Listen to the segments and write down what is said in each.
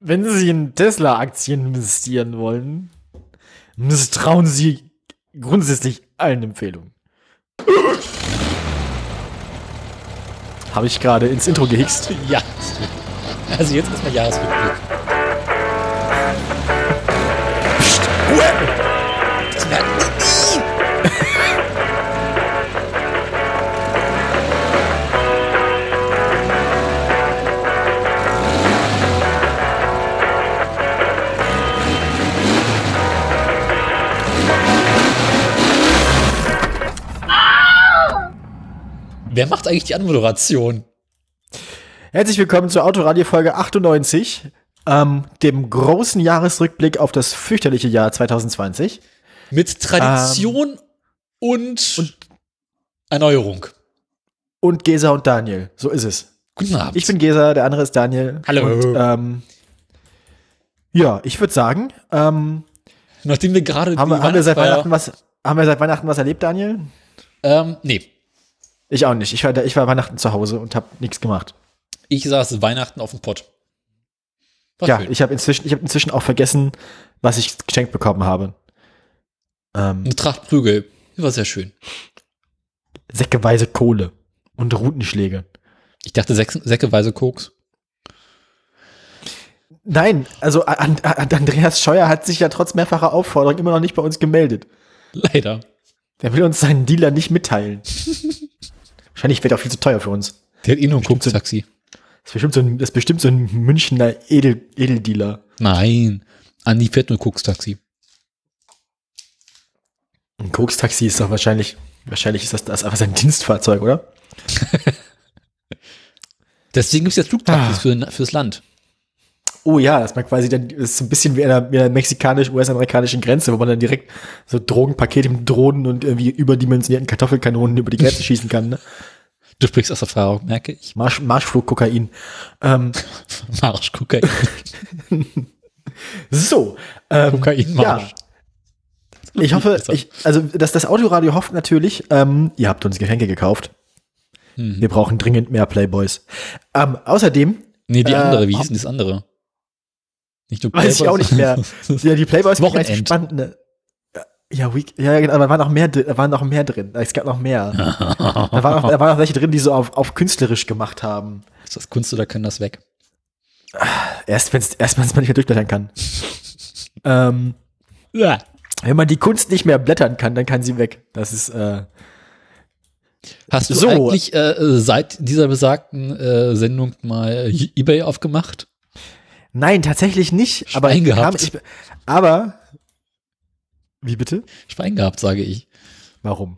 Wenn Sie in Tesla-Aktien investieren wollen, misstrauen Sie grundsätzlich allen Empfehlungen. Habe ich gerade ins Intro gehickst? Ja. Also jetzt erstmal Jahresrückblick. Psst, Ruhe! Wer macht eigentlich die Anmoderation? Herzlich willkommen zur Autoradio Folge 98, ähm, dem großen Jahresrückblick auf das fürchterliche Jahr 2020. Mit Tradition und, Erneuerung. Und Gesa und Daniel, so ist es. Guten Abend. Ich bin Gesa, der andere ist Daniel. Hallo. Und, ähm, ja, ich würde sagen, ähm, Nachdem wir gerade haben, wir, haben, wir seit Weihnachten was, haben wir seit Weihnachten was erlebt, Daniel? Ähm, nee. Ich auch nicht. Ich war, ich war Weihnachten zu Hause und habe nichts gemacht. Ich saß Weihnachten auf dem Pott. Ja, schön. ich habe inzwischen, ich habe inzwischen auch vergessen, was ich geschenkt bekommen habe. Ähm, Eine Tracht Prügel. War sehr schön. säckeweise Kohle und Rutenschläge. Ich dachte sechs, säckeweise Koks. Nein, also an, an Andreas Scheuer hat sich ja trotz mehrfacher Aufforderung immer noch nicht bei uns gemeldet. Leider. Der will uns seinen Dealer nicht mitteilen. Wahrscheinlich wird er auch viel zu teuer für uns. Der hat eh nur ein Koks-Taxi. Das ist bestimmt so ein, das ist bestimmt so ein Münchner Edel, Edeldealer. Nein. Andi fährt nur Koks-Taxi. Ein Koks-Taxi ist doch wahrscheinlich, wahrscheinlich ist das, das einfach sein Dienstfahrzeug, oder? Deswegen gibt es jetzt Flugtaxis Ah. für, fürs Land. Oh ja, dass man quasi dann, das ist so ein bisschen wie an der, der mexikanisch-US-amerikanischen Grenze, wo man dann direkt so Drogenpakete mit Drohnen und irgendwie überdimensionierten Kartoffelkanonen über die Grenze schießen kann. Ne? Du sprichst aus Erfahrung, merke ich. Marsch, Marschflug Kokain. Ähm, Marsch, Kokain. so. Ähm, Kokainmarsch. Ja, ich hoffe, ich, also das, das Autoradio hofft natürlich, ähm, ihr habt uns Geschenke gekauft. Mhm. Wir brauchen dringend mehr Playboys. Ähm, außerdem Nee, die Äh, andere. Wie hieß denn das andere? Nicht nur weiß ich auch nicht mehr. Ja, die Playboys waren spannend. Ne? Ja, Week, ja, genau, da waren noch mehr, drin- da waren noch mehr drin. Es gab noch mehr. Da waren noch, da waren noch welche drin, die so auf, auf künstlerisch gemacht haben. Ist das Kunst oder kann das weg? Erst wenn es erst wenn's man nicht mehr durchblättern kann. ähm, Ja. wenn man die Kunst nicht mehr blättern kann, dann kann sie weg. Das ist äh, Hast du So. eigentlich äh, seit dieser besagten äh, Sendung mal Ebay aufgemacht? Nein, tatsächlich nicht. Aber Schwein gehabt. ich, aber wie bitte? Schwein gehabt, sage ich. Warum?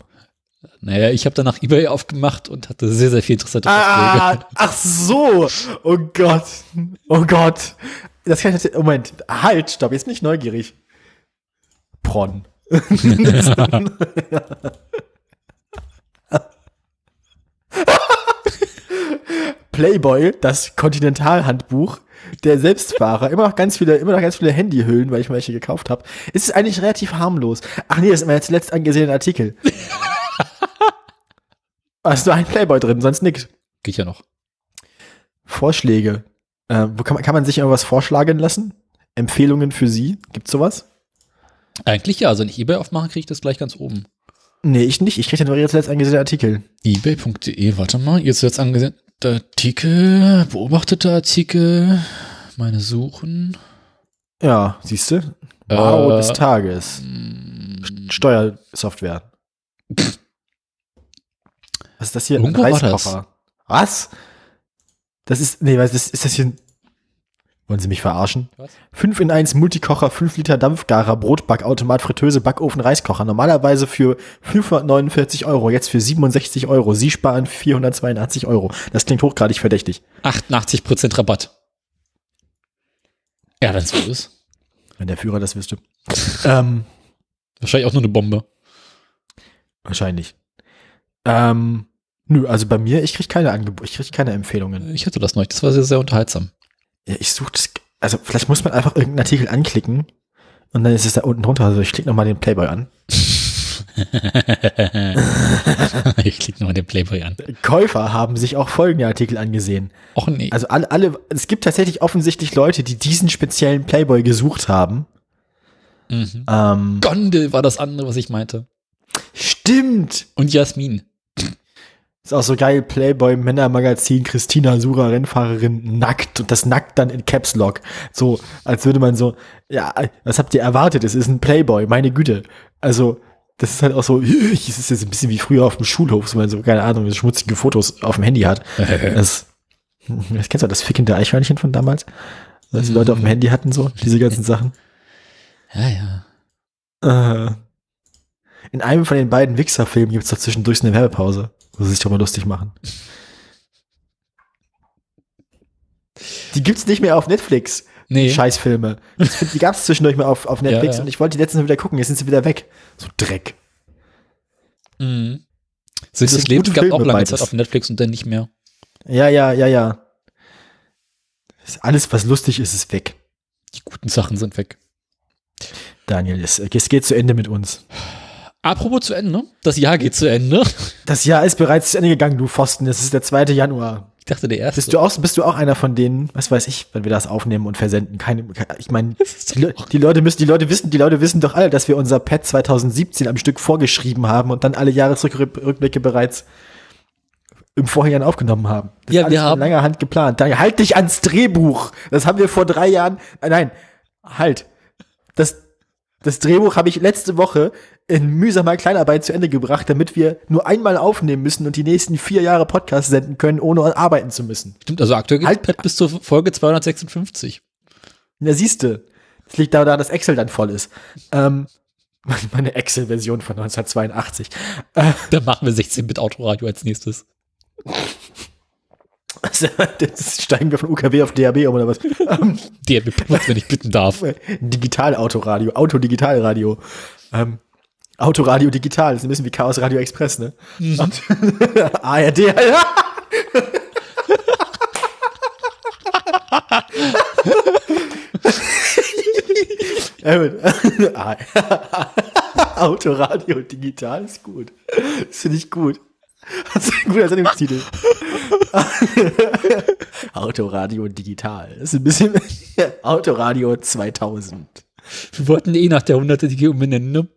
Naja, ich habe danach Ebay aufgemacht und hatte sehr, sehr viel interessante Ah, ach so. Oh Gott. Oh Gott. Das kann ich Moment. Halt, stopp, jetzt bin ich neugierig. Pron. Playboy, das Kontinentalhandbuch, der Selbstfahrer, immer noch ganz viele, immer noch ganz viele Handyhüllen, weil ich mal welche gekauft habe. Es ist eigentlich relativ harmlos. Ach nee, das ist mein zuletzt angesehener Artikel. Da ist nur ein Playboy drin, sonst nix. Geht ja noch. Vorschläge. Äh, wo kann man, kann man sich irgendwas vorschlagen lassen? Empfehlungen für Sie? Gibt's sowas? Eigentlich ja, also wenn ich Ebay aufmache, kriege ich das gleich ganz oben. Nee, ich nicht. Ich kriege nur Ihre zuletzt angesehene Artikel. ebay.de, warte mal, jetzt jetzt angesehen. Artikel, beobachtete Artikel, meine Suchen. Ja, siehst du? Wow Äh, des Tages. Steuersoftware. Was ist das hier? Irgendwo das. Reiskoffer. Was? Das ist, nee, was ist, ist das hier? Wollen Sie mich verarschen? Was? 5 in 1 Multikocher, 5 Liter Dampfgarer, Brotbackautomat, Fritteuse, Backofen, Reiskocher. Normalerweise für 549 Euro, jetzt für 67 Euro. Sie sparen 482 Euro. Das klingt hochgradig verdächtig. 88% Rabatt. Ja, wenn es so ist. Wenn der Führer das wüsste. ähm, Wahrscheinlich auch nur eine Bombe. wahrscheinlich. Ähm, nö, also bei mir, ich krieg keine Angebote, ich krieg keine Empfehlungen. Ich hatte das noch nicht. Das war sehr, sehr unterhaltsam. Ja, ich suche das, also vielleicht muss man einfach irgendeinen Artikel anklicken und dann ist es da unten drunter. Also ich klicke nochmal den Playboy an. ich klicke nochmal den Playboy an. Käufer haben sich auch folgende Artikel angesehen. Och nee. Also alle, alle, es gibt tatsächlich offensichtlich Leute, die diesen speziellen Playboy gesucht haben. Mhm. Ähm, Gondel war das andere, was ich meinte. stimmt! Und Jasmin. Ist auch so geil, Playboy Männermagazin, Christina Sura, Rennfahrerin, nackt und das nackt dann in Caps Lock. So, als würde man so, ja, was habt ihr erwartet? Es ist ein Playboy, meine Güte. Also, das ist halt auch so, es ist jetzt ein bisschen wie früher auf dem Schulhof, wo man so, keine Ahnung, schmutzige Fotos auf dem Handy hat. Das, das kennst du das fickende Eichhörnchen von damals? Was die Leute auf dem Handy hatten, so, diese ganzen Sachen. Ja, ja. Äh, in einem von den beiden Wichser-Filmen gibt es doch zwischendurch eine Werbepause, wo sie sich darüber lustig machen. Die gibt's nicht mehr auf Netflix. Nee. Die Scheißfilme. Das- Die gab's zwischendurch mal auf, auf Netflix Ja, ja. und ich wollte die letztens wieder gucken, jetzt sind sie wieder weg. So Dreck. Mhm. Sind des Lebens gute gab auch Filme, lange beides. Zeit auf Netflix und dann nicht mehr. Ja, ja, ja, ja. Das- Alles, was lustig ist, ist weg. Die guten Sachen sind weg. Daniel, es, es geht zu Ende mit uns. Apropos zu Ende, das Jahr geht zu Ende. Das Jahr ist bereits zu Ende gegangen, du Pfosten. Es ist der 2. Januar. Ich dachte, der erste. Bist du auch, bist du auch einer von denen, was weiß ich, wenn wir das aufnehmen und versenden? Keine, ich meine, die, Le- die Leute müssen, die Leute wissen, die Leute wissen doch alle, dass wir unser Pad 2017 am Stück vorgeschrieben haben und dann alle Jahresrückblicke bereits im Vorhinein aufgenommen haben. Das Ja, wir haben- langer Hand geplant. Daniel, halt dich ans Drehbuch. Das haben wir vor drei Jahren, äh, nein, halt. Das, das Drehbuch habe ich letzte Woche in mühsamer Kleinarbeit zu Ende gebracht, damit wir nur einmal aufnehmen müssen und die nächsten vier Jahre Podcast senden können, ohne arbeiten zu müssen. Stimmt, also aktuell Halt- das Pad bis zur Folge 256. Ja, siehste. Das liegt daran, dass Excel dann voll ist. Ähm, meine Excel-Version von 1982. Äh, Dann machen wir 16-Bit-Autoradio als nächstes. Das steigen wir von UKW auf DAB um oder was? Ähm, Der benutzt, wenn ich bitten darf. Digital-Autoradio, Autodigitalradio. Ähm, Autoradio digital, das ist ein bisschen wie Chaos Radio Express, ne? Und ARD, Autoradio digital ist gut. Das finde ich gut. Das ist ein guter Sendungstitel. Autoradio digital. Das ist ein bisschen Autoradio 2000. Wir wollten eh nach der 100 die umbenennen, ne?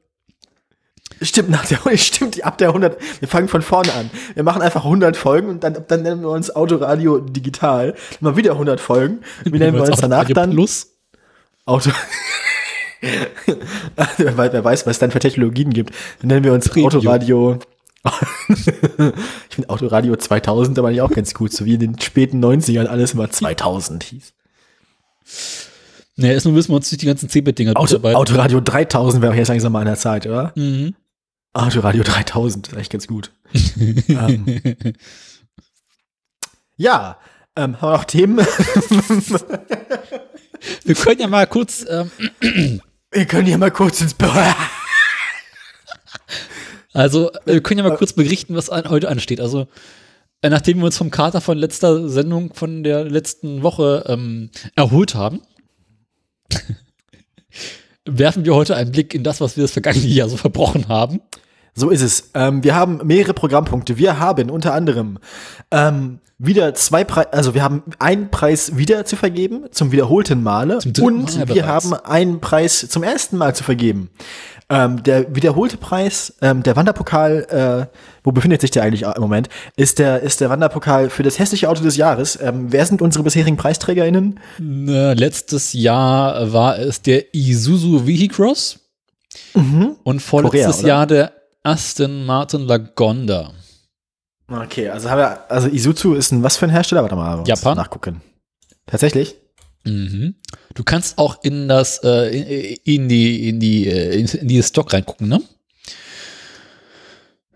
Stimmt, nach der, stimmt, ab der 100, wir fangen von vorne an. Wir machen einfach 100 Folgen und dann, dann nennen wir uns Autoradio digital. Mal wieder 100 Folgen. Wie nennen wir uns danach Radio dann? Plus. Auto. wer, weiß, wer weiß, was es dann für Technologien gibt. Dann nennen wir uns Premium. Autoradio. ich finde Autoradio 2000 aber nicht auch ganz gut, so wie in den späten 90ern alles immer 2000 hieß. Ne, erstmal müssen wir uns durch die ganzen C-Bit-Dinger Auto. Autoradio 3000 wäre auch jetzt langsam mal an der Zeit, oder? Mhm. Autoradio 3000, ist echt ganz gut. ähm, ja, ähm, haben wir noch Themen? Wir können ja mal kurz, ähm, wir können hier mal kurz ins Büro. also wir können ja mal kurz berichten, was an, heute ansteht. Also äh, nachdem wir uns vom Kater von letzter Sendung von der letzten Woche ähm, erholt haben, werfen wir heute einen Blick in das, was wir das vergangene Jahr so verbrochen haben. So ist es. Ähm, wir haben mehrere Programmpunkte. Wir haben unter anderem ähm, wieder zwei Preise, also wir haben einen Preis wieder zu vergeben, zum wiederholten Male. Zum und Mal wir bereits. haben einen Preis zum ersten Mal zu vergeben. Ähm, der wiederholte Preis, ähm, der Wanderpokal, äh, wo befindet sich der eigentlich im Moment, ist der, ist der Wanderpokal für das hässliche Auto des Jahres. Ähm, wer sind unsere bisherigen PreisträgerInnen? Äh, letztes Jahr war es der Isuzu Vehicross und vorletztes Korea? Jahr der Aston Martin Lagonda. Okay, also haben wir, also Isuzu ist ein was für ein Hersteller? Warte mal, Japan. nachgucken. Tatsächlich? Mhm. Du kannst auch in das äh, in, die in die äh, in, dieses Stock reingucken, ne?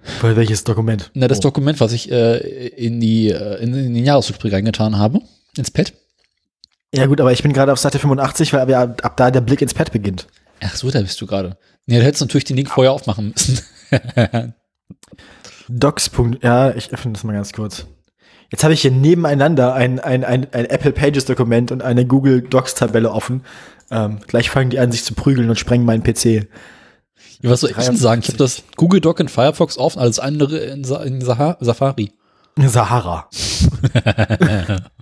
Für welches Dokument? Na, das Oh. Dokument, was ich äh, in die äh, in, in den Jahresrückblick reingetan habe, ins Pad. Ja gut, aber ich bin gerade auf Seite 85, weil ab, ab da der Blick ins Pad beginnt. Ach so, da bist du gerade. Nee, du hättest natürlich den Link vorher aufmachen müssen. Docs. Ja, ich öffne das mal ganz kurz. Jetzt habe ich hier nebeneinander ein, ein, ein, ein Apple Pages Dokument und eine Google Docs Tabelle offen. Ähm, gleich fangen die an, sich zu prügeln und sprengen meinen PC. Ja, was soll ich denn 53. sagen? Ich habe das Google Doc in Firefox offen, alles andere in, Sa in Saha Safari. Sahara.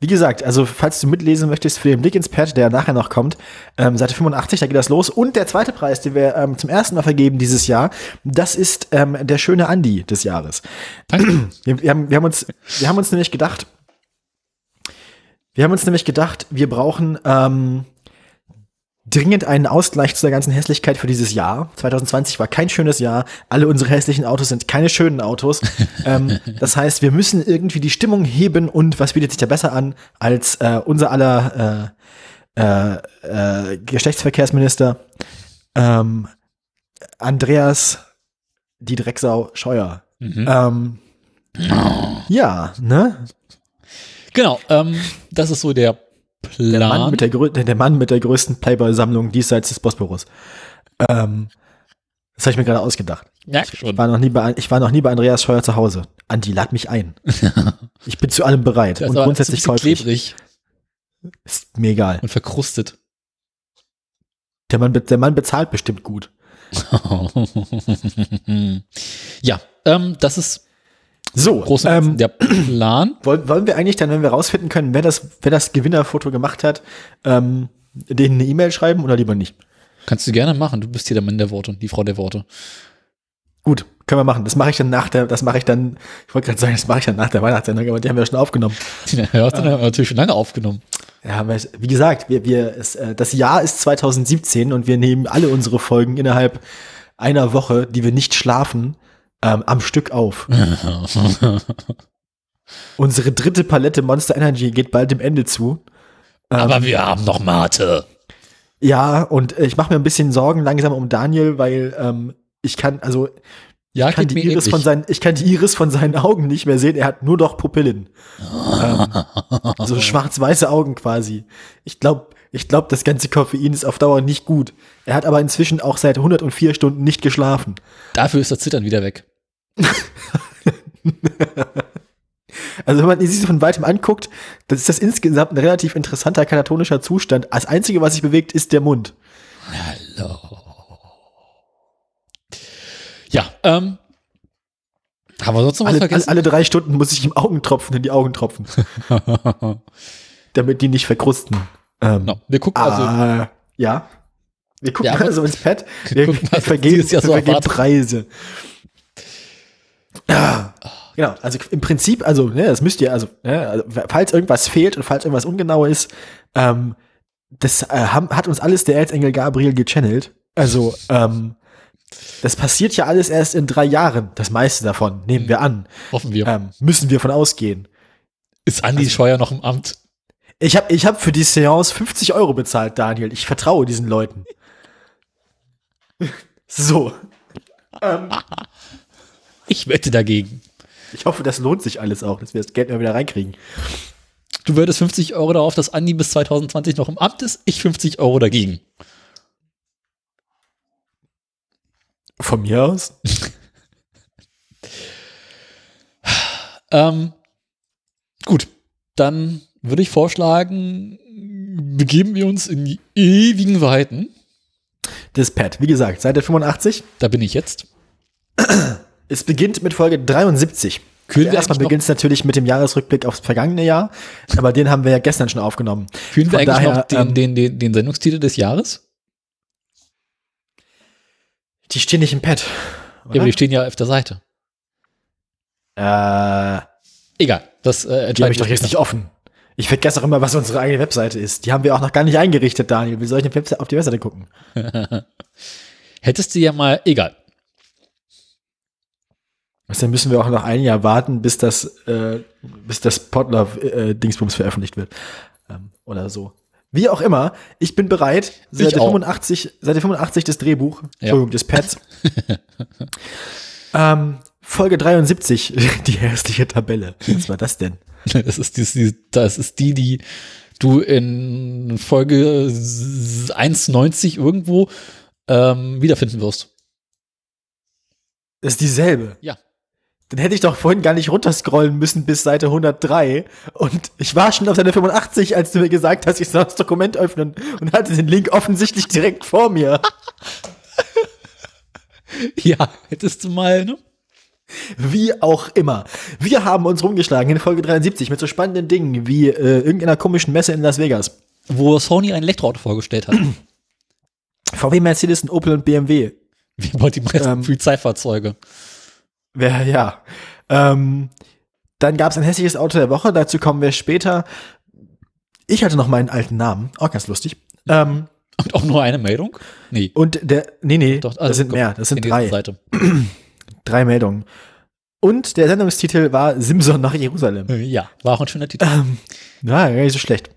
Wie gesagt, also falls du mitlesen möchtest für den Blick ins Pad, der nachher noch kommt, ähm, Seite 85, da geht das los. Und der zweite Preis, den wir ähm, zum ersten Mal vergeben dieses Jahr, das ist ähm, der schöne Andi des Jahres. Danke. Wir, wir, haben, wir, haben uns, wir haben uns nämlich gedacht, wir haben uns nämlich gedacht, wir brauchen ähm, dringend einen Ausgleich zu der ganzen Hässlichkeit für dieses Jahr. 2020 war kein schönes Jahr. Alle unsere hässlichen Autos sind keine schönen Autos. ähm, das heißt, wir müssen irgendwie die Stimmung heben und was bietet sich da besser an als äh, unser aller äh, äh, äh, Geschlechtsverkehrsminister ähm, Andreas die Drecksau Scheuer. Mhm. Ähm, ja, ne? Genau, ähm, das ist so der Plan. Der Mann, mit der, grö- der Mann mit der größten Playboy-Sammlung diesseits des Bosporus. Ähm, das habe ich mir gerade ausgedacht. ja, Ich schon. war, noch nie bei, ich war noch nie bei Andreas Scheuer zu Hause. Andi, lad mich ein. ich bin zu allem bereit ist und grundsätzlich käuflich. klebrig Ist mir egal. und verkrustet. Der Mann, der Mann bezahlt bestimmt gut. ja, ähm, das ist So, groß ähm, der Plan. wollen, wir eigentlich dann, wenn wir rausfinden können, wer das, wer das Gewinnerfoto gemacht hat, ähm, denen eine E-Mail schreiben oder lieber nicht? Kannst du gerne machen. Du bist hier der Mann der Worte, die Frau der Worte. Gut, können wir machen. Das mache ich dann nach der, das mache ich dann, ich wollte gerade sagen, das mache ich dann nach der Weihnachtssendung, aber die haben wir schon aufgenommen. Ja, hast du natürlich schon lange aufgenommen. Ja, haben wir, wie gesagt, wir, wir, es, äh, das Jahr ist 2017 und wir nehmen alle unsere Folgen innerhalb einer Woche, die wir nicht schlafen, ähm, am Stück auf. Unsere dritte Palette Monster Energy geht bald dem Ende zu. Ähm, Aber wir haben noch Mate. ja, und äh, ich mache mir ein bisschen Sorgen langsam um Daniel, weil ähm, ich kann, also Ja, ich kann, die Iris von seinen, ich kann die Iris von seinen Augen nicht mehr sehen. Er hat nur noch Pupillen. ähm, so schwarz-weiße Augen quasi. Ich glaube, ich glaube, das ganze Koffein ist auf Dauer nicht gut. Er hat aber inzwischen auch seit 104 Stunden nicht geschlafen. Dafür ist das Zittern wieder weg. Also wenn man sich von weitem anguckt, das ist das insgesamt ein relativ interessanter katatonischer Zustand. Das Einzige, was sich bewegt, ist der Mund. Hallo. Ja, ähm, haben wir sonst noch was Alle, alle, vergessen? alle drei Stunden muss ich ihm Augentropfen in die Augen tropfen, damit die nicht verkrusten. Ähm, no, wir gucken also, ah, ja. Wir gucken Ja, aber- mal so ins Pad. Wir gucken wir was vergeben, Jahr so wir vergeben. Preise. Ja, genau. Also im Prinzip, also ne, das müsst ihr, also, ne, also falls irgendwas fehlt und falls irgendwas ungenau ist, ähm, das äh, haben, hat uns alles der Erzengel Gabriel gechannelt. Also ähm, das passiert ja alles erst in drei Jahren. Das meiste davon nehmen wir an. hoffen wir. Ähm, müssen wir von ausgehen. ist Andi also- Scheuer noch im Amt? Ich habe ich hab für die Seance 50 Euro bezahlt, Daniel. Ich vertraue diesen Leuten. so. Ähm, Ich wette dagegen. ich hoffe, das lohnt sich alles auch, dass wir das Geld mal wieder reinkriegen. Du würdest 50 Euro darauf, dass Andi bis 2020 noch im Amt ist, ich 50 Euro dagegen. Von mir aus? Ähm, gut, dann würde ich vorschlagen, begeben wir uns in die ewigen Weiten. Das Pad. Wie gesagt, Seite 85. Da bin ich jetzt. Es beginnt mit Folge 73. Kühlen wir Erstmal beginnt es natürlich mit dem Jahresrückblick aufs vergangene Jahr, aber den haben wir ja gestern schon aufgenommen. Fühlen wir Von eigentlich daher, noch den, ähm, den, den, den Sendungstitel des Jahres? Die stehen nicht im Pad. Ja, aber die stehen ja auf der Seite. äh, Egal, das äh, entscheide ich doch jetzt nicht offen. Ich vergesse auch immer, was unsere eigene Webseite ist. Die haben wir auch noch gar nicht eingerichtet, Daniel. Wie soll ich denn Webse- auf die Webseite gucken? Hättest du ja mal, egal. Also dann müssen wir auch noch ein Jahr warten, bis das, äh, bis das Podlove-Dingsbums veröffentlicht wird. Ähm, oder so. Wie auch immer, ich bin bereit. Seite auch. 85, Seite 85 des Drehbuch, Ja. Entschuldigung, des Pads. ähm, Folge 73, die hässliche Tabelle. Was war das denn? Das ist, die, die, das ist die, die du in Folge 1,90 irgendwo ähm, wiederfinden wirst. Das ist dieselbe. Ja. Dann hätte ich doch vorhin gar nicht runterscrollen müssen bis Seite 103. Und ich war schon auf Seite 85, als du mir gesagt hast, ich soll das Dokument öffnen und hatte den Link offensichtlich direkt vor mir. Ja, hättest du mal, ne? Wie auch immer. Wir haben uns rumgeschlagen in Folge 73 mit so spannenden Dingen wie äh, irgendeiner komischen Messe in Las Vegas. Wo Sony ein Elektroauto vorgestellt hat. VW, Mercedes und Opel und BMW. Wie baut die meisten Ähm. Polizeifahrzeuge? Wer, ja. Ähm, dann gab es ein hässliches Auto der Woche, dazu kommen wir später. Ich hatte noch meinen alten Namen, auch ganz lustig. Ähm, Und auch nur eine Meldung? Nee. und der, nee, nee, Doch, das sind komm, mehr, das sind drei. Seite. Drei Meldungen. Und der Sendungstitel war Simson nach Jerusalem. Äh, Ja, war auch ein schöner Titel. Ähm, ja, gar nicht so schlecht.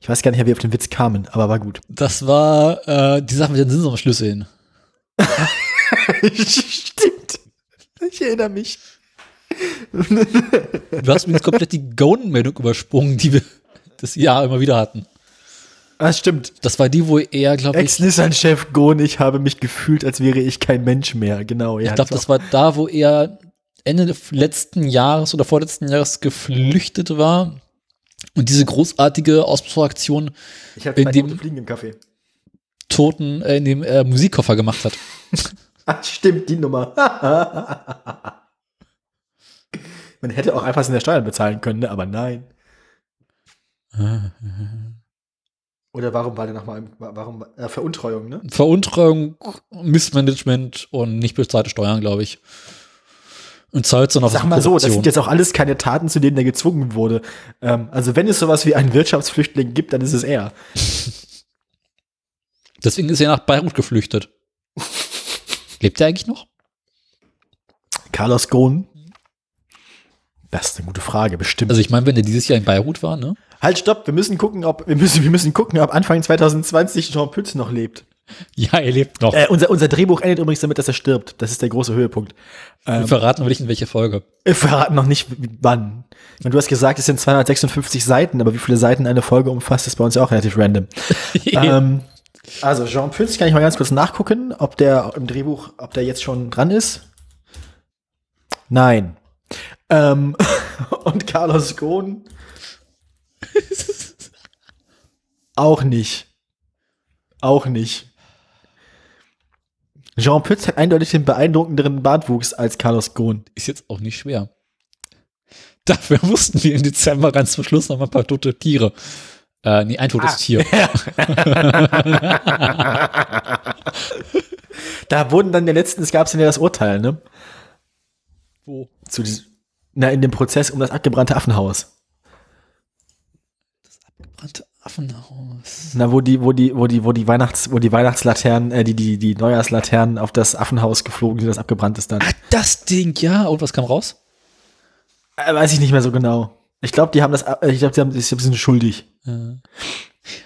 Ich weiß gar nicht wie wir auf den Witz kamen, aber war gut. Das war äh, die Sache mit den Sinnsamschlüsseln. Stimmt. Ich erinnere mich. Du hast übrigens komplett die Golden-Meldung übersprungen, die wir das Jahr immer wieder hatten. Ah, stimmt. Das war die, wo er, glaube ich, Ex-Nissan-Chef Gohn, ich habe mich gefühlt, als wäre ich kein Mensch mehr. Genau, ja. ich glaube, das war da, wo er Ende letzten Jahres oder vorletzten Jahres geflüchtet war und diese großartige Ausbruchaktion ich habe in dem- Fliegen im Kaffee. Toten äh, in dem äh, Musikkoffer gemacht hat. Ah, stimmt, die Nummer. Man hätte auch einfach seine Steuern bezahlen können, ne? aber nein. Oder warum war der nochmal, warum, äh, Veruntreuung, ne? Veruntreuung, Missmanagement und nicht bezahlte Steuern, glaube ich. Und zahlt dann auf Sag mal so, das sind jetzt auch alles keine Taten, zu denen er gezwungen wurde. Ähm, also wenn es sowas wie einen Wirtschaftsflüchtling gibt, dann ist es er. Deswegen ist er nach Beirut geflüchtet. Lebt er eigentlich noch? Carlos Ghosn? Das ist eine gute Frage, bestimmt. Also ich meine, wenn er dieses Jahr in Beirut war, ne? halt, stopp, wir müssen gucken, ob, wir müssen, wir müssen gucken, ob Anfang 2020 Jean Pütz noch lebt. Ja, er lebt noch. Äh, unser, unser Drehbuch endet übrigens damit, dass er stirbt. Das ist der große Höhepunkt. Wir verraten will ich in welche Folge. Wir verraten noch nicht, wann. Und du hast gesagt, es sind 256 Seiten, aber wie viele Seiten eine Folge umfasst, ist bei uns ja auch relativ random. ähm, also Jean Pütz kann ich mal ganz kurz nachgucken, ob der im Drehbuch, ob der jetzt schon dran ist. Nein. Ähm, und Carlos Ghosn auch nicht. Auch nicht. Jean Pütz hat eindeutig den beeindruckenderen Bartwuchs als Carlos Ghosn. Ist jetzt auch nicht schwer. Dafür mussten wir im Dezember ganz zum Schluss noch mal ein paar tote Tiere. Äh, nee, ein totes Ah. Tier. Da wurden dann letztens gab es dann ja das Urteil, ne? Wo? Zu diesem, na, in dem Prozess um das abgebrannte Affenhaus. Brannte Affenhaus. Na, wo die, wo die, wo die, wo die Weihnachts, wo die Weihnachtslaternen, äh, die, die, die Neujahrslaternen auf das Affenhaus geflogen sind, das abgebrannt ist dann. Das Ding, ja. Und was kam raus? Äh, weiß ich nicht mehr so genau. Ich glaube, die haben das, äh, ich glaube, die haben, ich glaub, sie sind schuldig. Äh,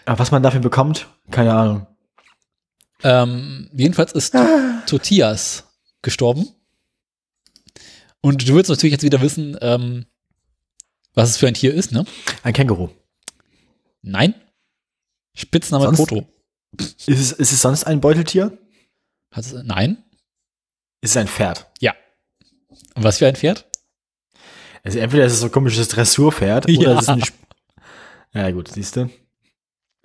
Aber was man dafür bekommt, keine Ahnung. ähm, jedenfalls ist Totias gestorben. Und du willst natürlich jetzt wieder wissen, ähm, was es für ein Tier ist, ne? Ein Känguru. Nein. Spitzname Sonst? Toto. Ist es, ist es sonst ein Beuteltier? Es, nein. Ist es ein Pferd? Ja. Und was für ein Pferd? Also entweder ist es so ein komisches Dressurpferd oder Ja. es ist ein Sp Ja gut, siehst du.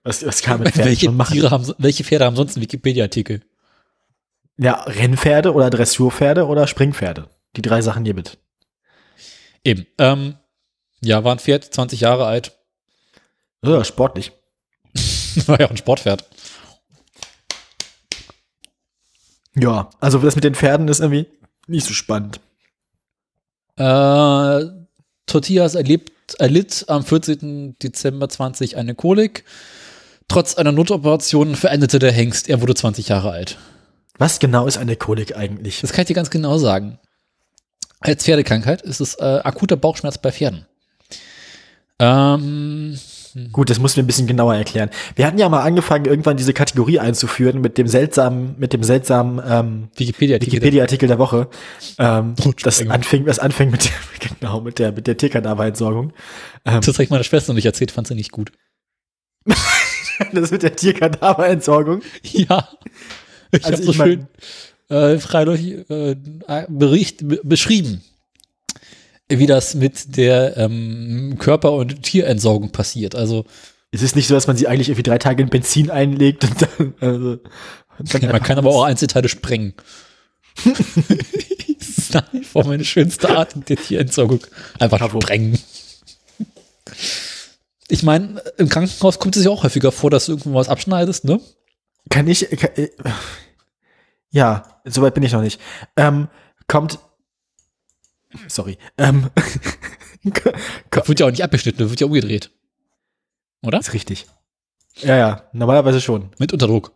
Was, was kann man mit Pferden welche, machen? Tiere haben, welche Pferde haben sonst einen Wikipedia-Artikel? Ja, Rennpferde oder Dressurpferde oder Springpferde. Die drei Sachen hier mit. Eben. Ähm, ja, war ein Pferd, 20 Jahre alt. Ja, sportlich. War ja auch ein Sportpferd. Ja, also das mit den Pferden ist irgendwie nicht so spannend. Äh, Tortillas erlebt, erlitt am 14. Dezember 20 eine Kolik. Trotz einer Notoperation verendete der Hengst. Er wurde 20 Jahre alt. Was genau ist eine Kolik eigentlich? Das kann ich dir ganz genau sagen. Als Pferdekrankheit ist es äh, akuter Bauchschmerz bei Pferden. Ähm, Gut, das musst du mir ein bisschen genauer erklären. Wir hatten ja mal angefangen, irgendwann diese Kategorie einzuführen mit dem seltsamen, mit dem seltsamen ähm, Wikipedia-Artikel. Wikipedia-Artikel der Woche. Ähm, das anfing, das anfing mit der, genau, mit der, mit der Tierkadaverentsorgung. Ähm, Das hat meine Schwester nicht erzählt, fand sie nicht gut. das mit der Tierkadaverentsorgung. Ja. Ich Also habe so ich mein- schön äh, freiläufig äh, Bericht be beschrieben, wie das mit der ähm, Körper- und Tierentsorgung passiert. Also Es ist nicht so, dass man sie eigentlich irgendwie drei Tage in Benzin einlegt und dann, also, und dann man einfach- kann aber auch Einzelteile sprengen. das ist nach wie vor meine schönste Art der Tierentsorgung. Einfach Bravo. sprengen. Ich meine, im Krankenhaus kommt es ja auch häufiger vor, dass du irgendwo was abschneidest, ne? Kann ich, kann, äh, ja, soweit bin ich noch nicht. Ähm, kommt, sorry, ähm, Das wird ja auch nicht abgeschnitten, das wird ja umgedreht. Oder? ist richtig. Ja, ja, normalerweise schon. Mit Unterdruck.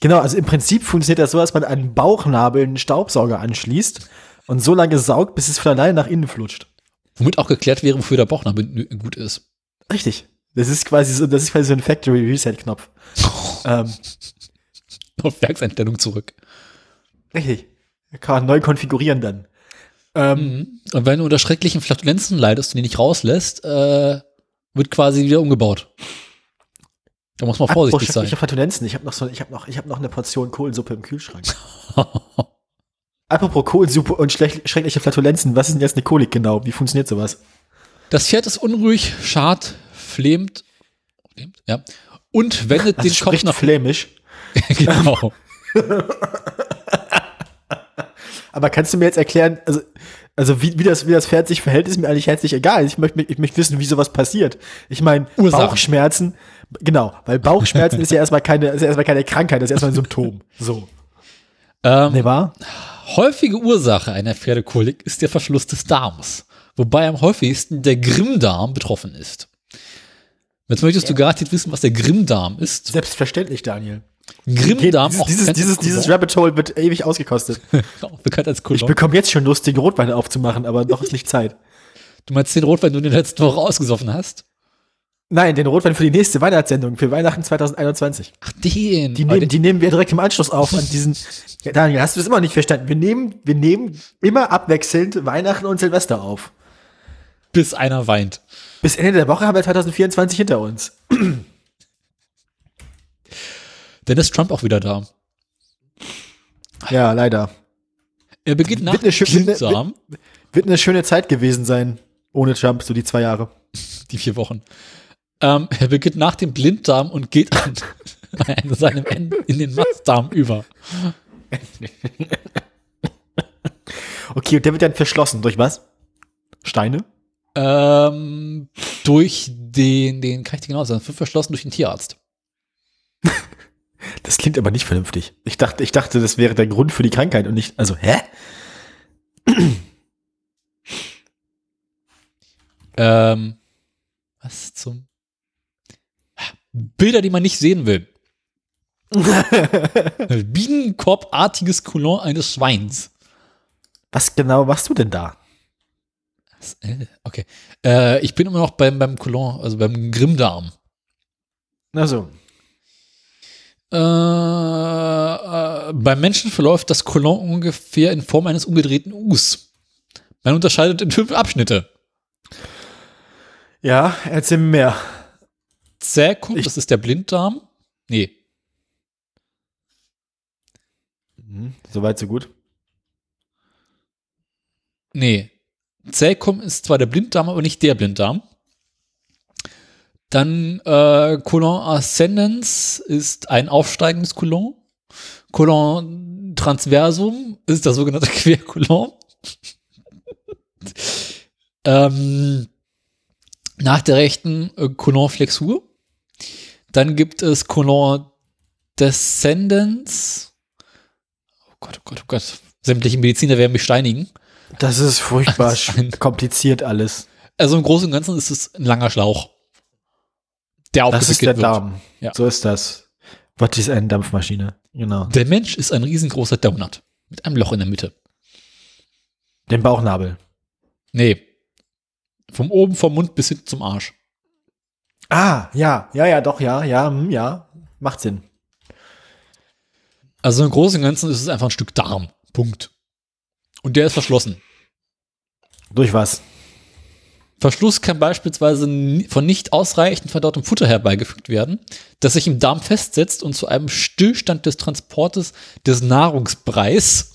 Genau, also im Prinzip funktioniert das so, dass man an den Bauchnabel einen Staubsauger anschließt und so lange saugt, bis es von alleine nach innen flutscht. Womit auch geklärt wäre, wofür der Bauchnabel gut ist. Richtig. Das ist quasi so, das ist quasi so ein Factory Reset Knopf. ähm, Auf Werkseinstellung zurück. richtig. Kann man neu konfigurieren dann. Ähm, Mhm. Und wenn du unter schrecklichen Flatulenzen leidest und die nicht rauslässt, äh, wird quasi wieder umgebaut. Da muss man vorsichtig apropos sein. schreckliche Flatulenzen. Ich habe noch so, ich habe noch, ich habe noch eine Portion Kohlsuppe im Kühlschrank. Apropos Kohlsuppe und schreckliche Flatulenzen. Was ist denn jetzt eine Kolik genau? Wie funktioniert sowas? Das Pferd ist unruhig, schart, flemt, flemt ja, und wendet Also den Kopf nach flämisch. genau. Aber kannst du mir jetzt erklären, also, also wie, wie, das, wie das Pferd sich verhält, ist mir eigentlich herzlich egal. Ich möchte, ich möchte wissen, wie sowas passiert. Ich meine. Bauchschmerzen, genau, weil Bauchschmerzen ist ja erstmal keine, ist ja erstmal keine Krankheit, das ist erstmal ein Symptom. So. Ähm, Ne, wahr? Häufige Ursache einer Pferdekolik ist der Verschluss des Darms, wobei am häufigsten der Grimmdarm betroffen ist. Jetzt möchtest du garantiert wissen, was der Grimmdarm ist. Selbstverständlich, Daniel. Grimmdarm, dieses, auch dieses, dieses, dieses Rabbit Hole wird ewig ausgekostet. auch bekannt als Ich Colon. bekomme jetzt schon Lust, den Rotwein aufzumachen, aber noch ist nicht Zeit. Du meinst den Rotwein, den du in der letzten Woche ausgesoffen hast? Nein, den Rotwein für die nächste Weihnachtssendung, für Weihnachten 2021. Ach, den. Die nehmen, den- die nehmen wir direkt im Anschluss auf an diesen. Daniel, hast du das immer nicht verstanden? Wir nehmen, wir nehmen immer abwechselnd Weihnachten und Silvester auf. bis einer weint. Bis Ende der Woche haben wir 2024 hinter uns. Dann ist Trump auch wieder da. Ja, leider. Er beginnt nach schö- wird Wird eine schöne Zeit gewesen sein, ohne Trump, so die zwei Jahre. die vier Wochen. Ähm, er beginnt nach dem Blinddarm und geht an, an seinem Ende in den Mastdarm über. Okay, und der wird dann verschlossen. Durch was? Steine? Ähm, durch den, den kann ich dir genau sagen, verschlossen durch den Tierarzt. Das klingt aber nicht vernünftig. Ich dachte, ich dachte, das wäre der Grund für die Krankheit und nicht, also, hä? Ähm, was zum Bilder, die man nicht sehen will. Bienenkorbartiges Colon eines Schweins. Was genau machst du denn da? Äh, Okay. Äh, ich bin immer noch beim, beim Colon, also beim Grimmdarm. Also, Äh, äh, beim Menschen verläuft das Colon ungefähr in Form eines umgedrehten Us. Man unterscheidet in fünf Abschnitte. ja, erzähl mir mehr. Zäkum, Ich- das ist der Blinddarm. Nee, Mhm, Soweit, so gut. nee. Zäkum ist zwar der Blinddarm, aber nicht der Blinddarm. Dann äh, Colon ascendens ist ein aufsteigendes Colon. Colon transversum ist das sogenannte Quercolon. ähm, nach der rechten äh, Colonflexur. Dann gibt es Colon descendens. Oh Gott, oh Gott, oh Gott. Sämtliche Mediziner werden mich steinigen. Das ist furchtbar Das ist kompliziert alles. Also im Großen und Ganzen ist es ein langer Schlauch. Der Das ist der wird. Darm. Ja. So ist das. Was ist eine Dampfmaschine? Genau. Der Mensch ist ein riesengroßer Donut. Mit einem Loch in der Mitte. Den Bauchnabel. Nee. Vom oben vom Mund bis hin zum Arsch. Ah, ja, ja, ja, doch, ja, ja, hm, ja. Macht Sinn. Also im Großen und Ganzen ist es einfach ein Stück Darm. Punkt. Und der ist verschlossen. Durch was? Verschluss kann beispielsweise von nicht ausreichend verdautem Futter herbeigefügt werden, das sich im Darm festsetzt und zu einem Stillstand des Transportes des Nahrungsbreis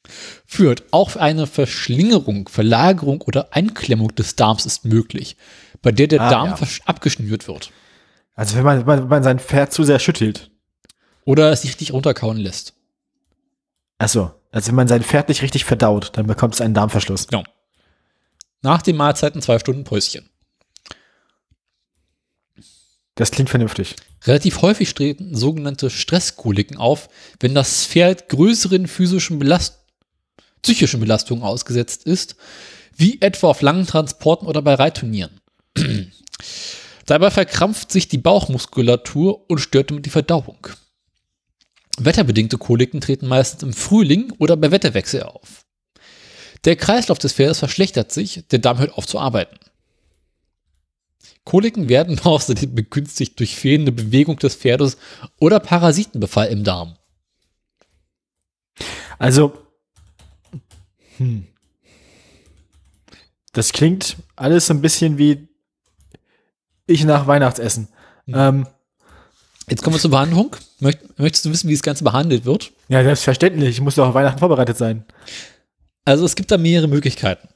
führt. Auch eine Verschlingerung, Verlagerung oder Einklemmung des Darms ist möglich, bei der der Ah, Darm ja. abgeschnürt wird Also wenn man, wenn man, wenn man sein Pferd zu sehr schüttelt. oder es sich nicht runterkauen lässt. Achso, also wenn man sein Pferd nicht richtig verdaut, dann bekommt es einen Darmverschluss. Genau. Nach den Mahlzeiten zwei Stunden Päuschen. Das klingt vernünftig. Relativ häufig treten sogenannte Stresskoliken auf, wenn das Pferd größeren physischen Belast psychischen Belastungen ausgesetzt ist, wie etwa auf langen Transporten oder bei Reitturnieren. Dabei verkrampft sich die Bauchmuskulatur und stört damit die Verdauung. Wetterbedingte Koliken treten meistens im Frühling oder bei Wetterwechsel auf. Der Kreislauf des Pferdes verschlechtert sich, der Darm hört auf zu arbeiten. Koliken werden außerdem begünstigt durch fehlende Bewegung des Pferdes oder Parasitenbefall im Darm. Also, hm. das klingt alles so ein bisschen wie ich nach Weihnachtsessen. Ähm, Jetzt kommen wir zur Behandlung. Möcht, möchtest du wissen, wie das Ganze behandelt wird? ja, selbstverständlich. Ich muss doch auf Weihnachten vorbereitet sein. Also es gibt da mehrere Möglichkeiten.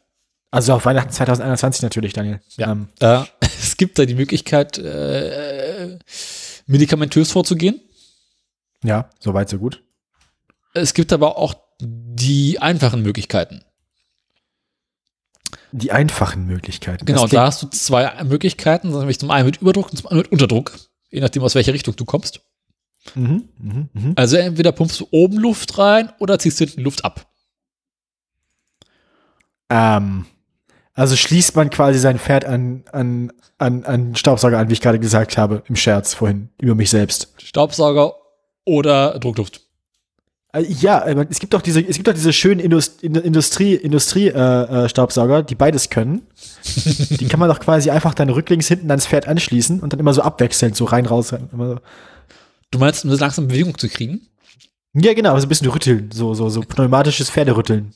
Also auf Weihnachten 2021 natürlich, Daniel. Ähm, Äh, es gibt da die Möglichkeit, äh, medikamentös vorzugehen. ja, soweit, so gut. Es gibt aber auch die einfachen Möglichkeiten. Die einfachen Möglichkeiten. Genau, da hast du zwei Möglichkeiten, nämlich zum einen mit Überdruck und zum anderen mit Unterdruck, je nachdem, aus welcher Richtung du kommst. Mhm, mhm, mhm. Also entweder pumpst du oben Luft rein oder ziehst hinten Luft ab. Ähm, also schließt man quasi sein Pferd an, an, an, an Staubsauger an, wie ich gerade gesagt habe, im Scherz vorhin, über mich selbst. Staubsauger oder Druckluft. Äh, Ja, aber es gibt doch diese, es gibt doch diese schönen Indust In- Industrie, Industrie äh, äh, Staubsauger, die beides können. die kann man doch quasi einfach dann rücklings hinten ans Pferd anschließen und dann immer so abwechselnd so rein raus. so. Du meinst, um das langsam in Bewegung zu kriegen? Ja, genau, so ein bisschen rütteln, so so so pneumatisches Pferderütteln.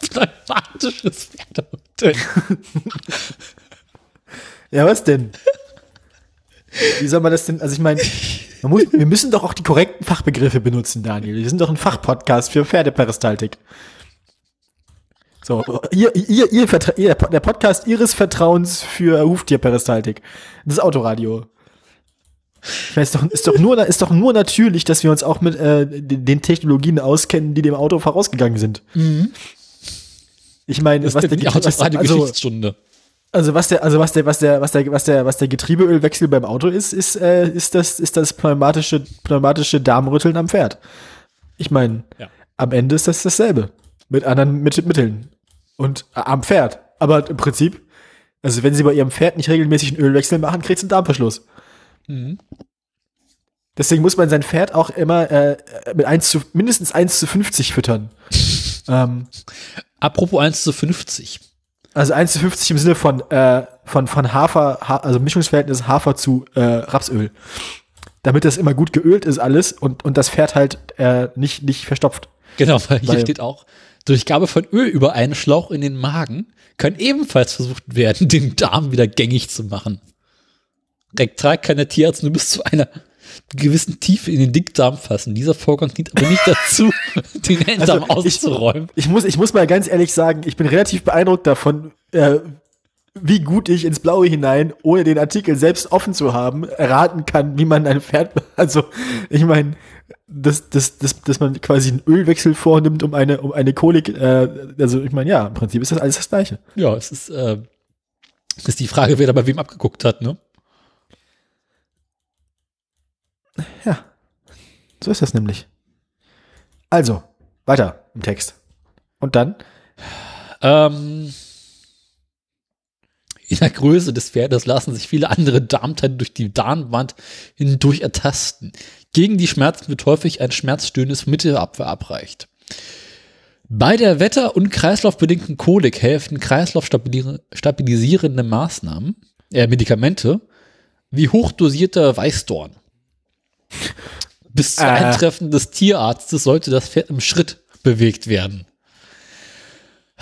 Pneumatisches Pferderütteln. Ja, was denn? Wie soll man das denn? Also ich meine, man muss, wir müssen doch auch die korrekten Fachbegriffe benutzen, Daniel. Wir sind doch ein Fachpodcast für Pferdeperistaltik. So, ihr, ihr, ihr, ihr, der Podcast Ihres Vertrauens für Huftierperistaltik. Das Autoradio. Ich weiß doch, ist doch nur, ist doch nur natürlich, dass wir uns auch mit äh, den den Technologien auskennen, die dem Auto vorausgegangen sind. Ich meine, was der, die was, also, also was der, also was der, was der, was der, was der, was der Getriebeölwechsel beim Auto ist, ist, äh, ist das, ist das pneumatische, pneumatische Darmrütteln am Pferd. Ich meine, Ja. am Ende ist das dasselbe mit anderen mit Mitteln und äh, am Pferd. Aber im Prinzip, also wenn sie bei ihrem Pferd nicht regelmäßig einen Ölwechsel machen, kriegt es einen Darmverschluss. Mhm. Deswegen muss man sein Pferd auch immer äh, mit 1 zu, mindestens 1 zu 50 füttern. ähm, Apropos 1 zu 50. Also 1 zu 50 im Sinne von, äh, von, von Hafer, ha also Mischungsverhältnis Hafer zu äh, Rapsöl. Damit das immer gut geölt ist alles und, und das Pferd halt äh, nicht, nicht verstopft. Genau, weil hier Weil- steht auch, durch Gabe von Öl über einen Schlauch in den Magen kann ebenfalls versucht werden, den Darm wieder gängig zu machen. Rektal kann der Tierarzt nur bis zu einer gewissen Tiefe in den Dickdarm fassen. Dieser Vorgang dient aber nicht dazu, den Enddarm Also, ich- auszuräumen. Ich muss, ich muss mal ganz ehrlich sagen, ich bin relativ beeindruckt davon, äh, wie gut ich ins Blaue hinein, ohne den Artikel selbst offen zu haben, erraten kann, wie man ein Pferd, also ich meine, dass, dass, dass, dass man quasi einen Ölwechsel vornimmt, um eine, um eine Kolik, äh, also ich meine, ja, im Prinzip ist das alles das Gleiche. Ja, es ist, äh, es ist die Frage, wer da bei wem abgeguckt hat, ne? Ja, so ist das nämlich. Also, weiter im Text. Und dann? Ähm, in der Größe des Pferdes lassen sich viele andere Darmteile durch die Darmwand hindurch ertasten. Gegen die Schmerzen wird häufig ein schmerzstöhnendes Mittelab verabreicht. Bei der wetter- und kreislaufbedingten Kolik helfen kreislaufstabilisierende Maßnahmen, äh, Medikamente, wie hochdosierter Weißdorn. Bis zum Äh. Eintreffen des Tierarztes sollte das Pferd im Schritt bewegt werden.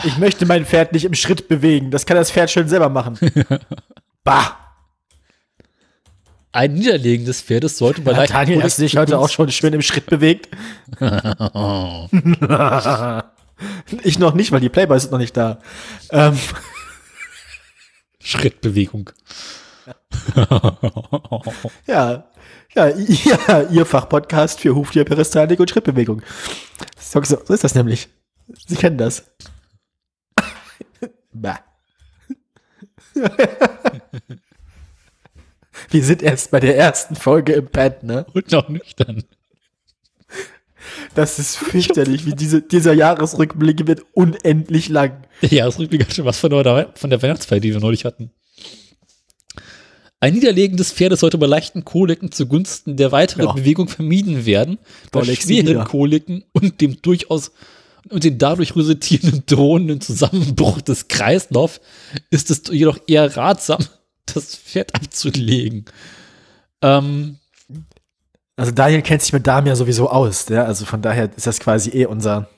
Ich möchte mein Pferd nicht im Schritt bewegen. Das kann das Pferd schön selber machen. bah! Ein Niederlegen des Pferdes sollte bei Ja, Daniel, du dich heute auch schon schön im Schritt bewegt? ich noch nicht, weil die Playboys sind noch nicht da. Ähm, Schrittbewegung. ja, Ja, ja Ihr Fachpodcast für Huftier, Peristaltik und Schrittbewegung. So, so, so ist das nämlich. Sie kennen das. bah. Wir sind erst bei der ersten Folge im Pad, ne? Und noch nüchtern. Das ist fürchterlich, wie diese, dieser Jahresrückblick wird unendlich lang. Der Jahresrückblick hat schon was von der, von der Weihnachtsfeier, die wir neulich hatten. Ein Niederlegen des Pferdes sollte bei leichten Koliken zugunsten der weiteren Ja. Bewegung vermieden werden. Bei Boah, schweren. Koliken und dem durchaus und den dadurch resultierenden drohenden Zusammenbruch des Kreislaufs ist es jedoch eher ratsam, das Pferd abzulegen. Ähm, Also Daniel kennt sich mit Damen ja sowieso aus, ja? Also von daher ist das quasi eh unser.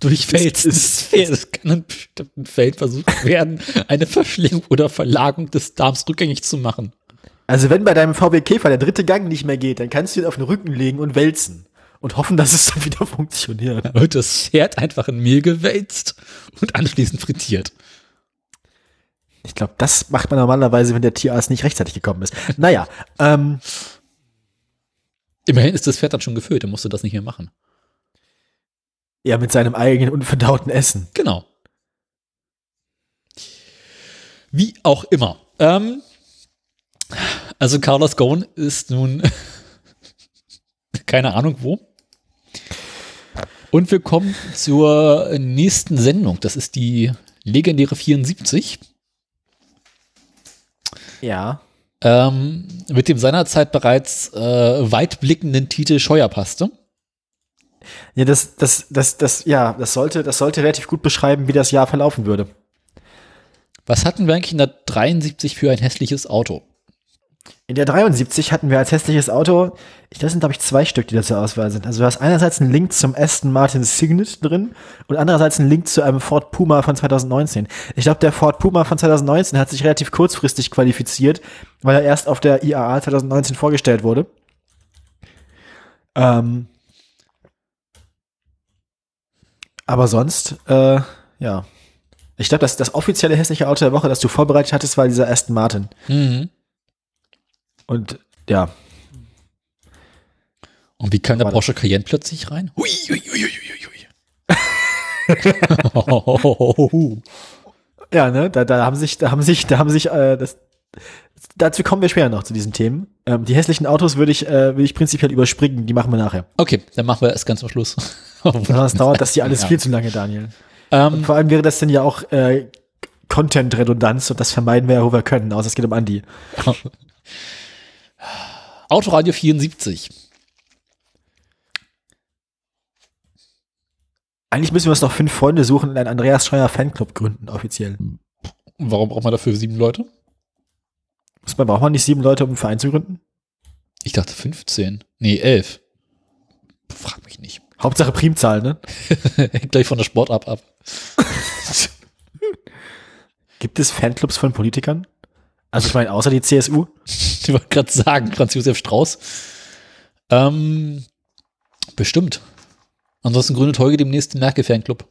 Durchfälzen Ist- des Pferdes kann in bestimmten Fällen versucht werden, eine Verschlingung oder Verlagerung des Darms rückgängig zu machen. Also wenn bei deinem VW Käfer der dritte Gang nicht mehr geht, dann kannst du ihn auf den Rücken legen und wälzen. Und hoffen, dass es dann wieder funktioniert. Wird das Pferd einfach in Mehl gewälzt und anschließend frittiert. Ich glaube, das macht man normalerweise, wenn der Tierarzt nicht rechtzeitig gekommen ist. Naja, ähm, Immerhin ist das Pferd dann schon gefüllt, dann musst du das nicht mehr machen. Ja, mit seinem eigenen unverdauten Essen. Genau. Wie auch immer. Ähm, also Carlos Ghosn ist nun keine Ahnung wo. Und wir kommen zur nächsten Sendung. Das ist die legendäre 74. Ja. Ähm, mit dem seinerzeit bereits äh, weitblickenden Titel Scheuerpaste. Ja, das, das, das, das, ja, das sollte, das sollte relativ gut beschreiben, wie das Jahr verlaufen würde. Was hatten wir eigentlich in der 73 für ein hässliches Auto? In der 73 hatten wir als hässliches Auto, ich, das sind glaube ich zwei Stück, die da zur Auswahl sind. Also du hast einerseits einen Link zum Aston Martin Signet drin und andererseits einen Link zu einem Ford Puma von 2019. Ich glaube, der Ford Puma von 2019 hat sich relativ kurzfristig qualifiziert, weil er erst auf der IAA 2019 vorgestellt wurde. Ähm, aber sonst, äh, ja. Ich glaube, das, das offizielle hässliche Auto der Woche, das du vorbereitet hattest, war dieser Aston Martin. Mhm. Und ja, Und wie kam der. Porsche Cayenne plötzlich rein? Hui, hui, hui, hui, hui. Ja, ne, da, da haben sich, da haben sich, da haben sich, äh, das, dazu kommen wir später noch zu diesen Themen. Ähm, die hässlichen Autos würde ich, äh, würde ich prinzipiell überspringen, die machen wir nachher. okay, dann machen wir erst ganz am Schluss. Sonst dauert das hier alles Ja. viel zu lange, Daniel. ähm, Vor allem wäre das dann ja auch äh, Content-Redundanz und das vermeiden wir ja, wo wir können, außer es geht um Andi. Autoradio 74. Eigentlich müssen wir uns noch fünf Freunde suchen und einen Andreas Schreier Fanclub gründen, offiziell. Warum braucht man dafür sieben Leute? Muss man, braucht man nicht sieben Leute, um einen Verein zu gründen? Ich dachte 15. Nee, 11. Frag mich nicht. Hauptsache Primzahl, ne? Hängt gleich von der Sportart ab. Gibt es Fanclubs von Politikern? Also ich meine, außer die CSU? Ich wollte gerade sagen, Franz Josef Strauß. Ähm, bestimmt. Ansonsten gründet Holger demnächst den Merkel-Fanclub.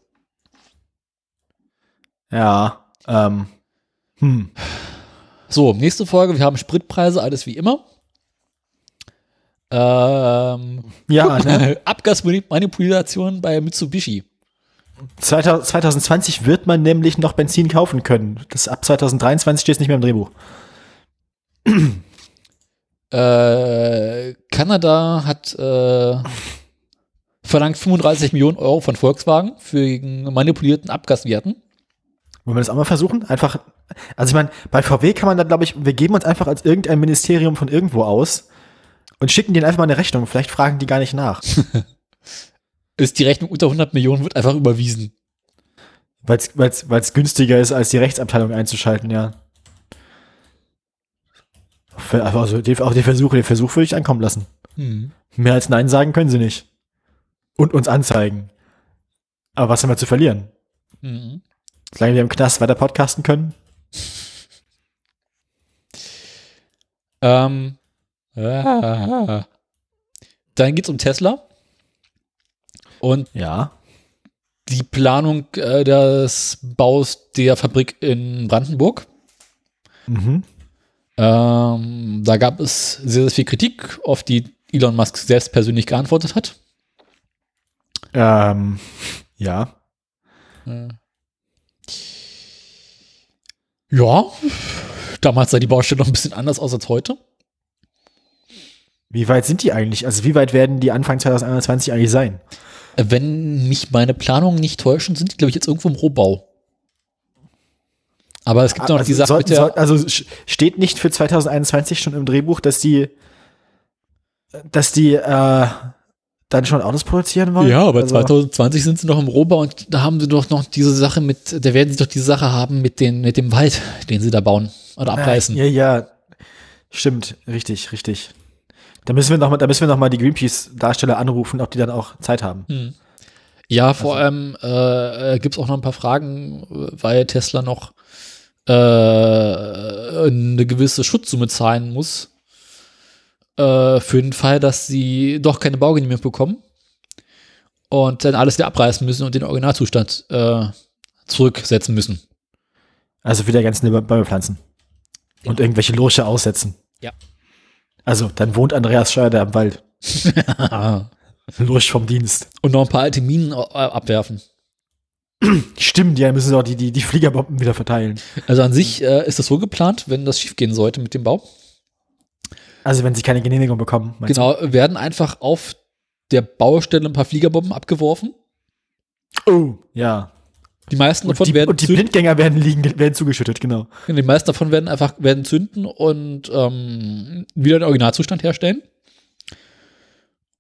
Ja, ähm, hm. So, nächste Folge. Wir haben Spritpreise, alles wie immer. Ähm, Ja, ne? Abgasmanipulation bei Mitsubishi. 2000 2020 wird man nämlich noch Benzin kaufen können. Das ab 2023 steht es nicht mehr im Drehbuch. Äh, Kanada hat äh, verlangt 35 Millionen Euro von Volkswagen für manipulierten Abgaswerten. Wollen wir das auch mal versuchen? Einfach, also ich meine, bei VW kann man da, glaube ich, wir geben uns einfach als irgendein Ministerium von irgendwo aus und schicken denen einfach mal eine Rechnung. Vielleicht fragen die gar nicht nach, Ist die Rechnung unter 100 Millionen, wird einfach überwiesen. weil es günstiger ist, als die Rechtsabteilung einzuschalten, ja. Also auch den Versuch, den Versuch würde ich ankommen lassen. Hm. Mehr als Nein sagen können sie nicht. Und uns anzeigen. Aber was haben wir zu verlieren? Mhm. Solange wir im Knast weiter podcasten können? Ähm, ah. Dann geht's um Tesla und Ja. die Planung äh, des Baus der Fabrik in Brandenburg. Mhm. Ähm, da gab es sehr, sehr viel Kritik, auf die Elon Musk selbst persönlich geantwortet hat. Ähm, ja. Ja, damals sah die Baustelle noch ein bisschen anders aus als heute. Wie weit sind die eigentlich? Also wie weit werden die Anfang 2021 eigentlich sein? Wenn mich meine Planungen nicht täuschen, sind die, glaube ich, jetzt irgendwo im Rohbau. Aber es gibt noch also, die Sache soll, mit der. also steht nicht für 2021 schon im Drehbuch, dass die, dass die äh, dann schon Autos produzieren wollen? Ja, aber also, 2020 sind sie noch im Rohbau und da haben sie doch noch diese Sache mit, da werden sie doch diese Sache haben mit, den, mit dem Wald, den sie da bauen oder abreißen. Ja, ja, stimmt, richtig, richtig. Da müssen wir noch mal, da müssen wir noch mal die Greenpeace-Darsteller anrufen, ob die dann auch Zeit haben. Ja, vor allem äh, gibt es auch noch ein paar Fragen, äh, weil Tesla noch äh, eine gewisse Schutzsumme zahlen muss. Äh, für den Fall, dass sie doch keine Baugenehmigung bekommen und dann alles wieder abreißen müssen und den Originalzustand äh, zurücksetzen müssen. Also wieder ganz Bäume pflanzen. Und irgendwelche Lurche aussetzen. Ja. Also, dann wohnt Andreas Scheuer da im Wald. Lurch vom Dienst. Und noch ein paar alte Minen äh, abwerfen. Stimmt, ja, müssen sie auch die, die, die Fliegerbomben wieder verteilen. Also an sich äh, ist das so geplant, wenn das schiefgehen sollte mit dem Bau. Also, wenn sie keine Genehmigung bekommen. meinst Genau, werden einfach auf der Baustelle ein paar Fliegerbomben abgeworfen. du? Oh, ja. Die meisten Und davon die, werden und die zünden. Blindgänger werden liegen, werden zugeschüttet, genau. Die meisten davon werden einfach werden zünden und ähm, wieder den Originalzustand herstellen.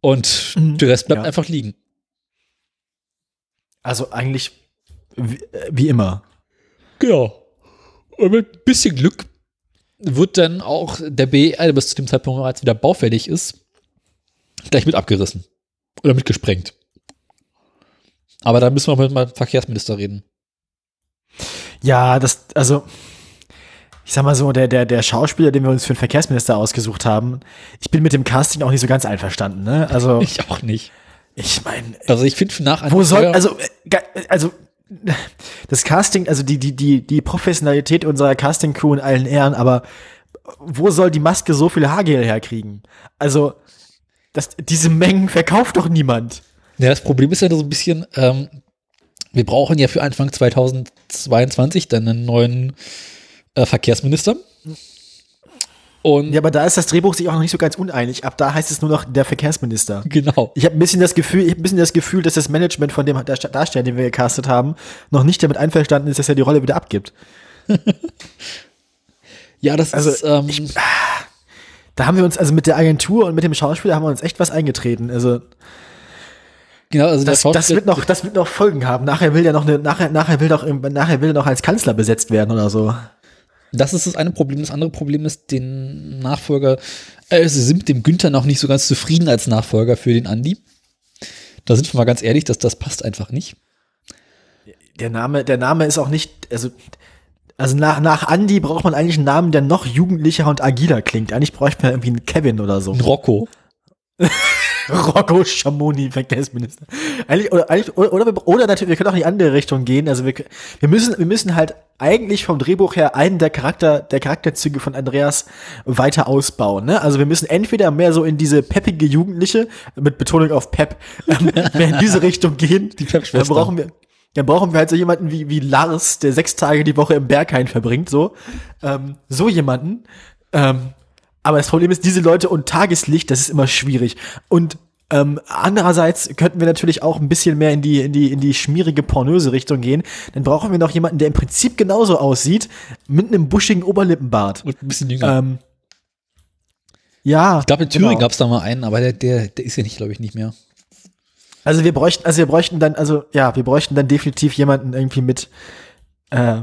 Und Mhm. der Rest bleibt Ja. einfach liegen. Also eigentlich wie, wie immer. Genau. Und mit ein bisschen Glück wird dann auch der BR, der bis zu dem Zeitpunkt bereits wieder baufällig ist, gleich mit abgerissen. Oder mit gesprengt. Aber da müssen wir mit meinem Verkehrsminister reden. Ja, das, also, ich sag mal so, der, der, der Schauspieler, den wir uns für den Verkehrsminister ausgesucht haben, ich bin mit dem Casting auch nicht so ganz einverstanden, ne? Also, Ich auch nicht. ich meine, Also ich finde nach wo soll, also, äh, also, das Casting, also die, die, die, die Professionalität unserer Casting-Crew in allen Ehren, aber wo soll die Maske so viel Haargel herkriegen? Also, das, diese Mengen verkauft doch niemand. Ja, das Problem ist ja so ein bisschen, ähm, wir brauchen ja für Anfang 2022 dann einen neuen äh, Verkehrsminister. Und Ja, aber da ist das Drehbuch sich auch noch nicht so ganz uneinig. Ab da heißt es nur noch der Verkehrsminister. genau. Ich habe ein bisschen das Gefühl, ich habe ein bisschen das Gefühl, dass das Management von dem Darst- Darsteller, den wir gecastet haben, noch nicht damit einverstanden ist, dass er die Rolle wieder abgibt. Ja, das Also, ist, ähm, Da haben wir uns also mit der Agentur und mit dem Schauspieler haben wir uns echt was eingetreten. Also genau, also das, das wird noch, das wird noch Folgen haben. Nachher will der noch eine, nachher, nachher will doch, nachher will er noch als Kanzler besetzt werden oder so. Das ist das eine Problem. Das andere Problem ist, den Nachfolger, äh, sie sind mit dem Günther noch nicht so ganz zufrieden als Nachfolger für den Andi. Da sind wir mal ganz ehrlich, dass das passt einfach nicht. Der Name, der Name ist auch nicht, also, also nach, nach Andy braucht man eigentlich einen Namen, der noch jugendlicher und agiler klingt. Eigentlich bräuchte man irgendwie einen Kevin oder so. Ein Rocco. Rocco Schamoni, Verkehrsminister. Eigentlich, oder, eigentlich, oder, oder, oder natürlich, wir können auch in die andere Richtung gehen. Also wir, wir müssen, wir müssen halt eigentlich vom Drehbuch her einen der Charakter, der Charakterzüge von Andreas weiter ausbauen. Ne? Also wir müssen entweder mehr so in diese peppige Jugendliche, mit Betonung auf Pep, ähm, mehr in diese Richtung gehen. Die Dann brauchen wir, dann brauchen wir halt so jemanden wie, wie Lars, der sechs Tage die Woche im Berghain verbringt, so. Ähm, so jemanden. Ähm, aber das Problem ist, diese Leute und Tageslicht, das ist immer schwierig. Und ähm, andererseits könnten wir natürlich auch ein bisschen mehr in die, in die, in die schmierige, pornöse Richtung gehen. Dann brauchen wir noch jemanden, der im Prinzip genauso aussieht, mit einem buschigen Oberlippenbart. Und ein bisschen jünger. Ähm, ja. ich glaube, in Thüringen genau. gab es da mal einen, aber der, der, der ist ja nicht, glaube ich, nicht mehr. Also wir bräuchten, also wir bräuchten dann, also ja, wir bräuchten dann definitiv jemanden irgendwie mit, äh,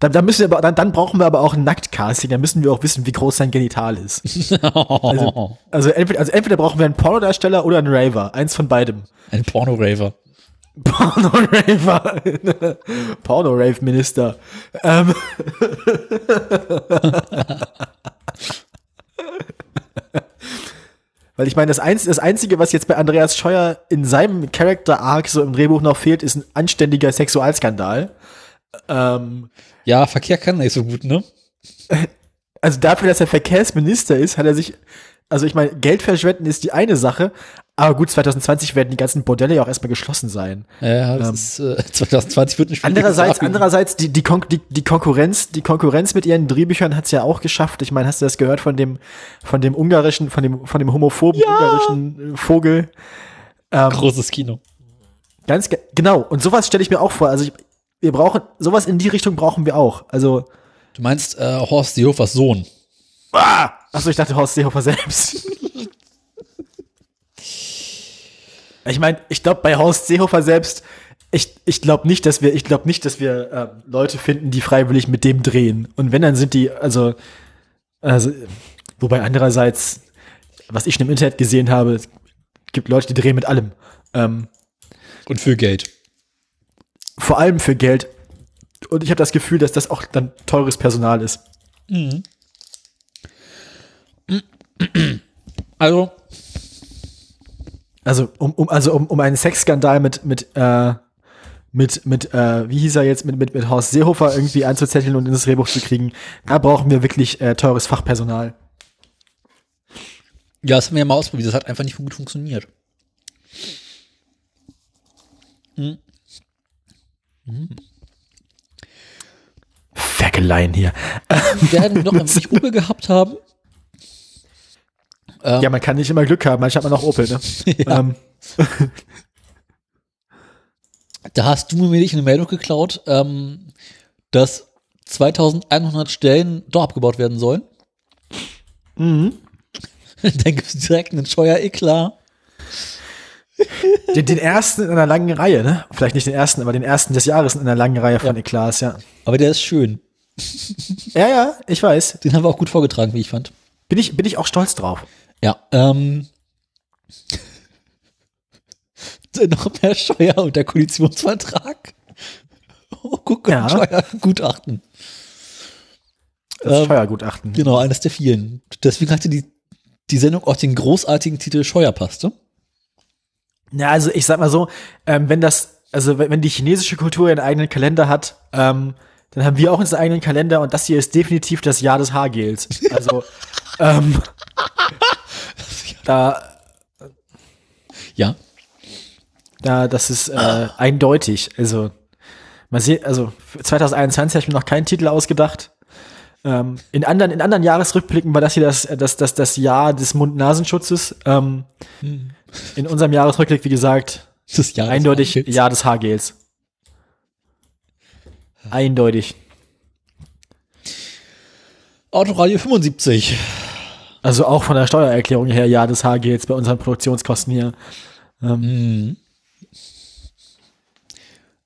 dann, dann müssen wir aber, dann, dann brauchen wir aber auch ein Nacktcasting, dann müssen wir auch wissen, wie groß sein Genital ist. Also, also, entweder, also entweder brauchen wir einen Pornodarsteller oder einen Raver, eins von beidem. Ein Porno-Raver. Porno-Raver. Porno-Rave-Minister. Ähm. Weil ich meine, das, Einz das Einzige, was jetzt bei Andreas Scheuer in seinem Character-Arc so im Drehbuch noch fehlt, ist ein anständiger Sexualskandal. Ähm, Ja, Verkehr kann nicht so gut, ne? also dafür, dass er Verkehrsminister ist, hat er sich, also ich meine, Geld verschwenden ist die eine Sache, aber gut, 2020 werden die ganzen Bordelle ja auch erstmal geschlossen sein. Ja, das ist, äh, 2020 wird nicht Andererseits, andererseits die, die, Kon die, die Konkurrenz, die Konkurrenz mit ihren Drehbüchern hat's ja auch geschafft. Ich meine, hast du das gehört von dem, von dem ungarischen, von dem, von dem homophoben ungarischen äh, Vogel? Ähm, Großes Kino. Ganz ge genau. Und sowas stelle ich mir auch vor. Also ich, wir brauchen sowas in die Richtung brauchen wir auch. Also Du meinst äh, Horst Seehofers Sohn. ah! Achso, ich dachte Horst Seehofer selbst. ich meine, ich glaube bei Horst Seehofer selbst, ich, ich glaube nicht, dass wir, ich glaube nicht, dass wir äh, Leute finden, die freiwillig mit dem drehen. Und wenn dann sind die, also, also, wobei andererseits, was ich schon im Internet gesehen habe, es gibt Leute, die drehen mit allem. Ähm, Und für Geld. Vor allem für Geld. Und ich habe das Gefühl, dass das auch dann teures Personal ist. Also, Also um, um also um, um einen Sexskandal mit mit äh, mit mit äh, wie hieß er jetzt mit mit mit Horst Seehofer irgendwie anzuzetteln und ins Drehbuch zu kriegen, da brauchen wir wirklich äh, teures Fachpersonal. ja, das haben wir ja mal ausprobiert. Das hat einfach nicht gut funktioniert. Ferkeleien hier. Wir werden noch ein wenig Opel gehabt haben. Ja, man kann nicht immer Glück haben, manchmal hat man auch Opel, ne? ähm, Da hast du mir nicht eine Meldung geklaut, ähm, dass 2100 Stellen doch abgebaut werden sollen. mhm. Dann gibt es direkt einen Scheuer-Eklat. den, den ersten in einer langen Reihe, ne? Vielleicht nicht den ersten, aber den ersten des Jahres in einer langen Reihe von Eklas, ja. Aber der ist schön. Ja, ja, ich weiß. Den haben wir auch gut vorgetragen, wie ich fand. Bin ich, bin ich auch stolz drauf. Ja, ähm. noch mehr Steuer und der Koalitionsvertrag. Oh, guck mal, Ja. Steuergutachten. Das Ähm, Steuergutachten. Genau, eines der vielen. Deswegen hatte die, die Sendung auch den großartigen Titel Scheuerpaste. Ja, also ich sag mal so, ähm, wenn das, also wenn, wenn die chinesische Kultur ihren eigenen Kalender hat, ähm, dann haben wir auch unseren eigenen Kalender und das hier ist definitiv das Jahr des Haargels. Also, ähm, da, Ja. da, das ist äh, eindeutig. Also, man sieht, also für 2021 habe ich mir noch keinen Titel ausgedacht. Ähm, in anderen, in anderen Jahresrückblicken war das hier das, das, das, das Jahr des Mund-Nasenschutzes. Ähm, in unserem Jahresrückblick, wie gesagt, Das Jahr des Eindeutig Haargels. Jahr des Haargels. Eindeutig. Autoradio 75. Also auch von der Steuererklärung her Jahr des Haargels bei unseren Produktionskosten hier. Ähm,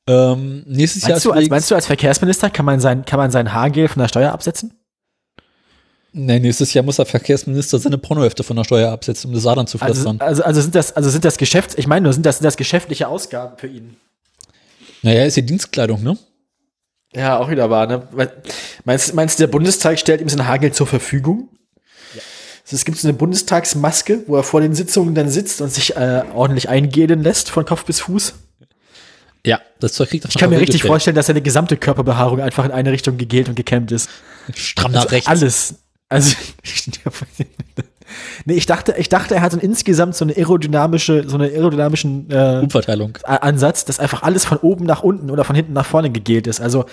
nächstes Jahr Meinst du, als, meinst du, als Verkehrsminister kann man sein, kann man sein Haargel von der Steuer absetzen? Nee, nächstes Jahr muss der Verkehrsminister seine Pornohefte von der Steuer absetzen, um das Saarland zu Also, pflastern. also, also sind das, also sind das Geschäfts, ich meine nur, sind das, sind das geschäftliche Ausgaben für ihn? naja, ist ja Dienstkleidung, ne? Ja, auch wieder wahr, ne? Meinst, meinst du, der Bundestag stellt ihm sein Haargeld zur Verfügung? Also es gibt so eine Bundestagsmaske, wo er vor den Sitzungen dann sitzt und sich äh, ordentlich eingehen lässt von Kopf bis Fuß. Ja, das Zeug kriegt Ich kann mir richtig vorstellen, dass seine gesamte Körperbehaarung einfach in eine Richtung gegelt und gekämmt ist. Stramm nach rechts. Alles. Also, nee, ich dachte, ich dachte, er hat so insgesamt so eine aerodynamische, so eine aerodynamischen äh, Umverteilung. Ansatz, dass einfach alles von oben nach unten oder von hinten nach vorne gegelt ist. Also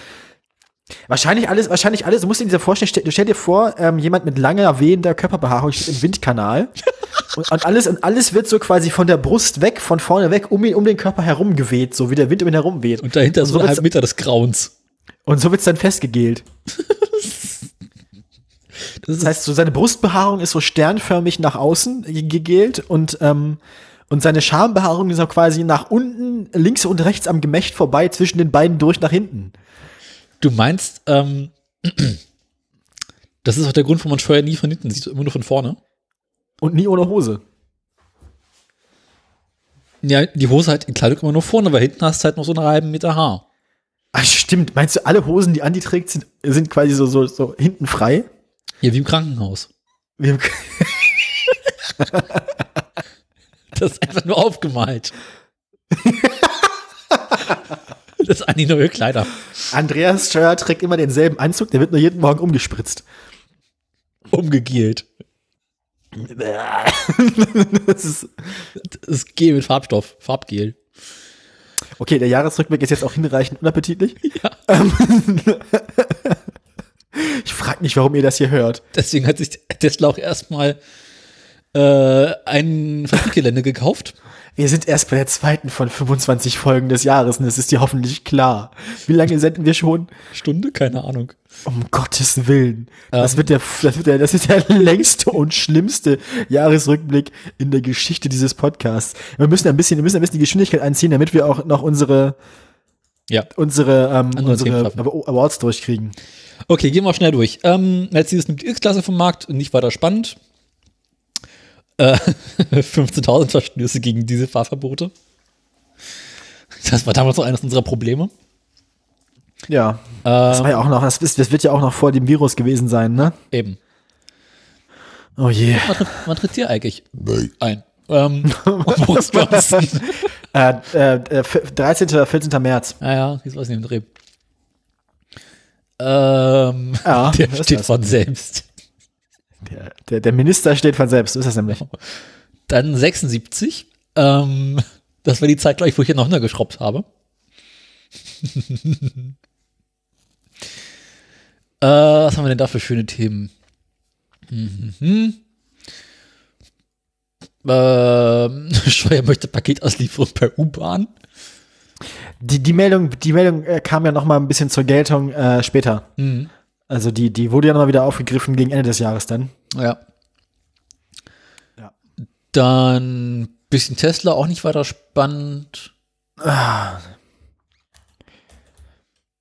wahrscheinlich alles, wahrscheinlich alles. Du musst dir dir vorstellen, stell, stell dir vor, ähm, jemand mit langer wehender Körperbehaarung steht im Windkanal und, und alles und alles wird so quasi von der Brust weg, von vorne weg, um ihn um den Körper herum geweht, so wie der Wind um ihn herum weht. Und dahinter so so ein halb Meter des Grauens. Und so wird's dann festgegelt. Das Das heißt, so seine Brustbehaarung ist so sternförmig nach außen ge- gegelt und, ähm, und seine Schambehaarung ist auch quasi nach unten, links und rechts am Gemächt vorbei, zwischen den beiden durch nach hinten. Du meinst, ähm, das ist auch der Grund, warum man Steuer nie von hinten sieht, immer nur von vorne. Und nie ohne Hose. Ja, die Hose halt in Kleidung immer nur vorne, weil hinten hast du halt noch so einen halben Meter Haar. Ach, stimmt. Meinst du, alle Hosen, die Andi trägt, sind, sind quasi so, so, so hinten frei? Ja, wie im Krankenhaus. Wir haben- Das ist einfach nur aufgemalt. das ist eigentlich neue Kleider. Andreas Steuer trägt immer denselben Anzug, der wird nur jeden Morgen umgespritzt. Umgegelt. das ist, Das ist Gel mit Farbstoff, Farbgel. okay, der Jahresrückblick ist jetzt auch hinreichend unappetitlich. Ja. Ähm, ich frage nicht, warum ihr das hier hört. Deswegen hat sich Tesla auch erstmal äh, ein Fabrikgelände gekauft. Wir sind erst bei der zweiten von 25 Folgen des Jahres und es ist dir hoffentlich klar. Wie lange senden wir schon? Stunde? Keine Ahnung. Um Gottes Willen. Das Ähm. wird der, das wird der, das ist der längste und schlimmste Jahresrückblick in der Geschichte dieses Podcasts. Wir müssen ein bisschen, wir müssen ein bisschen die Geschwindigkeit einziehen, damit wir auch noch unsere, Ja. unsere, ähm, Andere unsere. Awards durchkriegen. Okay, gehen wir schnell durch. Ähm, Mercedes nimmt die X-Klasse vom Markt, nicht weiter spannend. Äh, 15.000 Verstöße gegen diese Fahrverbote. Das war damals so eines unserer Probleme. Ja. Das war Ähm, ja auch noch, das, ist, das wird ja auch noch vor dem Virus gewesen sein, ne? eben. Oh je. Was tritt, was tritt hier eigentlich ein? Ähm, Boris Johnson. Äh, äh, äh, 13. oder 14. März. Ah ja, ich nicht im Dreh. Ähm, Ja, der was steht das? von selbst. Der, der, der Minister steht von selbst, so ist das nämlich. Dann 76. Ähm, das war die Zeit, glaube ich, wo ich hier noch runtergeschraubt habe. äh, was haben wir denn da für schöne Themen? Mhm. Ähm, Scheuer möchte Paketauslieferung per U-Bahn. Die, die Meldung, die Meldung äh, kam ja noch mal ein bisschen zur Geltung äh, später. Mhm. Also die, die wurde ja noch mal wieder aufgegriffen gegen Ende des Jahres dann. Ja. Ja. Dann bisschen Tesla, auch nicht weiter spannend. Ah,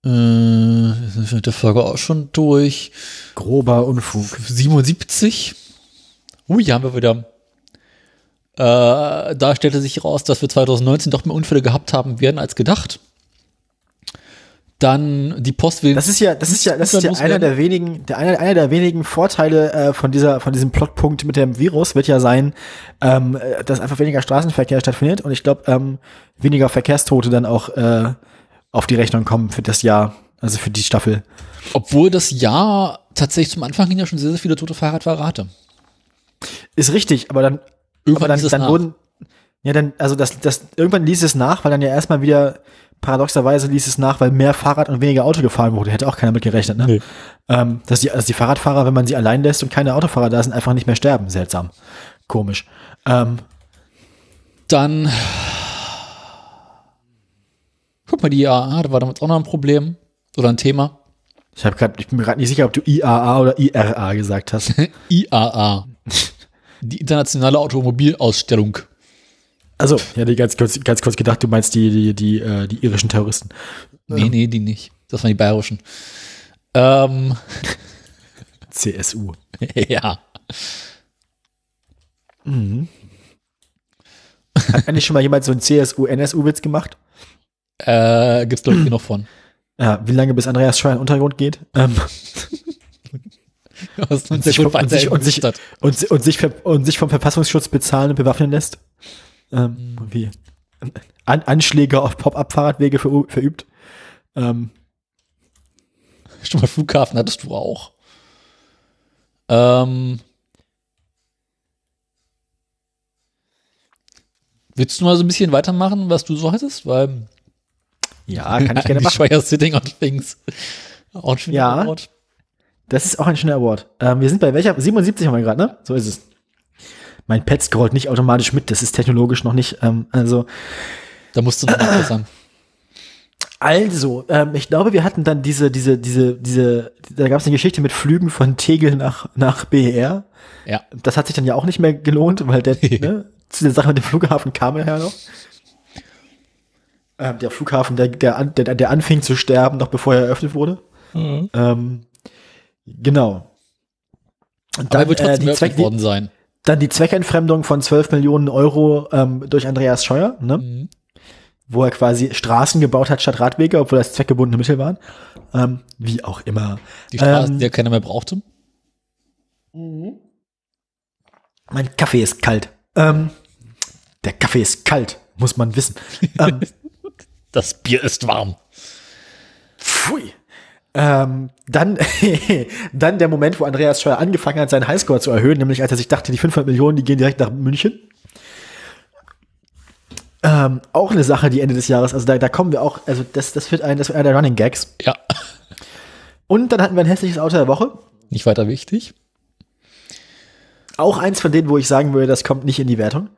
Äh, sind wir mit der Folge auch schon durch. grober Unfug. 77. Ui, hier haben wir wieder. Äh, da stellte sich raus, dass wir 2019 doch mehr Unfälle gehabt haben werden als gedacht. Dann die Post will. Das ist ja, das ist ja, das ist ja einer der wenigen, der einer, einer der wenigen Vorteile äh, von dieser, von diesem Plotpunkt mit dem Virus wird ja sein, ähm, äh, dass einfach weniger Straßenverkehr stattfindet und ich glaube ähm, weniger Verkehrstote dann auch äh, auf die Rechnung kommen für das Jahr, also für die Staffel. Obwohl das Jahr tatsächlich zum Anfang hin ja schon sehr, sehr viele tote Fahrradfahrer hatte. Ist richtig, aber dann, Irgendwann aber dann, dann wurden, ja dann, also das, das, irgendwann ließ es nach, weil dann ja erstmal wieder paradoxerweise ließ es nach, weil mehr Fahrrad und weniger Auto gefahren wurde. Hätte auch keiner mit gerechnet, ne? Nee. Ähm, dass, die, dass die Fahrradfahrer, wenn man sie allein lässt und keine Autofahrer da sind, einfach nicht mehr sterben. Seltsam. Komisch. Ähm, Dann. Guck mal, die IAA, da war damals auch noch ein Problem oder ein Thema. ich, hab grad, ich bin mir gerade nicht sicher, ob du IAA oder IRA gesagt hast. IAA. Die internationale Automobilausstellung. Also, ja, die ganz kurz, ganz kurz gedacht, du meinst die, die, die, äh, die irischen Terroristen. Nee, nee, die nicht. Das waren die bayerischen. Ähm, CSU. ja. Hat eigentlich schon mal jemand so einen CSU-NSU-Witz gemacht? Äh, gibt's glaube ich genug von. Ja, wie lange bis Andreas Scheuer in den Untergrund geht? Ähm, und, sich, vom- und, sich, und, sich, und sich vom Verfassungsschutz bezahlen und bewaffnen lässt. Ähm, wie? An, Anschläge auf Pop-Up-Fahrradwege verü- verübt. Ähm, Schon mal Flughafen hattest du auch. Ähm, willst du mal so ein bisschen weitermachen, was du so hattest? Weil ja, kann ich gerne machen. Schweier Sitting on Things. Auch ein schöner Ja. Wort. Das ist auch ein schöner Award. Ähm, wir sind bei welcher? 77 haben wir gerade, ne? So ist es. Mein Pet scrollt nicht automatisch mit, das ist technologisch noch nicht. Ähm, also, Da musst du noch nachbessern. also, ähm, ich glaube, wir hatten dann diese, diese, diese, diese, da gab es eine Geschichte mit Flügen von Tegel nach, nach BER. Ja. Das hat sich dann ja auch nicht mehr gelohnt, weil der, ne, zu der Sache mit dem Flughafen kam er ja noch. Ähm, der Flughafen, der, der, der, der anfing zu sterben, noch bevor er eröffnet wurde. Mhm. Ähm, genau. Und Aber er wird äh, trotzdem die Zweck, worden sein. Dann die Zweckentfremdung von 12 Millionen Euro ähm, durch Andreas Scheuer, ne? Mhm. wo er quasi Straßen gebaut hat statt Radwege, obwohl das zweckgebundene Mittel waren. Ähm, wie auch immer. Die Straßen, Ähm, die ja keiner mehr brauchte. Mein Kaffee ist kalt. Ähm, der Kaffee ist kalt, muss man wissen. ähm, Das Bier ist warm. pfui. Ähm, dann, dann der Moment, wo Andreas Scheuer angefangen hat, seinen Highscore zu erhöhen, nämlich als er sich dachte, die 500 Millionen, die gehen direkt nach München. Ähm, auch eine Sache, die Ende des Jahres, also da, da kommen wir auch, also das, das wird ein, das wird einer der Running Gags. Ja. Und dann hatten wir ein hässliches Auto der Woche. Nicht weiter wichtig. Auch eins von denen, wo ich sagen würde, das kommt nicht in die Wertung.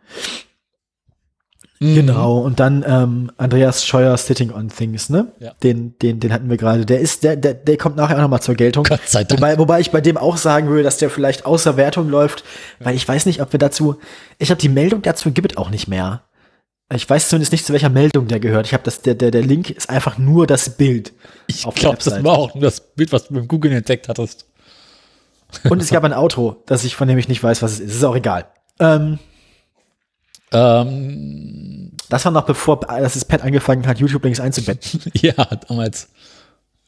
Mhm. Genau. Und dann ähm, Andreas Scheuer Sitting on Things, ne? Ja. Den, den, den hatten wir gerade. Der ist, der, der, der kommt nachher auch nochmal zur Geltung. Gott sei Dank. Wobei, wobei ich bei dem auch sagen würde, dass der vielleicht außer Wertung läuft, weil ich weiß nicht, ob wir dazu, ich habe die Meldung dazu gibt auch nicht mehr. Ich weiß zumindest nicht, zu welcher Meldung der gehört. Ich habe das, der, der, der Link ist einfach nur das Bild. Ich glaube, das war auch nur das Bild, was du mit Google entdeckt hattest. Und es gab ein Auto, das ich, von dem ich nicht weiß, was es ist. Ist auch egal. Ähm, Ähm, das war noch bevor, dass es Pat angefangen hat, YouTube-Links einzubetten. ja, damals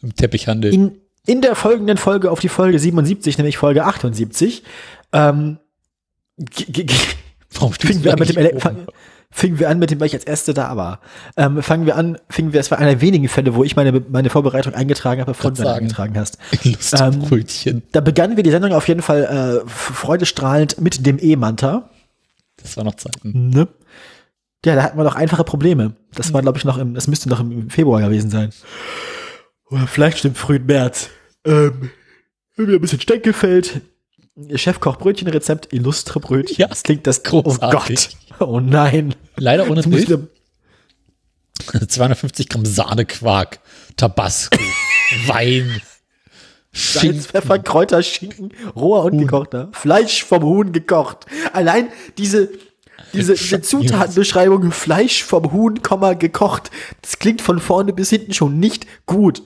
im Teppichhandel. In, in der folgenden Folge auf die Folge 77, nämlich Folge 78, ähm, Warum fingen wir, an mit dem Ele oben? fang, fingen wir an mit dem, weil ich als Erste da war. Ähm, fangen wir an, fingen wir, es war einer der wenigen Fälle, wo ich meine, meine Vorbereitung eingetragen habe, bevor du sagen. eingetragen hast. Lustbrötchen. Da begannen wir die Sendung auf jeden Fall äh, freudestrahlend mit dem E-Manta. Das war noch Zeiten. Ne? Ja, da hatten wir noch einfache Probleme. Das war, glaube ich, noch im, das müsste noch im Februar gewesen sein. Oder vielleicht schon im frühen März. Ähm, wieder ein bisschen Steckelfeld. Chefkoch Brötchenrezept, illustre Brötchen. Ja, das klingt das großartig. Oh Gott. Oh nein. Leider ohne Das Bild. wieder, 250 Gramm Sahnequark, Tabasco, Wein, Salz. Pfeffer, Kräuter, Schinken, roher und gekochter. Fleisch vom Huhn gekocht. Allein diese, diese, diese Zutatenbeschreibung, Fleisch vom Huhn, gekocht, das klingt von vorne bis hinten schon nicht gut.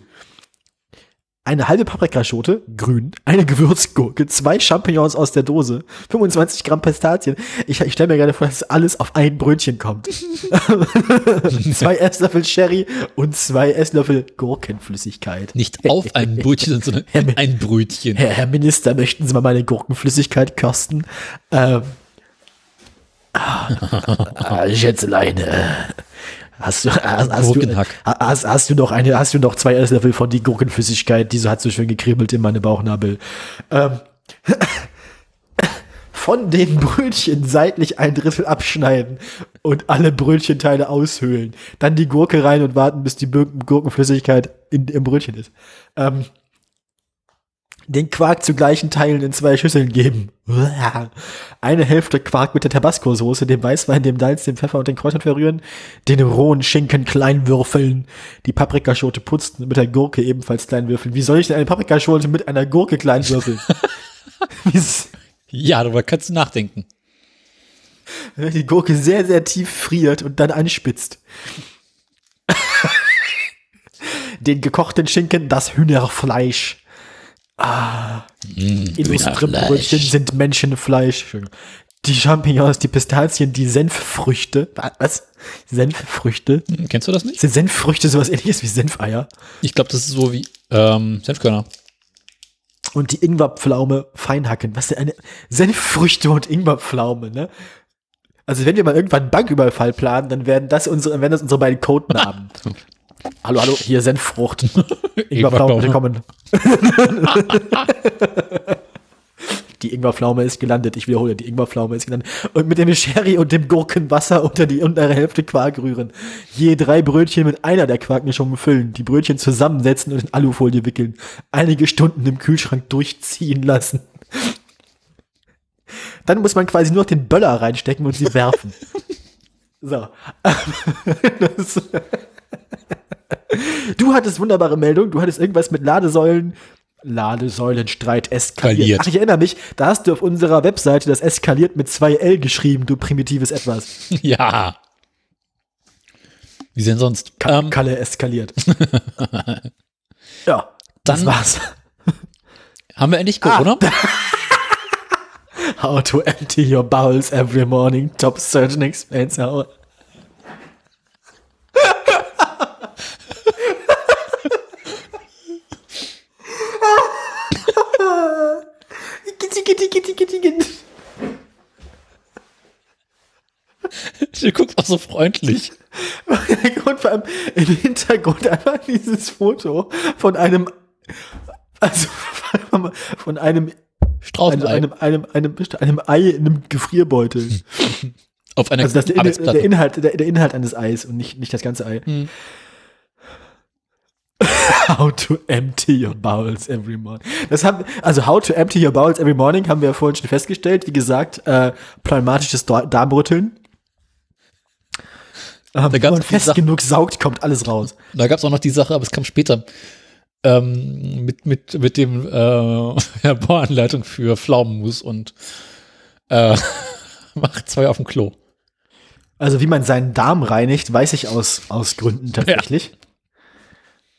Eine halbe Paprikaschote, grün, eine Gewürzgurke, zwei Champignons aus der Dose, 25 Gramm Pistazien. Ich, ich stelle mir gerade vor, dass alles auf ein Brötchen kommt. zwei Esslöffel Sherry und zwei Esslöffel Gurkenflüssigkeit. Nicht auf einem Brötchen, sondern in ein Brötchen. Herr, Herr Minister, möchten Sie mal meine Gurkenflüssigkeit kosten? Ähm, ah, Schätzelein, äh, hast du, hast, hast, du, hast, hast du noch eine, hast du noch zwei Esslöffel von die Gurkenflüssigkeit, die so hat so schön gekribbelt in meine Bauchnabel. Ähm, von den Brötchen seitlich ein Drittel abschneiden und alle Brötchenteile aushöhlen. Dann die Gurke rein und warten, bis die Gurkenflüssigkeit in, im Brötchen ist. Ähm, den Quark zu gleichen Teilen in zwei Schüsseln geben. Eine Hälfte Quark mit der Tabasco-Soße, dem Weißwein, dem Salz, dem Pfeffer und den Kräutern verrühren, den rohen Schinken klein würfeln, die Paprikaschote putzen und mit der Gurke ebenfalls klein würfeln. Wie soll ich denn eine Paprikaschote mit einer Gurke klein würfeln? Ja, darüber kannst du nachdenken. Wenn die Gurke sehr, sehr tief friert und dann anspitzt. Den gekochten Schinken, das Hühnerfleisch. Ah, illustre Hühnerfleisch. Brötchen sind Menschenfleisch. Die Champignons, die Pistazien, die Senffrüchte. Wa- Was? Senffrüchte? Kennst du das nicht? Sind Senffrüchte sowas ähnliches wie Senfeier? Ich glaube, das ist so wie ähm, Senfkörner. Und die Ingwerpflaume feinhacken. Was denn eine Senffrüchte und Ingwerpflaume, ne? Also wenn wir mal irgendwann einen Banküberfall planen, dann werden das unsere, werden das unsere beiden Codenamen. hallo, hallo, hier Senffrucht. Ingwerpflaume, bitte kommen. Die Ingwerpflaume ist gelandet. Ich wiederhole, die Ingwerpflaume ist gelandet. Und mit dem Sherry und dem Gurkenwasser unter die untere Hälfte Quark rühren. Je drei Brötchen mit einer der Quarkmischungen füllen. Die Brötchen zusammensetzen und in Alufolie wickeln. Einige Stunden im Kühlschrank durchziehen lassen. Dann muss man quasi nur noch den Böller reinstecken und sie werfen. So. Das- du hattest wunderbare Meldung. Du hattest irgendwas mit Ladesäulen. Ladesäulenstreit eskaliert. Skaliert. Ach, ich erinnere mich, da hast du auf unserer Webseite das eskaliert mit zwei L geschrieben, du primitives Etwas. ja. Wie denn sonst? Ka Ähm, Kalle eskaliert. ja, Dann- das war's. haben wir endlich Corona? How to empty your bowels every morning. Top surgeon explains how. du guckst auch so freundlich. Und vor allem im Hintergrund einfach dieses Foto von einem Also von einem, Straußenei. einem, einem, einem, einem Ei in einem Gefrierbeutel. auf einer Also das ist der, der, Inhalt, der, der Inhalt eines Eis und nicht, nicht das ganze Ei. Hm. How to empty your bowels every morning. Das haben, also how to empty your bowels every morning haben wir ja vorhin schon festgestellt. Wie gesagt, äh, pneumatisches Da- Darmrütteln. Ähm, wenn man fest Sache- genug saugt, kommt alles raus. Da gab es auch noch die Sache, aber es kam später. Ähm, mit, mit, mit dem äh, ja, Bauanleitung für Pflaumenmus und äh, macht zwei auf dem Klo. Also wie man seinen Darm reinigt, weiß ich aus, aus Gründen tatsächlich.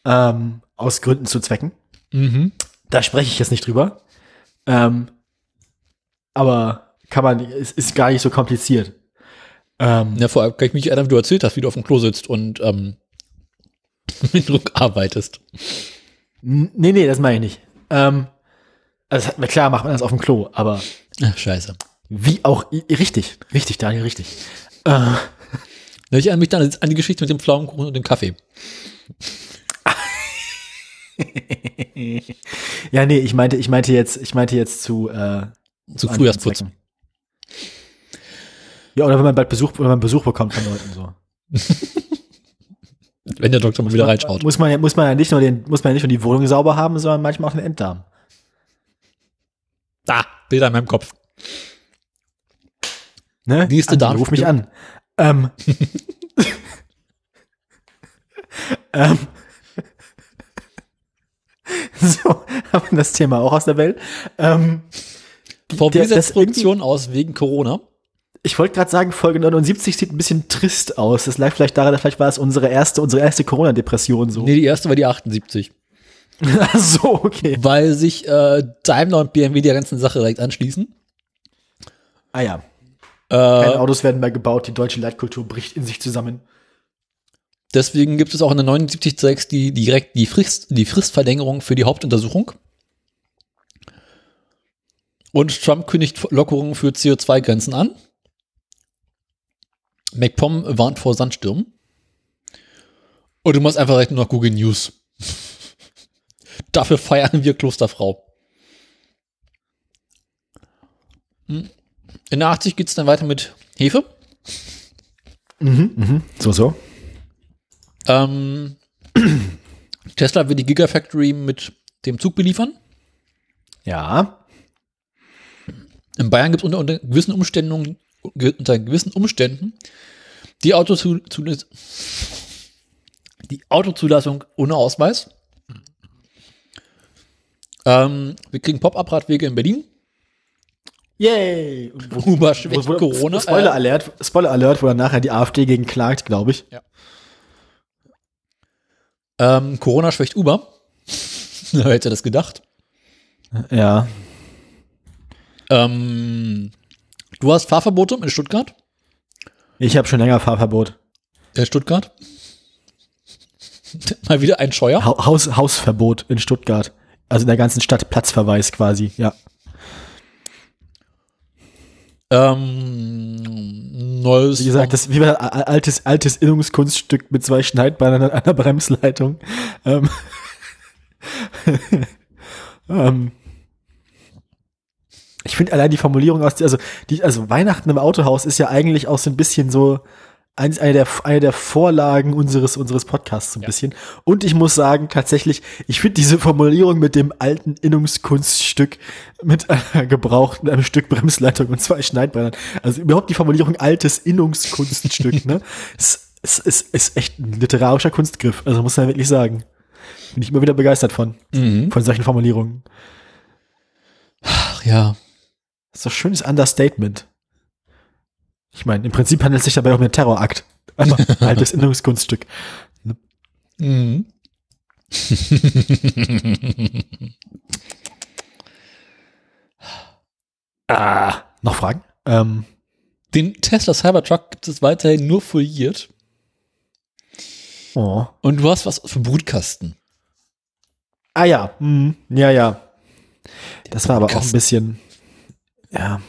Ähm, aus Gründen zu Zwecken. Mhm. Da spreche ich jetzt nicht drüber. Ähm, aber kann man, es ist gar nicht so kompliziert. Ähm, Ja, vor allem kann ich mich erinnern, wie du erzählt hast, wie du auf dem Klo sitzt und ähm, mit Druck arbeitest. nee, nee, das meine ich nicht. Ähm, also na klar macht man das auf dem Klo, aber Ach, scheiße. wie auch, richtig, richtig, Daniel, richtig. Äh, Ich erinnere mich dann an die Geschichte mit dem Pflaumenkuchen und dem Kaffee. ja, nee, ich meinte, ich meinte jetzt, ich meinte jetzt zu, äh, Zu Frühjahrsputz. Zwecken. Ja, oder wenn man bald Besuch, oder man Besuch bekommt von Leuten so. Wenn der Doktor mal wieder reinschaut. Muss man ja, muss man ja nicht nur den, muss man ja nicht nur die Wohnung sauber haben, sondern manchmal auch den Enddarm. Da, Bilder in meinem Kopf. Ne? Nächste Darm- Ruf mich an. Ähm. ähm. So, haben wir das Thema auch aus der Welt. Ähm, VW setzt Produktion aus wegen Corona. Ich wollte gerade sagen, Folge 79 sieht ein bisschen trist aus. Das lag vielleicht daran, vielleicht war es unsere erste, unsere erste Corona-Depression so. Nee, die erste war die 78. Ach so, okay. Weil sich äh, Daimler und BMW der ganzen Sache direkt anschließen. Ah ja. Keine Äh, Autos werden mehr gebaut, die deutsche Leitkultur bricht in sich zusammen. deswegen gibt es auch in der 79.6 die, die direkt die, Frist, die Fristverlängerung für die Hauptuntersuchung. Und Trump kündigt Lockerungen für CO2-Grenzen an. MacPom warnt vor Sandstürmen. Und du machst einfach direkt nur noch Google News. Dafür feiern wir Klosterfrau. Hm. In der 80 geht es dann weiter mit Hefe. Mhm, mhm. So, so. Ähm, Tesla will die Gigafactory mit dem Zug beliefern. Ja. In Bayern gibt es unter, unter gewissen Umständen unter gewissen Umständen die Autozu zu, die Autozulassung ohne Ausweis. Ähm, wir kriegen Pop-up-Radwege in Berlin. Yay! Uber schwächt Corona. Spoiler Äh, Alert, Spoiler Alert, wo dann nachher die AfD gegen klagt, glaube ich. ähm, Corona schwächt Uber. Wer hätte das gedacht? Ja. Ähm, du hast Fahrverbote in Stuttgart. Ich habe schon länger Fahrverbot. In Stuttgart. Mal wieder ein Scheuer. Ha Haus Hausverbot in Stuttgart. Also in der ganzen Stadt Platzverweis quasi, ja. Ähm, neues. Wie gesagt, das wie a- altes, altes Innungskunststück mit zwei Schneidbeinen und einer Bremsleitung. Ähm, ähm, ich finde allein die Formulierung aus, also, die, also Weihnachten im Autohaus ist ja eigentlich auch so ein bisschen so eins, eine, der, eine der Vorlagen unseres, unseres Podcasts so ein bisschen. Und ich muss sagen, tatsächlich, ich finde diese Formulierung mit dem alten Innungskunststück mit einer gebrauchten, einem Stück Bremsleitung und zwei Schneidbrennern, also überhaupt die Formulierung altes Innungskunststück, ne? Es, es, es ist echt ein literarischer Kunstgriff, also muss man wirklich sagen. Bin ich immer wieder begeistert von, Mhm. von solchen Formulierungen. Ach ja. Das ist doch ein schönes Understatement. Ich meine, im Prinzip handelt es sich dabei um einen Terrorakt. Aber altes Innungskunststück. Mhm. Ah, noch Fragen? Ähm, Den Tesla Cybertruck gibt es weiterhin nur foliert. oh. Und du hast was für Brutkasten. Ah ja, hm, ja, ja. Das war aber auch ein Brutkasten. bisschen, ja.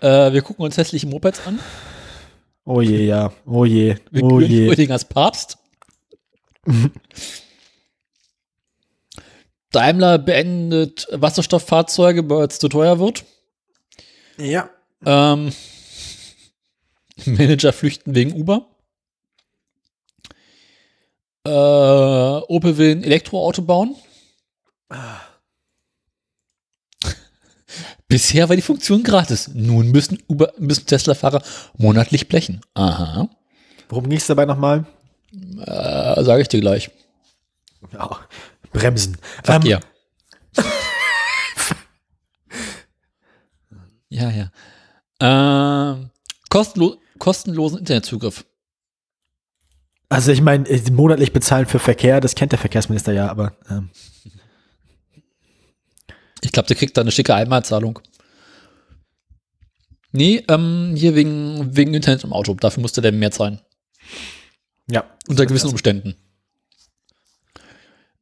Äh, wir gucken uns hässliche Mopeds an. Oh je, ja. Oh je. Wir Oh je. Als Papst. Daimler beendet Wasserstofffahrzeuge, weil es zu teuer wird. Ja. Ähm, Manager flüchten wegen Uber. Äh, Opel will ein Elektroauto bauen. Bisher war die Funktion gratis. Nun müssen, Uber, müssen Tesla-Fahrer monatlich blechen. Aha. Worum ging es dabei nochmal? Äh, Sage ich dir gleich. Ja. Bremsen. Verkehr. ja, ja. Ähm, kostenlo kostenlosen Internetzugriff. Also ich meine, äh, monatlich bezahlen für Verkehr, das kennt der Verkehrsminister ja, aber ähm, Ich glaube, der kriegt da eine schicke Einmalzahlung. Nee, ähm, hier wegen, wegen Internet im Auto. Dafür musste der mehr zahlen. ja. Unter gewissen Umständen.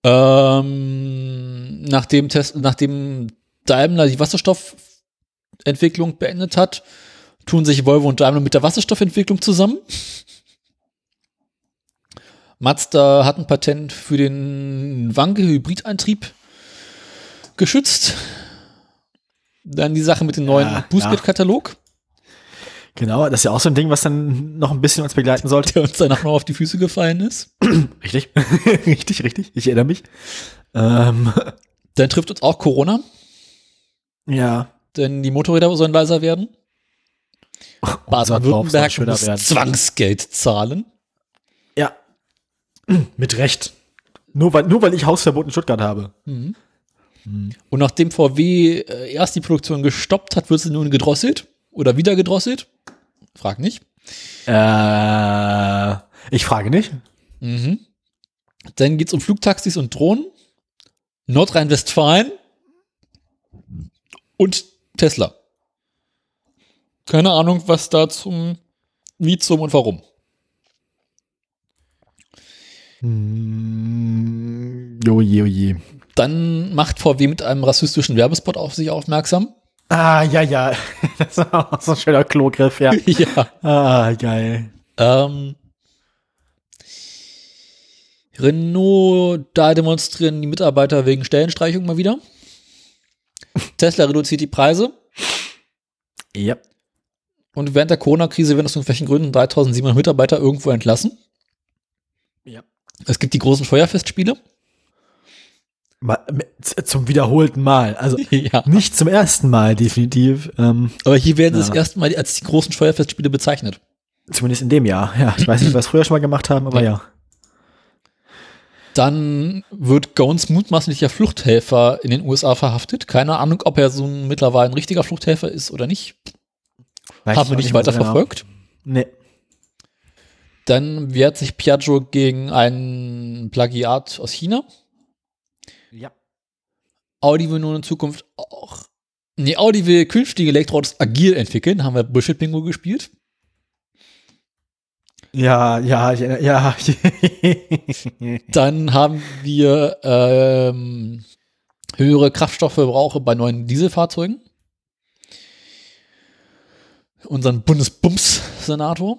Ähm, nachdem, Test, nachdem Daimler die Wasserstoffentwicklung beendet hat, tun sich Volvo und Daimler mit der Wasserstoffentwicklung zusammen. Mazda hat ein Patent für den Wanke-Hybridantrieb geschützt. Dann die Sache mit dem neuen Ja, Boostgate-Katalog, Genau, das ist ja auch so ein Ding, was dann noch ein bisschen uns begleiten sollte. der uns danach noch auf die Füße gefallen ist. Richtig, richtig, richtig. Ich erinnere mich. Ähm, Dann trifft uns auch Corona, ja. denn die Motorräder sollen leiser werden. Soll Baden-Württemberg muss werden. Zwangsgeld zahlen. Ja. Mit Recht. Nur weil, nur weil ich Hausverbot in Stuttgart habe. Und nachdem VW äh, erst die Produktion gestoppt hat, wird sie nun gedrosselt oder wieder gedrosselt. Frag nicht. Äh, ich frage nicht. Mhm. Dann geht's um Flugtaxis und Drohnen. Nordrhein-Westfalen und Tesla. Keine Ahnung, was da zum, wie zum und warum. Hm, Oje, oje. Dann macht VW mit einem rassistischen Werbespot auf sich aufmerksam. Ah, ja, ja. Das war auch so ein schöner Klogriff, ja. ja. Ah, geil. Ähm, Renault, da demonstrieren die Mitarbeiter wegen Stellenstreichung mal wieder. Tesla reduziert die Preise Ja. und während der Corona-Krise werden aus irgendwelchen Gründen 3700 Mitarbeiter irgendwo entlassen. Ja. Es gibt die großen Feuerfestspiele. Zum wiederholten Mal. Also ja. nicht zum ersten Mal, definitiv. Ähm, Aber hier werden sie Ja. das erste Mal als die großen Feuerfestspiele bezeichnet. zumindest in dem Jahr. Ja, ich weiß nicht, was wir früher schon mal gemacht haben, aber ja. Dann wird Gones mutmaßlicher Fluchthelfer in den USA verhaftet. Keine Ahnung, ob er so ein, mittlerweile ein richtiger Fluchthelfer ist oder nicht. Weiß Haben wir nicht weiter so genau. verfolgt. Nee. Dann wehrt sich Piaggio gegen ein Plagiat aus China. Audi will nun in Zukunft auch. Nee, Audi will künftige Elektroautos agil entwickeln. Haben wir Bullshit-Bingo gespielt. Ja, ja, ja. Dann haben wir ähm, höhere Kraftstoffverbrauche bei neuen Dieselfahrzeugen. Unseren Bundesbums-Senator.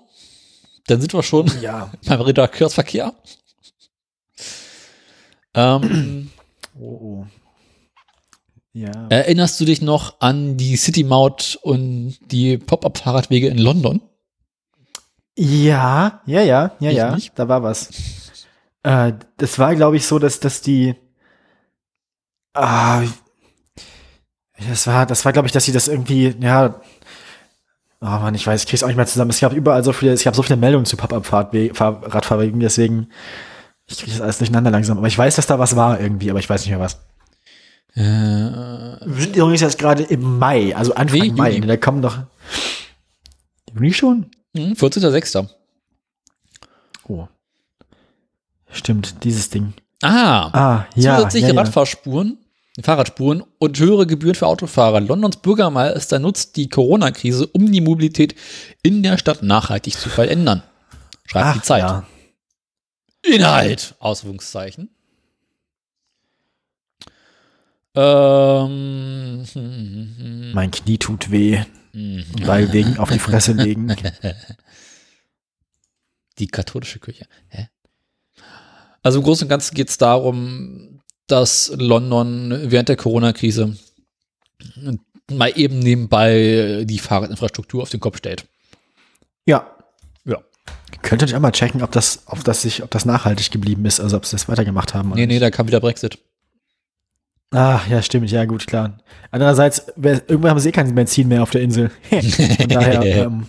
Dann sind wir schon ja. beim Redakteursverkehr. Ähm, Oh, oh. Ja. erinnerst du dich noch an die City Maut und die Pop-Up-Fahrradwege in London? Ja, ja, ja, ja, Ich ja. nicht. Da war was. Äh, das war, glaube ich, so, dass, dass die. Ah, das war, das war, glaube ich, dass sie das irgendwie, ja. Oh Mann, ich weiß, ich krieg's auch nicht mehr zusammen. Es gab überall so viele, es gab so viele Meldungen zu Pop-Up-Radfahrwegen, deswegen, ich krieg das alles durcheinander langsam. Aber ich weiß, dass da was war irgendwie, aber ich weiß nicht mehr was. Äh, Wir sind übrigens jetzt gerade im Mai, also Anfang Nee, Mai. Juni. Da kommen doch. Juni schon? hm, 14.06. Oh. Stimmt, dieses Ding. Ah, Ah, ja. zusätzliche ja, ja. Radfahrspuren, Fahrradspuren und höhere Gebühren für Autofahrer. Londons Bürgermeister nutzt die Corona-Krise, um die Mobilität in der Stadt nachhaltig zu verändern. Schreibt Ach, die Zeit. Ja. Inhalt, Ausrufungszeichen. Ähm, hm, hm, hm, Mein Knie tut weh, weil wegen auf die Fresse legen. Die katholische Kirche. Hä? Also im Großen und Ganzen geht es darum, dass London während der Corona-Krise mal eben nebenbei die Fahrradinfrastruktur auf den Kopf stellt. Ja. Ja. Könnt ihr nicht einmal checken, ob das, ob das sich, ob das nachhaltig geblieben ist, also ob sie das weitergemacht haben. Nee, nee, da kam wieder Brexit. Ah, ja, stimmt, ja, gut, klar. Andererseits, irgendwann haben sie eh kein Benzin mehr auf der Insel. Von daher ähm,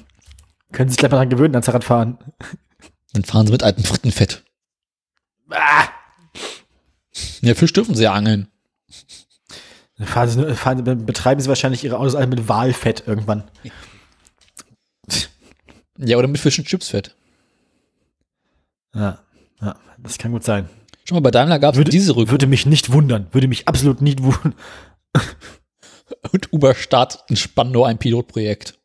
können sie sich gleich mal dran gewöhnen ans Radfahren. Dann fahren sie mit altem Frittenfett. Ah! Ja, Fisch dürfen sie ja angeln. Dann Fahren sie, fahren, betreiben sie wahrscheinlich ihre Autos alle mit Walfett irgendwann. Ja, oder mit Fisch und Chipsfett. Ja, ja, das kann gut sein. Schon mal bei Daimler gab es Würde- diese Rück Würde mich nicht wundern, würde mich absolut nicht wundern. und Uber startet in Spandau ein Pilotprojekt.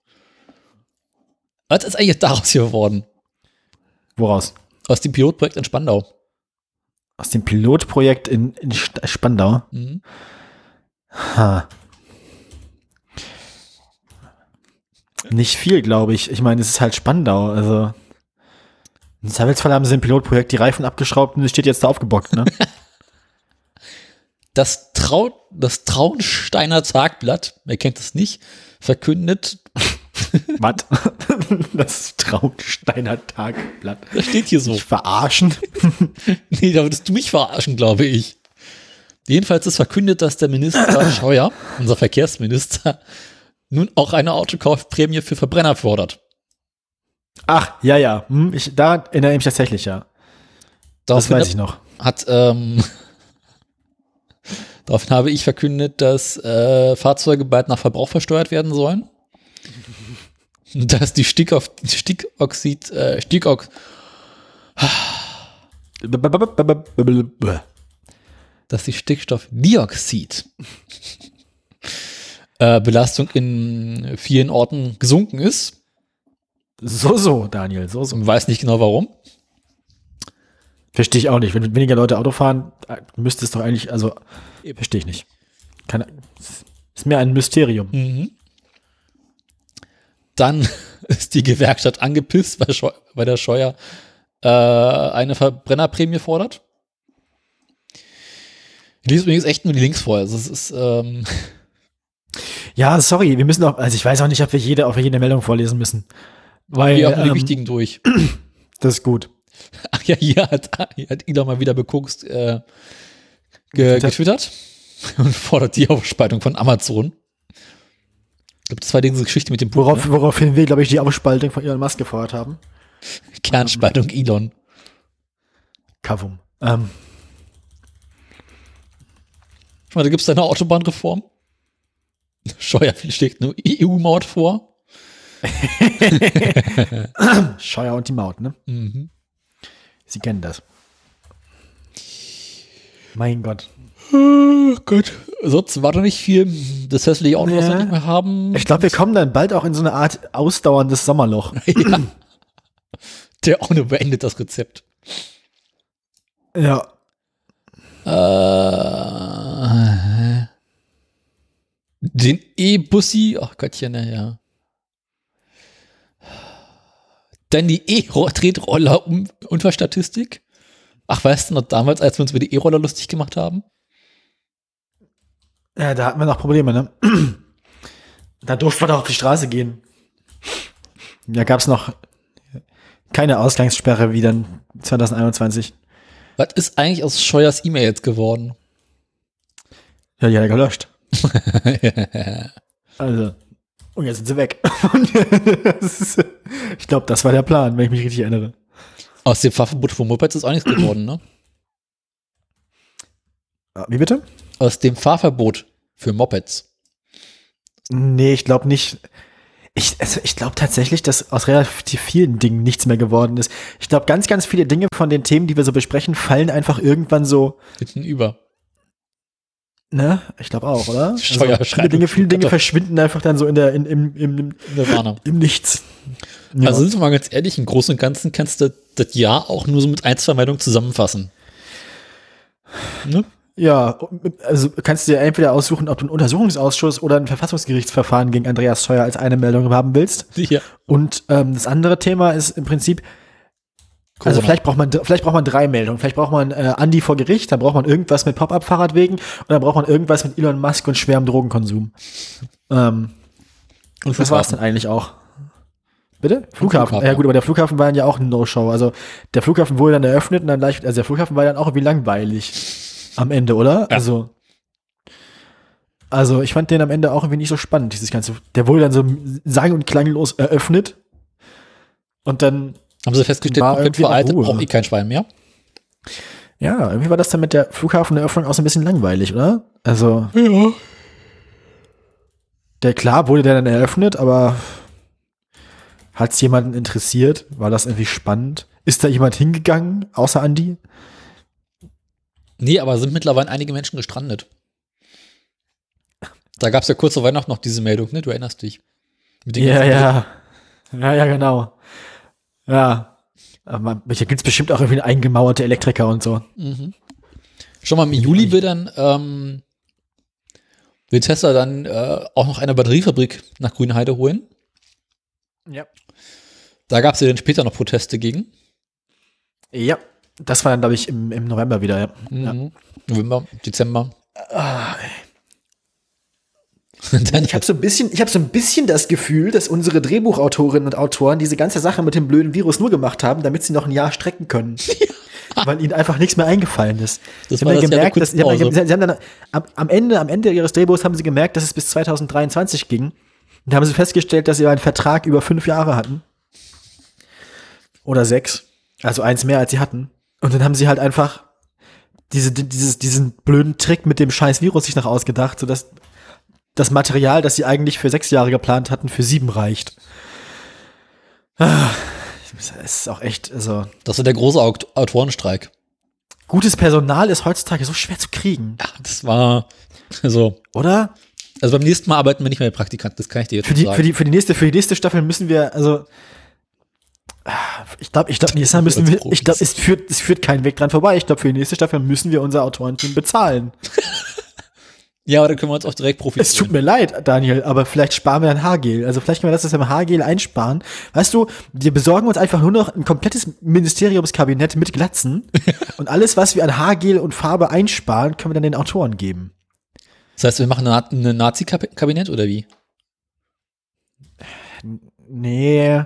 Was ist eigentlich daraus geworden? Woraus? Aus dem Pilotprojekt in Spandau. Aus dem Pilotprojekt in, in Spandau. Mhm. Ha. Nicht viel, glaube ich. Ich meine, es ist halt Spandau. Also im Zweifelsfall haben sie im Pilotprojekt die Reifen abgeschraubt und es steht jetzt da aufgebockt. Ne? Das, Trau das Traunsteiner Tagblatt, wer kennt es nicht, verkündet, Was? das Traunsteiner Tagblatt. das steht hier so. Mich verarschen. Nee, da würdest du mich verarschen, glaube ich. Jedenfalls ist verkündet, dass der Minister Scheuer, unser Verkehrsminister, nun auch eine Autokaufprämie für Verbrenner fordert. Ach, ja, ja. Hm, ich, da erinnere ich mich tatsächlich, ja. Das Daraufhin weiß ich noch. hat, ähm, daraufhin habe ich verkündet, dass äh, Fahrzeuge bald nach Verbrauch versteuert werden sollen. Dass die Stickox Stickoxid, äh, Stickox dass die Stickstoffdioxid äh, Belastung in vielen Orten gesunken ist. So, so, Daniel, so, so. Man weiß nicht genau warum. Verstehe ich auch nicht. Wenn weniger Leute Auto fahren, äh, müsste es doch eigentlich, also, verstehe ich nicht. Kann, ist mir ein Mysterium. Mhm. Dann ist die Gewerkschaft angepisst, weil, Scheu weil der Scheuer äh, eine Verbrennerprämie fordert. Ich lese übrigens echt nur die Links vor. Also es ist, ähm, Ja, sorry, wir müssen auch, also ich weiß auch nicht, ob wir jede, ob wir jede Meldung vorlesen müssen. Weil, wir auch nur die ähm, wichtigen durch. das ist gut. Ach ja, hier hat, hier hat Elon mal wieder beguckst, äh, ge Getwittert. und fordert die Aufspaltung von Amazon. Ich glaube, das war diese Geschichte mit dem Buch, Worauf, ne? woraufhin wir, glaube ich, die Aufspaltung von Elon Musk gefordert haben. Kernspaltung Elon. Kavum. Ähm, Schau mal, da gibt es eine Autobahnreform. Scheuer schlägt eine EU-Maut vor. Scheuer und die Maut, ne? Mhm. Sie kennen das. Mein Gott. Oh Gott. Sonst war da nicht viel. Das hässliche Auto, was wir Ja. nicht mehr haben. Ich glaube, wir kommen dann bald auch in so eine Art ausdauerndes Sommerloch. ja. Der Auto beendet das Rezept. Ja. Äh, den E-Bussi, ach Gottchen, naja. Dann die E-Tretroller-Unfallstatistik. Ach, weißt du noch damals, als wir uns über die E-Roller lustig gemacht haben? Ja, da hatten wir noch Probleme, ne? Da durften wir doch auf die Straße gehen. Da gab es noch keine Ausgangssperre wie dann 2021. Was ist eigentlich aus Scheuers E-Mails geworden? Ja, die hat er gelöscht. Also, und jetzt sind sie weg. Ist- ich glaube, das war der Plan, wenn ich mich richtig erinnere. Aus dem Fahrverbot von Mopeds ist auch nichts geworden, ne? Ah, Wie bitte? Aus dem Fahrverbot für Mopeds. Nee, ich glaube nicht. Ich, also ich glaube tatsächlich, dass aus relativ vielen Dingen nichts mehr geworden ist. Ich glaube, ganz, ganz viele Dinge von den Themen, die wir so besprechen, fallen einfach irgendwann so, Hinten über. Ne? Ich glaube auch, oder? Also, viele. Dinge, viele Dinge verschwinden einfach dann so in der, in, im, im, Nirvana. im Nichts. Ja. Also sind wir mal ganz ehrlich, im Großen und Ganzen kannst du das Jahr auch nur so mit ein, zwei Meldungen zusammenfassen. Ne? Ja, also kannst du dir entweder aussuchen, ob du einen Untersuchungsausschuss oder ein Verfassungsgerichtsverfahren gegen Andreas Scheuer als eine Meldung haben willst. Ja. Und ähm, das andere Thema ist im Prinzip, Also Corona. vielleicht braucht man vielleicht braucht man drei Meldungen. Vielleicht braucht man äh, Andi vor Gericht, dann braucht man irgendwas mit Pop-up-Fahrradwegen und dann braucht man irgendwas mit Elon Musk und schwerem Drogenkonsum. Ähm, Und das war's dann eigentlich auch. Bitte? Flughafen. Flughafen, Ja ja. gut, aber der Flughafen war dann ja auch ein No-Show. Also der Flughafen wurde dann eröffnet und dann gleich, also der Flughafen war dann auch irgendwie langweilig am Ende, oder? Ja. Also also ich fand den am Ende auch irgendwie nicht so spannend, dieses ganze. Der wurde dann so sang- und klanglos eröffnet und dann Haben sie festgestellt, War komplett veraltet, braucht eh kein Schwein mehr. Ja, irgendwie war das dann mit der Flughafeneröffnung auch so ein bisschen langweilig, oder? Also, Ja. der klar wurde der dann eröffnet, aber hat es jemanden interessiert? War das irgendwie spannend? Ist da jemand hingegangen, außer Andi? Nee, aber sind mittlerweile einige Menschen gestrandet. Da gab es ja kurz vor Weihnachten noch diese Meldung, ne? Du erinnerst dich. Ja, ja. Ja, ja, genau. Ja. Aber hier gibt's bestimmt auch irgendwie eingemauerte Elektriker und so. Mhm. Schon mal im Juli will dann ähm, will Tesla dann äh, auch noch eine Batteriefabrik nach Grünheide holen. Ja. Da gab es ja dann später noch Proteste gegen. Ja. Das war dann, glaube ich, im, im November wieder, ja. ja. Mhm. November, Dezember. Ah, dann, Ich habe so ein bisschen, ich habe so ein bisschen das Gefühl, dass unsere Drehbuchautorinnen und Autoren diese ganze Sache mit dem blöden Virus nur gemacht haben, damit sie noch ein Jahr strecken können. Weil ihnen einfach nichts mehr eingefallen ist. Das sie war haben, das ja Jahr der gemerkt, dass, sie, haben, Kunstpause. ja- sie haben dann am, am Ende, am Ende ihres Drehbuchs haben sie gemerkt, dass es bis 2023 ging. Und haben sie festgestellt, dass sie einen Vertrag über fünf Jahre hatten. Oder sechs. Also eins mehr, als sie hatten. Und dann haben sie halt einfach diese, dieses, diesen blöden Trick mit dem scheiß Virus sich noch ausgedacht, sodass das Material, das sie eigentlich für sechs Jahre geplant hatten, für sieben reicht. Ah, Es ist auch echt, also das war der große Aut- Autorenstreik. gutes Personal ist heutzutage so schwer zu kriegen, Ja, das war also, oder? also beim nächsten Mal arbeiten wir nicht mehr mit Praktikanten, das kann ich dir jetzt Für die, sagen. für die, für die nächste, für die nächste Staffel müssen wir, also ich glaube, ich glaube, nächstes Mal müssen wir, ich glaube, es führt, es führt keinen Weg dran vorbei. Ich glaube, für die nächste Staffel müssen wir unser Autorenteam bezahlen. ja, aber dann können wir uns auch direkt Es tut profitieren. mir leid, Daniel, aber vielleicht sparen wir ein Haargel. Also vielleicht können wir das aus dem Haargel einsparen. Weißt du, wir besorgen uns einfach nur noch ein komplettes Ministeriumskabinett mit Glatzen und alles, was wir an Haargel und Farbe einsparen, können wir dann den Autoren geben. Das heißt, wir machen eine Nazi-Kabinett oder wie? Nee,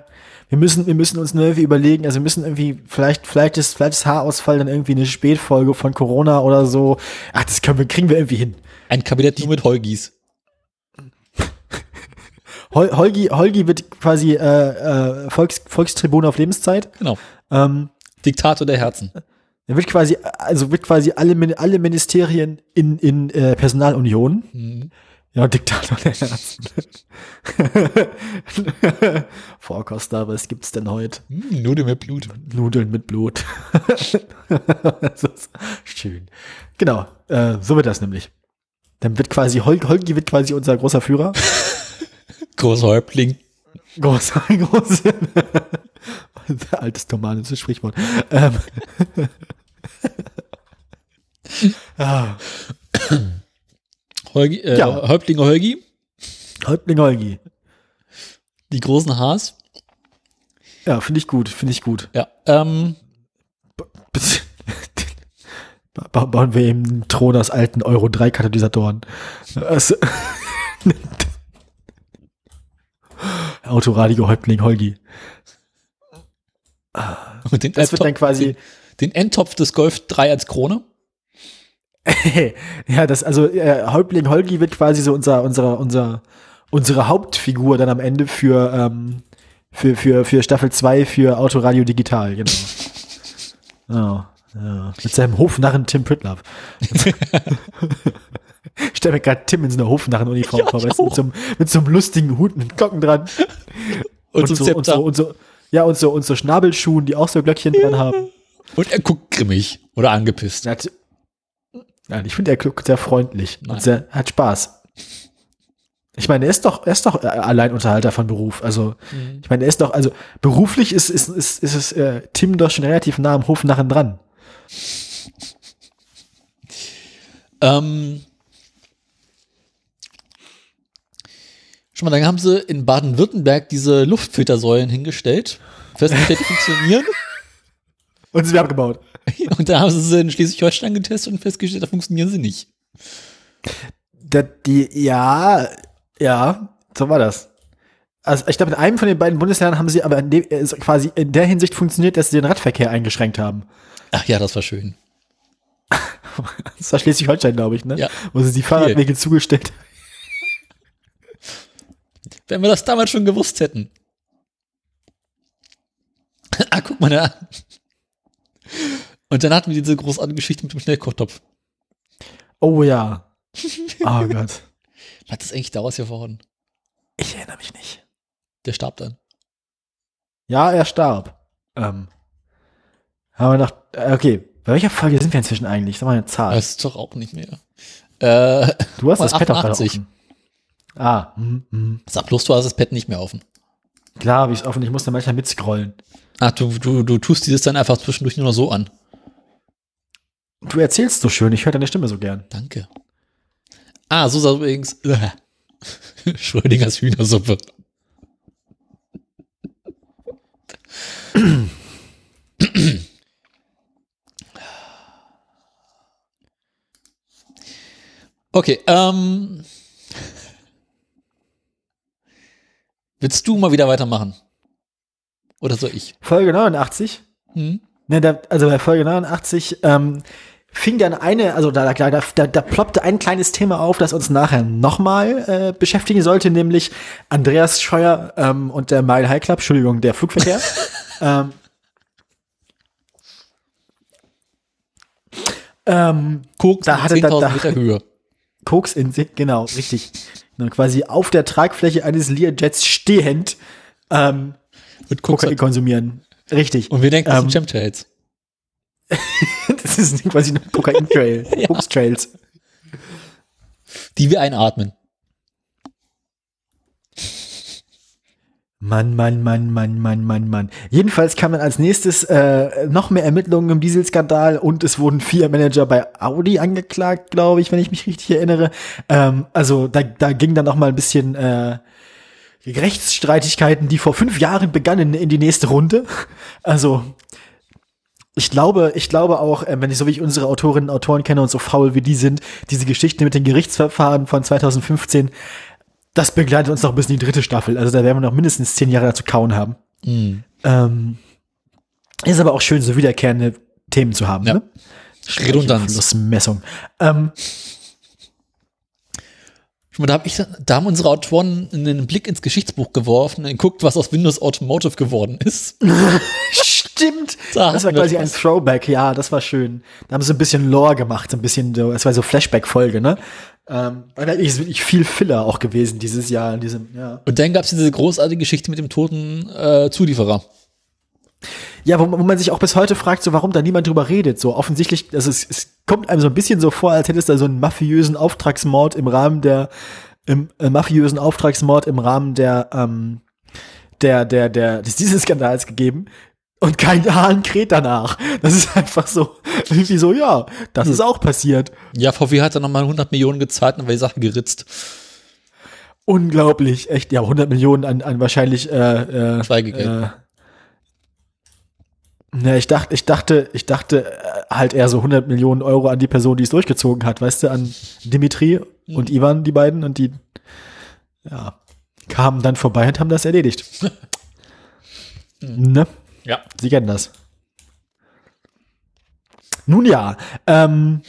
wir müssen, wir müssen uns nur irgendwie überlegen, also wir müssen irgendwie, vielleicht, vielleicht ist, vielleicht ist Haarausfall dann irgendwie eine Spätfolge von Corona oder so. Ach, das können wir, kriegen wir irgendwie hin. Ein Kabinett nur mit Holgis. Hol, Holgi, Holgi wird quasi äh, äh, Volks, Volkstribune auf Lebenszeit. Genau. Ähm, Diktator der Herzen. Er wird quasi, also wird quasi alle, alle Ministerien in, in äh, Personalunion. Mhm. Ja, Diktator der Herzen. Vorkoster, was gibt's denn heute? Hm, Nudeln mit Blut. Nudeln mit Blut. schön. Genau, äh, so wird das nämlich. Dann wird quasi, Hol Holgi wird quasi unser großer Führer. Großer Häuptling. Großer, großer. Altes tomanisches Sprichwort. Ähm. ah, Holgi, äh, Ja. Häuptling Holgi. Häuptling Holgi. Die großen Haars. Ja, finde ich gut, finde ich gut. Ja. Ähm, Ba- Bauen wir eben einen Thron aus alten Euro 3 Katalysatoren. Also, Autoradio Häuptling Holgi. und den, Das wird dann quasi, den, den Endtopf des Golf 3 als Krone. ja, das, also, äh, Häuptling Holgi wird quasi so unser, unser, unser, unsere Hauptfigur dann am Ende für, ähm, für, für, für Staffel 2 für Autoradio Digital, genau. Ja, ja. Mit seinem Hofnarren Tim Pritlove. Ich stelle mir gerade Tim in so einer Hofnarrenuniform Ja, vor, weißt mit so, einem, mit so einem lustigen Hut mit Glocken dran. Und, so, so, und, so, und so, ja, und so, und so Schnabelschuhen, die auch so Glöckchen dran haben. und er guckt grimmig oder angepisst. Hat- Nein, ich finde, er guckt sehr freundlich Nein. und sehr, hat Spaß. Ich meine, er ist doch, er ist doch äh, Alleinunterhalter von Beruf. Also, Mhm. ich meine, er ist doch, also beruflich ist, ist, ist, ist es äh, Tim doch schon relativ nah am Hofnarren dran. Ähm, schon mal, dann haben sie in Baden-Württemberg diese Luftfiltersäulen hingestellt. Festgestellt, die funktionieren. Und sie werden abgebaut. Und da haben sie sie in Schleswig-Holstein getestet und festgestellt, da funktionieren sie nicht. Da, die, ja, ja, so war das. Also ich glaube, in einem von den beiden Bundesländern haben sie aber in dem, quasi in der Hinsicht funktioniert, dass sie den Radverkehr eingeschränkt haben. Ach ja, das war schön. Das war Schleswig-Holstein, glaube ich, ne? Ja. Wo sie die Fahrradwege zugestellt Wenn wir das damals schon gewusst hätten. ah, guck mal da. Und dann hatten wir diese großartige Geschichte mit dem Schnellkochtopf. Oh ja. Oh Gott. Was ist eigentlich daraus geworden? Ich erinnere mich nicht. Der starb dann. Ja, er starb. Ähm. Haben wir noch, äh, okay. Bei welcher Folge sind wir inzwischen eigentlich? Sag mal eine Zahl. Das ist doch auch nicht mehr. Äh, du hast das Pad auch gerade 88. offen. Ah, hm, hm. sag bloß, du hast das Pad nicht mehr offen. Klar habe ich es offen. Ich muss da manchmal mitscrollen. Ach, du, du, du tust dieses dann einfach zwischendurch nur noch so an. Du erzählst so schön. Ich höre deine Stimme so gern. Danke. Ah, so sah übrigens Schrödingers Hühnersuppe. Okay, ähm. Willst du mal wieder weitermachen? Oder soll ich? Folge 89. Hm? Ne, da, also bei Folge 89 ähm, fing dann eine, also da, da, da, da ploppte ein kleines Thema auf, das uns nachher nochmal äh, beschäftigen sollte, nämlich Andreas Scheuer ähm, und der Mile High Club, Entschuldigung, der Flugverkehr. ähm, ähm, Koks Da hatte- da- 10.000 da- Meter Höhe. Koks in Si- genau, richtig. Ne, quasi auf der Tragfläche eines Learjets stehend ähm, Mit Koks. Kokain konsumieren. Richtig. Und wir denken, das Ähm, sind Chemtrails. das ist quasi ein Kokain-Trail. Ja. Koks-Trails. Die wir einatmen. Mann, Mann, Mann, Mann, Mann, Mann, Mann. Jedenfalls kam dann als nächstes äh, noch mehr Ermittlungen im Dieselskandal und es wurden vier Manager bei Audi angeklagt, glaube ich, wenn ich mich richtig erinnere. Ähm, also da, da ging dann noch mal ein bisschen äh, Rechtsstreitigkeiten, die vor fünf Jahren begannen, in die nächste Runde. Also ich glaube, ich glaube auch, äh, wenn ich so wie ich unsere Autorinnen und Autoren kenne und so faul wie die sind, diese Geschichte mit den Gerichtsverfahren von 2015, das begleitet uns noch bis in die dritte Staffel. Also da werden wir noch mindestens zehn Jahre dazu kauen haben. Mhm. Ähm, ist aber auch schön, so wiederkehrende Themen zu haben. Ja. Ne? Redundanz. Flussmessung. Ähm, Guck mal, Da, hab ich, da haben unsere Autoren einen Blick ins Geschichtsbuch geworfen und geguckt, was aus Windows Automotive geworden ist. stimmt. Da das war quasi ein. Throwback. Ja, das war schön. Da haben sie ein bisschen Lore gemacht, so ein bisschen so, es war so Flashback-Folge, ne? Ähm, und da ist wirklich viel Filler auch gewesen dieses Jahr in diesem, ja. Und dann gab es diese großartige Geschichte mit dem toten äh, Zulieferer. Ja, wo, wo man sich auch bis heute fragt, so warum da niemand drüber redet. So offensichtlich, also es, es kommt einem so ein bisschen so vor, als hätte es da so einen mafiösen Auftragsmord im Rahmen der, im äh, mafiösen Auftragsmord im Rahmen der, ähm, der, der, der, des dieses Skandals gegeben. Und kein Hahn kräht danach. Das ist einfach so, irgendwie so, ja, das ist auch passiert. Ja, VW hat dann nochmal 100 Millionen gezahlt und war die Sache geritzt. Unglaublich, echt, ja, 100 Millionen an, an wahrscheinlich, äh, äh, Schweigegeld. Äh, ne, ich dachte, ich dachte, ich dachte äh, halt eher so 100 Millionen Euro an die Person, die es durchgezogen hat, weißt du, an Dimitri und Ivan, die beiden, und die, ja, kamen dann vorbei und haben das erledigt. ne? Ja. Sie kennen das. Nun ja, ähm,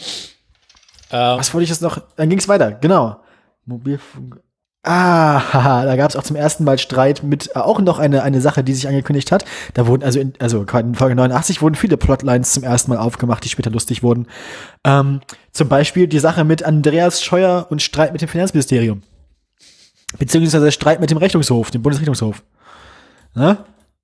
Ähm, was wollte ich jetzt noch? Dann ging es weiter, genau. Mobilfunk. Ah, haha, da gab es auch zum ersten Mal Streit mit äh, auch noch eine, eine Sache, die sich angekündigt hat. Da wurden, also in, also in Folge 89 wurden viele Plotlines zum ersten Mal aufgemacht, die später lustig wurden. Ähm, zum Beispiel die Sache mit Andreas Scheuer und Streit mit dem Finanzministerium. Beziehungsweise Streit mit dem Rechnungshof, dem Bundesrechnungshof. Ne?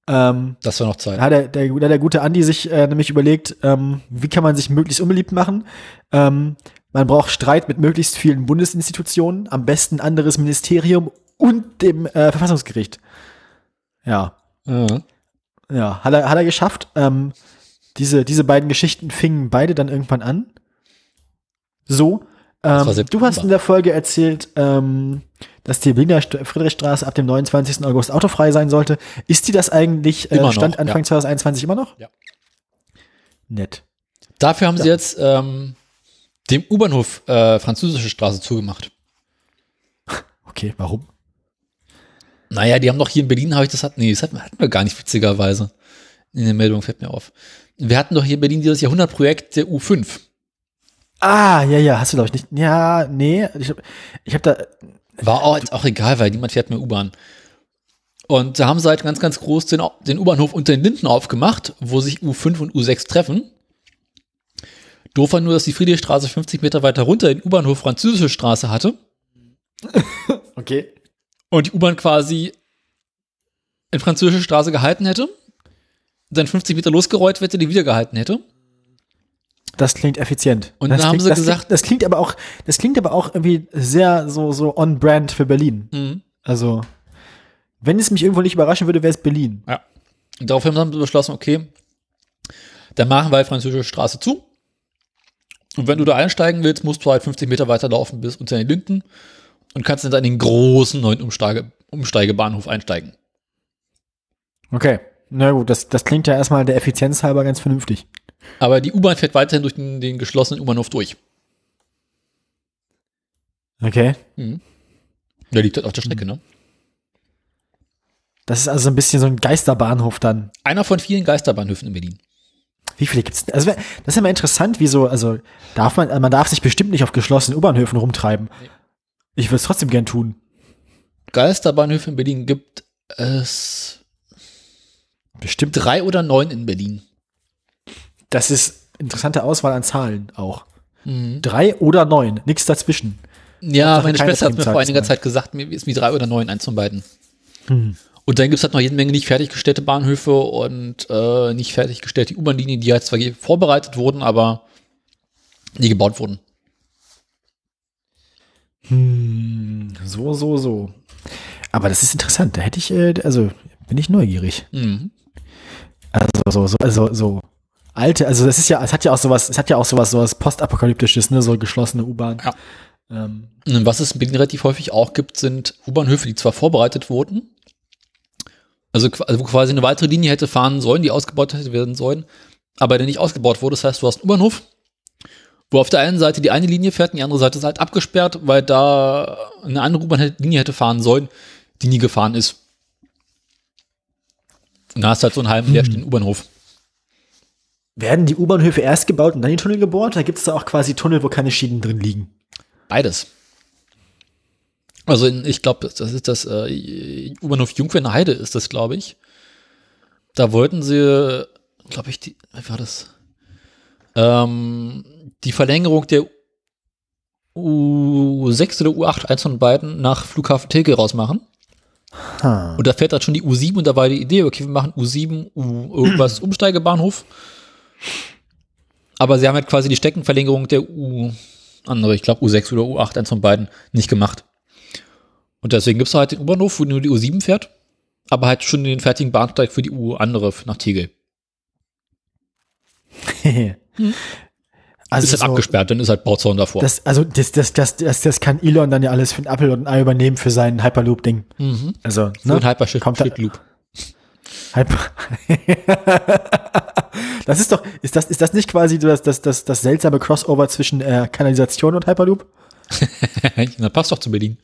Ähm, das war noch Zeit. da hat der, der, hat der gute Andi sich äh, nämlich überlegt, ähm, wie kann man sich möglichst unbeliebt machen. Ähm, man braucht Streit mit möglichst vielen Bundesinstitutionen, am besten ein anderes Ministerium und dem äh, Verfassungsgericht. Ja, Mhm. ja, hat er, hat er geschafft. Ähm, diese, diese beiden Geschichten fingen beide dann irgendwann an. So. Ähm, du hast in der Folge erzählt, ähm, dass die Berliner St- Friedrichstraße ab dem 29. August autofrei sein sollte. Ist die das eigentlich, äh, Immer noch, Stand Anfang ja. 2021 immer noch? Ja. nett. Dafür haben sie Ja. jetzt ähm, dem U-Bahnhof äh, französische Straße zugemacht. Okay, warum? Naja, die haben doch hier in Berlin, habe ich das hat, nee, das hatten wir, hatten wir gar nicht witzigerweise. In der Meldung fällt mir auf. Wir hatten doch hier in Berlin dieses Jahrhundertprojekt der U5. Ah, ja, ja, hast du glaube ich nicht. Ja, nee, ich habe ich hab da War auch, jetzt auch egal, weil niemand fährt mehr U-Bahn. Und da haben sie halt ganz, ganz groß den, den U-Bahnhof unter den Linden aufgemacht, wo sich U5 und U6 treffen. Doof war nur, dass die Friedrichstraße 50 Meter weiter runter den U-Bahnhof Französische Straße hatte Okay. und die U-Bahn quasi in Französische Straße gehalten hätte, dann 50 Meter losgerollt hätte, die wieder gehalten hätte. Das klingt effizient. Und das dann haben klingt, sie das gesagt- klingt, das klingt aber auch, das klingt aber auch irgendwie sehr so so on brand für Berlin. Mhm. Also wenn es mich irgendwo nicht überraschen würde, wäre es Berlin. Ja. Und daraufhin haben sie beschlossen, okay, dann machen wir die Französische Straße zu. Und wenn du da einsteigen willst, musst du halt 50 Meter weiter laufen bis unter den Linden und kannst dann in den großen neuen Umsteige, Umsteigebahnhof einsteigen. Okay. Na gut, das, das klingt ja erstmal der Effizienz halber ganz vernünftig. Aber die U-Bahn fährt weiterhin durch den, den geschlossenen U-Bahnhof durch. Okay. Der liegt halt auf der Strecke, ne? Das ist also ein bisschen so ein Geisterbahnhof dann. Einer von vielen Geisterbahnhöfen in Berlin. Wie viele gibt's denn? Also das ist immer interessant, wieso, also darf man, man darf sich bestimmt nicht auf geschlossenen U-Bahnhöfen rumtreiben. Ich würde es trotzdem gern tun. Geisterbahnhöfe in Berlin gibt es Bestimmt. drei oder neun in Berlin. Das ist interessante Auswahl an Zahlen auch. Drei oder neun, nichts dazwischen. Ja, Hauptsache meine Schwester hat mir vor einiger. Zeit gesagt, mir ist wie drei oder neun eins von beiden. Und dann gibt's halt noch jede Menge nicht fertiggestellte Bahnhöfe und äh, nicht fertiggestellte U-Bahn-Linien, die halt zwar vorbereitet wurden, aber nie gebaut wurden. So, so, so. Aber das ist interessant. Da hätte ich, äh, also bin ich neugierig. Mhm. Also so, so, also so alte, also das ist ja, es hat ja auch sowas, es hat ja auch sowas, sowas postapokalyptisches, ne, so geschlossene U-Bahn. Ja. Ähm, Was es relativ häufig auch gibt, sind U-Bahnhöfe, die zwar vorbereitet wurden, also, also wo quasi eine weitere Linie hätte fahren sollen, die ausgebaut hätte werden sollen, aber der nicht ausgebaut wurde. Das heißt, du hast einen U-Bahnhof, wo auf der einen Seite die eine Linie fährt und die andere Seite ist halt abgesperrt, weil da eine andere U-Bahn-Linie hätte fahren sollen, die nie gefahren ist. Und da hast du halt so einen halben leerstehenden U-Bahnhof. Werden die U-Bahnhöfe erst gebaut und dann die Tunnel gebohrt? Da gibt es da auch quasi Tunnel, wo keine Schienen drin liegen. Beides. Also in, ich glaube, das ist das äh, U-Bahnhof Jungfern Heide ist das, glaube ich. Da wollten sie, glaube ich, die, wie war das? Ähm, die Verlängerung der U6 oder U8, eins von beiden, nach Flughafen Tegel rausmachen. Ha. Und da fährt dann schon die U7 und da war die Idee, okay, wir machen U7, U irgendwas Umsteigebahnhof. Aber sie haben halt quasi die Steckenverlängerung der U andere, ich glaube U6 oder U8, eins von beiden, nicht gemacht. Und deswegen gibt es halt den U-Bahnhof, wo nur die U7 fährt, aber halt schon den fertigen Bahnsteig für die U andere nach Tegel. also ist halt so, abgesperrt, dann ist halt Bauzaun davor. das, also das, das, das, das, das kann Elon dann ja alles für ein Apple und ein Ei übernehmen für sein Hyperloop-Ding. mhm. Also, So ne? ein Hypershift Kommt da- Shift Loop. Hyper das ist doch, ist das, ist das nicht quasi das, das, das, das seltsame Crossover zwischen äh, Kanalisation und Hyperloop? Na, passt doch zu Berlin.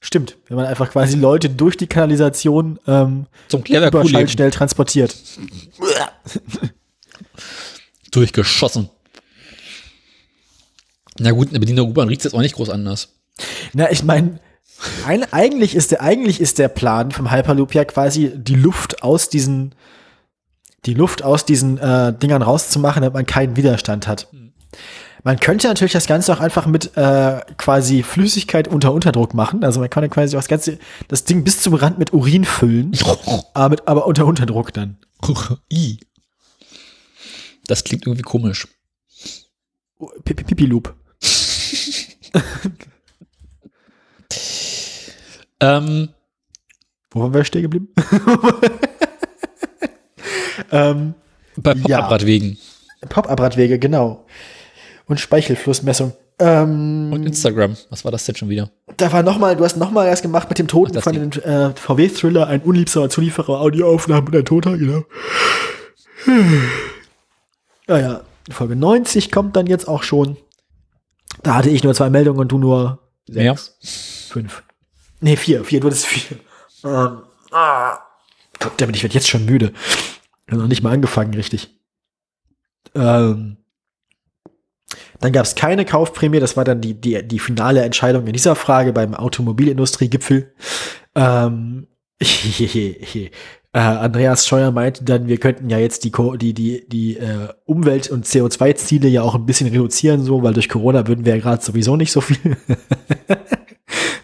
Stimmt, wenn man einfach quasi Leute durch die Kanalisation ähm, Zum Klärwerk überschallschnell transportiert. durchgeschossen. Na gut, in der Berliner U-Bahn riecht es jetzt auch nicht groß anders. Na, ich meine, ein, eigentlich ist der, eigentlich ist der Plan vom Hyperloop ja quasi die Luft aus diesen, die Luft aus diesen äh, Dingern rauszumachen, damit man keinen Widerstand hat. Man könnte natürlich das Ganze auch einfach mit äh, quasi Flüssigkeit unter Unterdruck machen. Also man kann quasi auch das ganze, das Ding bis zum Rand mit Urin füllen, aber, mit, aber unter Unterdruck dann. Das klingt irgendwie komisch. Pipi Pipi Loop. Ähm, Wo waren wir stehen geblieben? ähm, bei Ja. Popabradwegen Pop-Up-Radwege, genau. Und Speichelflussmessung. Ähm, und Instagram. Was war das denn schon wieder? da war noch mal, du hast noch mal was gemacht mit dem Toten Ach, von dem äh, VW-Thriller, ein unliebsamer Zulieferer, Audioaufnahmen und ein Toter, genau. Ja, ja. Folge 90 kommt dann jetzt auch schon. Da hatte ich nur zwei Meldungen und du nur Mehr? fünf. Nee, vier. Vier, du hattest vier. Ähm, ah. Gott, damit ich werde jetzt schon müde. Ich habe noch nicht mal angefangen, richtig. Ähm, dann gab es keine Kaufprämie. Das war dann die, die, die finale Entscheidung in dieser Frage beim Automobilindustriegipfel. Ähm, äh, Andreas Scheuer meinte dann, wir könnten ja jetzt die, die, die, die äh, Umwelt- und CO2-Ziele ja auch ein bisschen reduzieren, so, weil durch Corona würden wir ja gerade sowieso nicht so viel.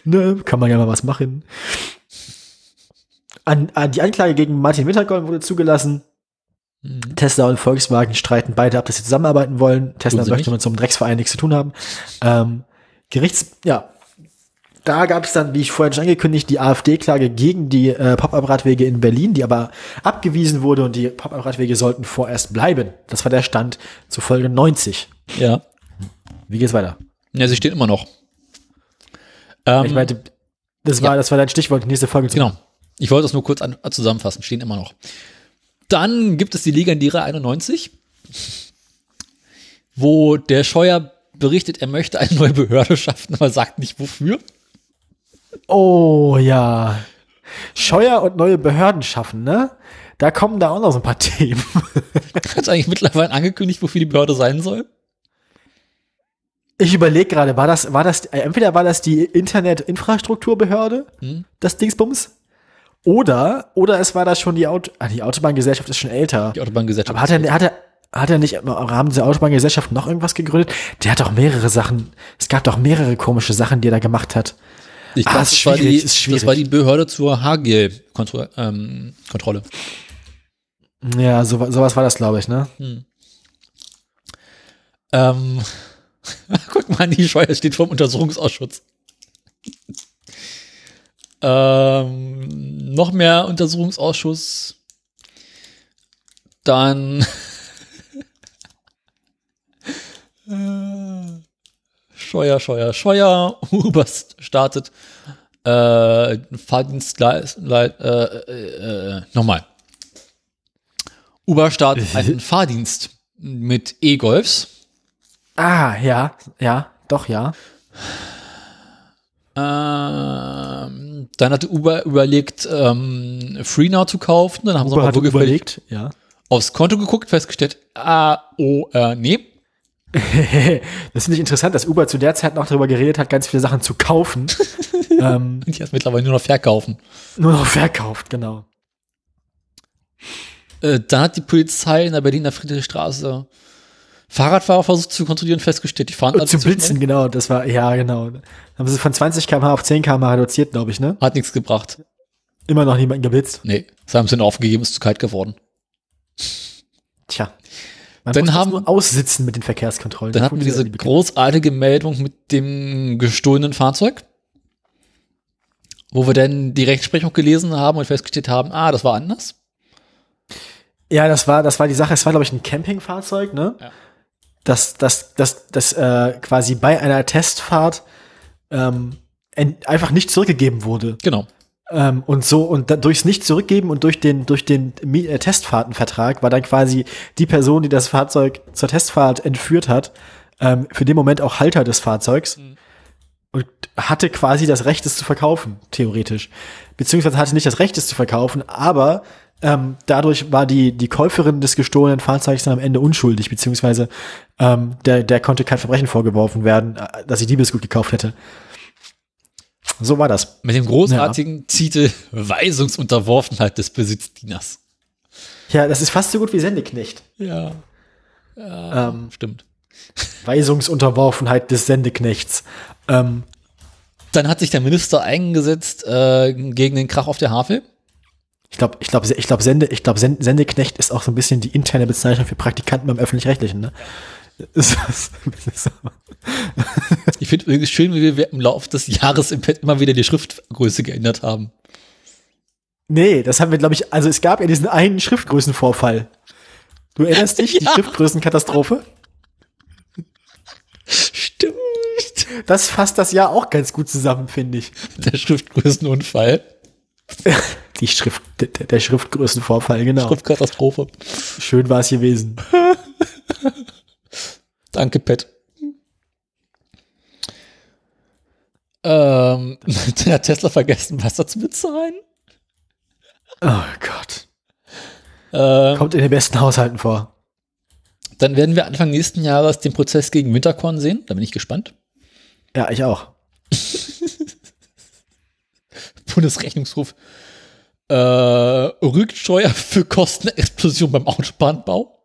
ne, kann man ja mal was machen. An, an die Anklage gegen Martin Winterkorn wurde zugelassen. Mhm. Tesla und Volkswagen streiten beide ab, dass sie zusammenarbeiten wollen. Tesla möchte nicht. mit so einem Drecksverein nichts zu tun haben. Ähm, Gerichts, ja, da gab es dann, wie ich vorhin schon angekündigt, die AfD-Klage gegen die äh, Pop-Up-Radwege in Berlin, die aber abgewiesen wurde und die Pop-Up-Radwege sollten vorerst bleiben. Das war der Stand zu Folge 90. Ja. Wie geht's weiter? Ja, sie steht immer noch. Ähm, ich meinte, das ja. war, das war dein Stichwort, die nächste Folge zu Genau. Ich wollte das nur kurz an, zusammenfassen, stehen immer noch. Dann gibt es die legendäre 91, wo der Scheuer berichtet, er möchte eine neue Behörde schaffen, aber sagt nicht wofür. Oh ja. Scheuer und neue Behörden schaffen, ne? Da kommen da auch noch so ein paar Themen. Hat eigentlich mittlerweile angekündigt, wofür die Behörde sein soll? Ich überlege gerade, war das, war das, äh, entweder war das die Internetinfrastrukturbehörde, Hm. das Dingsbums, oder, oder es war das schon die Auto, ah, die Autobahngesellschaft ist schon älter. Die Autobahngesellschaft. Aber hat er, hat er, hat er nicht im Rahmen dieser Autobahngesellschaft noch irgendwas gegründet? Der hat doch mehrere Sachen, es gab doch mehrere komische Sachen, die er da gemacht hat. ich Ah, glaube, ist das, war die- das war die Behörde zur Hagel-Kontrolle. Ähm. Ja, so, sowas war das, glaube ich, ne? Ähm, guck mal, die Scheuer steht vor dem Untersuchungsausschuss. ähm, noch mehr Untersuchungsausschuss. Dann Äh, Scheuer, Scheuer, Scheuer. Uber startet äh, Fahrdienstleit, Leit- äh, äh, äh, nochmal. Uber startet einen Fahrdienst mit E-Golfs. Ah, ja, ja, doch, ja. Ähm, dann hatte Uber überlegt, ähm, FreeNow zu kaufen. Dann haben sie Uber aber hat wirklich überlegt, ja. aufs Konto geguckt, festgestellt, ah, oh, äh, nee. das finde ich interessant, dass Uber zu der Zeit noch darüber geredet hat, ganz viele Sachen zu kaufen. ähm, Die erst mittlerweile nur noch verkaufen. nur noch verkauft, genau. Äh, dann hat die Polizei in der Berliner Friedrichstraße Fahrradfahrer versucht zu kontrollieren, festgestellt, die fahren Und alle zu blitzen, genau, das war, ja, genau. Haben sie von 20 km/h auf 10 km/h reduziert, glaube ich, ne? Hat nichts gebracht. Immer noch niemanden geblitzt. Nee, sie haben es dann aufgegeben, ist zu kalt geworden. Tja. Man Dann das haben- nur aussitzen mit den Verkehrskontrollen. Dann Das hatten wir diese großartige Meldung mit dem gestohlenen Fahrzeug, wo wir dann die Rechtsprechung gelesen haben und festgestellt haben, ah, das war anders. Ja, das war, das war die Sache. Es war, glaube ich, ein Campingfahrzeug, ne? Ja. Das, das, das, das äh, quasi bei einer Testfahrt ähm, einfach nicht zurückgegeben wurde. Genau. Ähm, und so, und da, durchs nicht zurückgeben und durch den, durch den äh, Testfahrtenvertrag war dann quasi die Person, die das Fahrzeug zur Testfahrt entführt hat, ähm, für den Moment auch Halter des Fahrzeugs und hatte quasi das Recht, es zu verkaufen, theoretisch. Beziehungsweise hatte nicht das Recht, es zu verkaufen, aber ähm, dadurch war die, die Käuferin des gestohlenen Fahrzeugs dann am Ende unschuldig, beziehungsweise ähm, der, der konnte kein Verbrechen vorgeworfen werden, äh, dass sie Diebesgut gekauft hätte. So war das. Mit dem großartigen Titel Weisungsunterworfenheit des Besitzdieners. Ja, das ist fast so gut wie Sendeknecht. Ja, Ähm, stimmt. Weisungsunterworfenheit des Sendeknechts. Ähm, Dann hat sich der Minister eingesetzt äh, gegen den Krach auf der Havel. Ich glaube, ich glaube, ich glaube, Sende, ich glaube, Send- Sendeknecht ist auch so ein bisschen die interne Bezeichnung für Praktikanten beim öffentlich-rechtlichen. Ne? Ich finde übrigens schön, wie wir im Laufe des Jahres im Pad immer wieder die Schriftgröße geändert haben. nee, das haben wir, glaube ich, also es gab ja diesen einen Schriftgrößenvorfall. Du erinnerst dich, die Ja. Schriftgrößenkatastrophe? Stimmt. Das fasst das Jahr auch ganz gut zusammen, finde ich. Der Schriftgrößenunfall. Die Schrift, der, der Schriftgrößenvorfall, genau. Schriftkatastrophe. Schön war es gewesen. Danke, Pet. Ähm, hat Tesla vergessen, Wasser zu bezahlen? Oh Gott. Ähm, Kommt in den besten Haushalten vor. dann werden wir Anfang nächsten Jahres den Prozess gegen Winterkorn sehen. Da bin ich gespannt. Ja, ich auch. Bundesrechnungshof äh, Rücksteuer für Kostenexplosion beim Autobahnbau.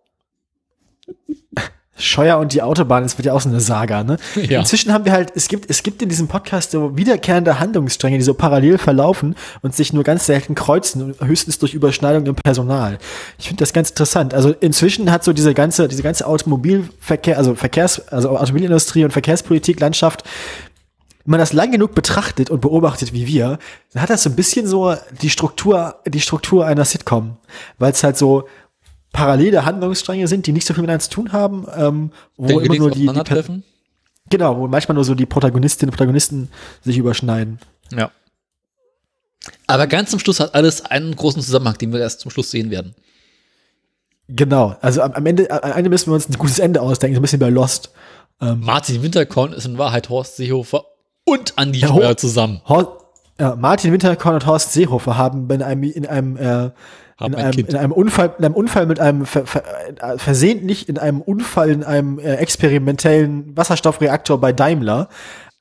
Scheuer und die Autobahn, das wird ja auch so eine Saga, ne? Ja. Inzwischen haben wir halt, es gibt, es gibt in diesem Podcast so wiederkehrende Handlungsstränge, die so parallel verlaufen und sich nur ganz selten kreuzen, höchstens durch Überschneidung im Personal. Ich finde das ganz interessant. Also inzwischen hat so diese ganze, diese ganze Automobilverkehr, also Verkehrs, also Automobilindustrie und Verkehrspolitik, Landschaft, man das lang genug betrachtet und beobachtet wie wir, dann hat das so ein bisschen so die Struktur, die Struktur einer Sitcom, weil es halt so parallele Handlungsstränge sind, die nicht so viel miteinander zu tun haben, ähm, wo Wenn wir immer nur die, die aufeinandertreffen. genau, wo manchmal nur so die Protagonistinnen und Protagonisten sich überschneiden. Ja. Aber ganz zum Schluss hat alles einen großen Zusammenhang, den wir erst zum Schluss sehen werden. Genau, also am, am Ende, am Ende müssen wir uns ein gutes Ende ausdenken, so ein bisschen bei Lost. Martin Winterkorn ist in Wahrheit Horst Seehofer und Andi Ja, Scheuer zusammen. Hor ja, Martin Winterkorn und Horst Seehofer haben in einem, in einem, äh, in ein einem, in einem Unfall, in einem Unfall mit einem ver, ver, äh, versehentlich in einem Unfall in einem äh, experimentellen Wasserstoffreaktor bei Daimler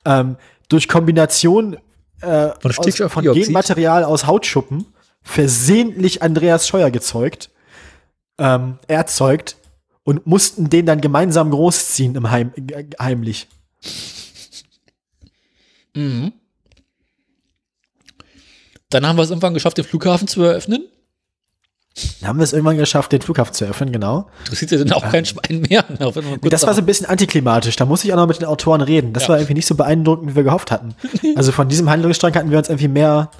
ähm, durch Kombination äh, Von aus, von. Genmaterial aus Hautschuppen versehentlich Andreas Scheuer gezeugt, ähm, erzeugt und mussten den dann gemeinsam großziehen im Heim, äh, heimlich. Mhm. Dann haben wir es irgendwann geschafft, den Flughafen zu eröffnen. Dann haben wir es irgendwann geschafft, den Flughafen zu öffnen, genau. Interessiert ja dann auch kein Schwein mehr. Das war so ein bisschen antiklimatisch. Da muss ich auch noch mit den Autoren reden. Das Ja. war irgendwie nicht so beeindruckend, wie wir gehofft hatten. Also von diesem Handlungsstrang hatten wir uns irgendwie mehr,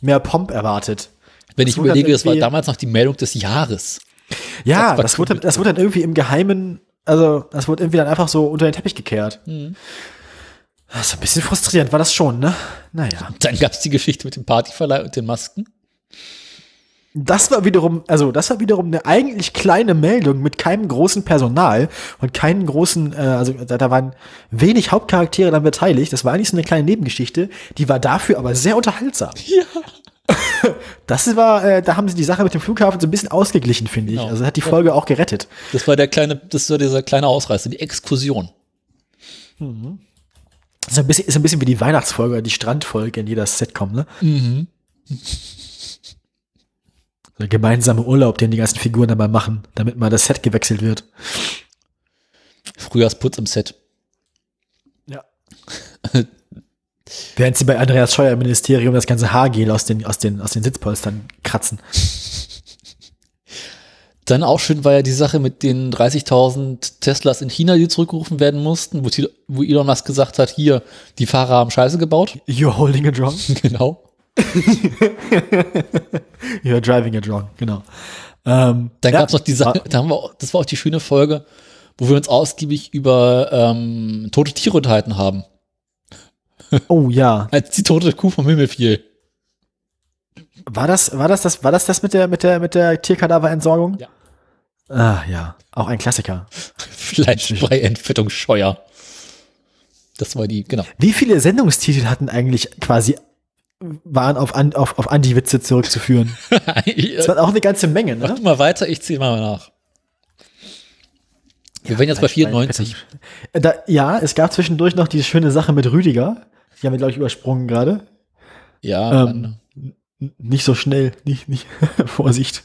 mehr Pomp erwartet. wenn ich das wurde überlege, das war damals noch die Meldung des Jahres. Ja, Das das, wurde, das wurde dann irgendwie im Geheimen, also das wurde irgendwie dann einfach so unter den Teppich gekehrt. Mhm. Das ist ein bisschen frustrierend, war das schon, ne? Naja. Dann gab es die Geschichte mit dem Partyverleih und den Masken. Das war wiederum, also das war wiederum eine eigentlich kleine Meldung mit keinem großen Personal und keinen großen, äh, also da, da waren wenig Hauptcharaktere dann beteiligt. Das war eigentlich so eine kleine Nebengeschichte, die war dafür aber sehr unterhaltsam. Ja. Das war, äh, da haben sie die Sache mit dem Flughafen so ein bisschen ausgeglichen, finde ich. Genau. Also hat die Folge auch gerettet. Das war der kleine, das war dieser kleine Ausreißer, die Exkursion. Das ist ein bisschen, ist ein bisschen wie die Weihnachtsfolge oder die Strandfolge in jeder Setcom, ne? Mhm. Der gemeinsame Urlaub, den die ganzen Figuren dann mal machen, damit mal das Set gewechselt wird. Frühjahrsputz im Set. Ja. Während sie bei Andreas Scheuer im Ministerium das ganze Haargel aus den, aus den, aus den Sitzpolstern kratzen. Dann auch schön war ja die Sache mit den 30.000 Teslas in China, die zurückgerufen werden mussten, wo, Elon Musk gesagt hat, hier, die Fahrer haben Scheiße gebaut. You're holding it wrong. genau. You're driving it wrong, genau. Ähm, Dann ja, gab's noch die Sache, da haben wir auch, das war auch die schöne Folge, wo wir uns ausgiebig über ähm, tote Tiere unterhalten haben. Oh ja. Als die tote Kuh vom Himmel fiel. War das, war das, das, war das das mit der, mit der, mit der Tierkadaverentsorgung? Ja. Ah, ja. Auch ein Klassiker. Fleischbrei-Entfettung Scheuer. Das war die, genau. Wie viele Sendungstitel hatten eigentlich quasi, waren auf, An- auf, auf Andi-Witze zurückzuführen? Das war auch eine ganze Menge, Mach ne? du mal weiter, ich zähle mal nach. Wir wären jetzt bei 94. Äh, Da, ja, es gab zwischendurch noch diese schöne Sache mit Rüdiger. Die haben wir, glaube ich, übersprungen gerade. Ja, Ähm, Nicht so schnell, nicht, nicht, Vorsicht.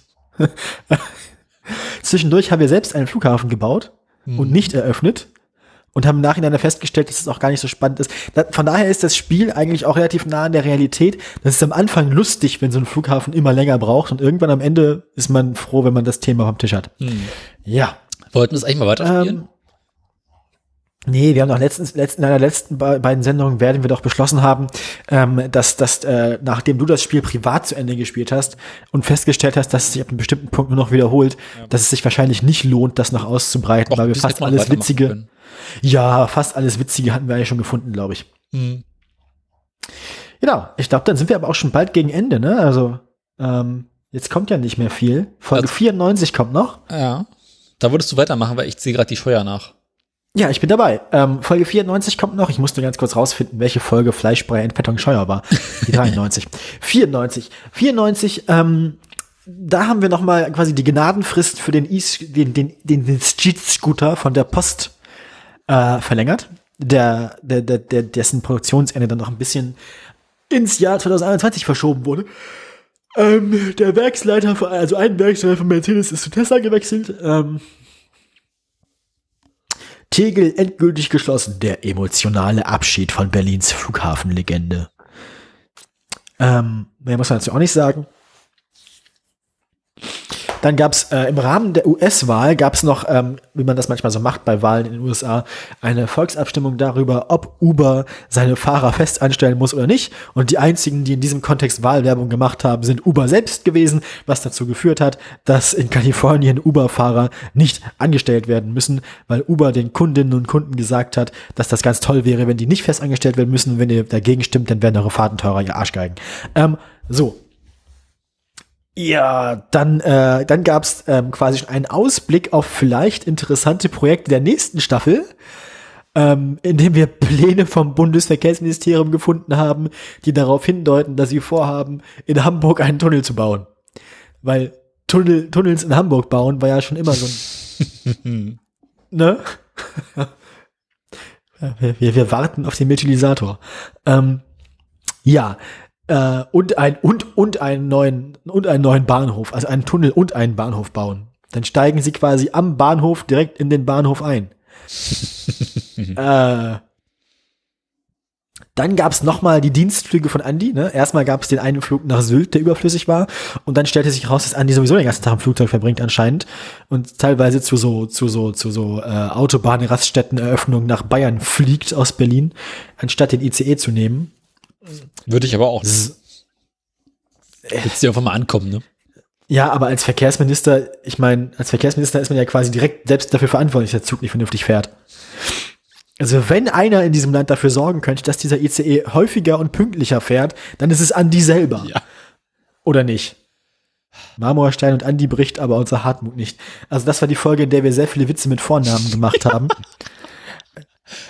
Zwischendurch haben wir selbst einen Flughafen gebaut und nicht eröffnet und haben im Nachhinein festgestellt, dass es auch gar nicht so spannend ist. Von daher ist das Spiel eigentlich auch relativ nah an der Realität. Das ist am Anfang lustig, wenn so ein Flughafen immer länger braucht und irgendwann am Ende ist man froh, wenn man das Thema vom Tisch hat. Ja. wollten wir es eigentlich mal weiterspielen? Ähm, Nee, wir haben doch letztens, letzten, in einer letzten be beiden Sendungen werden wir doch beschlossen haben, ähm, dass, dass äh, nachdem du das Spiel privat zu Ende gespielt hast und festgestellt hast, dass es sich ab einem bestimmten Punkt nur noch wiederholt, dass es sich wahrscheinlich nicht lohnt, das noch auszubreiten, Och, weil wir fast alles Witzige, können. ja, fast alles Witzige hatten wir eigentlich schon gefunden, glaube ich. Hm. Genau, ich glaube, dann sind wir aber auch schon bald gegen Ende, ne? Also, ähm, jetzt kommt ja nicht mehr viel. Folge Also- 94 kommt noch. Ja. Da würdest du weitermachen, weil ich ziehe gerade die Scheuer nach. Ja, ich bin dabei. Ähm, Folge 94 kommt noch. Ich musste ganz kurz rausfinden, welche Folge Fleischbrei Entfettung Scheuer war. Die 93. 94. 94, ähm, da haben wir noch mal quasi die Gnadenfrist für den, Is den, den, den, den Street-Scooter von der Post äh, verlängert. Der, der, der, der, dessen Produktionsende dann noch ein bisschen ins Jahr 2021 verschoben wurde. Ähm, der Werksleiter, von- also ein Werksleiter von Mercedes ist zu Tesla gewechselt. Ähm, Tegel endgültig geschlossen. Der emotionale Abschied von Berlins Flughafenlegende. Ähm, mehr muss man dazu auch nicht sagen. Dann gab es äh, im Rahmen der US-Wahl gab es noch, ähm, wie man das manchmal so macht bei Wahlen in den USA, eine Volksabstimmung darüber, ob Uber seine Fahrer fest einstellen muss oder nicht. Und die einzigen, die in diesem Kontext Wahlwerbung gemacht haben, sind Uber selbst gewesen, was dazu geführt hat, dass in Kalifornien Uber-Fahrer nicht angestellt werden müssen, weil Uber den Kundinnen und Kunden gesagt hat, dass das ganz toll wäre, wenn die nicht fest angestellt werden müssen. Wenn ihr dagegen stimmt, dann werden eure Fahrten teurer, ihr Arschgeigen. Ähm, so, ja, dann, äh, dann gab es ähm, quasi schon einen Ausblick auf vielleicht interessante Projekte der nächsten Staffel, ähm, in dem wir Pläne vom Bundesverkehrsministerium gefunden haben, die darauf hindeuten, dass sie vorhaben, in Hamburg einen Tunnel zu bauen. Weil Tunnel, Tunnels in Hamburg bauen war ja schon immer so ein. ne? wir, wir, wir warten auf den Methylisator. Ähm, ja, äh, und ein und und einen neuen und einen neuen Bahnhof, also einen Tunnel und einen Bahnhof bauen. Dann steigen sie quasi am Bahnhof direkt in den Bahnhof ein. äh, dann gab es nochmal die Dienstflüge von Andy. Ne? Erstmal gab es den einen Flug nach Sylt, der überflüssig war. Und dann stellte sich raus, dass Andy sowieso den ganzen Tag im Flugzeug verbringt anscheinend. Und teilweise zu so, zu so, zu so äh, Autobahnraststätteneröffnungen nach Bayern fliegt aus Berlin, anstatt den ICE zu nehmen. Würde ich aber auch. Willst du einfach mal ankommen, ne? Ja, aber als Verkehrsminister, ich meine, als Verkehrsminister ist man ja quasi direkt selbst dafür verantwortlich, dass der Zug nicht vernünftig fährt. Also wenn einer in diesem Land dafür sorgen könnte, dass dieser ICE häufiger und pünktlicher fährt, dann ist es Andi selber. Ja. Oder nicht? Marmorstein und Andi bricht aber unser Hartmut nicht. Also das war die Folge, in der wir sehr viele Witze mit Vornamen gemacht haben.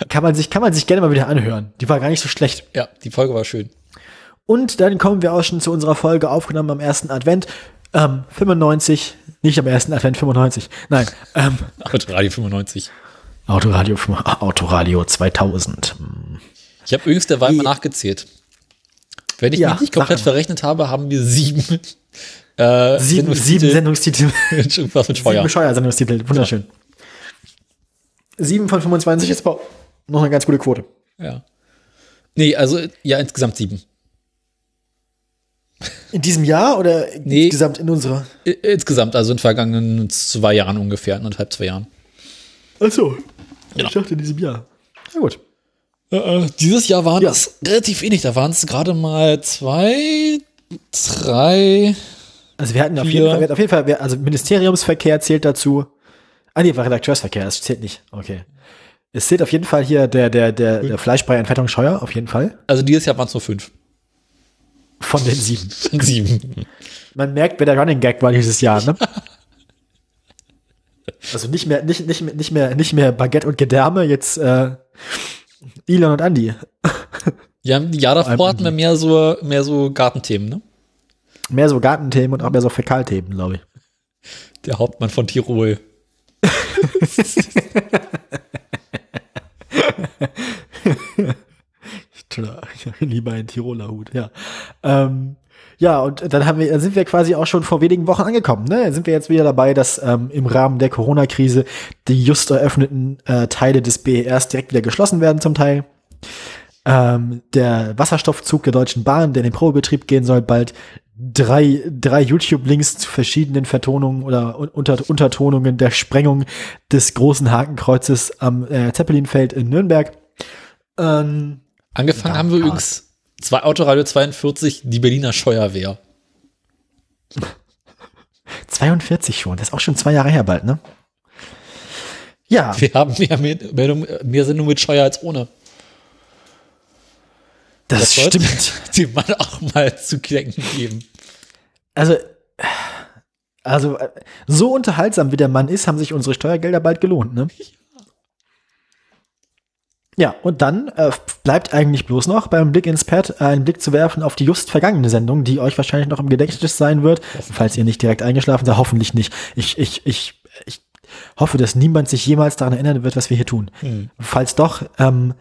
Kann man sich, kann man sich gerne mal wieder anhören. Die war gar nicht so schlecht. Ja, die Folge war schön. Und dann kommen wir auch schon zu unserer Folge aufgenommen am ersten Advent. Ähm, 95, nicht am ersten Advent 95. Nein. Ähm, Autoradio 95. Autoradio, Autoradio 2000. Ich habe übrigens derweil mal hm. nachgezählt. Wenn ich ja, mich nicht komplett verrechnet habe, haben wir sieben. Äh, sieben, Sendungstitel. sieben Sendungstitel. Irgendwas mit Scheuer. Sieben Scheuer Sendungstitel, Wunderschön. Ja. 7 von 25 ist aber noch eine ganz gute Quote. Ja. Nee, also ja, insgesamt 7. In diesem Jahr oder nee, insgesamt in unserer? Insgesamt, also in vergangenen zwei Jahren ungefähr, anderthalb, zwei Jahren. Ach so. Genau. Ich dachte in diesem Jahr. Na gut. Äh, äh, dieses Jahr waren ja. es relativ wenig. Da waren es gerade mal zwei, drei. Also wir hatten vier. auf jeden Fall, auf jeden Fall also Ministeriumsverkehr zählt dazu. Ah nee, war Redakteursverkehr, das zählt nicht. Okay. Es zählt auf jeden Fall hier der, der, der, der Fleischbrei Entfettung Scheuer, auf jeden Fall. Also dieses Jahr waren es nur fünf. Von den sieben. Sieben. Man merkt, wer der Running Gag war dieses Jahr, ne? Also nicht mehr, nicht, nicht, mehr- nicht mehr, nicht mehr Baguette und Gedärme, jetzt äh, Elon und Andy. Ja, die Jahr davor hatten wir mehr so, mehr so Gartenthemen, ne? Mehr so Gartenthemen und auch mehr so Fäkalthemen, glaube ich. Der Hauptmann von Tirol. Ich habe lieber einen Tiroler Hut, ja. Ähm, ja, und dann haben wir, dann sind wir quasi auch schon vor wenigen Wochen angekommen. Ne? Sind wir jetzt wieder dabei, dass ähm, im Rahmen der Corona-Krise die just eröffneten äh, Teile des BERs direkt wieder geschlossen werden zum Teil. Ähm, der Wasserstoffzug der Deutschen Bahn, der in den Probebetrieb gehen soll, bald drei, drei YouTube-Links zu verschiedenen Vertonungen oder Un- unter, Untertonungen der Sprengung des großen Hakenkreuzes am äh, Zeppelinfeld in Nürnberg. Ähm, Angefangen haben wir übrigens zwei Autoradio 42, die Berliner Scheuerwehr. 42 schon, das ist auch schon zwei Jahre her bald, ne? Ja, Wir haben mehr, mehr, mehr, mehr Sendung mit Scheuer als ohne. Das sollte stimmt. Die man auch mal zu knacken geben. Also, also äh, so unterhaltsam wie der Mann ist, haben sich unsere Steuergelder bald gelohnt, ne? Ja, und dann äh, bleibt eigentlich bloß noch beim Blick ins Pad einen Blick zu werfen auf die just vergangene Sendung, die euch wahrscheinlich noch im Gedächtnis sein wird, falls ihr nicht direkt eingeschlafen seid, hoffentlich nicht. Ich, ich, ich, ich hoffe, dass niemand sich jemals daran erinnern wird, was wir hier tun. Falls doch, ähm,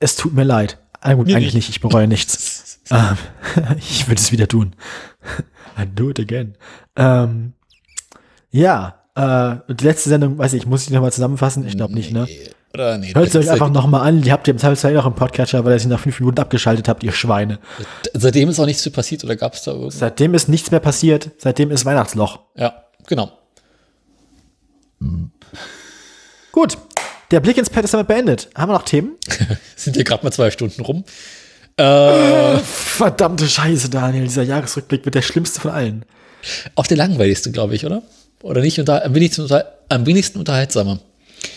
es tut mir leid. Ah, gut, Mir eigentlich nicht. ich bereue nichts. ähm, ich würde es wieder tun. I do it again. Ähm, ja, äh, die letzte Sendung, weiß ich, muss ich nochmal zusammenfassen? Ich glaube nicht, ne? Nee. Oder nee. Hört es euch einfach nochmal an. Die habt ihr im Zweifelsfall noch im Podcatcher, weil ihr sie nach fünf Minuten abgeschaltet habt, ihr Schweine. Seitdem ist auch nichts mehr passiert oder gab es da irgendwas? Seitdem ist nichts mehr passiert. Seitdem ist Weihnachtsloch. Ja, genau. Gut. Der Blick ins Pad ist damit beendet. Haben wir noch Themen? Sind ja gerade mal zwei Stunden rum. Äh, Verdammte Scheiße, Daniel. Dieser Jahresrückblick wird der schlimmste von allen. auch der langweiligste, glaube ich, oder? Oder nicht unter, am, wenigsten unter, am wenigsten unterhaltsamer.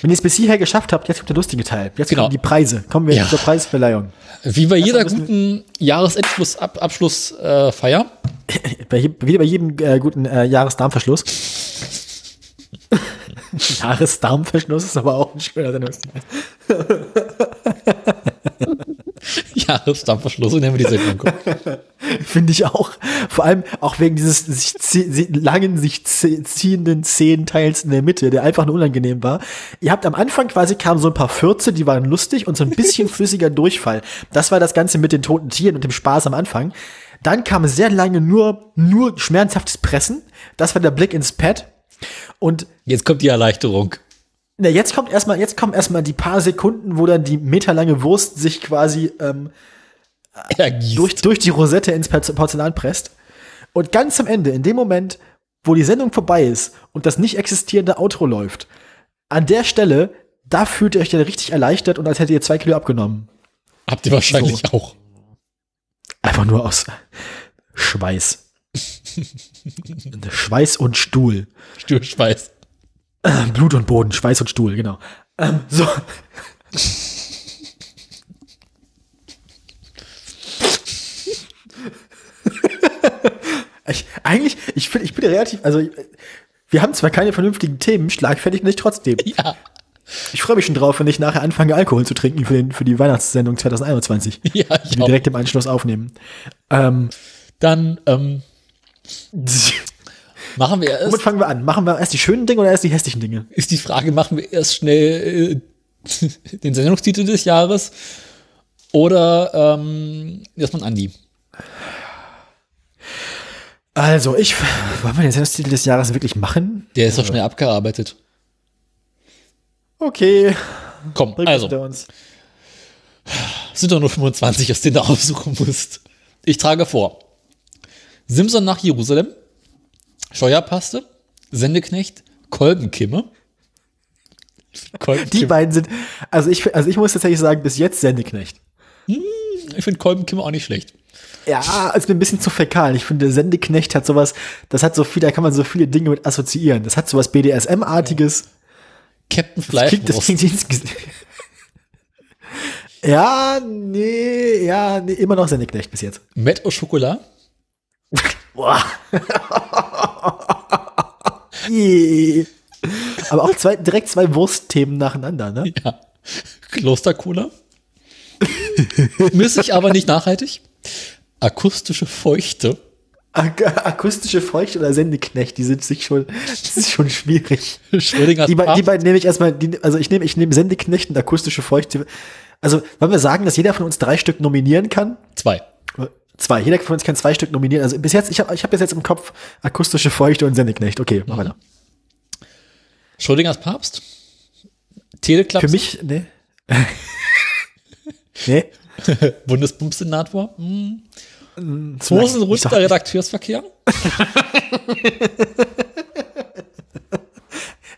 Wenn ihr es bis hierher geschafft habt, jetzt kommt der lustige Teil. Jetzt Genau. kommen die Preise. Kommen wir Ja. zur Preisverleihung. Wie bei jeder guten Jahresendschluss-Abschlussfeier. Abschluss, äh. Bei, wie bei jedem äh, guten äh, Jahresdarmverschluss. Jahresdarmverschluss ist aber auch ein schöner Sendungstitel. Jahresdampfverschluss, so nennen wir die Sendung. Finde ich auch. Vor allem auch wegen dieses sich zie- langen, sich zie- ziehenden Zehenteils in der Mitte, der einfach nur unangenehm war. Ihr habt am Anfang quasi kamen so ein paar Fürze, die waren lustig und so ein bisschen flüssiger Durchfall. Das war das Ganze mit den toten Tieren und dem Spaß am Anfang. Dann kam sehr lange nur, nur schmerzhaftes Pressen. Das war der Blick ins Pad. Und Jetzt kommt die Erleichterung. na, jetzt kommt erstmal, jetzt kommen erstmal die paar Sekunden, wo dann die meterlange Wurst sich quasi ähm, durch, durch die Rosette ins Porz- Porzellan presst. Und ganz am Ende, in dem Moment, wo die Sendung vorbei ist und das nicht existierende Outro läuft, an der Stelle, da fühlt ihr euch dann richtig erleichtert und als hättet ihr zwei Kilo abgenommen. Habt ihr wahrscheinlich auch. Einfach nur aus Schweiß. Schweiß und Stuhl. Stürschweiß. Äh, Blut und Boden, Schweiß und Stuhl, genau. Ähm, so. ich, eigentlich, ich, find, ich bin relativ, also wir haben zwar keine vernünftigen Themen, schlagfertig nicht trotzdem. Ja. Ich freue mich schon drauf, wenn ich nachher anfange, Alkohol zu trinken für, den, für die Weihnachtssendung 2021, die Ja, ich wir auch. direkt im Anschluss aufnehmen. Ähm, Dann ähm, machen wir erst, womit fangen wir an? Machen wir erst die schönen Dinge oder erst die hässlichen Dinge? ist die Frage, machen wir erst schnell äh, den Sendungstitel des Jahres oder ähm, erstmal Andi. Also, ich, wollen wir den Sendungstitel des Jahres wirklich machen? Der ist doch schnell abgearbeitet. Okay. Komm, Bring also, uns. es sind doch nur 25, aus denen du aussuchen musst. Ich trage vor. Simson nach Jerusalem, Scheuerpaste, Sendeknecht, Kolbenkimme. Die Kolbenkimme. beiden sind, also ich, also ich muss tatsächlich sagen, bis jetzt Sendeknecht. Ich finde Kolbenkimme auch nicht schlecht. Ja, ist mir ein bisschen zu fäkal. Ich finde, Sendeknecht hat sowas, das hat so viel, da kann man so viele Dinge mit assoziieren. Das hat sowas BDSM-artiges. Captain Das klingt, das Fleischwurst. klingt. Ja, nee, ja, nee, immer noch Sendeknecht bis jetzt. Met au Chocolat. Boah. Aber auch zwei, direkt zwei Wurstthemen nacheinander, ne? Ja. Klostercola. Missig, aber nicht nachhaltig. Akustische Feuchte. Ak akustische Feucht oder Sendeknecht, die sind sich schon, das ist schon schwierig. Schrödingers Die, be die beiden nehme ich erstmal, die, also ich nehme, ich nehme Sendeknecht und akustische Feuchte. Also, wollen wir sagen, dass jeder von uns drei Stück nominieren kann? Zwei. Zwei. Jeder von uns kann zwei Stück nominieren. Also bis jetzt, ich habe ich hab bis jetzt im Kopf akustische Feuchte und Sendeknecht. Okay, mach weiter. Schrödingers Papst. Teleklaps. Für mich, ne? nee. Bundesbumssenator. Hm. Ich Hosenrunter Redakteursverkehr.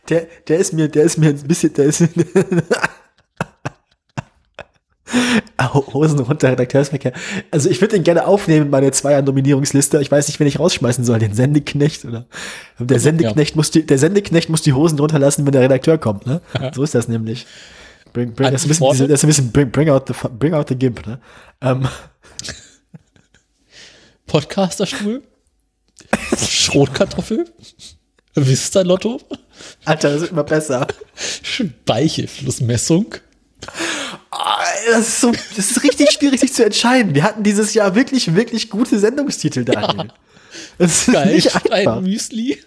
Der, der ist mir, der ist mir ein bisschen, der ist Hosen runter, Redakteursverkehr. Also ich würde den gerne aufnehmen in meine Zweier-Nominierungsliste. Ich weiß nicht, wen ich rausschmeißen soll, den Sendeknecht oder der Sendeknecht muss die, der Sendeknecht muss die Hosen runterlassen, wenn der Redakteur kommt. Ne? So ist das nämlich. Bring, bring, das, ist ein bisschen, das ist ein bisschen bring, bring out the bring out the gimp. Ne? Ähm, Podcasterstuhl. Schrotkartoffel. Vista-Lotto. Alter, das ist immer besser. Speichelflussmessung. Das ist so, das ist richtig schwierig, sich zu entscheiden. Wir hatten dieses Jahr wirklich, wirklich gute Sendungstitel, Daniel. Das ist Geil, nicht ein einfach. Müsli.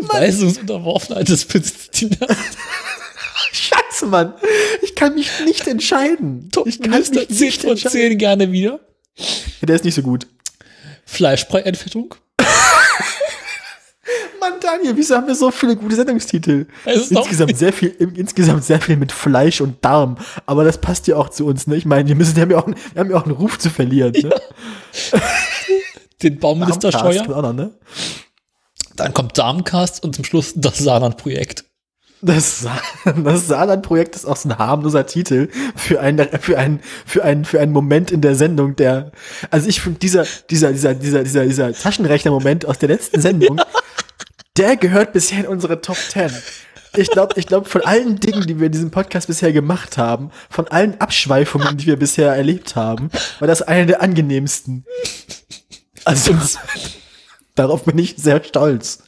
Weisungsunterworfenheit des Besitzdieners. Scheiße, Mann. Ich kann mich nicht entscheiden. Ich kann Top-Minister mich 10 nicht von entscheiden. 10 gerne wieder. Der ist nicht so gut. Fleischbrei-Entfettung. Daniel, wieso haben wir so viele gute Sendungstitel? Insgesamt sehr viel, insgesamt sehr viel mit Fleisch und Darm. Aber das passt ja auch zu uns, ne? Ich meine, wir müssen, wir haben ja auch, einen- wir haben ja auch einen Ruf zu verlieren, ne? Den Bauminister Scheuer. noch, ne? Dann kommt Darmcast und zum Schluss das Saarland-Projekt. Das, Sa- das Saarland-Projekt ist auch so ein harmloser Titel für einen, für einen, für einen, für einen Moment in der Sendung, der, also ich finde dieser, dieser, dieser, dieser, dieser, dieser Taschenrechner-Moment aus der letzten Sendung, der gehört bisher in unsere Top 10. Ich glaube, ich glaube, von allen Dingen, die wir in diesem Podcast bisher gemacht haben, von allen Abschweifungen, die wir bisher erlebt haben, war das eine der angenehmsten. Also, darauf bin ich sehr stolz.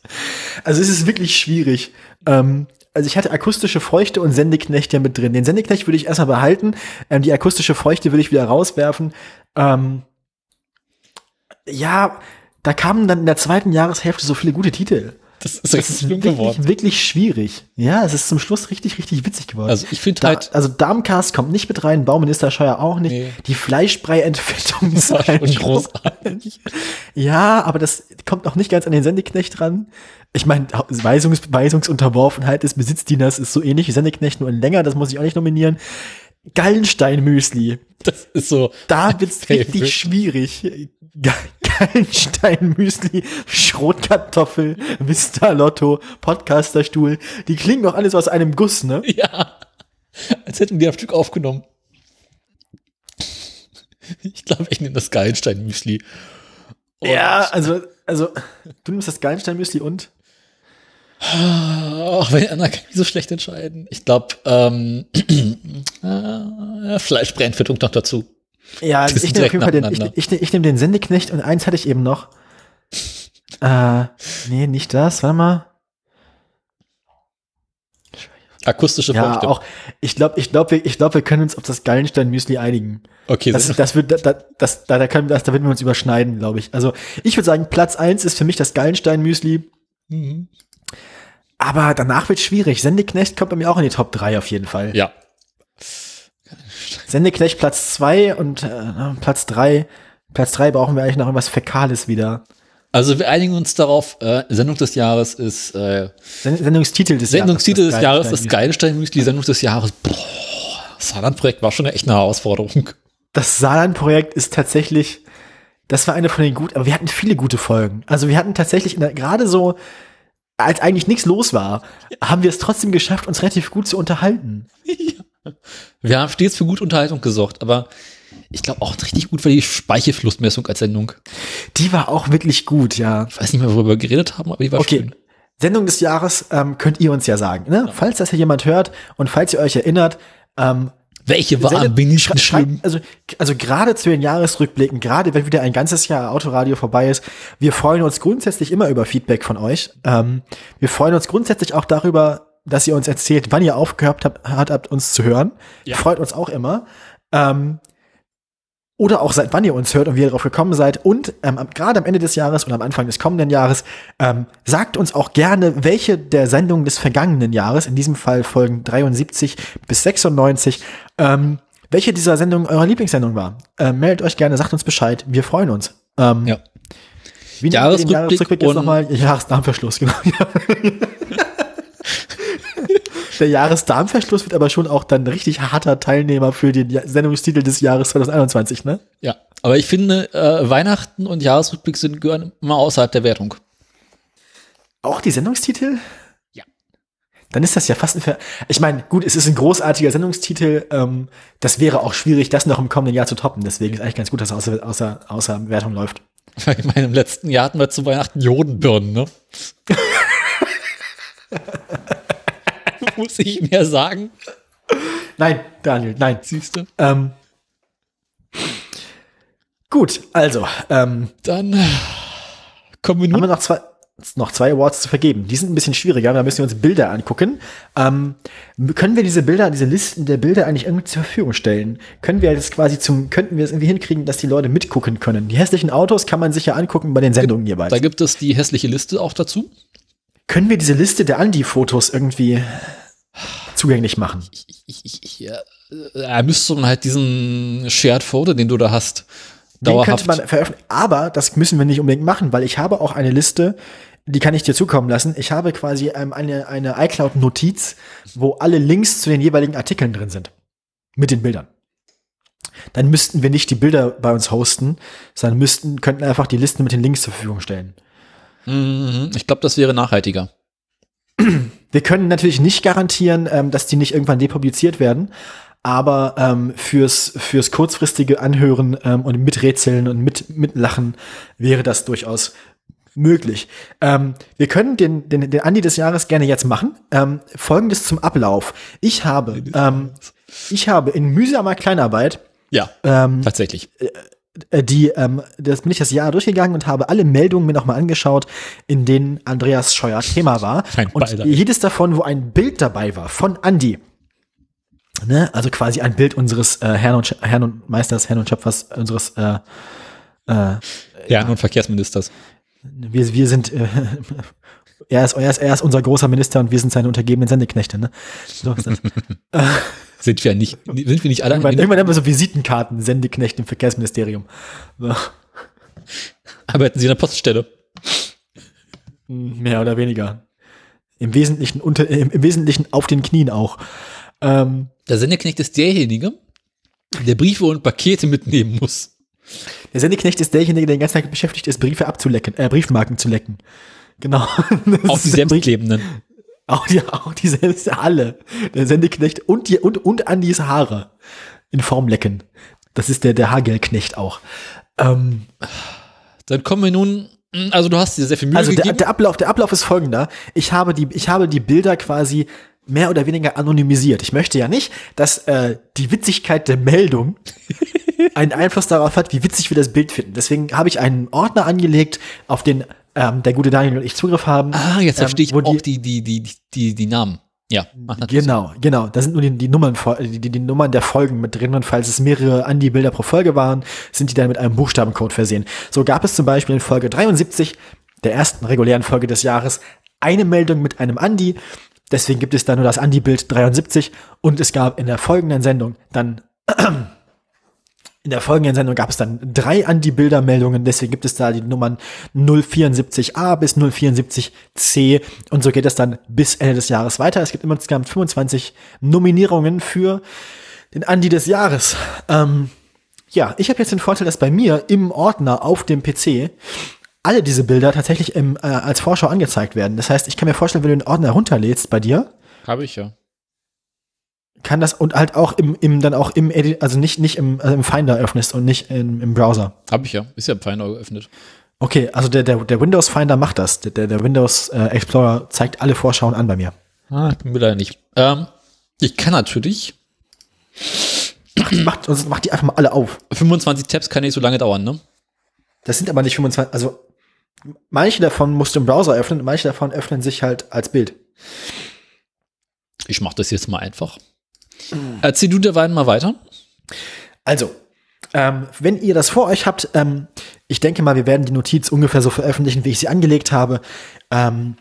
Also, es ist wirklich schwierig. Ähm, also ich hatte akustische Feuchte und Sendeknecht ja mit drin. Den Sendeknecht würde ich erstmal behalten. Ähm, die akustische Feuchte würde ich wieder rauswerfen. Ähm, ja, da kamen dann in der zweiten Jahreshälfte so viele gute Titel. Das ist Das ist wirklich, geworden. wirklich schwierig. Ja, es ist zum Schluss richtig, richtig witzig geworden. Also ich finde da, halt, also Darmcast kommt nicht mit rein, Bauminister Scheuer auch nicht. Nee. Die Fleischbrei-Entfettung ist halt großartig. Ja, aber das kommt noch nicht ganz an den Sendeknecht ran. Ich meine, Weisungs Weisungsunterworfenheit des Besitzdieners ist so ähnlich wie Sendeknecht, nur in länger, das muss ich auch nicht nominieren. Gallenstein-Müsli. Das ist so. Da wird's Favorite. richtig schwierig. Ga- Gallenstein-Müsli, Schrotkartoffel, Vista Lotto, Podcasterstuhl. Die klingen doch alles aus einem Guss, ne? Ja. Als hätten wir am Stück aufgenommen. Ich glaube, ich nehme das Geilenstein-Müsli. Und- Ja, also, also, du nimmst das Gallenstein-Müsli und? Ach, wenn Anna kann ich so schlecht entscheiden. Ich glaube, ähm, äh, Fleischbrennfettung noch dazu. Ja, also ich nehme auf jeden Fall den, ich, ich, ich nehme den Sendeknecht und eins hatte ich eben noch. Äh, nee, nicht das, warte mal. Akustische Ja, auch, ich glaube, ich glaube, wir, ich glaube, wir können uns auf das Gallenstein-Müsli einigen. Okay, Das, das, das wird, da, das, da, da können, das, da werden wir uns überschneiden, glaube ich. Also, ich würde sagen, Platz eins ist für mich das Gallenstein-Müsli. Mhm. Aber danach wird schwierig. Sendeknecht kommt bei mir auch in die Top 3 auf jeden Fall. Ja. Sendeknecht Platz zwei und äh, Platz drei. Platz drei brauchen wir eigentlich noch irgendwas Fäkales wieder. Also wir einigen uns darauf, äh, Sendung des Jahres ist äh, Send Sendungstitel des Sendungstitel Jahres. des Jahres ist. Geilenstein-Müsli, Sendung des Jahres. Boah, Saarland-Projekt war schon echt eine Herausforderung. Das Saarland-Projekt ist tatsächlich, das war eine von den guten, aber wir hatten viele gute Folgen. Also wir hatten tatsächlich gerade so, als eigentlich nichts los war, haben wir es trotzdem geschafft, uns relativ gut zu unterhalten. Wir haben stets für gute Unterhaltung gesorgt, aber ich glaube auch richtig gut war die Speichelflussmessung als Sendung. Die war auch wirklich gut, ja. Ich weiß nicht mehr, worüber wir geredet haben, aber die war Okay. schön. Sendung des Jahres ähm, könnt ihr uns ja sagen. Ne? Falls das hier jemand hört und falls ihr euch erinnert, ähm, Welche war Sendet- am wenigsten schrei- schlimm? Also, also gerade zu den Jahresrückblicken, gerade wenn wieder ein ganzes Jahr Autoradio vorbei ist, wir freuen uns grundsätzlich immer über Feedback von euch. Ähm, wir freuen uns grundsätzlich auch darüber, dass ihr uns erzählt, wann ihr aufgehört habt, habt, habt uns zu hören. Ja. Freut uns auch immer. Ähm, oder auch seit wann ihr uns hört und wie ihr darauf gekommen seid. Und ähm, gerade am Ende des Jahres und am Anfang des kommenden Jahres ähm, sagt uns auch gerne, welche der Sendungen des vergangenen Jahres, in diesem Fall Folgen 73 bis 96, ähm, welche dieser Sendungen eure Lieblingssendung war. Ähm, meldet euch gerne, sagt uns Bescheid. Wir freuen uns. Ähm, Ja. Wie Jahresrückblick Jahresrückblick jetzt und- nochmal? Jahresdarmverschluss, genau. Der Jahresdarmverschluss wird aber schon auch dann richtig harter Teilnehmer für den Sendungstitel des Jahres 2021, ne? Ja, aber ich finde, äh, Weihnachten und Jahresrückblick sind gehören immer außerhalb der Wertung. Auch die Sendungstitel? Ja. Dann ist das ja fast ein Ver Ich meine, gut, es ist ein großartiger Sendungstitel. Ähm, das wäre auch schwierig, das noch im kommenden Jahr zu toppen. Deswegen ist eigentlich ganz gut, dass er außer, außer, außer Wertung läuft. Ich meine, im letzten Jahr hatten wir zu Weihnachten Jodenbirnen, ne? Muss ich mehr sagen? Nein, Daniel, nein. Siehst du? Ähm, gut, also, ähm, Dann kommen wir haben wir nun. noch zwei, noch zwei Awards zu vergeben. Die sind ein bisschen schwieriger, da müssen wir uns Bilder angucken. Ähm, können wir diese Bilder, diese Listen der Bilder eigentlich irgendwie zur Verfügung stellen? Können wir das quasi zum, könnten wir es irgendwie hinkriegen, dass die Leute mitgucken können? Die hässlichen Autos kann man sich ja angucken bei den Sendungen jeweils. Da gibt es die hässliche Liste auch dazu. Können wir diese Liste der Andi-Fotos irgendwie zugänglich machen? Ich, ich, ich, ich, ja, äh, müsste man halt diesen Shared Photo, den du da hast, den könnte man veröffentlichen. Aber das müssen wir nicht unbedingt machen, weil ich habe auch eine Liste, die kann ich dir zukommen lassen. Ich habe quasi ähm, eine, eine iCloud-Notiz, wo alle Links zu den jeweiligen Artikeln drin sind. Mit den Bildern. Dann müssten wir nicht die Bilder bei uns hosten, sondern müssten, könnten einfach die Listen mit den Links zur Verfügung stellen. Mhm, ich glaube, das wäre nachhaltiger. Wir können natürlich nicht garantieren, ähm, dass die nicht irgendwann depubliziert werden, aber ähm, fürs, fürs kurzfristige Anhören ähm, und Miträtseln und mit, Mitlachen wäre das durchaus möglich. Ähm, wir können den, den, den Andi des Jahres gerne jetzt machen. Ähm, Folgendes zum Ablauf. Ich habe, ähm, ich habe in mühsamer Kleinarbeit ja, ähm, tatsächlich. Äh, die, ähm, das bin ich das Jahr durchgegangen und habe alle Meldungen mir nochmal angeschaut, in denen Andreas Scheuer Thema war. und jedes davon, wo ein Bild dabei war von Andi. Ne? Also quasi ein Bild unseres äh, Herrn, und, Herrn und Meisters, Herrn und Schöpfers, unseres äh, äh, Herrn und Verkehrsministers. Wir, wir sind, äh, er, ist, er, ist, er ist unser großer Minister und wir sind seine untergebenen Sendeknechte. Ne? So ist das. sind wir nicht, sind wir nicht alle? Irgendwann, irgendwann haben wir so Visitenkarten, Sendeknecht im Verkehrsministerium. So. Arbeiten Sie in der Poststelle? Mehr oder weniger. Im Wesentlichen unter, im, im Wesentlichen auf den Knien auch. Ähm, der Sendeknecht ist derjenige, der Briefe und Pakete mitnehmen muss. Der Sendeknecht ist derjenige, der den ganzen Tag beschäftigt ist, Briefe abzulecken, äh, Briefmarken zu lecken. Genau. Auch die selbstklebenden. Auch die, auch die selbst alle. Der Sendeknecht und die, und, und Andis Haare in Form lecken. Das ist der, der Hagelknecht auch. Ähm, Dann kommen wir nun also du hast dir sehr viel Mühe Also der, der, Ablauf, der Ablauf ist folgender. Ich habe die, ich habe die Bilder quasi mehr oder weniger anonymisiert. Ich möchte ja nicht, dass äh, die Witzigkeit der Meldung einen Einfluss darauf hat, wie witzig wir das Bild finden. Deswegen habe ich einen Ordner angelegt, auf den ähm, der gute Daniel und ich Zugriff haben. Ah, jetzt verstehe ich ähm, auch die, die, die, die, die Namen. Ja, genau, genau. Da sind nur die, die Nummern, die, die Nummern der Folgen mit drin und falls es mehrere Andi-Bilder pro Folge waren, sind die dann mit einem Buchstabencode versehen. So gab es zum Beispiel in Folge 73, der ersten regulären Folge des Jahres, eine Meldung mit einem Andi. Deswegen gibt es da nur das Andi-Bild 73 und es gab in der folgenden Sendung dann in der folgenden Sendung gab es dann drei Anti-Bilder-Meldungen, deswegen gibt es da die Nummern 074a bis 074c und so geht es dann bis Ende des Jahres weiter. Es gibt insgesamt 25 Nominierungen für den Andi des Jahres. Ähm, ja, ich habe jetzt den Vorteil, dass bei mir im Ordner auf dem PC alle diese Bilder tatsächlich im, äh, als Vorschau angezeigt werden. Das heißt, ich kann mir vorstellen, wenn du den Ordner runterlädst bei dir. Habe ich ja kann das und halt auch im, im dann auch im Edit, also nicht, nicht im, also im Finder öffnest und nicht im, im Browser. Hab ich ja, ist ja im Finder geöffnet. Okay, also der, der, der Windows Finder macht das. Der, der Windows äh, Explorer zeigt alle Vorschauen an bei mir. Ah, ich bin leider nicht. Ähm, ich kann natürlich. Macht, macht, macht die einfach mal alle auf. 25 Tabs kann nicht so lange dauern, ne? Das sind aber nicht 25, also manche davon musst du im Browser öffnen manche davon öffnen sich halt als Bild. Ich mach das jetzt mal einfach. Erzähl du derweil mal weiter. Also, ähm, wenn ihr das vor euch habt, ähm, ich denke mal, wir werden die Notiz ungefähr so veröffentlichen, wie ich sie angelegt habe. Ähm,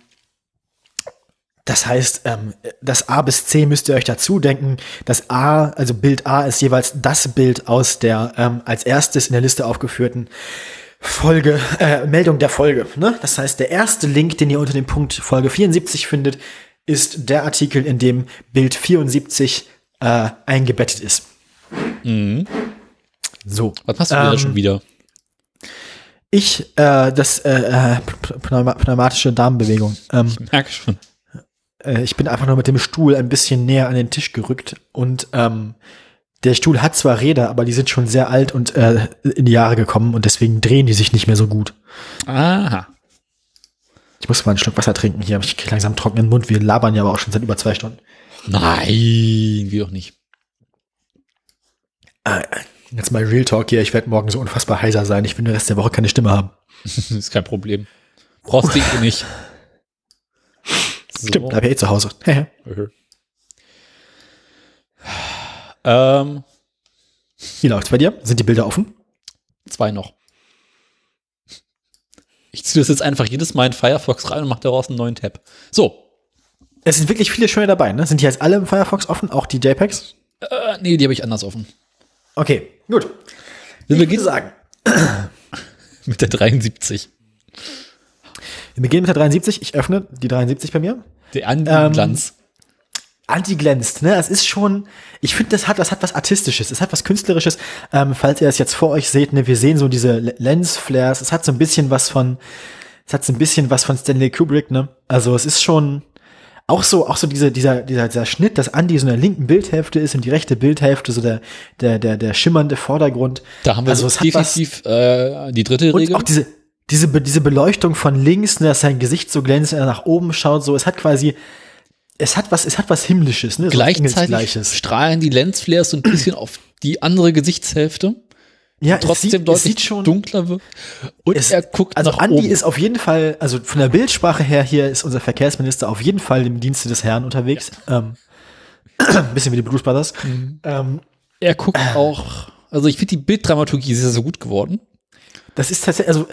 das heißt, ähm, das A bis C müsst ihr euch dazu denken. Das A, also Bild A, ist jeweils das Bild aus der ähm, als erstes in der Liste aufgeführten Folge, äh, Meldung der Folge. Ne? Das heißt, der erste Link, den ihr unter dem Punkt Folge 74 findet, ist der Artikel, in dem Bild 74 äh, eingebettet ist. Mhm. So. Was machst du ähm, schon wieder? Ich, äh, das äh, äh pneumatische Darmbewegung. Ähm, ich merke schon. Äh, ich bin einfach nur mit dem Stuhl ein bisschen näher an den Tisch gerückt und ähm, der Stuhl hat zwar Räder, aber die sind schon sehr alt und äh, in die Jahre gekommen und deswegen drehen die sich nicht mehr so gut. Aha. Ich muss mal einen Schluck Wasser trinken hier, ich kriege langsam trockenen Mund. Wir labern ja aber auch schon seit über zwei Stunden. Nein, wie auch nicht. Äh, jetzt mal Real Talk hier. Ich werde morgen so unfassbar heiser sein. Ich will den Rest der Woche keine Stimme haben. das ist kein Problem. Brauchst du eh nicht. Stimmt, bleib ja eh zu Hause. Ähm, Wie läuft's bei dir? Sind die Bilder offen? zwei noch. Ich ziehe das jetzt einfach jedes Mal in Firefox rein und mache daraus einen neuen Tab. So. Es sind wirklich viele schöne dabei, ne? Sind die jetzt alle im Firefox offen, auch die JPEGs? Äh, nee, die habe ich anders offen. Okay, gut. Wir Ich beginnen sagen, mit der 73. wir beginnen mit der 73. Ich öffne die 73 bei mir. Der Ähm, Anti-Glanz. Anti-glänzt, ne? Es ist schon, ich finde, das hat, das hat was Artistisches, es hat was Künstlerisches. Ähm, falls ihr es jetzt vor euch seht, ne, wir sehen so diese Lensflares, es hat so ein bisschen was von, es hat so ein bisschen was von Stanley Kubrick, ne? Also es ist schon auch so, auch so diese, dieser, dieser, dieser Schnitt, dass Andy so in der linken Bildhälfte ist und die rechte Bildhälfte so der, der, der, der schimmernde Vordergrund. Da haben wir also so definitiv äh, die dritte Und Regel. auch diese, diese, diese Beleuchtung von links, ne, dass sein Gesicht so glänzt, wenn er nach oben schaut, so, es hat quasi, es hat was, es hat was Himmlisches, ne, so Gleichzeitig strahlen die Lensflares so ein bisschen auf die andere Gesichtshälfte. Ja, Trotzdem sieht, deutlich sieht schon, dunkler wird. Und es, er guckt also nach Andi oben. ist auf jeden Fall, also von der Bildsprache her hier ist unser Verkehrsminister auf jeden Fall im Dienste des Herrn unterwegs. Ähm, ein bisschen wie die Blues Brothers. Mhm. Ähm, er guckt auch, also ich finde die Bilddramaturgie sehr, sehr gut geworden. das ist tatsächlich, also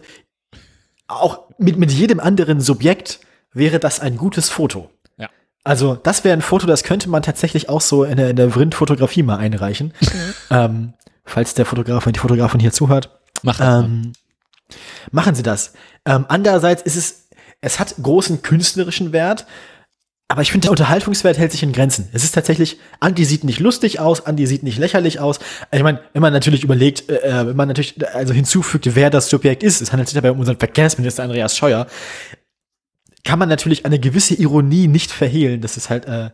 auch mit, mit jedem anderen Subjekt wäre das ein gutes Foto. Ja. Also, das wäre ein Foto, das könnte man tatsächlich auch so in der, in der Vrind-Fotografie mal einreichen. ähm, falls der Fotograf und die Fotografin hier zuhört. Macht das. Ähm, machen Sie das. Ähm, andererseits ist es, es hat großen künstlerischen Wert, aber ich finde, der Unterhaltungswert hält sich in Grenzen. Es ist tatsächlich, Andi sieht nicht lustig aus, Andi sieht nicht lächerlich aus. Ich meine, wenn man natürlich überlegt, äh, wenn man natürlich also hinzufügt, wer das Subjekt ist, es handelt sich dabei um unseren Verkehrsminister Andreas Scheuer, kann man natürlich eine gewisse Ironie nicht verhehlen, dass es halt äh,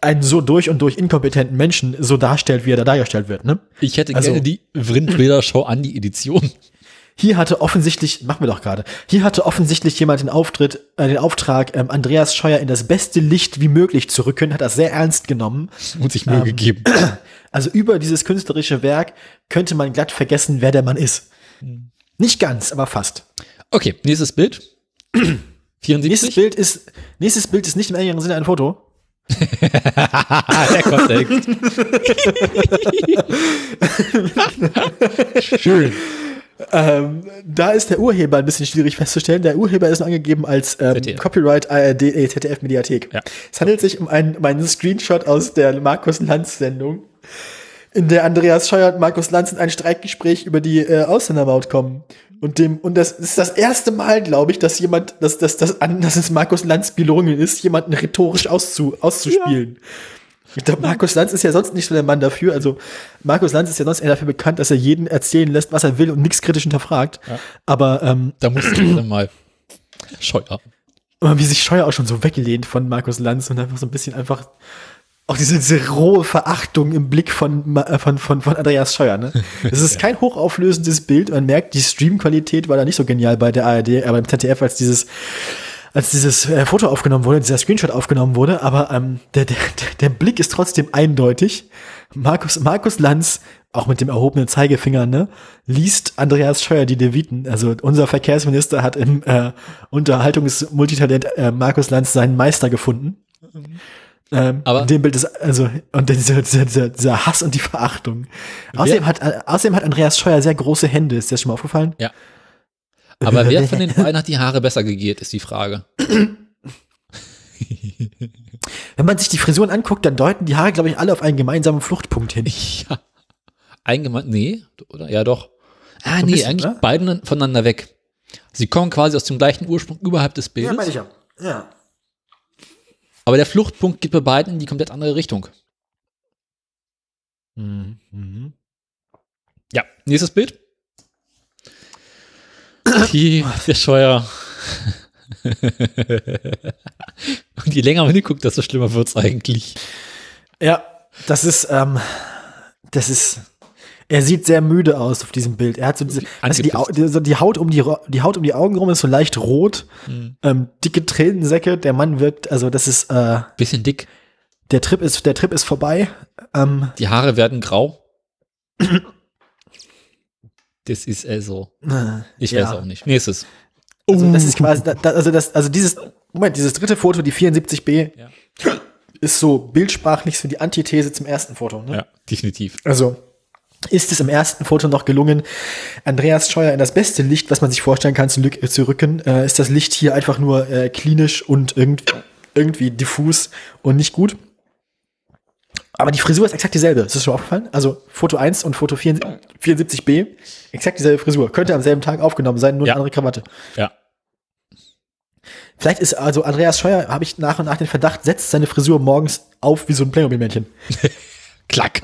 einen so durch und durch inkompetenten Menschen so darstellt, wie er da dargestellt wird. Ne? Ich hätte also- gerne die Vrind-Bilder-Show an die Edition. Hier hatte offensichtlich, machen wir doch gerade, hier hatte offensichtlich jemand den Auftritt, äh, den Auftrag, ähm, Andreas Scheuer in das beste Licht wie möglich zu rücken, hat das sehr ernst genommen. Und sich Mühe gegeben. Also über dieses künstlerische Werk könnte man glatt vergessen, wer der Mann ist. Nicht ganz, aber fast. Okay, nächstes Bild. 74. Nächstes Bild ist, nächstes Bild ist nicht im engeren Sinne ein Foto. Ah, der Kontext. Schön. Ähm, da ist der Urheber ein bisschen schwierig festzustellen. Der Urheber ist angegeben als ähm, ZDF. Copyright ARD, äh, ZDF Mediathek. Ja. Es handelt sich um einen, um einen Screenshot aus der Markus Lanz Sendung, in der Andreas Scheuer und Markus Lanz in ein Streitgespräch über die äh, Ausländermaut kommen. Und dem, und das ist das erste Mal, glaube ich, dass jemand, dass, dass, dass, an, dass es Markus Lanz gelungen ist, jemanden rhetorisch auszu, auszuspielen. Ich glaube, Markus Lanz ist ja sonst nicht so der Mann dafür. Also Markus Lanz ist ja sonst eher dafür bekannt, dass er jeden erzählen lässt, was er will und nichts kritisch hinterfragt. Aber ähm, Da musst du dann mal Scheuer. aber wie sich Scheuer auch schon so weggelehnt von Markus Lanz und einfach so ein bisschen einfach auch diese, diese rohe Verachtung im Blick von, äh, von, von, von Andreas Scheuer. Ne? Es ist kein hochauflösendes Bild. Man merkt, die Streamqualität war da nicht so genial bei der ARD, aber im ZDF, als dieses als dieses äh, Foto aufgenommen wurde, dieser Screenshot aufgenommen wurde, aber ähm, der, der, der Blick ist trotzdem eindeutig. Markus, Markus Lanz, auch mit dem erhobenen Zeigefinger, ne, liest Andreas Scheuer die Leviten. Also unser Verkehrsminister hat im äh, Unterhaltungsmultitalent äh, Markus Lanz seinen Meister gefunden. Ähm, Aber- in dem Bild ist also und dieser, dieser, dieser, dieser Hass und die Verachtung. Außerdem hat, äh, außerdem hat Andreas Scheuer sehr große Hände. Ist dir das schon mal aufgefallen? Ja. Aber wer von den beiden hat die Haare besser gegelt, ist die Frage. Wenn man sich die Frisuren anguckt, dann deuten die Haare, glaube ich, alle auf einen gemeinsamen Fluchtpunkt hin. Ja. Eingemeint, nee, oder? Ja, doch. Ah, ein nee, bisschen, eigentlich ne? beide voneinander weg. Sie kommen quasi aus dem gleichen Ursprung überhalb des Bildes. ich ja. Ja. Aber der Fluchtpunkt geht bei beiden in die komplett andere Richtung. Mhm. Ja, nächstes Bild. Die, der Scheuer. Und je länger man hinguckt, desto schlimmer wird's eigentlich. Ja, das ist, ähm, das ist, er sieht sehr müde aus auf diesem Bild. Er hat so diese, weißt du, die, so die Haut um die, die Haut um die Augen rum ist so leicht rot, ähm, dicke Tränensäcke. Der Mann wirkt, also das ist, äh, Bisschen dick. der Trip ist, der Trip ist vorbei. Ähm, Die Haare werden grau. Das ist also. Ich Ja. weiß auch nicht. Nächstes. Also das ist quasi, also das, also dieses, Moment, dieses dritte Foto, die 74b, Ja. ist so bildsprachlich so die Antithese zum ersten Foto. Ne? Ja, definitiv. Also ist es im ersten Foto noch gelungen, Andreas Scheuer in das beste Licht, was man sich vorstellen kann, zu, lück- zu rücken. Äh, ist das Licht hier einfach nur äh, klinisch und irgend, irgendwie diffus und nicht gut. Aber die Frisur ist exakt dieselbe. Ist das schon aufgefallen? Also Foto 1 und Foto 74, b exakt dieselbe Frisur. Könnte am selben Tag aufgenommen sein, nur Ja. eine andere Krawatte. Ja. Vielleicht ist also Andreas Scheuer, habe ich nach und nach den Verdacht, setzt seine Frisur morgens auf wie so ein Playmobil-Männchen. Klack.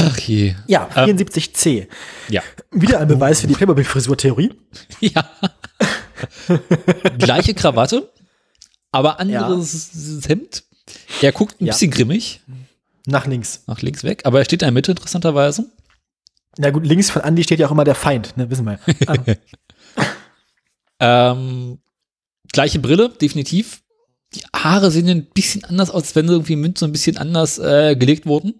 Ach je. Ja, Ähm. 74c. Ja. Wieder ein Beweis für die Playmobil-Frisur-Theorie. Ja. Gleiche Krawatte, aber anderes Hemd. Er guckt ein Ja. bisschen grimmig Nach links. nach links weg, aber er steht in der Mitte interessanterweise. Na gut, links von Andy steht ja auch immer der Feind, ne, wissen wir. ja. Ähm, gleiche Brille, definitiv. Die Haare sehen ein bisschen anders aus, als wenn irgendwie im Mund so ein bisschen anders äh, gelegt wurden.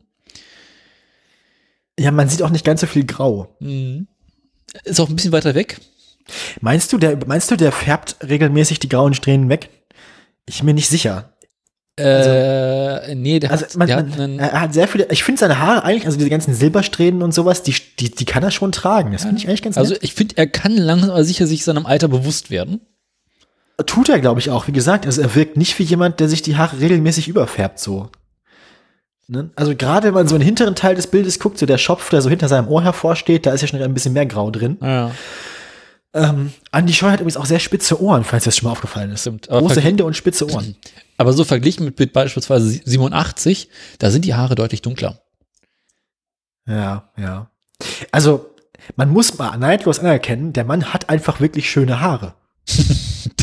Ja, man sieht auch nicht ganz so viel Grau. Mhm. Ist auch ein bisschen weiter weg. Meinst du, der, meinst du, der färbt regelmäßig die grauen Strähnen weg? Ich bin mir nicht sicher. äh, nee, der Also hat, man, der man, hat einen, er hat sehr viele, ich finde seine Haare eigentlich, also diese ganzen Silbersträhnen und sowas, die, die, die kann er schon tragen. Das finde ich eigentlich ganz also nett. ich finde, er kann langsam aber sicher sich seinem Alter bewusst werden. Tut er, glaube ich, auch. Wie gesagt, also er wirkt nicht wie jemand, der sich die Haare regelmäßig überfärbt, so. Ne? Also gerade wenn man so in den hinteren Teil des Bildes guckt, so der Schopf, der so hinter seinem Ohr hervorsteht, da ist ja schon ein bisschen mehr Grau drin. Ja, Ähm, Andi Scheu hat übrigens auch sehr spitze Ohren, falls das schon mal aufgefallen ist. Stimmt, Große Hände und spitze Ohren. Aber so verglichen mit, mit beispielsweise 87, da sind die Haare deutlich dunkler. Ja, ja. Also, man muss mal neidlos anerkennen, der Mann hat einfach wirklich schöne Haare.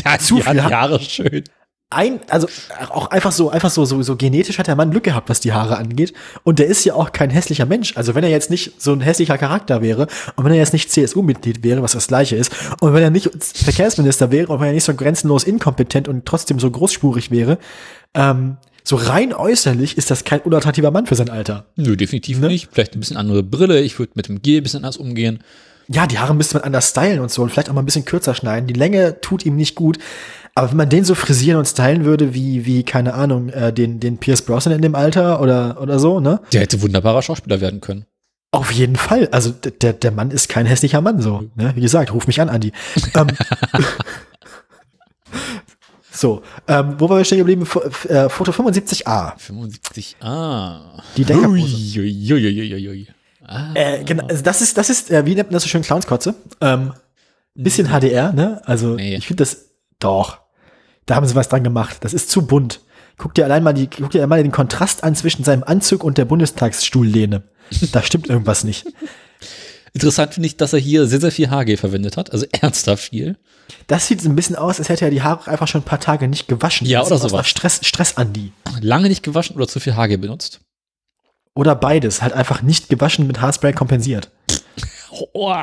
Der hat Zu die, hat viel die Ha- Haare schön. Ein, also auch einfach so, einfach so, so, so genetisch hat der Mann Glück gehabt, was die Haare angeht. Und der ist ja auch kein hässlicher Mensch. Also wenn er jetzt nicht so ein hässlicher Charakter wäre und wenn er jetzt nicht CSU-Mitglied wäre, was das gleiche ist, und wenn er nicht Verkehrsminister wäre und wenn er nicht so grenzenlos inkompetent und trotzdem so großspurig wäre, ähm, so rein äußerlich ist das kein unattraktiver Mann für sein Alter. Nö, definitiv Ne? nicht. Vielleicht ein bisschen andere Brille. Ich würde mit dem G ein bisschen anders umgehen. Ja, die Haare müsste man anders stylen und so und vielleicht auch mal ein bisschen kürzer schneiden. Die Länge tut ihm nicht gut. Aber wenn man den so frisieren und stylen würde, wie, wie, keine Ahnung, äh, den, den Pierce Brosnan in dem Alter oder, oder so, ne? Der hätte wunderbarer Schauspieler werden können. Auf jeden Fall. Also der, der Mann ist kein hässlicher Mann so. Ne? Wie gesagt, ruf mich an, Andi. ähm, so, ähm, wo waren wir stehen geblieben? Fo äh, Foto 75a. 75. Ah. Die Denkerpose. Ah. Äh, genau, also das ist, das ist, äh, wie nennt man das so schön, Clownskotze? Ähm, bisschen HDR, ne? Also Nee. ich finde das, doch, da haben sie was dran gemacht. Das ist zu bunt. Guck dir allein mal die, guck dir mal den Kontrast an zwischen seinem Anzug und der Bundestagsstuhllehne. Da stimmt irgendwas nicht. Interessant finde ich, dass er hier sehr, sehr viel HG verwendet hat. Also ernsthaft viel. Das sieht so ein bisschen aus, als hätte er die Haare einfach schon ein paar Tage nicht gewaschen. Ja, Das oder sowas. Stress, Stress Andi. Lange nicht gewaschen oder zu viel HG benutzt. Oder beides, halt einfach nicht gewaschen mit Haarspray kompensiert. Oh.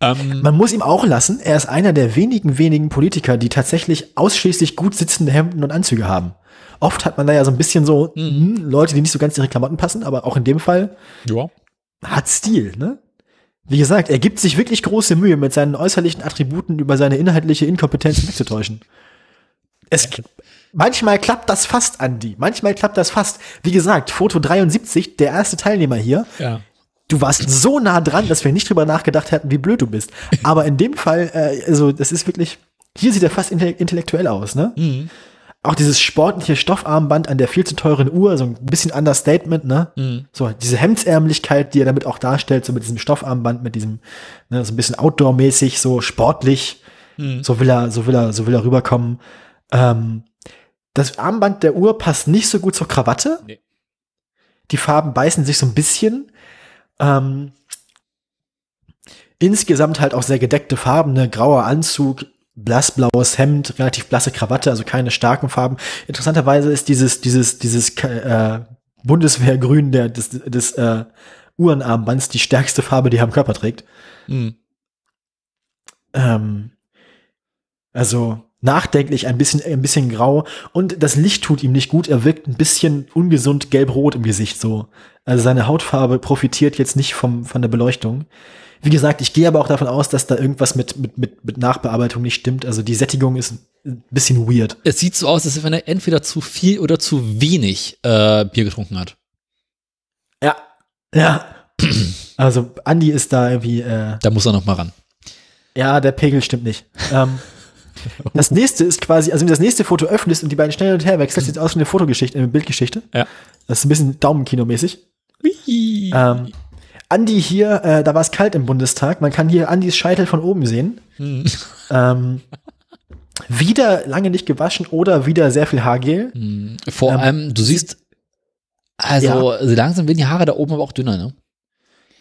Ähm, Man muss ihm auch lassen, er ist einer der wenigen, wenigen Politiker, die tatsächlich ausschließlich gut sitzende Hemden und Anzüge haben. Oft hat man da ja so ein bisschen so hm, Leute, die nicht so ganz in ihre Klamotten passen, aber auch in dem Fall ja. hat Stil, ne? Wie gesagt, er gibt sich wirklich große Mühe, mit seinen äußerlichen Attributen über seine inhaltliche Inkompetenz wegzutäuschen. Es, manchmal klappt das fast, Andi. Manchmal klappt das fast. Wie gesagt, Foto 73, der erste Teilnehmer hier. Ja. Du warst so nah dran, dass wir nicht drüber nachgedacht hätten, wie blöd du bist. Aber in dem Fall, äh, also das ist wirklich, hier sieht er fast intell- intellektuell aus, ne? Mhm. Auch dieses sportliche Stoffarmband an der viel zu teuren Uhr, so ein bisschen Understatement, ne? Mhm. So, diese Hemdsärmlichkeit, die er damit auch darstellt, so mit diesem Stoffarmband, mit diesem, ne, so ein bisschen Outdoor-mäßig, so sportlich, Mhm. so will er, so will er, so will er rüberkommen. Ähm, das Armband der Uhr passt nicht so gut zur Krawatte. Nee. Die Farben beißen sich so ein bisschen. Ähm, insgesamt halt auch sehr gedeckte Farben, ne? grauer Anzug, blassblaues Hemd, relativ blasse Krawatte, also keine starken Farben. Interessanterweise ist dieses, dieses, dieses äh, Bundeswehrgrün der, des, des äh, Uhrenarmbands die stärkste Farbe, die er am Körper trägt. Mhm. Ähm, also, nachdenklich, ein bisschen, ein bisschen grau und das Licht tut ihm nicht gut. Er wirkt ein bisschen ungesund gelb-rot im Gesicht so. Also seine Hautfarbe profitiert jetzt nicht vom, von der Beleuchtung. Wie gesagt, ich gehe aber auch davon aus, dass da irgendwas mit, mit, mit, mit Nachbearbeitung nicht stimmt. Also die Sättigung ist ein bisschen weird. Es sieht so aus, als wenn er entweder zu viel oder zu wenig äh, Bier getrunken hat. Ja. Ja. Also Andi ist da irgendwie. Äh, Da muss er noch mal ran. Ja, der Pegel stimmt nicht. Ähm, das nächste ist quasi, also wenn du das nächste Foto öffnest und die beiden schnell hin und her wechselst, sieht aus wie eine Fotogeschichte, eine Bildgeschichte. Ja. Das ist ein bisschen Daumenkino-mäßig. Ähm, Andi hier, äh, da war es kalt im Bundestag. Man kann hier Andis Scheitel von oben sehen. Ähm, wieder lange nicht gewaschen oder wieder sehr viel Haargel. Vor Ähm, allem, du siehst, also langsam werden die Haare da oben aber auch dünner, ne?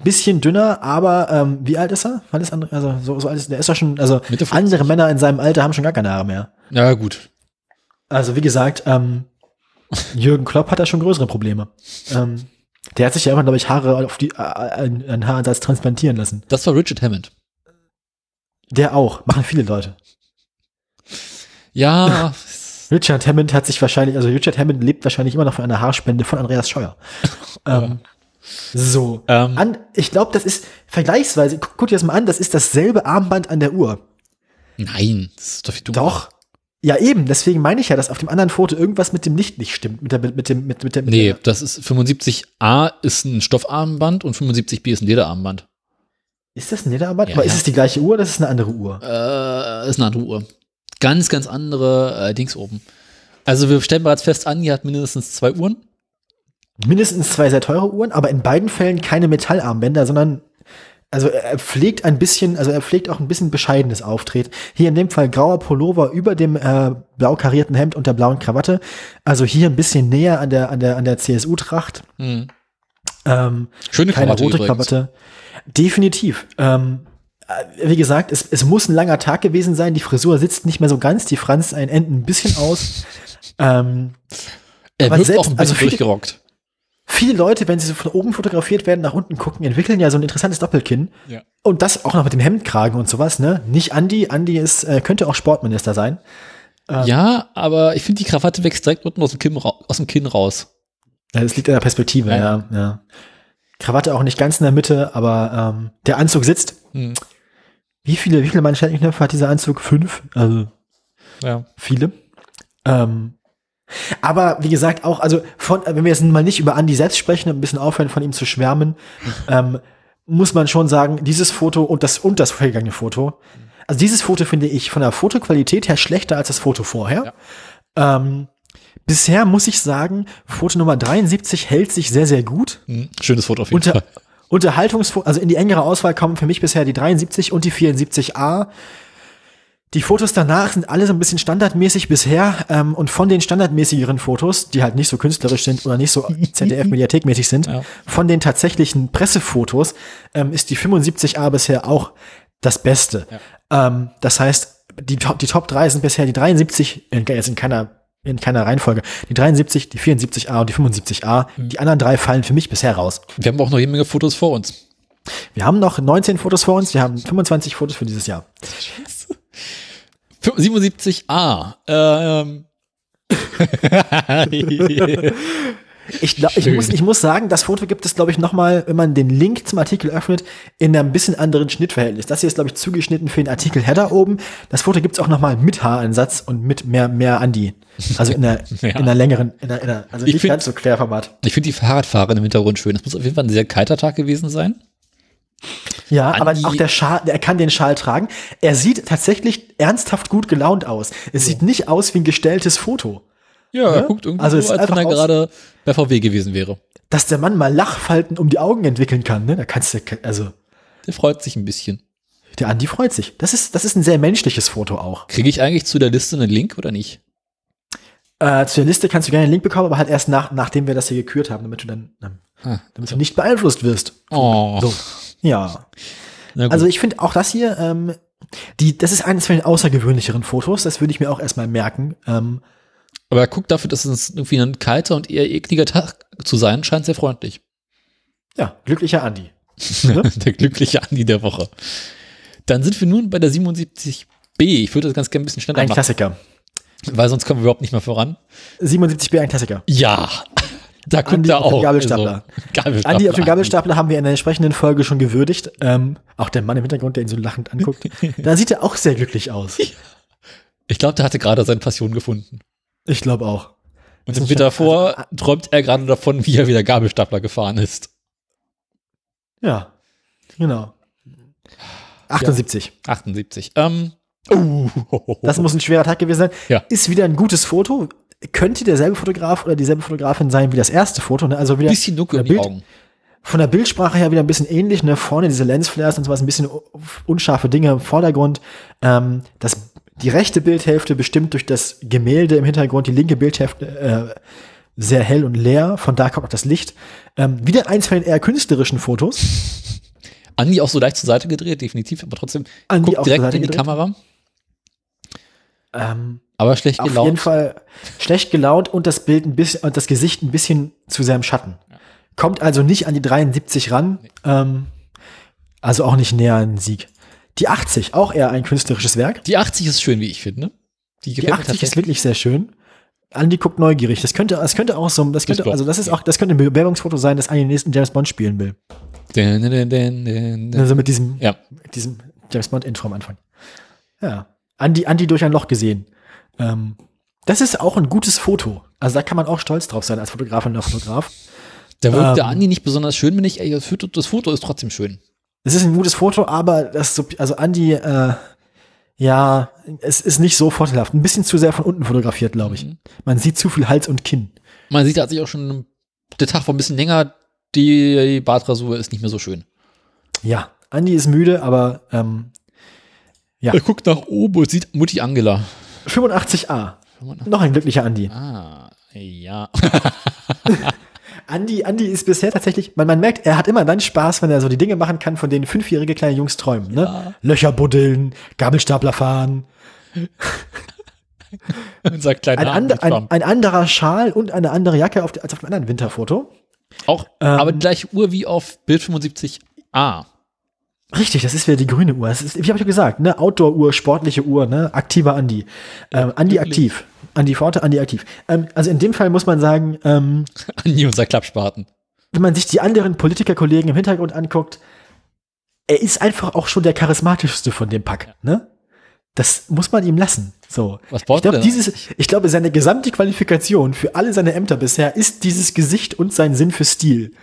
Bisschen dünner, aber ähm, wie alt ist er? Wann ist andere? Also so, so alt ist der ist doch schon. Also Mitte 50. andere Männer in seinem Alter haben schon gar keine Haare mehr. Ja, gut. Also wie gesagt, ähm, Jürgen Klopp hat da schon größere Probleme. Ähm, der hat sich ja immer, glaube ich, Haare auf die äh, ein, ein Haaransatz transplantieren lassen. Das war Richard Hammond. Der auch, machen viele Leute. Ja, Richard Hammond hat sich wahrscheinlich, also Richard Hammond lebt wahrscheinlich immer noch von einer Haarspende von Andreas Scheuer. ähm, so. Ähm. an, ich glaube, das ist vergleichsweise, guck, guck dir das mal an, das ist dasselbe Armband an der Uhr. nein, das ist doch viel dunkler. Doch. Ja, eben, deswegen meine ich ja, dass auf dem anderen Foto irgendwas mit dem Licht nicht stimmt. Mit der, mit dem, mit, mit der, mit Nee, der, das ist 75a ist ein Stoffarmband und 75b ist ein Lederarmband. ist das ein Lederarmband? Ja, Aber ja. ist es die gleiche Uhr oder ist es eine andere Uhr? Äh, ist eine andere Uhr. Ganz, ganz andere äh, Dings oben. Also wir stellen bereits fest, Andi hat mindestens zwei Uhren. Mindestens zwei sehr teure Uhren, aber in beiden Fällen keine Metallarmbänder, sondern also er pflegt ein bisschen, also er pflegt auch ein bisschen bescheidenes Auftreten. Hier in dem Fall grauer Pullover über dem äh, blau karierten Hemd und der blauen Krawatte. Also hier ein bisschen näher an der an der an der CSU-Tracht. Ähm, Schöne keine Krawatte rote übrigens. Krawatte. Definitiv. Ähm, äh, wie gesagt, es, es muss ein langer Tag gewesen sein. Die Frisur sitzt nicht mehr so ganz. Die franzt ein Enden ein bisschen aus. ähm, Er selbst- auch ein also bisschen viele- durchgerockt. Viele Leute, wenn sie so von oben fotografiert werden, nach unten gucken, entwickeln ja so ein interessantes Doppelkinn. Ja. Und das auch noch mit dem Hemdkragen und sowas, ne? Nicht Andi. Andi ist, äh, könnte auch Sportminister sein. Ja, aber ich finde, die Krawatte wächst direkt unten aus dem Kinn, aus dem Kinn raus. Ja, Das liegt in der Perspektive, Ja. ja. ja. Krawatte auch nicht ganz in der Mitte, aber ähm, der Anzug sitzt. Hm. Wie viele, wie viele Manschettenknöpfe hat dieser Anzug? Fünf? Also Ja. viele. Ähm, aber wie gesagt, auch, also von, wenn wir jetzt mal nicht über Andi selbst sprechen und ein bisschen aufhören, von ihm zu schwärmen, ähm, muss man schon sagen, dieses Foto und das und das vorhergegangene Foto, also dieses Foto finde ich von der Fotoqualität her schlechter als das Foto vorher. Ähm, bisher muss ich sagen, Foto Nummer 73 hält sich sehr, sehr gut. Hm. Schönes Foto auf jeden Unter, Fall. Unterhaltungsfoto, also in die engere Auswahl kommen für mich bisher die 73 und die 74a. Die Fotos danach sind alle so ein bisschen standardmäßig bisher ähm, und von den standardmäßigeren Fotos, die halt nicht so künstlerisch sind oder nicht so ZDF-Mediathekmäßig sind, Ja. von den tatsächlichen Pressefotos ähm, ist die 75a bisher auch das Beste. Ähm, das heißt, die, Top- die Top 3 sind bisher die 73, in, jetzt in keiner in keiner Reihenfolge. Die 73, die 74a und die 75a. Die anderen drei fallen für mich bisher raus. Wir haben auch noch jede Menge Fotos vor uns. Wir haben noch 19 Fotos vor uns. Wir haben 25 Fotos für dieses Jahr. 77a. Ähm. Ich, glaub, ich, muss, ich muss sagen, das Foto gibt es, glaube ich, nochmal, wenn man den Link zum Artikel öffnet, in einem bisschen anderen Schnittverhältnis. Das hier ist, glaube ich, zugeschnitten für den Artikel Header oben. Das Foto gibt es auch nochmal mit Haaransatz und mit mehr, mehr Andi. Also in der, Ja. in der längeren, in der, in der, also Ich nicht find- ganz so Querformat. ich finde die Fahrradfahrer im Hintergrund schön. Das muss auf jeden Fall ein sehr kalter Tag gewesen sein. Ja, aber Andi- auch der Schal, er kann den Schal tragen. Er sieht tatsächlich ernsthaft gut gelaunt aus. Es sieht nicht aus wie ein gestelltes Foto. Ja, er guckt irgendwie Also so, als wenn er gerade bei VW gewesen wäre. Dass der Mann mal Lachfalten um die Augen entwickeln kann, ne? Da kannst du, also, Der freut sich ein bisschen. der Andi freut sich. Das ist, das ist ein sehr menschliches Foto auch. Kriege ich eigentlich zu der Liste einen Link oder nicht? Äh, zu der Liste kannst du gerne einen Link bekommen, aber halt erst nach, nachdem wir das hier gekürt haben, damit du dann, ähm, Ah, damit du nicht beeinflusst wirst. Oh. So. Ja. Also ich finde auch das hier, ähm, die, das ist eines von den außergewöhnlicheren Fotos, das würde ich mir auch erstmal merken. Ähm, Aber guck dafür, dass es irgendwie ein kalter und eher ekliger Tag zu sein scheint, sehr freundlich. ja, glücklicher Andi. der glückliche Andi der Woche. Dann sind wir nun bei der 77 B. Ich würde das ganz gerne ein bisschen schneller Ein machen, Klassiker. weil sonst kommen wir überhaupt nicht mehr voran. 77b, ein Klassiker. Ja, da kommt Andi er auch. Gabelstapler. Also, Gabelstapler. Andi auf dem Gabelstapler haben wir in der entsprechenden Folge schon gewürdigt. Ähm, auch der Mann im Hintergrund, der ihn so lachend anguckt. da sieht er auch sehr glücklich aus. Ich glaube, der hatte gerade seine Passion gefunden. Ich glaube auch. Und im schon- davor also, träumt er gerade davon, wie er wieder Gabelstapler gefahren ist. Ja, genau. 78. 78. Ähm, uh, Das muss ein schwerer Tag gewesen sein. Ja. Ist wieder ein gutes Foto. Könnte derselbe Fotograf oder dieselbe Fotografin sein wie das erste Foto. Ne? Also wieder bisschen dunkel Bild- Augen. von der Bildsprache her wieder ein bisschen ähnlich. Ne? Vorne diese Lensflares und sowas, ein bisschen unscharfe Dinge im Vordergrund. Ähm, das, die rechte Bildhälfte bestimmt durch das Gemälde im Hintergrund, die linke Bildhälfte äh, sehr hell und leer. Von da kommt auch das Licht. Ähm, wieder eins von den eher künstlerischen Fotos. Andi auch so leicht zur Seite gedreht, definitiv, aber trotzdem Andi guckt auch direkt in die gedreht. Kamera. Ähm, Aber schlecht auf gelaunt. jeden Fall schlecht gelaunt und das Bild ein bisschen und das Gesicht ein bisschen zu sehr im Schatten. Kommt also nicht an die 73 ran. Ähm, also auch nicht näher an den Sieg. Die 80, auch eher ein künstlerisches Werk. Die 80 ist schön, wie ich finde. Die, Die gefällt mir 80 ist wirklich sehr schön. Andi guckt neugierig. Das könnte, das könnte auch so, das könnte, also das ist auch, das könnte ein Bewerbungsfoto sein, das einen den nächsten James Bond spielen will. Dun, dun, dun. Also mit diesem, Ja, mit diesem James Bond Intro am Anfang. Ja. Andi, Andi durch ein Loch gesehen. Ähm, das ist auch ein gutes Foto. Also da kann man auch stolz drauf sein als Fotografin oder Fotograf. da wirkt der Ähm. Andi nicht besonders schön, wenn ich, ey, das Foto, das Foto ist trotzdem schön. Es ist ein gutes Foto, aber das, so- also Andi, äh, ja, es ist nicht so vorteilhaft. Ein bisschen zu sehr von unten fotografiert, glaube ich. Mhm. Man sieht zu viel Hals und Kinn. Man sieht, da hat sich auch schon, der Tag war ein bisschen länger, die Bartrasur ist nicht mehr so schön. Ja, Andi ist müde, aber ähm, Ja. Er guckt nach oben und sieht Mutti Angela. 85a. Noch ein glücklicher Andi. Ah, ja. Andi, Andi ist bisher tatsächlich, man, man merkt, er hat immer dann Spaß, wenn er so die Dinge machen kann, von denen fünfjährige kleine Jungs träumen. Ne? Ja. Löcher buddeln, Gabelstapler fahren, Unser kleiner ein, and, ein, ein anderer Schal und eine andere Jacke auf, als auf dem anderen Winterfoto. Auch, ähm, aber die gleiche Uhr wie auf Bild 75a. Richtig, das ist wieder die grüne Uhr. Das ist, wie habe ich ja gesagt, ne? Outdoor-Uhr, sportliche Uhr, ne? Aktiver Andi. Ähm, Andi aktiv. Andi Forte, Andi aktiv. Ähm, also in dem Fall muss man sagen, ähm, Andi, unser Klappspaten. wenn man sich die anderen Politikerkollegen im Hintergrund anguckt, er ist einfach auch schon der charismatischste von dem Pack, ne? Das muss man ihm lassen. So. Was Ich baut glaube, dieses, ich glaube, seine gesamte Qualifikation für alle seine Ämter bisher ist dieses Gesicht und sein Sinn für Stil.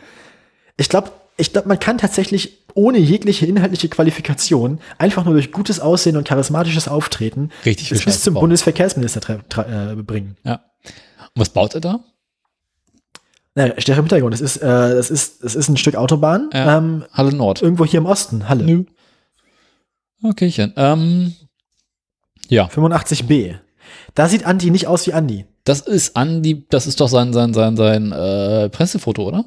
Ich glaube, ich glaube, man kann tatsächlich ohne jegliche inhaltliche Qualifikation einfach nur durch gutes Aussehen und charismatisches Auftreten Richtig es bis zum bauen. Bundesverkehrsminister äh, bringen. Ja. Und was baut er da? Naja, steht im Hintergrund. Das ist, äh, das ist, das ist ein Stück Autobahn. Ja. Ähm, Halle Nord. irgendwo hier im Osten, Halle. Nö. Okay, ähm, ja, 85b. Da sieht Andi nicht aus wie Andi. das ist Andi, das ist doch sein, sein, sein, sein äh, Pressefoto, oder?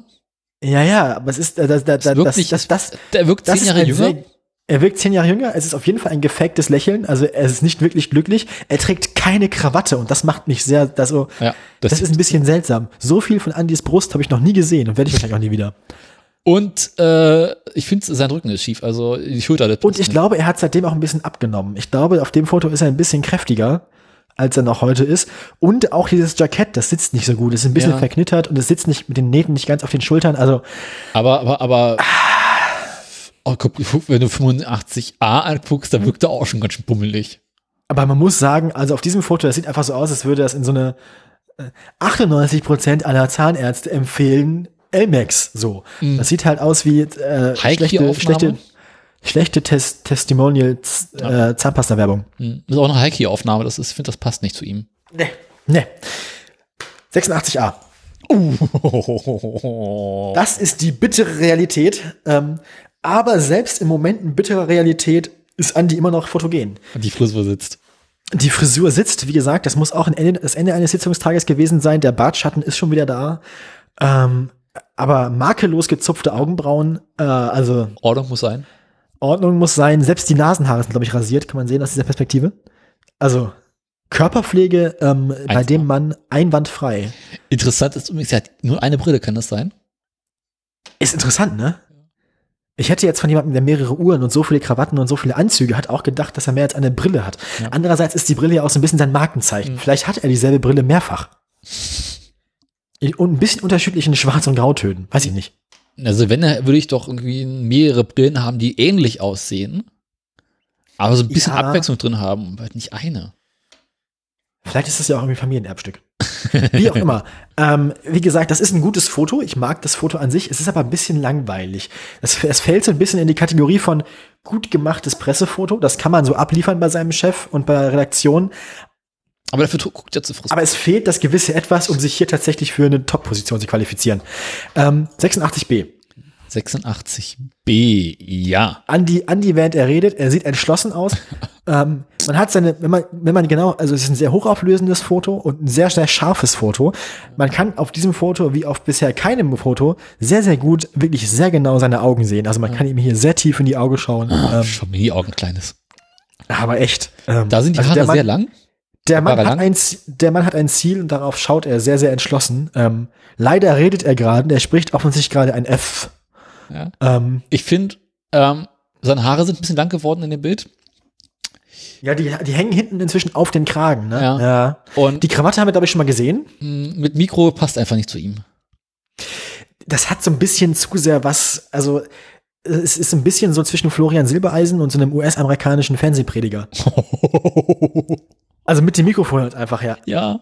Ja, ja, aber es ist, äh, das, das, das, wirkt das, nicht- das, das, Der wirkt das zehn Jahre jünger. sehr- Er wirkt zehn Jahre jünger. Es ist auf jeden Fall ein gefaktes Lächeln. Also er ist nicht wirklich glücklich. Er trägt keine Krawatte und das macht mich sehr, das, so, Ja, das, ist ein bisschen seltsam. So viel von Andys Brust habe ich noch nie gesehen und werde ich wahrscheinlich auch nie wieder. Und äh, ich finde, sein Rücken ist schief, also die Schulter. das Und ich nicht. glaube, er hat seitdem auch ein bisschen abgenommen. Ich glaube, auf dem Foto ist er ein bisschen kräftiger, als er noch heute ist. Und auch dieses Jackett, das sitzt nicht so gut. Es ist ein bisschen Ja. verknittert und es sitzt nicht mit den Nähten nicht ganz auf den Schultern. Also Aber, aber, aber. Oh, guck, wenn du 85a anguckst, dann wirkt er auch schon ganz schön pummelig. Aber man muss sagen, also auf diesem Foto, das sieht einfach so aus, als würde das in so eine äh, 98% aller Zahnärzte empfehlen, Elmex so. Das sieht halt aus wie äh, schlechte, schlechte, schlechte Tes Testimonials äh, Zahnpasta-Werbung. Hm. Das ist auch eine Heiki-Aufnahme, das ist, ich finde, das passt nicht zu ihm. Ne. Ne. 86a. Das ist die bittere Realität. Ähm, aber selbst im Moment in bitterer Realität ist Andi immer noch fotogen. Die Frisur sitzt. Die Frisur sitzt, wie gesagt, das muss auch ein Ende, das Ende eines Sitzungstages gewesen sein. Der Bartschatten ist schon wieder da. Ähm, aber makellos gezupfte Augenbrauen, äh, also Ordnung muss sein. Ordnung muss sein. Selbst die Nasenhaare sind, glaube ich, rasiert, kann man sehen aus dieser Perspektive. Also Körperpflege ähm, bei dem Mann einwandfrei. Interessant ist übrigens, er hat nur eine Brille, kann das sein? Ist interessant, ne? Ich hätte jetzt von jemandem, der mehrere Uhren und so viele Krawatten und so viele Anzüge hat, auch gedacht, dass er mehr als eine Brille hat. Ja. Andererseits ist die Brille ja auch so ein bisschen sein Markenzeichen. Mhm. Vielleicht hat er dieselbe Brille mehrfach. Und ein bisschen unterschiedlichen Schwarz- und Grautönen. Weiß ich nicht. Also wenn, würde ich doch irgendwie mehrere Brillen haben, die ähnlich aussehen, aber so ein bisschen Ja. Abwechslung drin haben, und halt nicht eine. Vielleicht ist es ja auch irgendwie Familienerbstück. Wie auch immer. Ähm, wie gesagt, das ist ein gutes Foto. Ich mag das Foto an sich. Es ist aber ein bisschen langweilig. Es, es fällt so ein bisschen in die Kategorie von gut gemachtes Pressefoto. Das kann man so abliefern bei seinem Chef und bei der Redaktion. Aber dafür guckt er zu frustriert. Aber es fehlt das gewisse Etwas, um sich hier tatsächlich für eine Top-Position zu qualifizieren. Ähm, 86b. 86b, ja. Andi, Andi, während er redet, er sieht entschlossen aus. ähm, man hat seine, wenn man, wenn man genau, also es ist ein sehr hochauflösendes Foto und ein sehr, sehr scharfes Foto. Man kann auf diesem Foto, wie auf bisher keinem Foto, sehr, sehr gut, wirklich sehr genau seine Augen sehen. Also man kann ihm hier sehr tief in die Augen schauen. Ähm, Schau mir die Augen kleines. aber echt. Ähm, Da sind die also Haare Mann, sehr lang. Der Mann, hat ein, der Mann hat ein Ziel und darauf schaut er sehr, sehr entschlossen. Ähm, leider redet er gerade, er spricht offensichtlich gerade ein F. Ja. Ähm, Ich finde, ähm, seine Haare sind ein bisschen lang geworden in dem Bild. ja, die, die hängen hinten inzwischen auf den Kragen. Ne? Ja. ja. Und Die Krawatte haben wir, glaube ich, schon mal gesehen. mh, mit Mikro passt einfach nicht zu ihm. Das hat so ein bisschen zu sehr was, also es ist ein bisschen so zwischen Florian Silbereisen und so einem US-amerikanischen Fernsehprediger. Also mit dem Mikrofon halt einfach, ja. ja.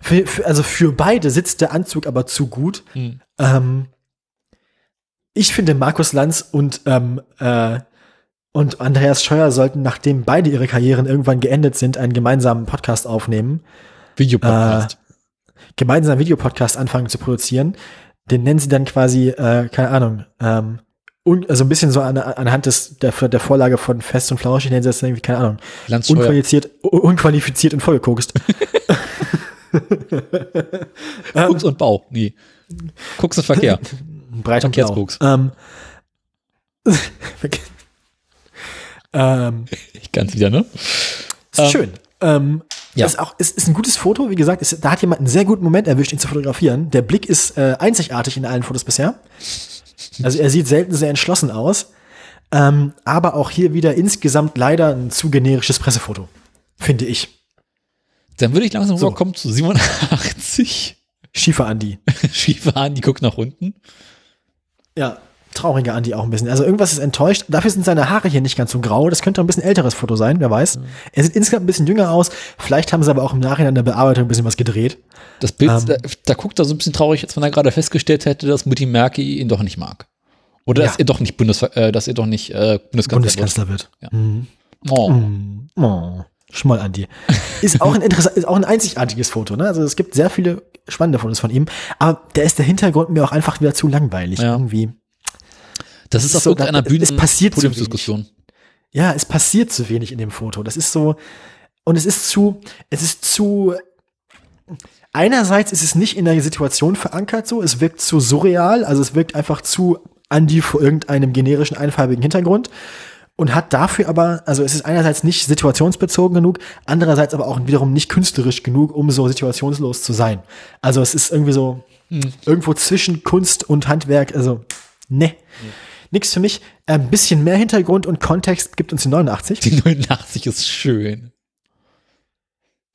Für, für, also für beide sitzt der Anzug aber zu gut. Hm. Ähm, ich finde, Markus Lanz und, ähm, äh, und Andreas Scheuer sollten, nachdem beide ihre Karrieren irgendwann geendet sind, einen gemeinsamen Podcast aufnehmen. Videopodcast. gemeinsamen Videopodcast anfangen zu produzieren. Den nennen sie dann quasi, äh, keine Ahnung, ähm, un, also ein bisschen so an, anhand des, der, der Vorlage von Fest und Flauschig nennen sie das irgendwie, keine Ahnung, unqualifiziert, un- unqualifiziert und vollgekokst. Koks und Bau. Nee. Koks und Verkehr. Breit und. Verkehrskoks. Ähm, ähm, Ich kann's wieder, ne? ist Ähm, schön. Ähm, ja. Ist auch, ist, ist ein gutes Foto, wie gesagt, ist, da hat jemand einen sehr guten Moment erwischt, ihn zu fotografieren. Der Blick ist äh, einzigartig in allen Fotos bisher. Also er sieht selten sehr entschlossen aus. Ähm, aber auch hier wieder insgesamt leider ein zu generisches Pressefoto. Finde ich. Dann würde ich langsam So. rüberkommen zu 87. Schiefer Andi. Schiefe an, die guckt nach unten. Ja, trauriger Andi auch ein bisschen. Also irgendwas ist enttäuscht. Dafür sind seine Haare hier nicht ganz so grau. Das könnte ein bisschen älteres Foto sein, wer weiß. Er sieht insgesamt ein bisschen jünger aus. Vielleicht haben sie aber auch im Nachhinein in der Bearbeitung ein bisschen was gedreht. Das Bild, Ähm. da, da guckt er so ein bisschen traurig, als wenn er gerade festgestellt hätte, dass Mutti Merkel ihn doch nicht mag. Oder Ja. dass er doch nicht Bundes, äh, dass er doch nicht äh, Bundeskanzler, Bundeskanzler wird. Ja. Mhm. wird. Oh. Mm, Oh, Schmoll Andi. Ist auch ein interessant, ist auch ein einzigartiges Foto, ne? Also es gibt sehr viele spannende Fotos von ihm, aber der ist der Hintergrund mir auch einfach wieder zu langweilig Ja. irgendwie. Das ist auf so, irgendeiner Bühne es passiert zu Podiumsdiskussion. Ja, es passiert zu wenig in dem Foto. Das ist so und es ist zu es ist zu einerseits ist es nicht in der Situation verankert so, es wirkt zu surreal, also es wirkt einfach zu Andi vor irgendeinem generischen einfarbigen Hintergrund und hat dafür aber, also es ist einerseits nicht situationsbezogen genug, andererseits aber auch wiederum nicht künstlerisch genug, um so situationslos zu sein. Also es ist irgendwie so irgendwo zwischen Kunst und Handwerk, also ne. Nix für mich. Ein bisschen mehr Hintergrund und Kontext gibt uns die 89. Die 89 ist schön.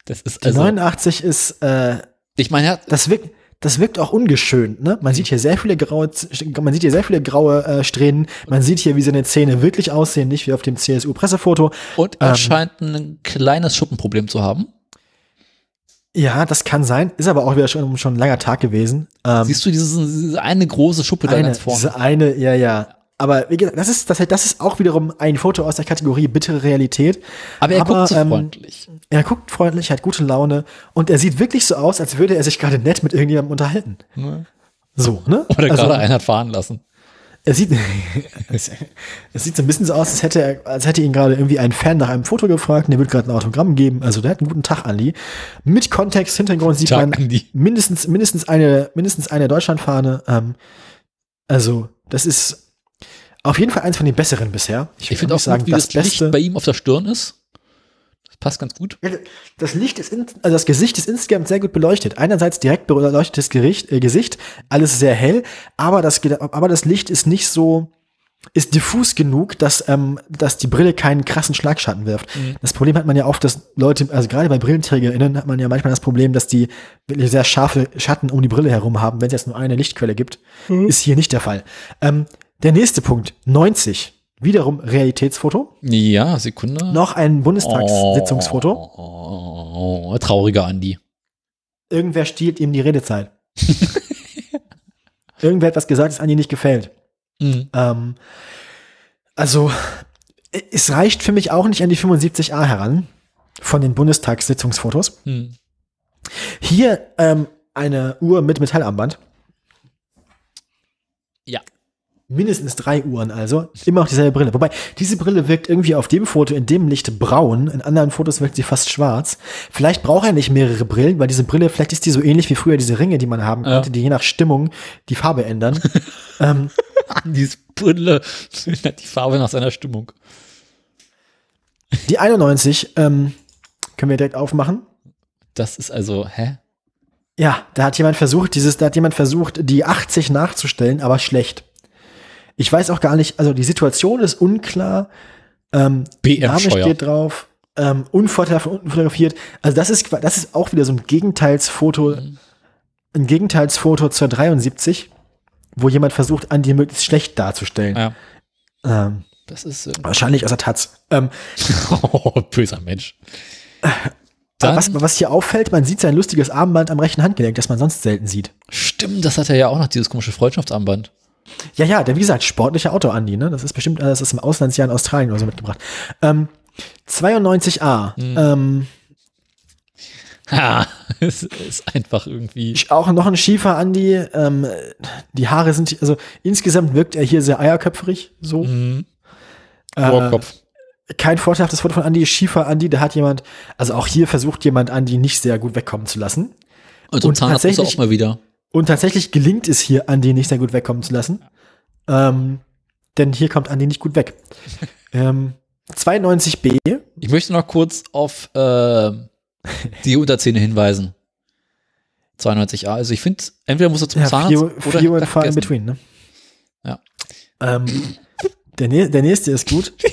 Das ist Die also, 89 ist, äh, ich meine, ja, das wirkt, das wirkt auch ungeschönt, ne? Man sieht hier sehr viele graue, man sieht hier sehr viele graue äh, Strähnen. Man sieht hier, wie seine Zähne wirklich aussehen, nicht wie auf dem CSU-Pressefoto. und er Ähm. scheint ein kleines Schuppenproblem zu haben. Ja, das kann sein. Ist aber auch wieder schon, schon ein langer Tag gewesen. Ähm, Siehst du diese, diese eine große Schuppe da eine, ganz vorne? diese eine, ja, ja. Aber wie gesagt, das ist, das, das ist auch wiederum ein Foto aus der Kategorie bittere Realität. Aber er guckt so ähm, freundlich. Er guckt freundlich, hat gute Laune und er sieht wirklich so aus, als würde er sich gerade nett mit irgendjemandem unterhalten. Ne? So, ne? Oder Also, gerade einen hat fahren lassen. er sieht, es, es sieht so ein bisschen so aus, als hätte er, als hätte ihn gerade irgendwie ein Fan nach einem Foto gefragt und der wird gerade ein Autogramm geben. Also der hat einen guten Tag, Andi. Mit Kontext, Hintergrund sieht Tag, man Andi. mindestens, mindestens eine, mindestens eine Deutschlandfahne. Ähm, also, das ist auf jeden Fall eins von den besseren bisher. Ich würde finde auch sagen, gut, wie das, das, Licht Beste. bei ihm auf der Stirn ist. Das passt ganz gut. Ja, Das Licht ist, in, also das Gesicht ist insgesamt sehr gut beleuchtet. Einerseits direkt beleuchtetes Gericht, äh, Gesicht, alles sehr hell, aber das, aber das Licht ist nicht so, ist diffus genug, dass, ähm, dass die Brille keinen krassen Schlagschatten wirft. Das Problem hat man ja oft, dass Leute, also gerade bei BrillenträgerInnen hat man ja manchmal das Problem, dass die wirklich sehr scharfe Schatten um die Brille herum haben, wenn es jetzt nur eine Lichtquelle gibt. Ist hier nicht der Fall. Ähm, der nächste Punkt, 90. Wiederum Realitätsfoto. Ja, Sekunde. Noch ein Bundestagssitzungsfoto. Oh, oh, trauriger Andi. Irgendwer stiehlt ihm die Redezeit. Irgendwer hat was gesagt, das Andi nicht gefällt. Mhm. Ähm, also, es reicht für mich auch nicht an die 75a heran von den Bundestagssitzungsfotos. Hm. Hier ähm, eine Uhr mit Metallarmband. Ja. Mindestens drei Uhren also. Immer auch dieselbe Brille. Wobei, diese Brille wirkt irgendwie auf dem Foto in dem Licht braun. In anderen Fotos wirkt sie fast schwarz. Vielleicht braucht er nicht mehrere Brillen, weil diese Brille, vielleicht ist die so ähnlich wie früher diese Ringe, die man haben Ja. konnte, die je nach Stimmung die Farbe ändern. ähm, Andis Brille ändert die Farbe nach seiner Stimmung. die 91 ähm, können wir direkt aufmachen. Das ist also, hä? Ja, da hat jemand versucht, dieses, da hat jemand versucht, die 80 nachzustellen, aber schlecht. Ich weiß auch gar nicht, also die Situation ist unklar. Ähm, BR Name Scheuer. steht drauf. Ähm, unvorteilhaft von unten fotografiert. Also das ist, das ist auch wieder so ein Gegenteilsfoto, ein Gegenteilsfoto zur 73, wo jemand versucht, Andi möglichst schlecht darzustellen. Ja, Ähm, das ist irgendwie- wahrscheinlich aus der Taz. Ähm, oh, böser Mensch. Dann, was, was hier auffällt, man sieht sein lustiges Armband am rechten Handgelenk, das man sonst selten sieht. stimmt, das hat er ja auch noch, dieses komische Freundschaftsarmband. Ja, ja, der, wie gesagt, sportlicher Auto, Andi, ne? Das ist bestimmt, äh, das ist im Auslandsjahr in Australien oder so mitgebracht. Ähm, 92a. Ähm, Ha, es ist einfach irgendwie. auch noch ein schiefer Andi. Ähm, die Haare sind, also insgesamt wirkt er hier sehr eierköpferig, so. Mhm. Äh, Rohrkopf. kein vorteilhaftes Foto von Andi, schiefer Andi, da hat jemand, also auch hier versucht jemand Andi nicht sehr gut wegkommen zu lassen. Und so ein und Zahnarzt muss er auch mal wieder. Und tatsächlich gelingt es hier, Andi nicht sehr gut wegkommen zu lassen. Ähm, denn hier kommt Andi nicht gut weg. ähm, 92b, Ich möchte noch kurz auf äh, die Unterzähne hinweisen. 92a. Also ich finde, entweder muss er zum ja, Zahnarzt vier, oder vier und far in between, ne? Ja. Ähm, der, nä- der nächste ist gut.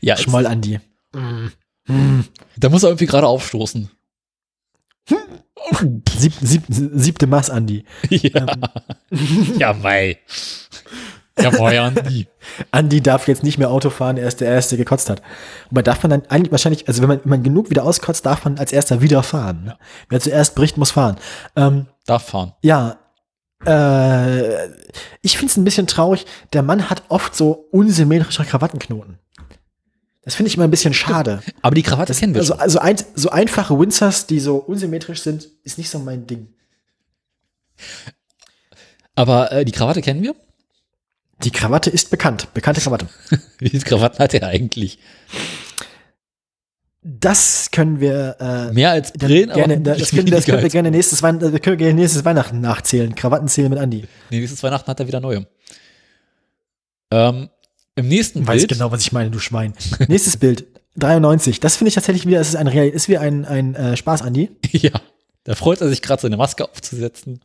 ja, Schmoll Andi. da muss er irgendwie gerade aufstoßen. Sieb, sieb, siebte Maß Andi. ja. ja, mei. Ja, moin, Andi. Andi darf jetzt nicht mehr Auto fahren, er ist der Erste, der gekotzt hat. Wobei darf man dann eigentlich wahrscheinlich, also wenn man, wenn man genug wieder auskotzt, darf man als Erster wieder fahren. Ne? Wer zuerst bricht, muss fahren. Ähm, Darf fahren. ja, äh, ich finde es ein bisschen traurig, der Mann hat oft so unsymmetrische Krawattenknoten. Das finde ich immer ein bisschen schade. Aber die Krawatte kennen wir Also, also ein, so einfache Windsors, die so unsymmetrisch sind, ist nicht so mein Ding. Aber äh, die Krawatte kennen wir. Die Krawatte ist bekannt. Bekannte Krawatte. Wie viele Krawatten hat er eigentlich? Das können wir äh, Mehr als Brillen, gerne, aber das, können, das können wir weniger gerne nächstes, Wein, das können wir nächstes Weihnachten nachzählen. Krawattenzählen mit Andi. Nee, nächstes Weihnachten hat er wieder neue. Ähm, Im nächsten Weiß Bild. genau, was ich meine, du Schwein. Nächstes Bild. 93. Das finde ich tatsächlich wieder, es ist ein Real, ist wie ein, ein äh, Spaß, Andi. Ja. Da freut er sich gerade, seine Maske aufzusetzen.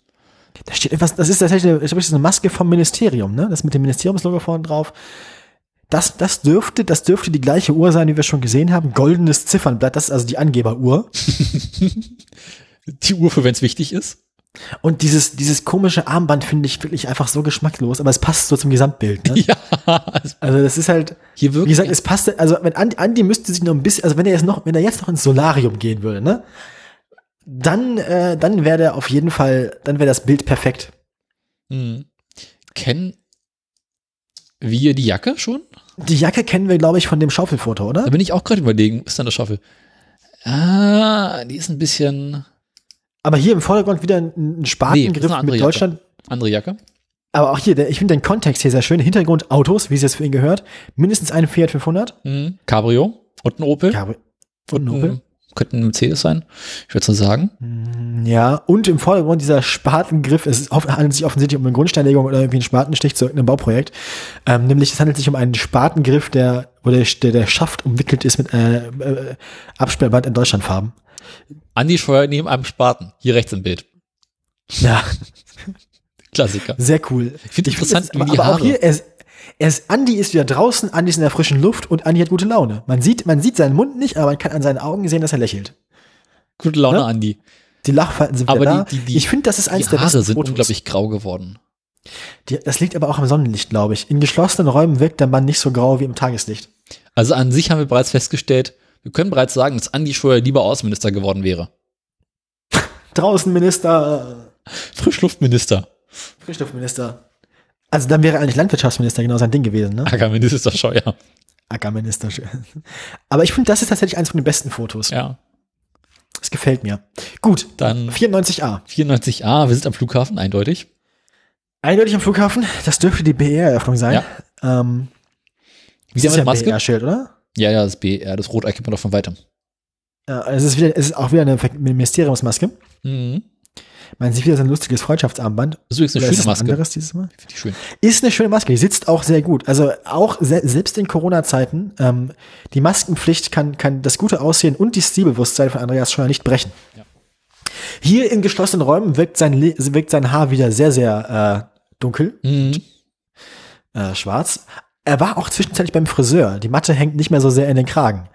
Da steht etwas, das ist tatsächlich eine, das ist eine Maske vom Ministerium, ne? Das mit dem Ministeriumslogo vorne drauf. Das, das dürfte, das dürfte die gleiche Uhr sein, wie wir schon gesehen haben. Goldenes Ziffernblatt, das ist also die Angeberuhr. Die Uhr für, wenn es wichtig ist. Und dieses, dieses komische Armband finde ich wirklich einfach so geschmacklos, aber es passt so zum Gesamtbild. Ne? Ja. Also das ist halt, Hier wie wirklich. gesagt, es passt, also wenn Andi, Andi müsste sich noch ein bisschen, also wenn er jetzt noch, wenn er jetzt noch ins Solarium gehen würde, ne? Dann, äh, dann wäre der auf jeden Fall, dann wäre das Bild perfekt. Hm. Kennen wir die Jacke schon? Die Jacke kennen wir, glaube ich, von dem Schaufelfoto, oder? Da bin ich auch gerade überlegen, ist da eine Schaufel? Ah, die ist ein bisschen Aber hier im Vordergrund wieder ein, ein Nee, Spatengriff andere mit Jacke. Deutschland. andere Jacke. Aber auch hier, der, ich finde den Kontext hier sehr schön. Hintergrund Autos, wie es jetzt für ihn gehört. Mindestens ein Fiat 500. Mhm. Cabrio und ein Opel. Ja, und ein Opel. Mhm. Könnte ein Mercedes sein, ich würde so sagen. Ja, und im Vordergrund dieser Spatengriff, es handelt sich offensichtlich um eine Grundsteinlegung oder irgendwie einen Spatenstich zu irgendeinem Bauprojekt. Ähm, nämlich es handelt sich um einen Spatengriff, der, wo der, der, der Schaft umwickelt ist mit äh, äh, Absperrband in Deutschlandfarben. Andi Scheuer neben einem Spaten, hier rechts im Bild. Ja, Klassiker. Sehr cool. Ich finde interessant, aber, wie die aber auch Haare. hier, er, ist- er ist, Andi ist wieder draußen, Andi ist in der frischen Luft und Andi hat gute Laune. Man sieht, man sieht seinen Mund nicht, aber man kann an seinen Augen sehen, dass er lächelt. Gute Laune, Ne? Andi. Die Lachfalten sind Aber wieder da. die- die- die- ich finde, das ist eins Die der Haare besten sind Fotos. unglaublich grau geworden. Die, das liegt aber auch am Sonnenlicht, glaube ich. In geschlossenen Räumen wirkt der Mann nicht so grau wie im Tageslicht. Also an sich haben wir bereits festgestellt, wir können bereits sagen, dass Andi Scheuer lieber Außenminister geworden wäre. Draußen Minister, Frischluftminister. Frischluftminister. Also dann wäre eigentlich Landwirtschaftsminister genau sein Ding gewesen, ne? Ackerminister Scheuer. Ackerminister. Aber ich finde, das ist tatsächlich eins von den besten Fotos. Ja. Das gefällt mir. Gut, Dann 94a. 94a, wir sind am Flughafen, eindeutig. Eindeutig am Flughafen, das dürfte die BR-Eröffnung sein. Ähm, Wie das sehen ist wir ja Maske? BR-Schild, oder? Ja, ja, das BR, das Rot erkennt man doch von weitem. Ja, es ist, wieder, es ist auch wieder eine Ministeriumsmaske. Mhm. Man sieht wieder so ein lustiges Freundschaftsarmband. Das ist eine Oder ist schöne ein Maske. anderes dieses Mal? Finde ich schön. Ist eine schöne Maske, die sitzt auch sehr gut. Also auch se selbst in Corona-Zeiten, ähm, die Maskenpflicht kann, kann das gute Aussehen und die Stilbewusstsein von Andreas Scheuer nicht brechen. Ja. Hier in geschlossenen Räumen wirkt sein, Le wirkt sein Haar wieder sehr, sehr äh, dunkel, Mhm. äh, schwarz. Er war auch zwischenzeitlich beim Friseur. Die Matte hängt nicht mehr so sehr in den Kragen.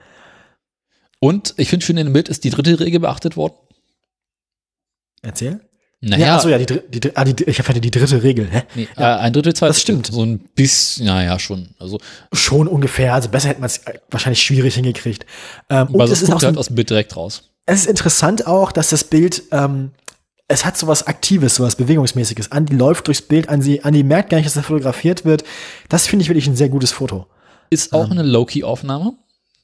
Und ich finde schön, in dem Bild ist die dritte Regel beachtet worden. Erzähl. Naja, Ja, achso, ja, die, die, ah, die, ich hatte die dritte Regel. Hä? nee, äh, ein Drittel, zwei Das stimmt. So ein bisschen, naja, schon. Also, Schon ungefähr. Also besser hätte man es wahrscheinlich schwierig hingekriegt. Ähm, und es ist, auch halt aus dem Bild direkt raus. es ist interessant auch, dass das Bild, ähm, es hat sowas Aktives, sowas Bewegungsmäßiges. Andi läuft durchs Bild, Andi, Andi merkt gar nicht, dass er fotografiert wird. Das finde ich wirklich ein sehr gutes Foto. Ist Ähm. auch eine Low-Key-Aufnahme.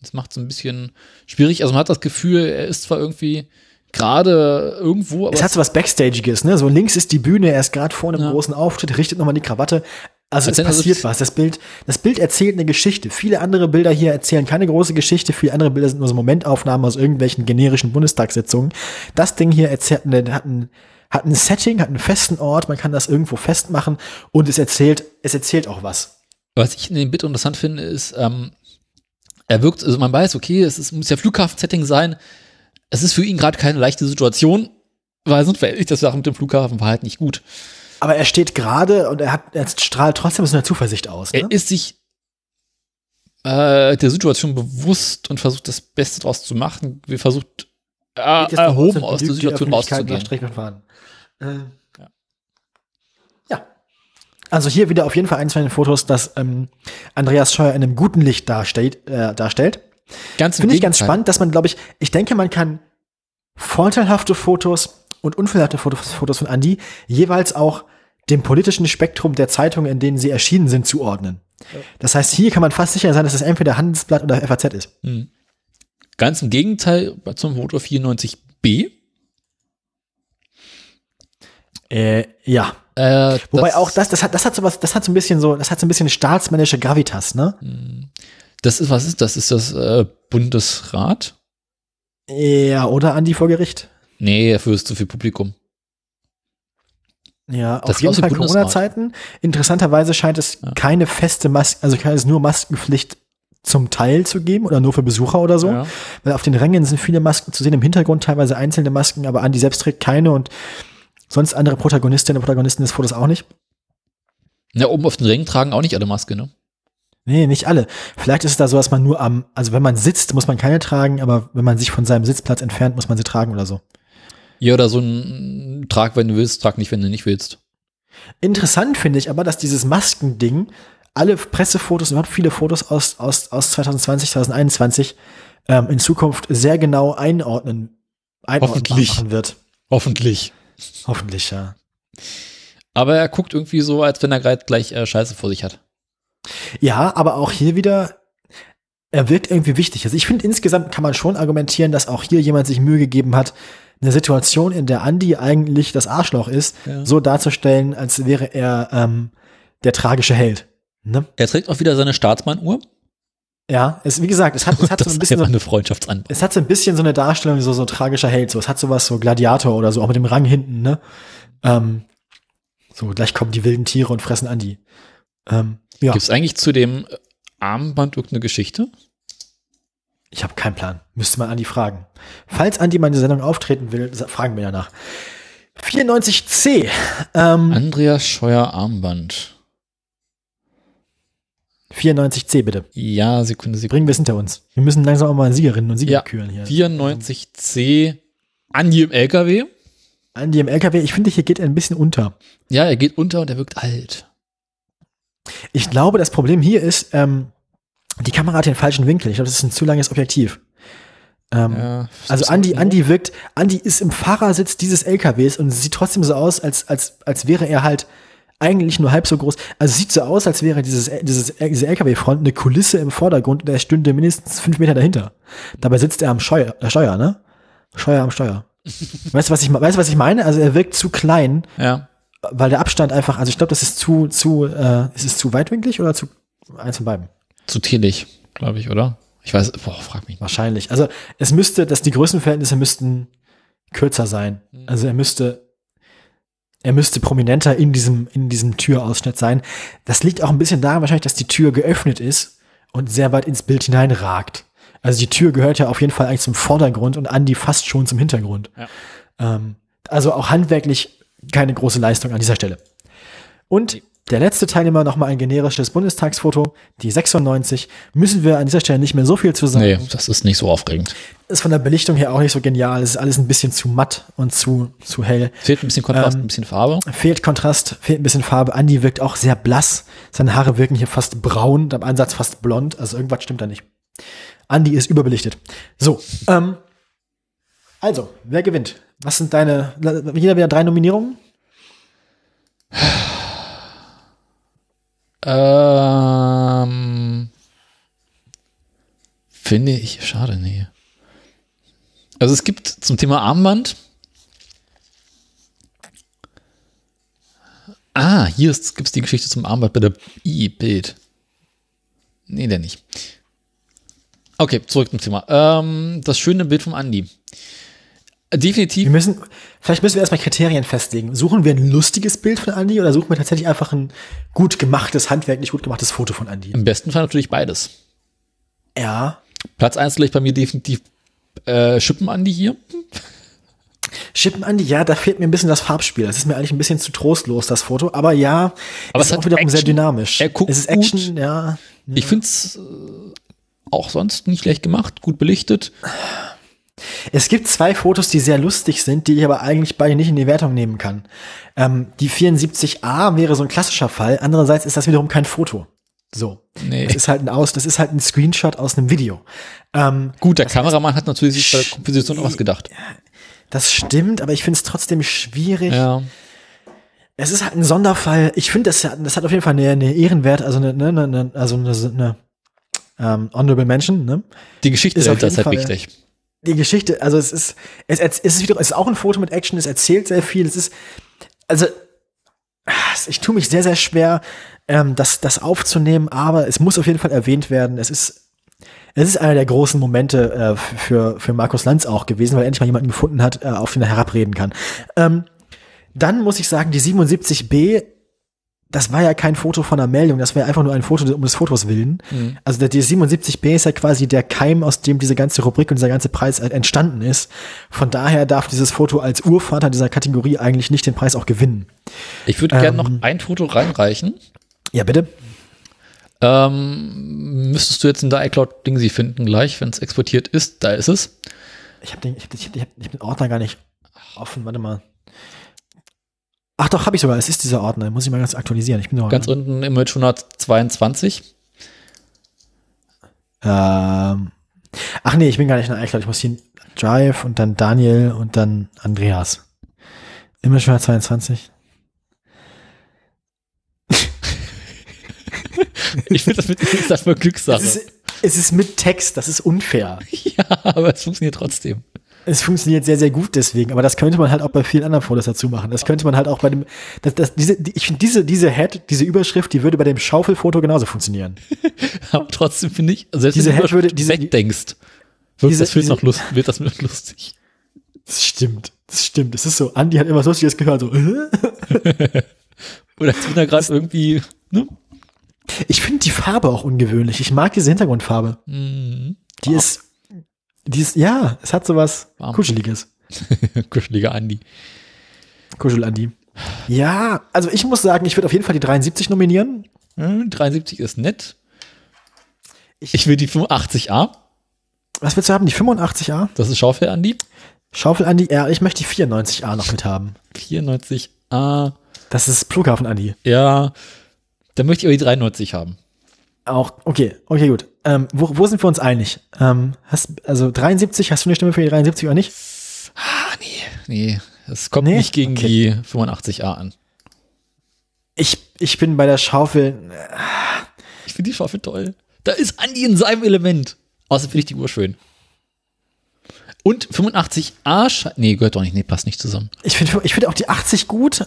Das macht es ein bisschen schwierig. Also man hat das Gefühl, er ist zwar irgendwie gerade irgendwo, aber Es hat so was Backstagiges, ne? So links ist die Bühne, er ist gerade vor einem Ja. großen Auftritt, richtet nochmal die Krawatte. Also Als es er passiert das- was. Das Bild, das Bild erzählt eine Geschichte. Viele andere Bilder hier erzählen keine große Geschichte. Viele andere Bilder sind nur so Momentaufnahmen aus irgendwelchen generischen Bundestagssitzungen. Das Ding hier erzählt, hat ein, hat ein Setting, hat einen festen Ort. Man kann das irgendwo festmachen und es erzählt, es erzählt auch was. was ich in dem Bild interessant finde, ist, ähm, er wirkt, also man weiß, okay, es ist, muss ja Flughafen-Setting sein. Es ist für ihn gerade keine leichte Situation, weil sonst verhält sich das Sache mit dem Flughafen war halt nicht gut. Aber er steht gerade und er hat, er strahlt trotzdem so eine Zuversicht aus. Ne? Er ist sich äh, der Situation bewusst und versucht das Beste draus zu machen. Wir versucht äh, erhoben aus der Situation rauszugehen. Äh, Ja. ja. Also hier wieder auf jeden Fall eins von den Fotos, das ähm, Andreas Scheuer in einem guten Licht darstellt. Äh, darstellt. Ganz Finde ich ganz spannend, dass man, glaube ich, ich denke, man kann vorteilhafte Fotos und unvorteilhafte Fotos, Fotos von Andy jeweils auch dem politischen Spektrum der Zeitungen, in denen sie erschienen sind, zuordnen. Das heißt, hier kann man fast sicher sein, dass es entweder Handelsblatt oder FAZ ist. Mhm. Ganz im Gegenteil zum Foto 94b. Äh, ja. Äh, Wobei auch das, das hat, das hat so was, das hat so ein bisschen so, das hat so ein bisschen staatsmännische Gravitas, ne? Das ist, was ist das? Ist das äh, Bundesrat? Ja, oder Andi vor Gericht. Nee, dafür ist zu viel Publikum. Ja, Das auf jeden Fall. Corona-Zeiten. Interessanterweise scheint es Ja. keine feste Maske, also keine es nur Maskenpflicht zum Teil zu geben oder nur für Besucher oder so. Ja. Weil auf den Rängen sind viele Masken zu sehen, im Hintergrund teilweise einzelne Masken, aber Andi selbst trägt keine und sonst andere Protagonistinnen und Protagonisten des Fotos auch nicht. Ja, oben auf den Rängen tragen auch nicht alle Maske, ne? Nee, nicht alle. Vielleicht ist es da so, dass man nur am, also wenn man sitzt, muss man keine tragen, aber wenn man sich von seinem Sitzplatz entfernt, muss man sie tragen oder so. Ja, oder so ein Trag, wenn du willst, trag nicht, wenn du nicht willst. Interessant finde ich aber, dass dieses Maskending alle Pressefotos, überhaupt viele Fotos aus, aus, aus 2020, 2021 ähm, in Zukunft sehr genau einordnen, einordnen Hoffentlich. machen wird. Hoffentlich. Hoffentlich, ja. Aber er guckt irgendwie so, als wenn er gerade gleich äh, Scheiße vor sich hat. Ja, aber auch hier wieder, er wirkt irgendwie wichtig. Also ich finde, insgesamt kann man schon argumentieren, dass auch hier jemand sich Mühe gegeben hat, eine Situation, in der Andy eigentlich das Arschloch ist, Ja. so darzustellen, als wäre er ähm, der tragische Held. Ne? Er trägt auch wieder seine Staatsmannuhr. Ja, es, wie gesagt, es hat, es hat so ein bisschen eine Freundschaftsanbau. es hat so ein bisschen so eine Darstellung, so, so tragischer Held. So, es hat sowas so Gladiator oder so, auch mit dem Rang hinten, ne? Ähm, so, gleich kommen die wilden Tiere und fressen Andi. Ähm, ja, Gibt es eigentlich zu dem Armband irgendeine Geschichte? Ich habe keinen Plan. Müsste man Andi fragen. Falls Andi mal in der Sendung auftreten will, fragen wir danach. 94C. Ähm, Andreas Scheuer Armband. 94C, bitte. Ja, Sekunde, Sekunde. Bringen wir es hinter uns. Wir müssen langsam auch mal Siegerinnen und Sieger Ja, küren hier. 94C. Andi im LKW. Andi im LKW, ich finde, hier geht er ein bisschen unter. Ja, er geht unter und er wirkt alt. Ich glaube, das Problem hier ist, ähm, die Kamera hat den falschen Winkel. Ich glaube, das ist ein zu langes Objektiv. Ähm, Ja, also Andi, Andi wirkt, Andi ist im Fahrersitz dieses LKWs und sieht trotzdem so aus, als, als, als wäre er halt eigentlich nur halb so groß. Also sieht so aus, als wäre dieses, dieses, diese LKW-Front eine Kulisse im Vordergrund und er stünde mindestens fünf Meter dahinter. Dabei sitzt er am Steuer, äh, Steuer ne? Steuer am Steuer. weißt du, was ich, weißt was ich meine? Also er wirkt zu klein, Ja. weil der Abstand einfach, also ich glaube, das ist zu, zu, äh, ist es zu weitwinklig oder zu eins von beiden? Zu telig, glaube ich, oder? Ich weiß, boah, frag mich. Wahrscheinlich. Also es müsste, dass die Größenverhältnisse müssten kürzer sein. Also er müsste, er müsste prominenter in diesem, in diesem Türausschnitt sein. Das liegt auch ein bisschen daran wahrscheinlich, dass die Tür geöffnet ist und sehr weit ins Bild hineinragt. Also die Tür gehört ja auf jeden Fall eigentlich zum Vordergrund und Andi fast schon zum Hintergrund. Ja. Ähm, also auch handwerklich keine große Leistung an dieser Stelle. Und der letzte Teilnehmer nochmal ein generisches Bundestagsfoto, die 96. Müssen wir an dieser Stelle nicht mehr so viel zu sagen. Nee, das ist nicht so aufregend. Ist von der Belichtung her auch nicht so genial. Es ist alles ein bisschen zu matt und zu, zu hell. Fehlt ein bisschen Kontrast, Ähm, ein bisschen Farbe. Fehlt Kontrast, fehlt ein bisschen Farbe. Andi wirkt auch sehr blass. Seine Haare wirken hier fast braun, am Ansatz fast blond. Also irgendwas stimmt da nicht. Andi ist überbelichtet. So, ähm, also, wer gewinnt? Was sind deine, jeder wieder drei Nominierungen? Ähm, finde ich schade, nee. Also es gibt zum Thema Armband. Ah, hier gibt es die Geschichte zum Armband bei der I-Bild. Nee, der nicht. Okay, zurück zum Thema. Ähm, das schöne Bild vom Andi. Definitiv Wir müssen, vielleicht müssen wir erstmal Kriterien festlegen. Suchen wir ein lustiges Bild von Andi oder suchen wir tatsächlich einfach ein gut gemachtes, handwerklich gut gemachtes Foto von Andi? im besten Fall natürlich beides. Ja. Platz 1 liegt bei mir definitiv äh, Schippen Andi hier. Schippen Andi, ja, da fehlt mir ein bisschen das Farbspiel. Das ist mir eigentlich ein bisschen zu trostlos, das Foto. Aber ja, Aber es ist auch wiederum sehr Action. dynamisch. Er guckt es ist gut. Action, ja. Ich finde es äh, auch sonst nicht schlecht gemacht, gut belichtet. Es gibt zwei Fotos, die sehr lustig sind, die ich aber eigentlich beide nicht in die Wertung nehmen kann. Ähm, die 74a wäre so ein klassischer Fall. Andererseits ist das wiederum kein Foto. So. Nee. Das ist halt ein Aus, das ist halt ein Screenshot aus einem Video. Ähm, Gut, der Kameramann hat natürlich sich bei der Komposition auch was gedacht. das stimmt, aber ich finde es trotzdem schwierig. Ja. Es ist halt ein Sonderfall. Ich finde, das, hat- das hat auf jeden Fall eine, eine Ehrenwert, also eine, eine, eine also eine, eine ähm, Honorable Mention, ne? Die Geschichte Ist ist halt Fall- wichtig. Die Geschichte, also es ist, es, es, ist wieder, es ist auch ein Foto mit Action, es erzählt sehr viel, es ist, also, ich tue mich sehr, sehr schwer, ähm, das, das aufzunehmen, aber es muss auf jeden Fall erwähnt werden. Es ist, es ist einer der großen Momente äh, für, für Markus Lanz auch gewesen, weil er endlich mal jemanden gefunden hat, äh, auf den er herabreden kann. Ähm, dann muss ich sagen, die 77b, das war ja kein Foto von einer Meldung, das war ja einfach nur ein Foto um des Fotos willen. Also der, die 77b ist ja quasi der Keim, aus dem diese ganze Rubrik und dieser ganze Preis entstanden ist. Von daher darf dieses Foto als Urvater dieser Kategorie eigentlich nicht den Preis auch gewinnen. Ich würde gerne Ähm. noch ein Foto reinreichen. Ja, bitte. Ähm, müsstest du jetzt in der iCloud-Ding sie finden gleich, wenn es exportiert ist. Da ist es. Ich habe den, ich hab, ich hab, ich hab den Ordner gar nicht offen. Warte mal. Ach doch, habe ich sogar. Es ist dieser Ordner. Muss ich mal ganz aktualisieren. Ich bin noch Ganz unten Image 122. Ähm, ach nee, ich bin gar nicht in der iCloud. Ich muss hier Drive und dann Daniel und dann Andreas. Immer schon 22. Ich finde das mit ist einfach Glückssache. Es ist, es ist mit Text, das ist unfair. ja, aber es funktioniert trotzdem. Es funktioniert sehr, sehr gut deswegen, aber das könnte man halt auch bei vielen anderen Fotos dazu machen. Das könnte man halt auch bei dem, das, das, diese, die, ich finde diese, diese Head, diese Überschrift, die würde bei dem Schaufelfoto genauso funktionieren. Aber trotzdem finde ich, selbst Diese wenn du Head würde- diese- wegdenkst, wird diese- das Bild diese- noch lust, wird das mit lustig. Das stimmt, das stimmt. Das ist so, Andi hat immer was Lustiges gehört, so? Oder als wenn er gerade irgendwie, ne? Ich finde die Farbe auch ungewöhnlich. Ich mag diese Hintergrundfarbe. Mhm. Die ist, die ist, ja, es hat sowas Warm. Kuscheliges. Kuscheliger Andi. Kuschel Andi. Ja, also ich muss sagen, ich würde auf jeden Fall die 73 nominieren. Hm, 73 ist nett. Ich will die 85a. Was willst du haben? Die 85a? Das ist Schaufel Andi. Schaufel Andi, ja, ich möchte die 94a noch mit haben. 94a. Das ist Flughafen Andi. Ja. Dann möchte ich aber die 93 haben. Auch, okay, okay, gut. Ähm, wo, wo sind wir uns einig? Ähm, hast, also 73, hast du eine Stimme für die 73 oder nicht? Ah, nee, nee. Das kommt Nee? nicht gegen Okay. die 85a an. Ich, ich bin bei der Schaufel. Ich finde die Schaufel toll. Da ist Andi in seinem Element. Außerdem finde ich die Uhr schön. Und 85a, sche- nee, gehört doch nicht, nee, passt nicht zusammen. Ich finde ich finde auch die 80 gut.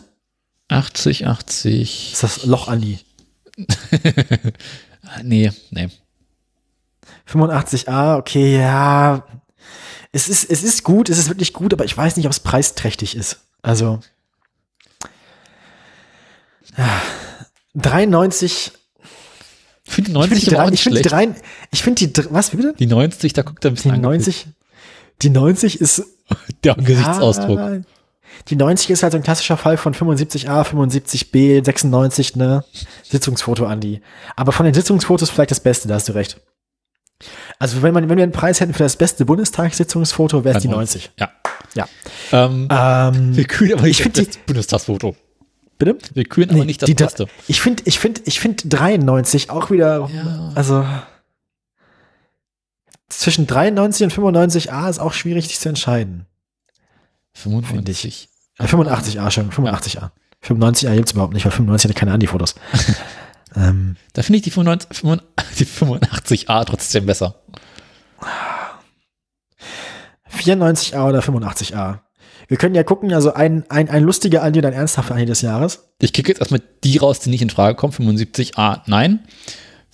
80, 80, Das ist das Loch Andi. nee, nee. 85a, okay, ja. Es ist, es ist gut, es ist wirklich gut, aber ich weiß nicht, ob es preisträchtig ist. Also. Ja. 93. Ich finde die Ich finde 90 die, aber auch drei- nicht ich finde die, drei- ich finde die, was, wie bitte? Die 90, da guckt er ein Die bisschen 90, die 90 ist, Der Gesichtsausdruck. Ja, die 90 ist halt so ein klassischer Fall von 75a, 75b, 96, ne? Sitzungsfoto, Andi. Aber von den Sitzungsfotos vielleicht das Beste, da hast du recht. Also wenn man, wenn wir einen Preis hätten für das beste Bundestagssitzungsfoto, wäre es die 90. Ja. Ja. Ähm, Ähm, wir kühlen aber nicht ich find das Bundestagsfoto. bitte? Wir kühlen aber nicht das die, Beste. Ich finde, ich finde, ich finde 93 auch wieder, Ja. also zwischen 93 und 95a ist auch schwierig, sich zu entscheiden. 95. Äh, 85a schon, 85a. 95a gibt's überhaupt nicht, weil 95 hatte keine Andi-Fotos. ähm, Da finde ich die 95, 85, die 85a trotzdem besser. 94a oder 85a. Wir können ja gucken, also ein, ein, ein lustiger Andi und ein ernsthafter Andi des Jahres. Ich kicke jetzt erstmal die raus, die nicht in Frage kommen. 75a, nein.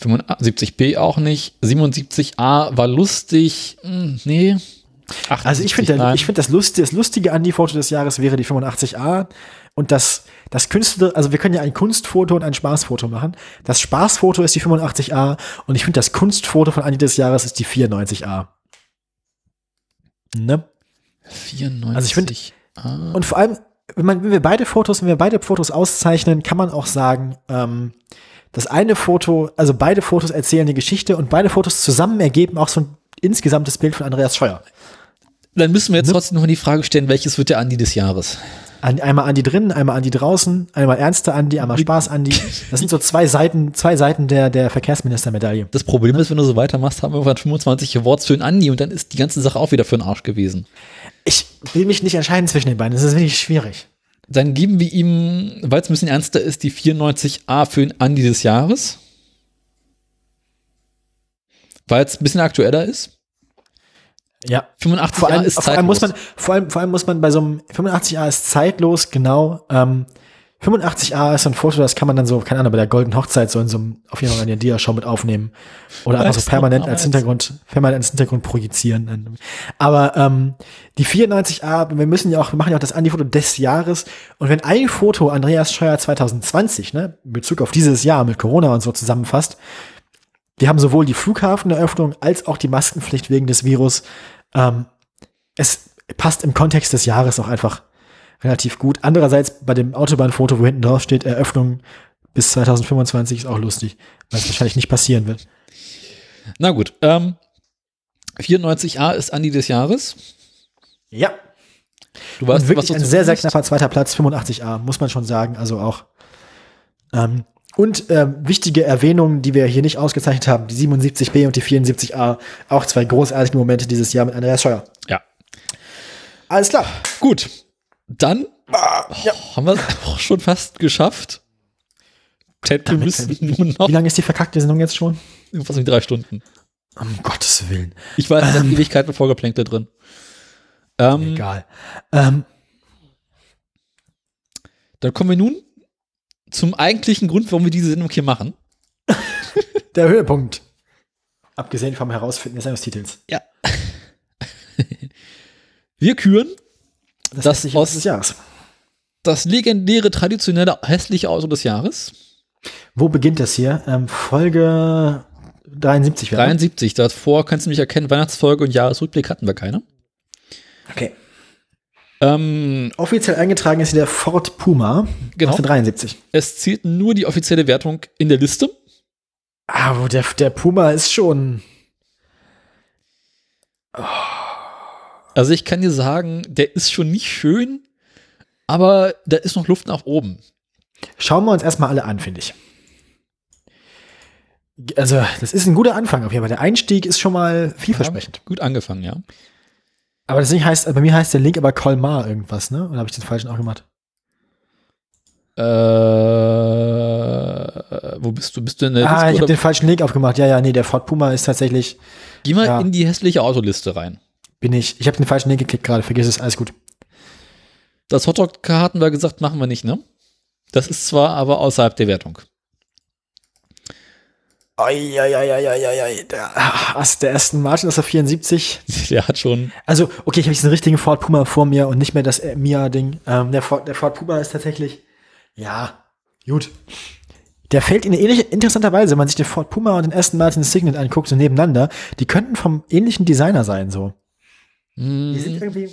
75b auch nicht. 77a war lustig. Hm, nee. Also ich 78, finde, ich finde das lustige, das lustige Andi-Foto des Jahres wäre die 85a und das, das Künstler, also wir können ja ein Kunstfoto und ein Spaßfoto machen. Das Spaßfoto ist die 85a und ich finde das Kunstfoto von Andi des Jahres ist die 94a. Ne? 94. Also ich finde- Und vor allem, wenn, man, wenn wir beide Fotos, wenn wir beide Fotos auszeichnen, kann man auch sagen, ähm, das eine Foto, also beide Fotos erzählen eine Geschichte und beide Fotos zusammen ergeben auch so ein insgesamtes Bild von Andreas Scheuer. Dann müssen wir jetzt ne? trotzdem noch mal die Frage stellen, welches wird der Andi des Jahres? An- Einmal Andi drinnen, einmal Andi draußen, einmal ernster Andi, einmal Spaß Andi. Das sind so zwei Seiten, zwei Seiten der, der Verkehrsministermedaille. Das Problem ist, wenn du so weitermachst, haben wir irgendwann 25 Awards für den Andi und dann ist die ganze Sache auch wieder für den Arsch gewesen. Ich will mich nicht entscheiden zwischen den beiden. Das ist wirklich schwierig. Dann geben wir ihm, weil es ein bisschen ernster ist, die 94a für den Andi des Jahres. Weil es ein bisschen aktueller ist. Ja. 85a Vor allem, ist vor zeitlos. allem muss man, vor allem, vor allem muss man bei so einem 85a ist zeitlos, genau. Ähm, 85a ist so ein Foto, das kann man dann so, keine Ahnung, bei der Golden Hochzeit so in so einem, auf jeden Fall in der Dia-Show mit aufnehmen. Oder einfach so permanent als Hintergrund, permanent als Hintergrund projizieren. Aber ähm, die 94a, wir müssen ja auch, wir machen ja auch das Andi-Foto des Jahres. Und wenn ein Foto Andreas Scheuer 2020, ne, in Bezug auf dieses Jahr mit Corona und so zusammenfasst, wir haben sowohl die Flughafeneröffnung als auch die Maskenpflicht wegen des Virus. Ähm, es passt im Kontext des Jahres auch einfach relativ gut. Andererseits bei dem Autobahnfoto, wo hinten drauf steht, Eröffnung bis 2025 ist auch lustig, weil es wahrscheinlich nicht passieren wird. Na gut, ähm, 94a ist Andi des Jahres. Ja. Du Und weißt, wirklich du ein sehr, sehr knapper zweiter Platz, 85a, muss man schon sagen. Also auch. Ähm, und ähm, wichtige Erwähnungen, die wir hier nicht ausgezeichnet haben, die 77b und die 74a, auch zwei großartige Momente dieses Jahr mit Andreas Scheuer. Ja. Alles klar. Gut, dann ja. haben wir es auch schon fast geschafft. Ted, wir müssen nur noch Wie lange ist die verkackte Sendung jetzt schon? mit drei Stunden. Um Gottes Willen. Ich weiß, da ist Ewigkeit mit Vorgeplänkel drin. Ähm, Egal. Ähm, dann kommen wir nun zum eigentlichen Grund, warum wir diese Sendung hier machen. der Höhepunkt. Abgesehen vom Herausfinden des Sendungstitels. Ja. wir küren Das, Das hässliche aus- des Jahres. das legendäre, traditionelle, hässliche Auto des Jahres. Wo beginnt das hier? Ähm, Folge 73 wäre. 73. Davor kannst du mich erkennen, Weihnachtsfolge und Jahresrückblick hatten wir keine. Okay. Ähm, Offiziell eingetragen ist der Ford Puma Genau. 1973. es zählt nur die offizielle Wertung in der Liste. Aber der, der Puma ist schon. Also ich kann dir sagen, der ist schon nicht schön, aber da ist noch Luft nach oben. Schauen wir uns erstmal alle an, finde ich. Also, das ist ein guter Anfang Fall. Der Einstieg ist schon mal vielversprechend. Gut angefangen, ja. Aber das nicht heißt, bei mir heißt der Link aber Colmar irgendwas, ne? Oder habe ich den falschen auch gemacht? Äh, wo bist du? Bist du in der ah, ich Liste? habe den falschen Link aufgemacht. Ja, ja, nee, der Ford Puma ist tatsächlich, Geh mal ja. in die hässliche Autoliste rein. bin ich. Ich habe den falschen Link geklickt gerade, vergiss es, alles gut. Das Hotdog-Car hatten wir gesagt, machen wir nicht, ne? Das ist zwar aber außerhalb der Wertung. Eieieiei, der, was, der ersten Martin ist auf 74. Der hat schon. Also, okay, ich habe jetzt einen richtigen Ford Puma vor mir und nicht mehr das äh, Mia-Ding. Ähm, der, Ford, der Ford Puma ist tatsächlich, ja, gut. Der fällt in eine ähnliche, interessanterweise, wenn man sich den Ford Puma und den Aston Martin Signet anguckt, so nebeneinander, die könnten vom ähnlichen Designer sein, so. Die sind irgendwie,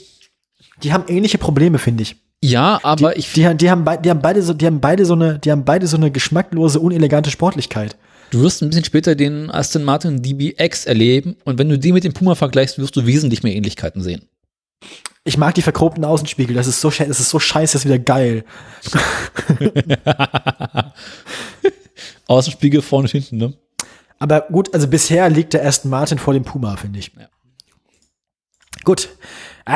die haben ähnliche Probleme, finde ich. Ja, aber die, ich. die, die, haben, die haben beide so, die haben beide so eine, die haben beide so eine geschmacklose, unelegante Sportlichkeit. Du wirst ein bisschen später den Aston Martin DBX erleben und wenn du den mit dem Puma vergleichst, wirst du wesentlich mehr Ähnlichkeiten sehen. Ich mag die verchromten Außenspiegel, das ist so, das ist so scheiße, das ist wieder geil. Außenspiegel vorne und hinten, ne? Aber gut, also bisher liegt der Aston Martin vor dem Puma, finde ich. Ja. Gut.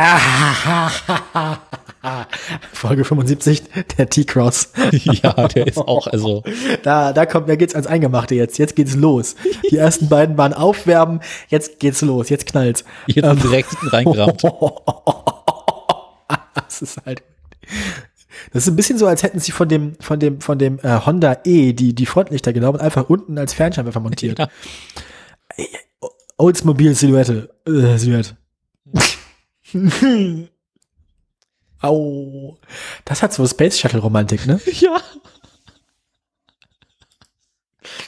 Folge 75, der T-Cross. ja, der ist auch, also. Da, da kommt, da geht's ans Eingemachte jetzt. Jetzt geht's los. Die ersten beiden waren aufwärmen, jetzt geht's los, jetzt knallt's. Jetzt Ähm, direkt reingerammt. das ist halt. Das ist ein bisschen so, als hätten sie von dem, von dem, von dem äh, Honda E die, die Frontlichter genommen und einfach unten als Fernscheinwerfer montiert. Ja. Oldsmobile Silhouette. Äh, Silhouette. Au. Das hat so Space Shuttle Romantik, ne? ja.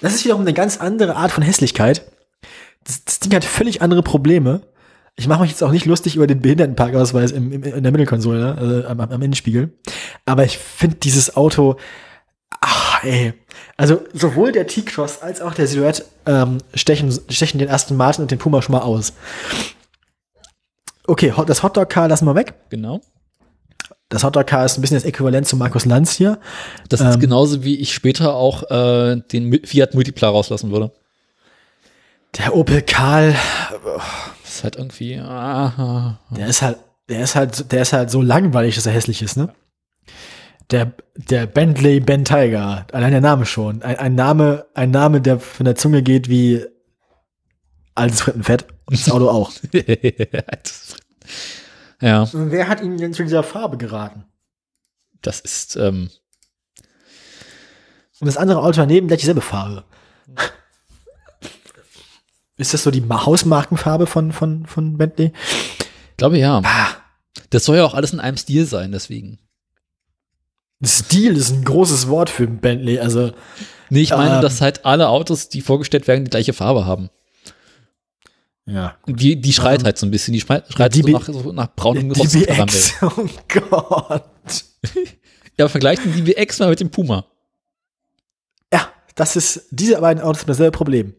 Das ist wiederum eine ganz andere Art von Hässlichkeit. Das, das Ding hat völlig andere Probleme. Ich mache mich jetzt auch nicht lustig über den Behindertenparkausweis im, im, in der Mittelkonsole, ne? also am, am Innenspiegel. Aber ich finde dieses Auto, ach ey, also sowohl der T-Cross als auch der Silhouette ähm, stechen, stechen den ersten Martin und den Puma schon mal aus. Okay, das Hotdog-Car lassen wir weg. Genau. Das Hotdog-Car ist ein bisschen das Äquivalent zu Markus Lanz hier. Das ist genauso, wie ich später auch äh, den Fiat Multipla rauslassen würde. Der Opel Karl, Das ist halt irgendwie. Ah, Der ist halt, der ist halt, der ist halt so langweilig, dass er hässlich ist, ne? Der, der Bentley Ben Tiger, allein der Name schon. Ein, ein Name, ein Name, der von der Zunge geht wie altes Frittenfett. Und das Auto auch. Ja, Und wer hat Ihnen denn zu dieser Farbe geraten? das ist. Ähm, Und das andere Auto daneben gleich dieselbe Farbe. Ist das so die Ma- Hausmarkenfarbe von, von, von Bentley? ich glaube ja. Ah, Das soll ja auch alles in einem Stil sein, deswegen. Stil ist ein großes Wort für Bentley. Also, Nee, ich meine, Ähm. dass halt alle Autos, die vorgestellt werden, die gleiche Farbe haben. Ja. Die, die schreit halt so ein bisschen. Die schreit, schreit die so, nach, so nach braunem. BX, oh Gott. Ja, vergleicht die BX mal mit dem Puma. Ja, das ist, diese beiden Autos haben dasselbe Problem.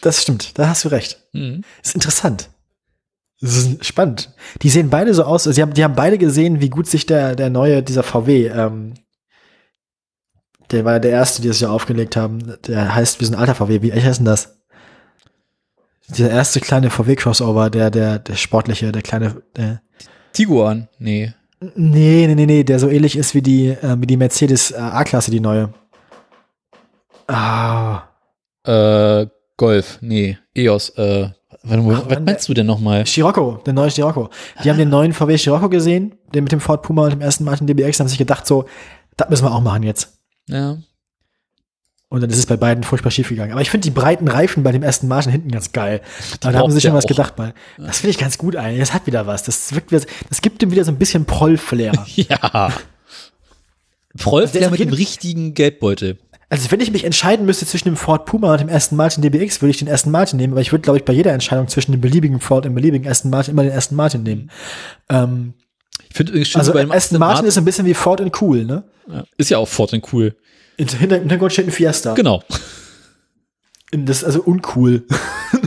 Das stimmt, da hast du recht. Mhm. Das ist interessant. Das ist spannend. Die sehen beide so aus, sie haben, die haben beide gesehen, wie gut sich der, der neue, dieser VW, ähm, der war ja der erste, die das ja aufgelegt haben. Der heißt, wir sind alter VW, wie heißt denn das? Dieser erste kleine VW-Crossover, der, der, der sportliche, der kleine, der, Tiguan? Nee. Nee, nee, nee, nee, der so ähnlich ist wie die, äh, wie die Mercedes äh, A-Klasse, die neue. Ah, Äh, Golf? Nee. EOS. Äh, warte mal, was Mann, meinst du denn nochmal? Scirocco, der neue Scirocco. Die haben den neuen VW Scirocco gesehen, den mit dem Ford Puma und dem ersten Martin DBX, haben sich gedacht so, das müssen wir auch machen jetzt. Ja. Und dann ist es bei beiden furchtbar schief gegangen. Aber ich finde die breiten Reifen bei dem ersten Martin hinten ganz geil. Da haben sie sich schon was auch. gedacht mal. Das finde ich ganz gut eigentlich. Das hat wieder was. Das wirkt wieder, das gibt ihm wieder so ein bisschen Proll-Flair. Ja. Prollflair mit dem richtigen Geldbeutel. Also wenn ich mich entscheiden müsste zwischen dem Ford Puma und dem Aston Martin DBX, würde ich den Aston Martin nehmen, aber ich würde, glaube ich, bei jeder Entscheidung zwischen dem beliebigen Ford und dem beliebigen Aston Martin immer den Aston Martin nehmen. Ähm, Ich finde übrigens schön, also bei dem Aston Martin ist ein bisschen wie Ford und cool, ne? ja, ist ja auch Ford und cool. Im Hintergrund steht ein Fiesta. Genau. Das ist also uncool.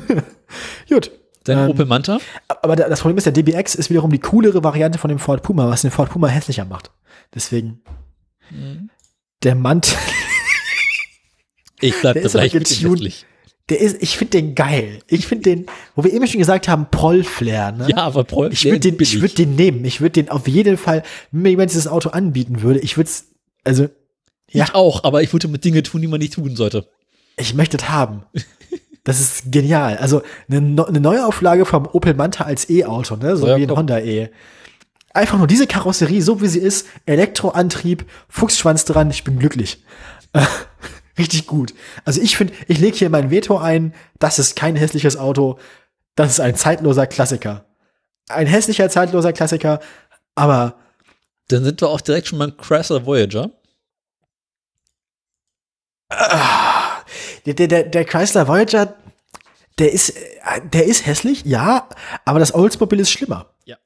Gut. Dein Ähm, Opel Manta? Aber da- das Problem ist, der DBX ist wiederum die coolere Variante von dem Ford Puma, was den Ford Puma hässlicher macht. Deswegen. Mhm. Der Mantel, Ich bleib der da gleich hässlich. der ist, ich finde den geil. Ich finde den, wo wir eben schon gesagt haben, Prollflair, ne? Ja, aber Proll Ich würde den, ich würde den nehmen. Ich würde den auf jeden Fall, wenn mir jemand dieses Auto anbieten würde, ich würde es, also, ja, Ich auch, aber ich würde mit Dinge tun, die man nicht tun sollte. ich möchte es haben. Das ist genial. Also eine, eine Neuauflage vom Opel Manta als E-Auto, ne? so Ja, wie ein komm. Honda E. Einfach nur diese Karosserie, so wie sie ist, Elektroantrieb, Fuchsschwanz dran, ich bin glücklich. Richtig gut. Also ich finde, ich lege hier mein Veto ein, das ist kein hässliches Auto, das ist ein zeitloser Klassiker. Ein hässlicher, zeitloser Klassiker, aber Dann sind wir auch direkt schon beim Chrysler Voyager. Der, der, der, der Chrysler Voyager, der ist, äh, der ist hässlich, ja, aber das Oldsmobile ist schlimmer. Ja.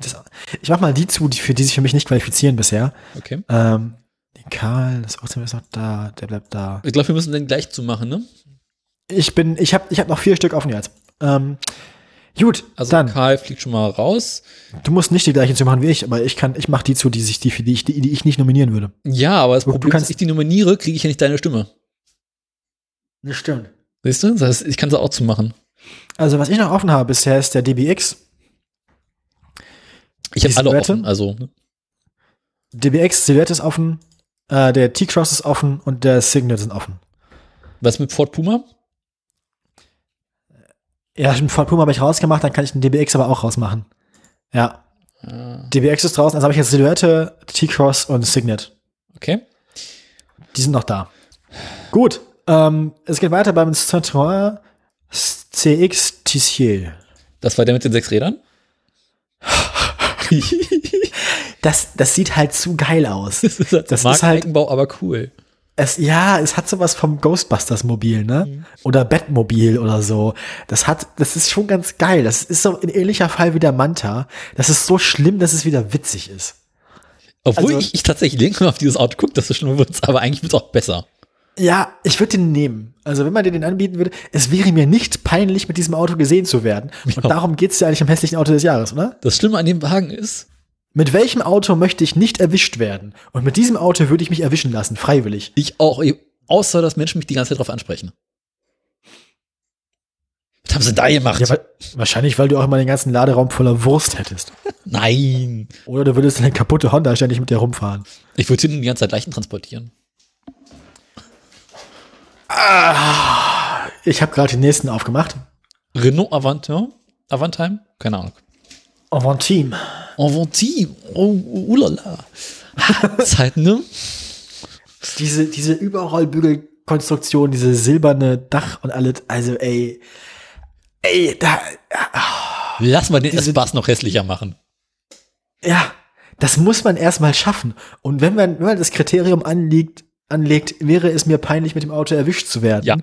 Das, ich mach mal die zu, die, für die sich für mich nicht qualifizieren bisher. Okay. Ähm, den Karl, das Oldsmobile ist noch da, der bleibt da. Ich glaube, wir müssen den gleich zumachen, ne? Ich bin, ich habe ich hab noch vier Stück offen jetzt. Ähm, gut, Also dann, Karl fliegt schon mal raus. du musst nicht die gleichen zu machen wie ich, aber ich kann, ich mach die zu, die sich, die, die ich, die, die ich nicht nominieren würde. Ja, aber das Du- du Problem ist, kannst- wenn ich die nominiere, kriege ich ja nicht deine Stimme. Das stimmt. Siehst du? Das heißt, ich kann sie auch zumachen. Also, was ich noch offen habe bisher ist der DBX. Ich habe alle Silhouette? offen, also ne? DBX Silhouette ist offen, äh, der T-Cross ist offen und der Signet sind offen. was mit Ford Puma? Ja, den Ford Puma habe ich rausgemacht, dann kann ich den DBX aber auch rausmachen. Ja. DBX ist draußen, also habe ich jetzt Silhouette, T-Cross und Signet. Okay. Die sind noch da. Gut. Ähm, es geht weiter beim Citroën CX Tissier. Das war der mit den sechs Rädern? Das, das sieht halt zu geil aus. Das ist halt, Das das ist halt- Eigenbau, aber cool. Es, ja, es hat sowas vom Ghostbusters-Mobil, ne? Oder Batmobil oder so. Das hat, das ist schon ganz geil. Das ist so ein ähnlicher Fall wie der Manta. Das ist so schlimm, dass es wieder witzig ist. Obwohl Also- ich, ich tatsächlich länger auf dieses Auto gucke, dass es schlimmer wird, aber eigentlich wird es auch besser. Ja, ich würde den nehmen. Also wenn man dir den anbieten würde, es wäre mir nicht peinlich, mit diesem Auto gesehen zu werden. Und Ja. darum geht's ja eigentlich am hässlichen Auto des Jahres, oder? Das Schlimme an dem Wagen ist, Mit welchem Auto möchte ich nicht erwischt werden? Und mit diesem Auto würde ich mich erwischen lassen, freiwillig. ich auch, außer dass Menschen mich die ganze Zeit drauf ansprechen. Was haben sie da gemacht? Ja, weil, wahrscheinlich, weil du auch immer den ganzen Laderaum voller Wurst hättest. Nein. Oder du würdest eine kaputte Honda ständig mit dir rumfahren. Ich würde hinten die ganze Zeit Leichen transportieren. Ich habe gerade den nächsten aufgemacht. Renault Avantin? Avantheim? Keine Ahnung. Avantime. Avanti. Oh, ulala. Zeit, ne? Diese, diese Überrollbügelkonstruktion, diese silberne Dach und alles. Also, ey. Ey, da. Lass mal den Espace noch hässlicher machen. Ja, das muss man erstmal schaffen. Und wenn man, wenn man das Kriterium anlegt, anlegt, wäre es mir peinlich, mit dem Auto erwischt zu werden. Ja.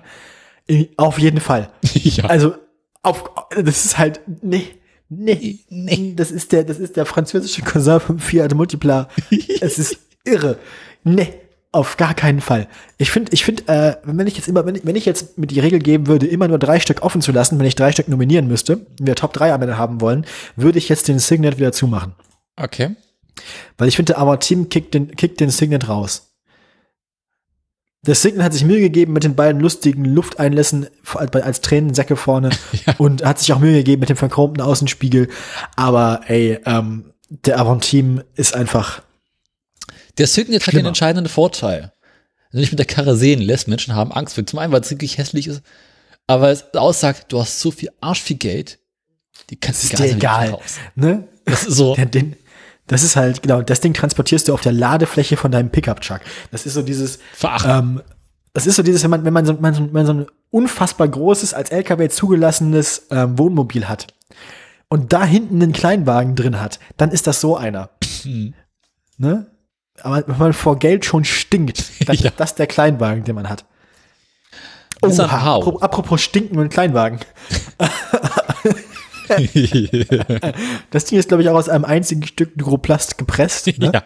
Auf jeden Fall. ja. Also, auf, das ist halt, nee, nee, Nee. Das ist der, das ist der französische Cousin vom Fiat Multipla. es ist irre. Nee, auf gar keinen Fall. Ich finde, ich finde, äh, wenn ich jetzt immer, wenn ich, wenn ich jetzt mit die Regel geben würde, immer nur drei Stück offen zu lassen, wenn ich drei Stück nominieren müsste, wir Top 3 am Ende haben wollen, würde ich jetzt den Signet wieder zumachen. Okay. Weil ich finde, aber Team kickt den, kickt den Signet raus. Der Signet hat sich Mühe gegeben mit den beiden lustigen Lufteinlässen als Tränensäcke vorne Ja. und hat sich auch Mühe gegeben mit dem verchromten Außenspiegel. Aber ey, ähm, der Avantime ist einfach, Der Signet hat den entscheidenden Vorteil. Wenn du dich mit der Karre sehen lässt, Menschen haben Angst vor. Zum einen, weil es wirklich hässlich ist, aber es aussagt, du hast so viel Arsch viel Geld, die kannst du ist dir egal. raus. Ne? Das ist so. Der, den, das ist halt, genau, das Ding transportierst du auf der Ladefläche von deinem Pickup-Truck. Das ist so dieses, ähm, das ist so dieses, wenn man, wenn man so, man so, man so ein unfassbar großes, als LKW zugelassenes ähm, Wohnmobil hat und da hinten einen Kleinwagen drin hat, dann ist das so einer. Hm. Ne? aber wenn man vor Geld schon stinkt, dann Ja. ist das der Kleinwagen, den man hat. Oha, apropos Stinken und Kleinwagen. Das Ding ist, glaube ich, auch aus einem einzigen Stück Duroplast gepresst. Ne? ja.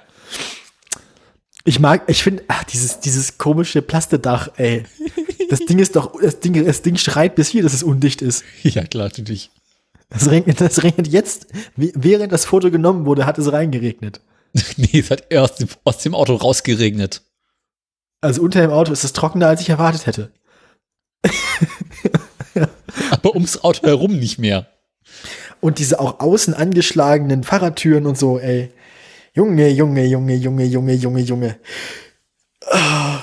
Ich mag, ich finde, ach, dieses, dieses komische Plastedach, ey. Das Ding ist doch, das Ding, das Ding schreit bis hier, dass es undicht ist. ja, klar, natürlich. Das regnet, das regnet jetzt, während das Foto genommen wurde, hat es reingeregnet. nee, es hat erst aus dem, aus dem Auto rausgeregnet. Also unter dem Auto ist es trockener, als ich erwartet hätte. Aber ums Auto herum nicht mehr. Und diese auch außen angeschlagenen Fahrradtüren und so, ey. Junge, Junge, Junge, Junge, Junge, Junge, Junge. Ah.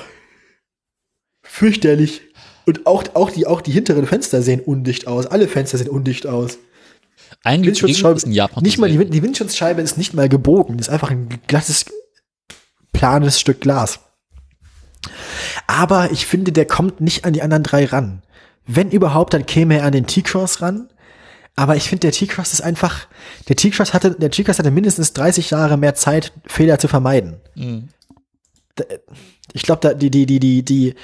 Fürchterlich. Und auch, auch, die, auch die hinteren Fenster sehen undicht aus. Alle Fenster sehen undicht aus. Eigentlich Windschutzscheibe, ist in Japan nicht mal die, die Windschutzscheibe ist nicht mal gebogen. Das ist einfach ein glattes, planes Stück Glas. Aber ich finde, der kommt nicht an die anderen drei ran. Wenn überhaupt, dann käme er an den T-Cross ran. Aber ich finde, der T-Cross ist einfach, der T-Cross hatte, der T-Cross hatte mindestens 30 Jahre mehr Zeit, Fehler zu vermeiden. Mhm. Ich glaube, da, die, die, die, die, die,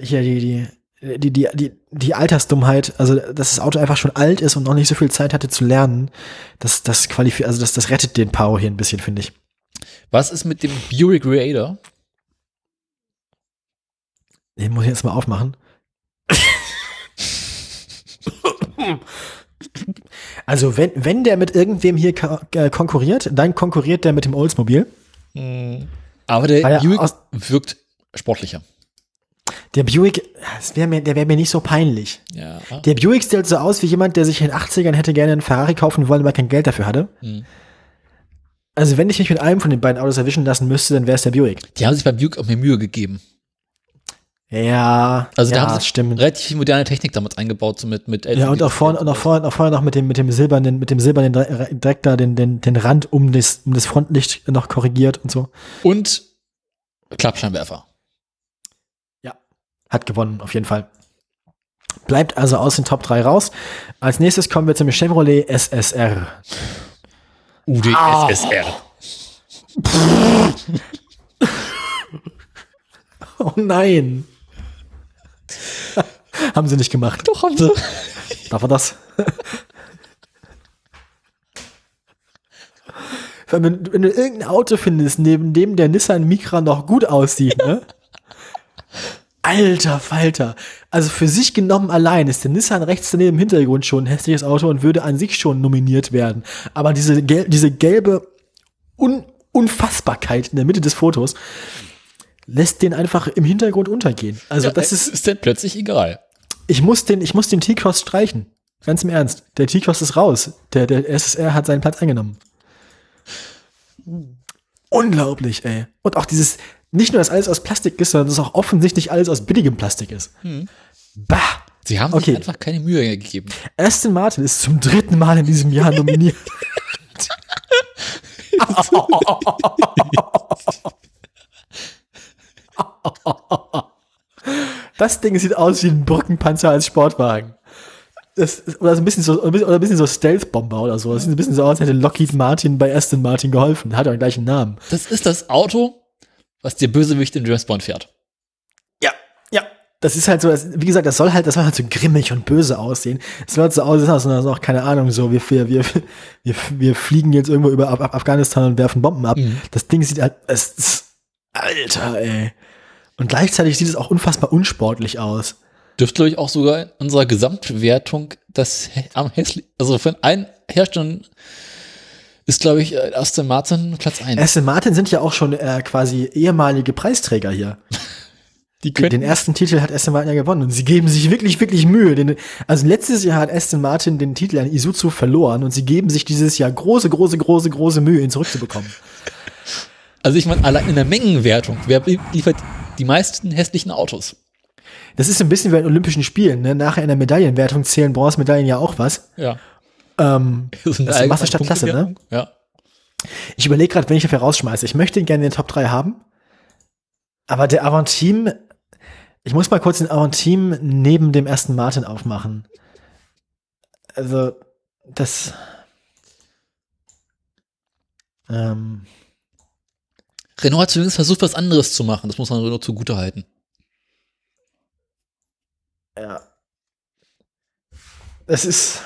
hier, die, die, die, die, die, die Altersdummheit, also, dass das Auto einfach schon alt ist und noch nicht so viel Zeit hatte zu lernen, das, das qualifiziert, also, das, das rettet den Pau hier ein bisschen, finde ich. Was ist mit dem Buick Raider? Den muss ich jetzt mal aufmachen. Also, wenn, wenn der mit irgendwem hier äh, konkurriert, dann konkurriert der mit dem Oldsmobile. Aber der er Buick wirkt sportlicher. Der Buick, wär mir, der wäre mir nicht so peinlich. Ja. Der Buick sieht so aus wie jemand, der sich in den 80ern hätte gerne einen Ferrari kaufen wollen, aber kein Geld dafür hatte. Mhm. Also wenn ich mich mit einem von den beiden Autos erwischen lassen müsste, dann wäre es der Buick. Die haben sich beim Buick auch mehr Mühe gegeben. Ja, Also ja, da haben sie stimmt. relativ moderne Technik damals eingebaut, so mit, mit Ja, und auch vorne, und auch vorne, auch vorne noch mit dem, mit dem silbernen, mit dem silbernen Dreck da den, den, den Rand um das, um das Frontlicht noch korrigiert und so. Und Klappscheinwerfer. Hat gewonnen, auf jeden Fall. Bleibt also aus den Top 3 raus. Als nächstes kommen wir zum Chevrolet SSR. UD Ah. SSR. Oh nein. Haben sie nicht gemacht. Doch, haben sie. Darf er das? Wenn, du- wenn du irgendein Auto findest, neben dem der Nissan Micra noch gut aussieht, ne? Alter Falter. Also für sich genommen allein ist der Nissan rechts daneben im Hintergrund schon ein hässliches Auto und würde an sich schon nominiert werden. Aber diese, gel diese gelbe Un Unfassbarkeit in der Mitte des Fotos lässt den einfach im Hintergrund untergehen. Also das ist, ist dann plötzlich egal. ich muss den, ich muss den T-Cross streichen. Ganz im Ernst. Der T-Cross ist raus. Der, der SSR hat seinen Platz eingenommen. Unglaublich, ey. Und auch dieses, nicht nur, dass alles aus Plastik ist, sondern dass auch offensichtlich alles aus billigem Plastik ist. Bah! Sie haben Okay. sich einfach keine Mühe gegeben. Aston Martin ist zum dritten Mal in diesem Jahr nominiert. Das Ding sieht aus wie ein Brückenpanzer als Sportwagen. Das ist, oder so ein bisschen so, oder ein bisschen- so Stealth-Bomber oder so. Das sieht ein bisschen so aus, als hätte Lockheed Martin bei Aston Martin geholfen. Hat ja den gleichen Namen. Das ist das Auto, was der Bösewicht in James Bond fährt. Ja, ja. Das ist halt so, das, wie gesagt, das soll halt, das soll halt so grimmig und böse aussehen. Es soll halt so aussehen, als auch keine Ahnung, so, wir, wir, wir, wir, wir fliegen jetzt irgendwo über Af Af- Afghanistan und werfen Bomben ab. Mhm. Das Ding sieht halt, es Alter, ey. Und gleichzeitig sieht es auch unfassbar unsportlich aus. Dürfte, glaube ich, auch sogar in unserer Gesamtbewertung das am hässlich, also von allen Herstellern ist, glaube ich, äh, Aston Martin Platz 1. Aston Martin sind ja auch schon äh, quasi ehemalige Preisträger hier. Die Den, den ersten Titel hat Aston Martin ja gewonnen und sie geben sich wirklich, wirklich Mühe. Den, also letztes Jahr hat Aston Martin den Titel an Isuzu verloren und sie geben sich dieses Jahr große, große, große, große Mühe, ihn zurückzubekommen. Also ich meine, allein in der Mengenwertung, wer liefert die meisten hässlichen Autos? Das ist ein bisschen wie bei den Olympischen Spielen. Ne? Nachher in der Medaillenwertung zählen Bronzemedaillen ja auch was. Ja. Ähm, Das ist, Das ist Masse statt Klasse, ne? Ja. ich überlege gerade, wenn ich dafür rausschmeiße. Ich möchte ihn gerne in den Top 3 haben. Aber der Avantim, ich muss mal kurz den Avantim neben dem ersten Martin aufmachen. Also, das. Ähm, Renault hat zumindest versucht, was anderes zu machen. Das muss man Renault zugute halten. Ja. Es ist.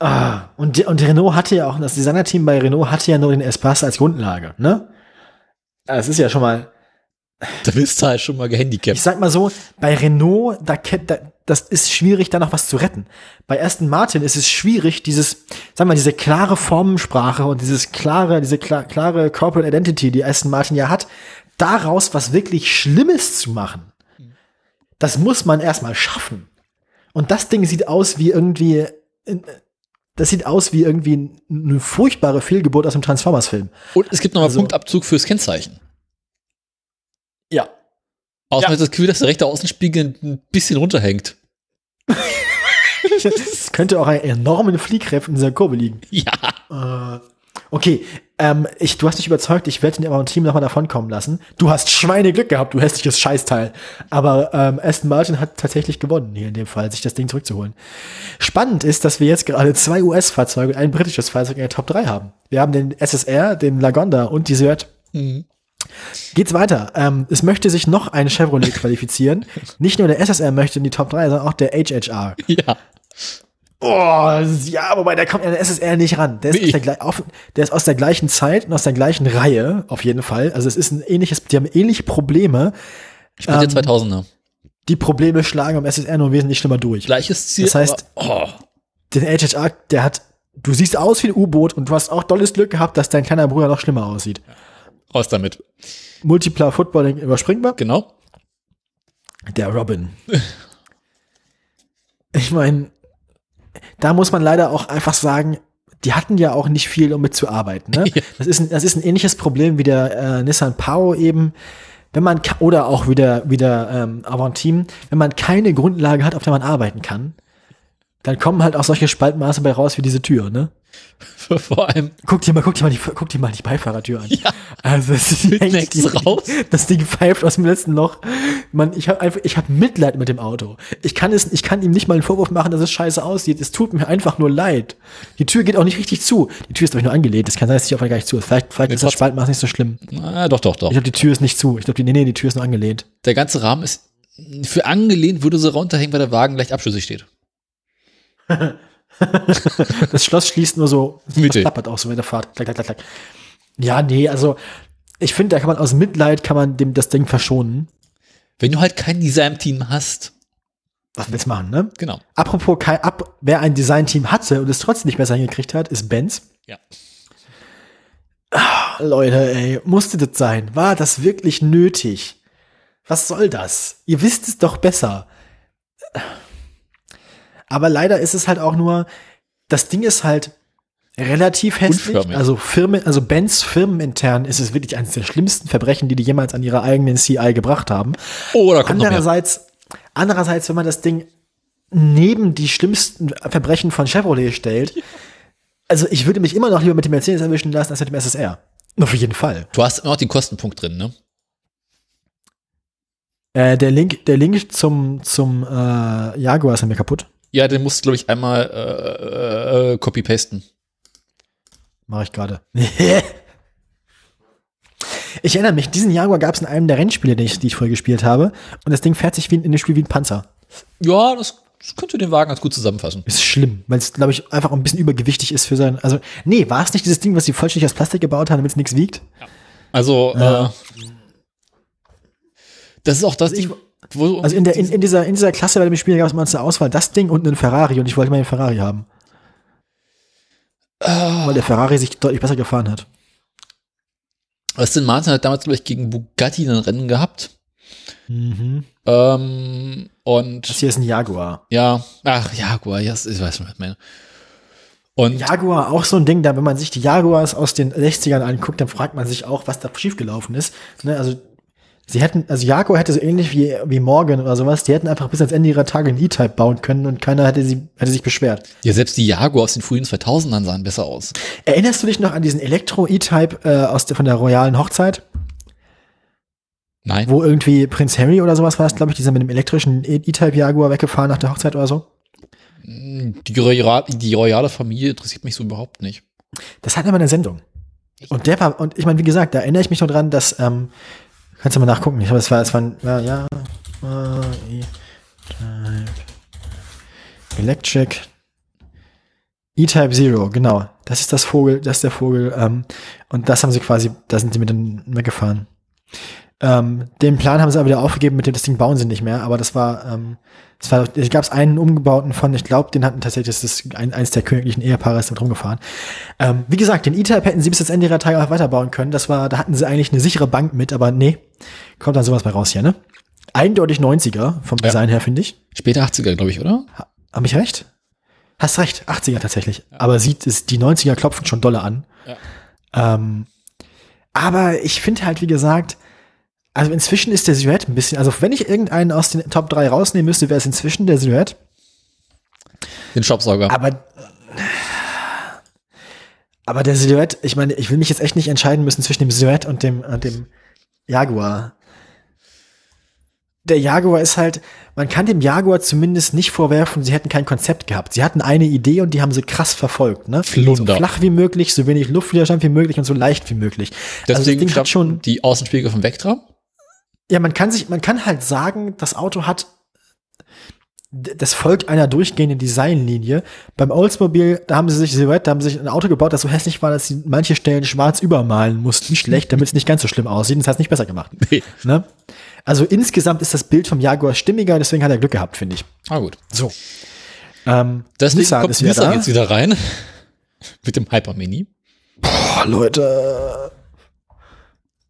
Ah, und, und Renault hatte ja auch, das Designer-Team bei Renault hatte ja nur den Espace als Grundlage, ne? Es ist ja schon mal, Da bist du halt schon mal gehandicapt. ich sag mal so, bei Renault, da, kennt- da, das ist schwierig, da noch was zu retten. Bei Aston Martin ist es schwierig, dieses, sag mal, diese klare Formensprache und dieses klare, diese klar, klare Corporate Identity, die Aston Martin ja hat, daraus was wirklich Schlimmes zu machen. Das muss man erstmal schaffen. Und das Ding sieht aus wie irgendwie, das sieht aus wie irgendwie eine furchtbare Fehlgeburt aus dem Transformers-Film. Und es gibt nochmal Also- Punktabzug fürs Kennzeichen. Ja. Außer Ja. das Gefühl, dass der rechte Außenspiegel ein bisschen runterhängt. Es könnte auch einen enormen Fliehkräften in dieser Kurve liegen. Ja. Äh, okay, ähm, ich, du hast dich überzeugt, ich werde den Team nochmal davonkommen lassen. Du hast Schweineglück gehabt, du hässliches Scheißteil. Aber ähm, Aston Martin hat tatsächlich gewonnen, hier in dem Fall, sich das Ding zurückzuholen. Spannend ist, dass wir jetzt gerade zwei US-Fahrzeuge und ein britisches Fahrzeug in der Top 3 haben. Wir haben den SSR, den Lagonda und die Seat. Mhm. Geht's weiter. Ähm, es möchte sich noch ein Chevrolet qualifizieren. Nicht nur der SSR möchte in die Top 3, sondern auch der HHR. Ja. Oh, ja, wobei der kommt an der SSR nicht ran. Der ist, Nee. aus der, auf, der ist aus der gleichen Zeit und aus der gleichen Reihe, auf jeden Fall. Also es ist ein ähnliches, die haben ähnliche Probleme. Ich bin der Ähm, 2000er. Die Probleme schlagen am SSR nur wesentlich schlimmer durch. Gleiches Ziel. das heißt- aber, oh, Den HHR, der hat, du siehst aus wie ein U-Boot und du hast auch dolles Glück gehabt, dass dein kleiner Bruder noch schlimmer aussieht. Raus damit. Multiplar Footballing überspringen wir. Genau. Der Robin. Ich meine, da muss man leider auch einfach sagen, die hatten ja auch nicht viel, um mitzuarbeiten. Ne? Ja. Das, ist ein, das ist ein ähnliches Problem wie der äh, Nissan Pao eben. Wenn man, oder auch wieder, wieder ähm, Avantim, wenn man keine Grundlage hat, auf der man arbeiten kann, dann kommen halt auch solche Spaltmaße bei raus wie diese Tür, ne? Vor allem Guck dir mal, guck dir mal die, guck dir mal die Beifahrertür an. Ja. Also es ist echt- raus. Das Ding pfeift aus dem letzten Loch. Man, ich habe einfach, ich habe Mitleid mit dem Auto. Ich kann es, ich kann ihm nicht mal einen Vorwurf machen, dass es scheiße aussieht. Es tut mir einfach nur leid. Die Tür geht auch nicht richtig zu. Die Tür ist doch nur angelehnt. Das kann sein, dass die auf gar nicht zu ist. Vielleicht, vielleicht Nee, ist das. Spaltmaß nicht so schlimm. Na, doch, doch, doch. Ich glaube, die Tür ist nicht zu. Ich glaube, die, nee, nee, die Tür ist nur angelehnt. Der ganze Rahmen ist für angelehnt, würde sie runterhängen, weil der Wagen leicht abschüssig steht. Das Schloss schließt nur so, klappert auch so in der Fahrt. Klack, klack, klack. Ja, nee, also, ich finde, da kann man aus Mitleid, kann man dem das Ding verschonen. Wenn du halt kein Design-Team hast. Was willst du machen, ne? Genau. Apropos, kein, ab, wer ein Designteam hatte und es trotzdem nicht besser hingekriegt hat, ist Benz. Ja. Leute, ey, musste das sein? War das wirklich nötig? Was soll das? Ihr wisst es doch besser. Aber leider ist es halt auch nur, das Ding ist halt relativ hässlich. Unförmig. Also Firmen, also Benz firmenintern ist es wirklich eines der schlimmsten Verbrechen, die die jemals an ihrer eigenen CI gebracht haben. Oh, da kommt. Andererseits, andererseits, wenn man das Ding neben die schlimmsten Verbrechen von Chevrolet stellt, also ich würde mich immer noch lieber mit dem Mercedes erwischen lassen als mit dem SSR. Auf jeden Fall. Du hast immer noch den Kostenpunkt drin, ne? Äh, der Link, der Link zum, zum äh, Jaguar ist mir kaputt. Ja, den musst du, glaube ich, einmal äh, äh, copy-pasten. Mache ich gerade. ich erinnere mich, diesen Jaguar gab es in einem der Rennspiele, die ich, die ich vorher gespielt habe. Und das Ding fährt sich wie in, in dem Spiel wie ein Panzer. Ja, das, das könnte den Wagen ganz gut zusammenfassen. Ist schlimm, weil es, glaube ich, einfach ein bisschen übergewichtig ist für sein. Also, nee, war es nicht dieses Ding, was sie vollständig aus Plastik gebaut haben, damit es nichts wiegt? Also, Ja. äh, das ist auch das ich- Ding, wo Also in, der, in, in, dieser, in dieser Klasse bei dem Spiel gab es mal zur Auswahl das Ding und einen Ferrari und ich wollte mal den Ferrari haben. Weil der Ferrari sich deutlich besser gefahren hat. Aston Martin hat damals, glaube ich, gegen Bugatti ein Rennen gehabt. Mhm. Ähm, und Das hier ist ein Jaguar. ja, ach, Jaguar, ja, ich weiß was ich meine. Und Jaguar auch so ein Ding, da wenn man sich die Jaguars aus den 60ern anguckt, dann fragt man sich auch, was da schiefgelaufen ist. Ne, also sie hätten, also Jaguar hätte so ähnlich wie, wie Morgan oder sowas, die hätten einfach bis ans Ende ihrer Tage einen E-Type bauen können und keiner hätte sie, hätte sich beschwert. ja, selbst die Jaguar aus den frühen 2000ern sahen besser aus. Erinnerst du dich noch an diesen Elektro-E-Type äh, aus der, von der royalen Hochzeit? Nein. wo irgendwie Prinz Harry oder sowas war glaube ich, dieser mit dem elektrischen E-Type Jaguar weggefahren nach der Hochzeit oder so. Die, Royal, die royale Familie interessiert mich so überhaupt nicht. Das hat immer eine Sendung. Und der war, und ich meine, wie gesagt, da erinnere ich mich noch dran, dass, ähm, kannst du mal nachgucken, ich glaube, es war, es war, ein, ja, ja, äh, E-Type, Electric, E-Type Zero, genau. Das ist das Vogel, das ist der Vogel, ähm, und das haben sie quasi, da sind sie mit mehr gefahren. Ähm, den Plan haben sie aber wieder aufgegeben, mit dem das Ding bauen sie nicht mehr, aber das war, ähm, das war, es gab einen umgebauten von, ich glaube, den hatten tatsächlich, das ist ein, eins der königlichen Ehepaare ist damit rumgefahren. Ähm, wie gesagt, den E-Type hätten sie bis das Ende ihrer Tage auch weiterbauen können. Das war, da hatten sie eigentlich eine sichere Bank mit, aber nee, kommt dann sowas bei raus hier, ne? Eindeutig 90er vom Ja. Design her, finde ich. Später 80er, glaube ich, oder? Ha- Hab ich recht? Hast recht, 80er tatsächlich. Aber sieht es, die 90er klopfen schon dolle an. Ja. Ähm, aber ich finde halt, wie gesagt, also inzwischen ist der Silhouette ein bisschen, also wenn ich irgendeinen aus den Top 3 rausnehmen müsste, wäre es inzwischen der Silhouette. Den Staubsauger. Aber, aber der Silhouette, ich meine, ich will mich jetzt echt nicht entscheiden müssen zwischen dem Silhouette und dem, und dem Jaguar. Der Jaguar ist halt, man kann dem Jaguar zumindest nicht vorwerfen, sie hätten kein Konzept gehabt. Sie hatten eine Idee und die haben sie krass verfolgt, ne? Flunder. So flach wie möglich, so wenig Luftwiderstand wie möglich und so leicht wie möglich. Deswegen also das Ding hat schon, die Außenspiegel vom Vectra. Ja, man kann sich, man kann halt sagen, das Auto hat, das folgt einer durchgehenden Designlinie. Beim Oldsmobile, da haben sie sich Silhouette, da haben sie sich ein Auto gebaut, das so hässlich war, dass sie manche Stellen schwarz übermalen mussten, schlecht, damit es nicht ganz so schlimm aussieht. Das hat es nicht besser gemacht. Nee. Ne? Also insgesamt ist das Bild vom Jaguar stimmiger, deswegen hat er Glück gehabt, finde ich. Ah, gut. So. Ähm, Deswegen Nissan kommt ist wieder Nissan da. jetzt wieder rein. Mit dem Hyper Mini. Boah, Leute.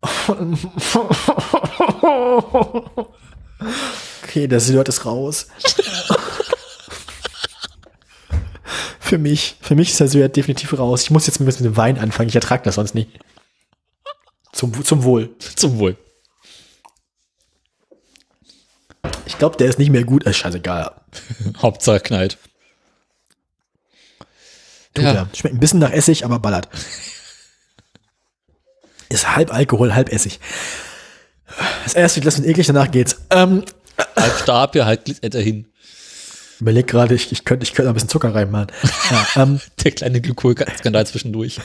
Okay, der Silhouette ist raus. für mich, für mich ist der Silhouette definitiv raus. Ich muss jetzt ein bisschen mit dem Wein anfangen, ich ertrage das sonst nicht. Zum, zum Wohl. Zum Wohl. Ich glaube, der ist nicht mehr gut. Ist scheißegal. Hauptsache knallt. Tut Ja. er. Schmeckt ein bisschen nach Essig, aber ballert. Ist halb Alkohol, halb Essig. Das erste Glas wird eklig, danach geht's. Ähm, Halb Stab, ja, halt glitt er hin. überleg gerade, ich, ich könnte ich könnte noch ein bisschen Zucker reinmachen. Ja, ähm, Der kleine Glykolskandal zwischendurch.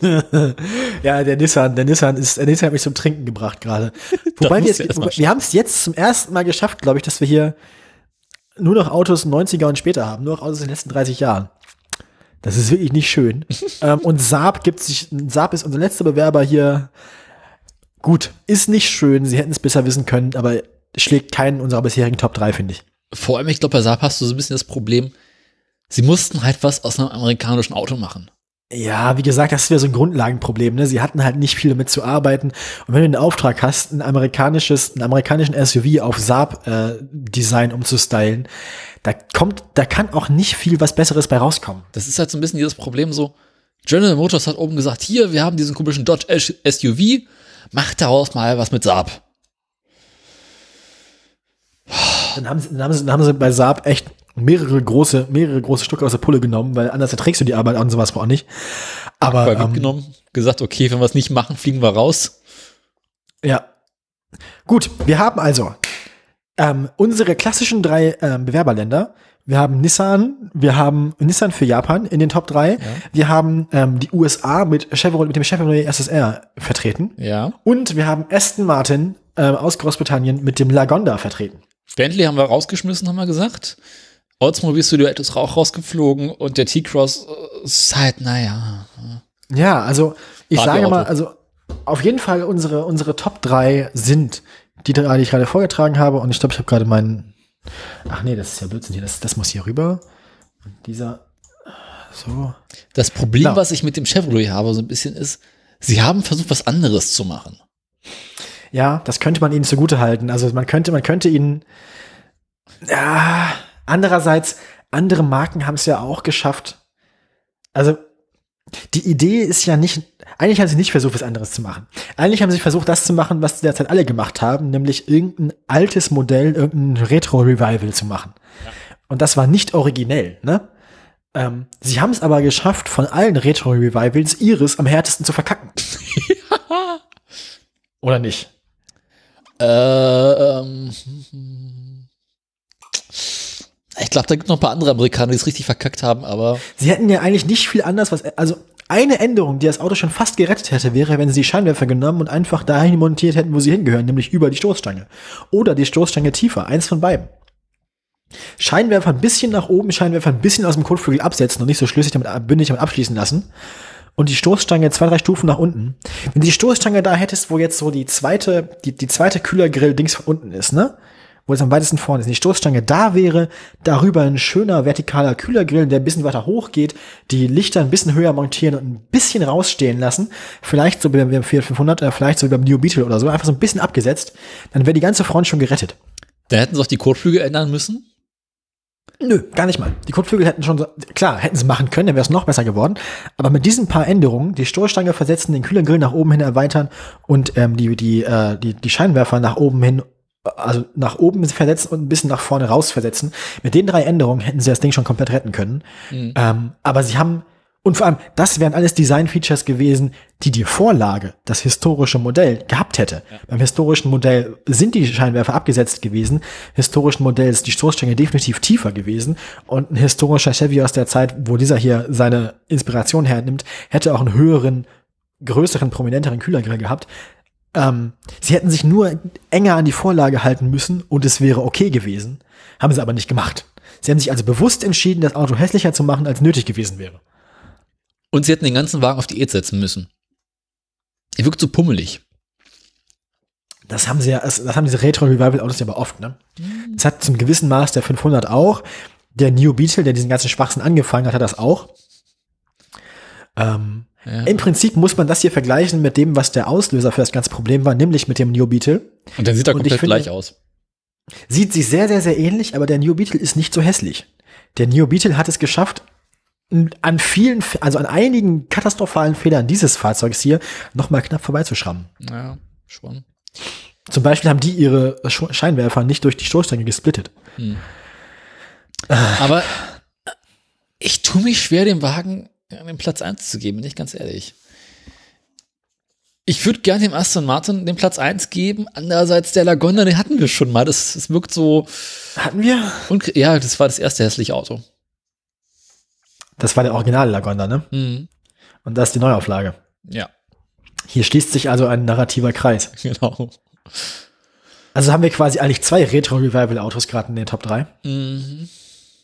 ja, der Nissan, der Nissan ist, der Nissan hat mich zum Trinken gebracht gerade. Wobei wir, wobei, wir haben es jetzt zum ersten Mal geschafft, glaube ich, dass wir hier nur noch Autos 90er und später haben, nur noch Autos in den letzten 30 Jahren. Das ist wirklich nicht schön. ähm, und Saab gibt sich, Saab ist unser letzter Bewerber hier. Gut, ist nicht schön, sie hätten es besser wissen können, aber schlägt keinen unserer bisherigen Top 3, finde ich. Vor allem, ich glaube, bei Saab hast du so ein bisschen das Problem, sie mussten halt was aus einem amerikanischen Auto machen. Ja, wie gesagt, das ist wieder so ein Grundlagenproblem. Ne? Sie hatten halt nicht viel damit zu arbeiten. Und wenn du den Auftrag hast, ein amerikanisches, einen amerikanischen SUV auf Saab-Design umzustylen, da kommt, da kann auch nicht viel was Besseres bei rauskommen. Das ist halt so ein bisschen dieses Problem so, General Motors hat oben gesagt, hier, wir haben diesen komischen Dodge SUV, macht daraus mal was mit Saab. Dann haben sie, dann haben sie, dann haben sie bei Saab echt mehrere große, mehrere große Stücke aus der Pulle genommen, weil anders erträgst du die Arbeit an sowas auch nicht. Aber Bei ähm, mitgenommen, gesagt, okay, wenn wir es nicht machen, fliegen wir raus. Ja. Gut, wir haben also ähm, unsere klassischen drei ähm, Bewerberländer. Wir haben Nissan, wir haben Nissan für Japan in den Top 3. Wir haben ähm, die USA mit Chevrolet, mit dem Chevrolet SSR vertreten. Ja. Und wir haben Aston Martin ähm, aus Großbritannien mit dem Lagonda vertreten. Bentley haben wir rausgeschmissen, haben wir gesagt. Oldsmobile Studio ist auch rausgeflogen und der T-Cross äh, ist halt, naja. Ja, also ich sage mal, also auf jeden Fall unsere, unsere Top 3 sind die drei, die ich gerade vorgetragen habe. Und ich glaube, ich habe gerade meinen. Ach nee, das ist ja Blödsinn hier. Das, das muss hier rüber. Und dieser. So. Das Problem, Klar. was ich mit dem Chevrolet habe, so ein bisschen ist, sie haben versucht, was anderes zu machen. Ja, das könnte man ihnen zugute halten. Also man könnte, man könnte ihnen. Ja, andererseits, andere Marken haben es ja auch geschafft. Also die Idee ist ja nicht, eigentlich haben sie nicht versucht, was anderes zu machen. Eigentlich haben sie versucht, das zu machen, was derzeit alle gemacht haben, nämlich irgendein altes Modell, irgendein Retro-Revival zu machen. Und das war nicht originell, ne? Ähm, sie haben es aber geschafft, von allen Retro-Revivals ihres am härtesten zu verkacken. Oder nicht? Äh, ähm, Ich glaube, da gibt es noch ein paar andere Amerikaner, die es richtig verkackt haben, aber. Sie hätten ja eigentlich nicht viel anders, was, also eine Änderung, die das Auto schon fast gerettet hätte, wäre, wenn sie die Scheinwerfer genommen und einfach dahin montiert hätten, wo sie hingehören, nämlich über die Stoßstange. Oder die Stoßstange tiefer, eins von beiden. Scheinwerfer ein bisschen nach oben, Scheinwerfer ein bisschen aus dem Kotflügel absetzen und nicht so schlüssig damit, bündig damit abschließen lassen. Und die Stoßstange zwei, drei Stufen nach unten. Wenn du die Stoßstange da hättest, wo jetzt so die zweite, die, die zweite Kühlergrill-Dings von unten ist, ne? Wo es am weitesten vorne ist, die Stoßstange da wäre, darüber ein schöner vertikaler Kühlergrill, der ein bisschen weiter hoch geht, die Lichter ein bisschen höher montieren und ein bisschen rausstehen lassen. Vielleicht so beim Fiat 500, äh, vielleicht so beim Neo Beetle oder so, einfach so ein bisschen abgesetzt. Dann wäre die ganze Front schon gerettet. Da hätten sie auch die Kotflügel ändern müssen. Nö, gar nicht mal. Die Kotflügel hätten schon so, klar, hätten sie machen können, dann wäre es noch besser geworden. Aber mit diesen paar Änderungen, die Stoßstange versetzen, den Kühlergrill nach oben hin erweitern und ähm, die, die, äh, die, die Scheinwerfer nach oben hin, also nach oben versetzen und ein bisschen nach vorne raus versetzen. Mit den drei Änderungen hätten sie das Ding schon komplett retten können. Mhm. Ähm, aber sie haben und vor allem, das wären alles Design-Features gewesen, die die Vorlage, das historische Modell, gehabt hätte. Ja. Beim historischen Modell sind die Scheinwerfer abgesetzt gewesen. Historischen Modell ist die Stoßstange definitiv tiefer gewesen. Und ein historischer Chevy aus der Zeit, wo dieser hier seine Inspiration hernimmt, hätte auch einen höheren, größeren, prominenteren Kühlergrill gehabt. Ähm, sie hätten sich nur enger an die Vorlage halten müssen und es wäre okay gewesen. Haben sie aber nicht gemacht. Sie haben sich also bewusst entschieden, das Auto hässlicher zu machen, als nötig gewesen wäre. Und sie hätten den ganzen Wagen auf Diät setzen müssen. Er wirkt so pummelig. Das haben sie ja, das haben diese Retro-Revival-Autos ja aber oft, ne? Das hat zum gewissen Maß der 500 auch. Der New Beetle, der diesen ganzen Schwachsinn angefangen hat, hat das auch. Ähm, ja. Im Prinzip muss man das hier vergleichen mit dem, was der Auslöser für das ganze Problem war, nämlich mit dem New Beetle. Und der sieht da komplett finde, gleich aus. Sieht sich sehr, sehr, sehr ähnlich, aber der New Beetle ist nicht so hässlich. Der New Beetle hat es geschafft, an vielen, also an einigen katastrophalen Fehlern dieses Fahrzeugs hier noch mal knapp vorbeizuschrammen. Ja, schon. Zum Beispiel haben die ihre Scheinwerfer nicht durch die Stoßstange gesplittet. Hm. Aber ich tue mich schwer, dem Wagen den Platz 1 zu geben, bin ich ganz ehrlich. Ich würde gerne dem Aston Martin den Platz 1 geben. Andererseits der Lagonda, den hatten wir schon mal. Das, das wirkt so. Hatten wir? ja, das war das erste hässliche Auto. Das war der originale Lagonda, ne? Mhm. Und das ist die Neuauflage. Ja. Hier schließt sich also ein narrativer Kreis. Genau. Also haben wir quasi eigentlich zwei Retro-Revival-Autos gerade in den Top 3. Mhm.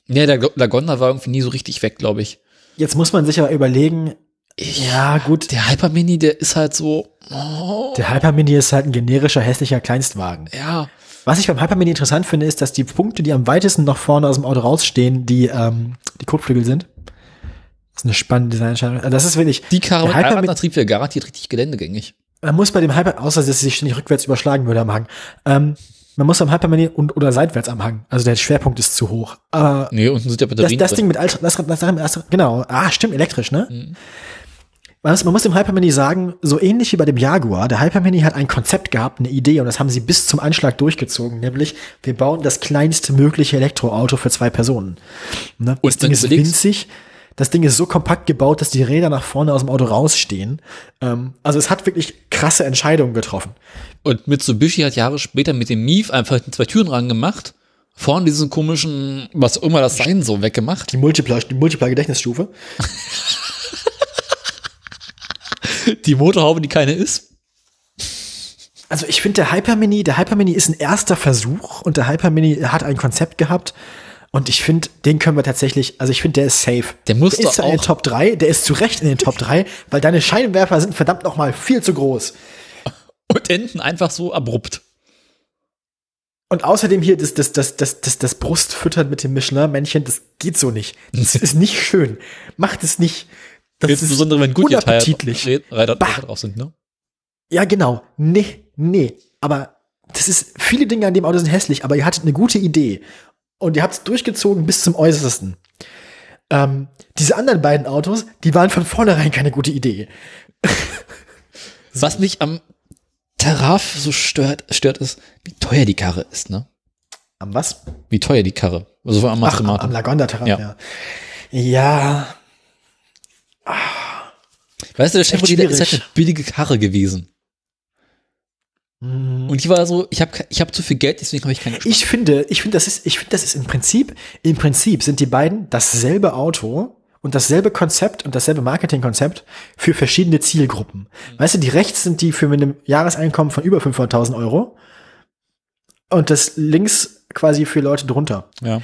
Ja, der Lagonda war irgendwie nie so richtig weg, glaube ich. Jetzt muss man sich aber überlegen, ich, ja, gut. Der Hyper Mini, der ist halt so. Oh. Der Hyper Mini ist halt ein generischer, hässlicher Kleinstwagen. Ja. Was ich beim Hyper Mini interessant finde, ist, dass die Punkte, die am weitesten noch vorne aus dem Auto rausstehen, die, ähm, die Kotflügel sind. Das ist eine spannende Designentscheidung. Also das ist wirklich. Die Karre mit Allradantrieb wäre garantiert richtig geländegängig. Man muss bei dem Hyper, außer dass sie sich ständig rückwärts überschlagen würde am Hang, ähm, man muss am Hypermini und oder seitwärts am Hang. Also der Schwerpunkt ist zu hoch. Aber nee, unten sind ja Batterien. Das, das Ding mit Ultra, das, das, das, genau. Ah, stimmt, elektrisch, ne? Mhm. Man, muss, man muss dem Hypermini sagen, so ähnlich wie bei dem Jaguar, der Hypermini hat ein Konzept gehabt, eine Idee und das haben sie bis zum Anschlag durchgezogen, nämlich wir bauen das kleinste mögliche Elektroauto für zwei Personen. Ne? Und das Ding ist winzig, das Ding ist so kompakt gebaut, dass die Räder nach vorne aus dem Auto rausstehen. Ähm, also es hat wirklich krasse Entscheidungen getroffen. Und Mitsubishi hat Jahre später mit dem Mief einfach zwei Türen rangemacht. Vorne diesen komischen, was immer das sein soll, weggemacht. Die Multipler, die Multipler-Gedächtnisstufe. die Motorhaube, die keine ist. Also ich finde der Hypermini, der Hypermini ist ein erster Versuch und der Hypermini hat ein Konzept gehabt, und ich finde, den können wir tatsächlich, also ich finde, der ist safe. Der muss der ist auch in den Top 3, der ist zu Recht in den Top 3, weil deine Scheinwerfer sind verdammt noch mal viel zu groß. Und enden einfach so abrupt. Und außerdem hier das, das, das, das, das, das Brustfüttern mit dem Michelin-Männchen, das geht so nicht. Das ist nicht schön. Macht es nicht. Das Insbesondere wenn gut unappetitlich. Drauf sind, ne? Ja, genau. Nee, nee. Aber das ist, viele Dinge an dem Auto sind hässlich, aber ihr hattet eine gute Idee und ihr habt es durchgezogen bis zum Äußersten. Ähm, diese anderen beiden Autos, die waren von vornherein keine gute Idee. Was mich am Terrav so stört, stört ist, wie teuer die Karre ist, ne? Am was? Wie teuer die Karre. Also am Ach, am, am Lagonda Terrav, ja. Ja. Weißt du, der Chevrolet ist halt eine billige Karre gewesen. Und ich war so, ich habe ich hab zu viel Geld, deswegen habe ich keine Geschmack. Ich finde, ich finde, das ist, ich finde, das ist im Prinzip, im Prinzip sind die beiden dasselbe Auto und dasselbe Konzept und dasselbe Marketingkonzept für verschiedene Zielgruppen. Weißt du, die rechts sind die für mit einem Jahreseinkommen von über 500.000 Euro und das links quasi für Leute drunter. Ja.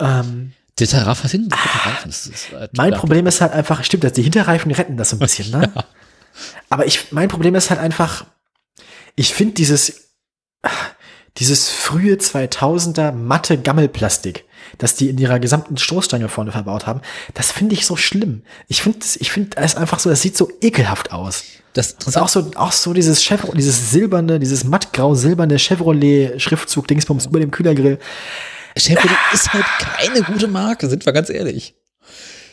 Ähm, Der Taraf hat hinten, Reifen, das ist, äh, mein Problem ist halt einfach, stimmt, dass die Hinterreifen retten das so ein bisschen, ne? Aber ich, mein Problem ist halt einfach, ich finde dieses, dieses frühe 2000er matte Gammelplastik, das die in ihrer gesamten Stoßstange vorne verbaut haben, das finde ich so schlimm. Ich finde, ich finde es einfach so, es sieht so ekelhaft aus. Das Und auch so, auch so dieses Chevrolet, dieses silberne, dieses mattgrau-silberne Chevrolet-Schriftzug-Dingsbums über dem Kühlergrill. Chevrolet ist halt keine gute Marke, sind wir ganz ehrlich.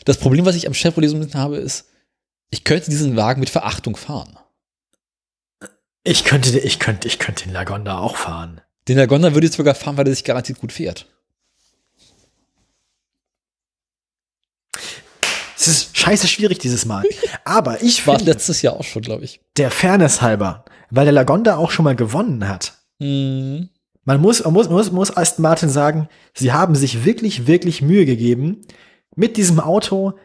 Das Problem, was ich am Chevrolet so ein bisschen habe, ist, ich könnte diesen Wagen mit Verachtung fahren. Ich könnte, ich könnte, ich könnte den Lagonda auch fahren. Den Lagonda würde ich sogar fahren, weil er sich garantiert gut fährt. Es ist scheiße schwierig dieses Mal. Aber ich War finde, letztes Jahr auch schon, glaube ich. der Fairness halber, weil der Lagonda auch schon mal gewonnen hat. Hm. Man muss, man muss, man muss, muss Aston Martin sagen, sie haben sich wirklich, wirklich Mühe gegeben, mit diesem Auto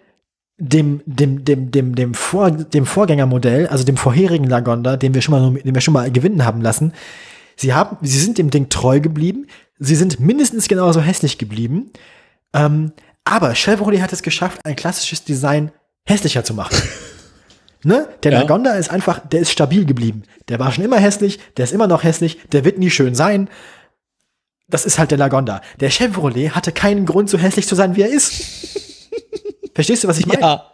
dem, dem, dem, dem, dem, Vor, dem Vorgängermodell, also dem vorherigen Lagonda, den wir schon mal, den wir schon mal gewinnen haben lassen. Sie haben, sie sind dem Ding treu geblieben. Sie sind mindestens genauso hässlich geblieben. Ähm, aber Chevrolet hat es geschafft, ein klassisches Design hässlicher zu machen. Ne? Der Ja. Lagonda ist einfach, der ist stabil geblieben. Der war schon immer hässlich, der ist immer noch hässlich, der wird nie schön sein. Das ist halt der Lagonda. Der Chevrolet hatte keinen Grund, so hässlich zu sein, wie er ist. Verstehst du, was ich meine? Ja.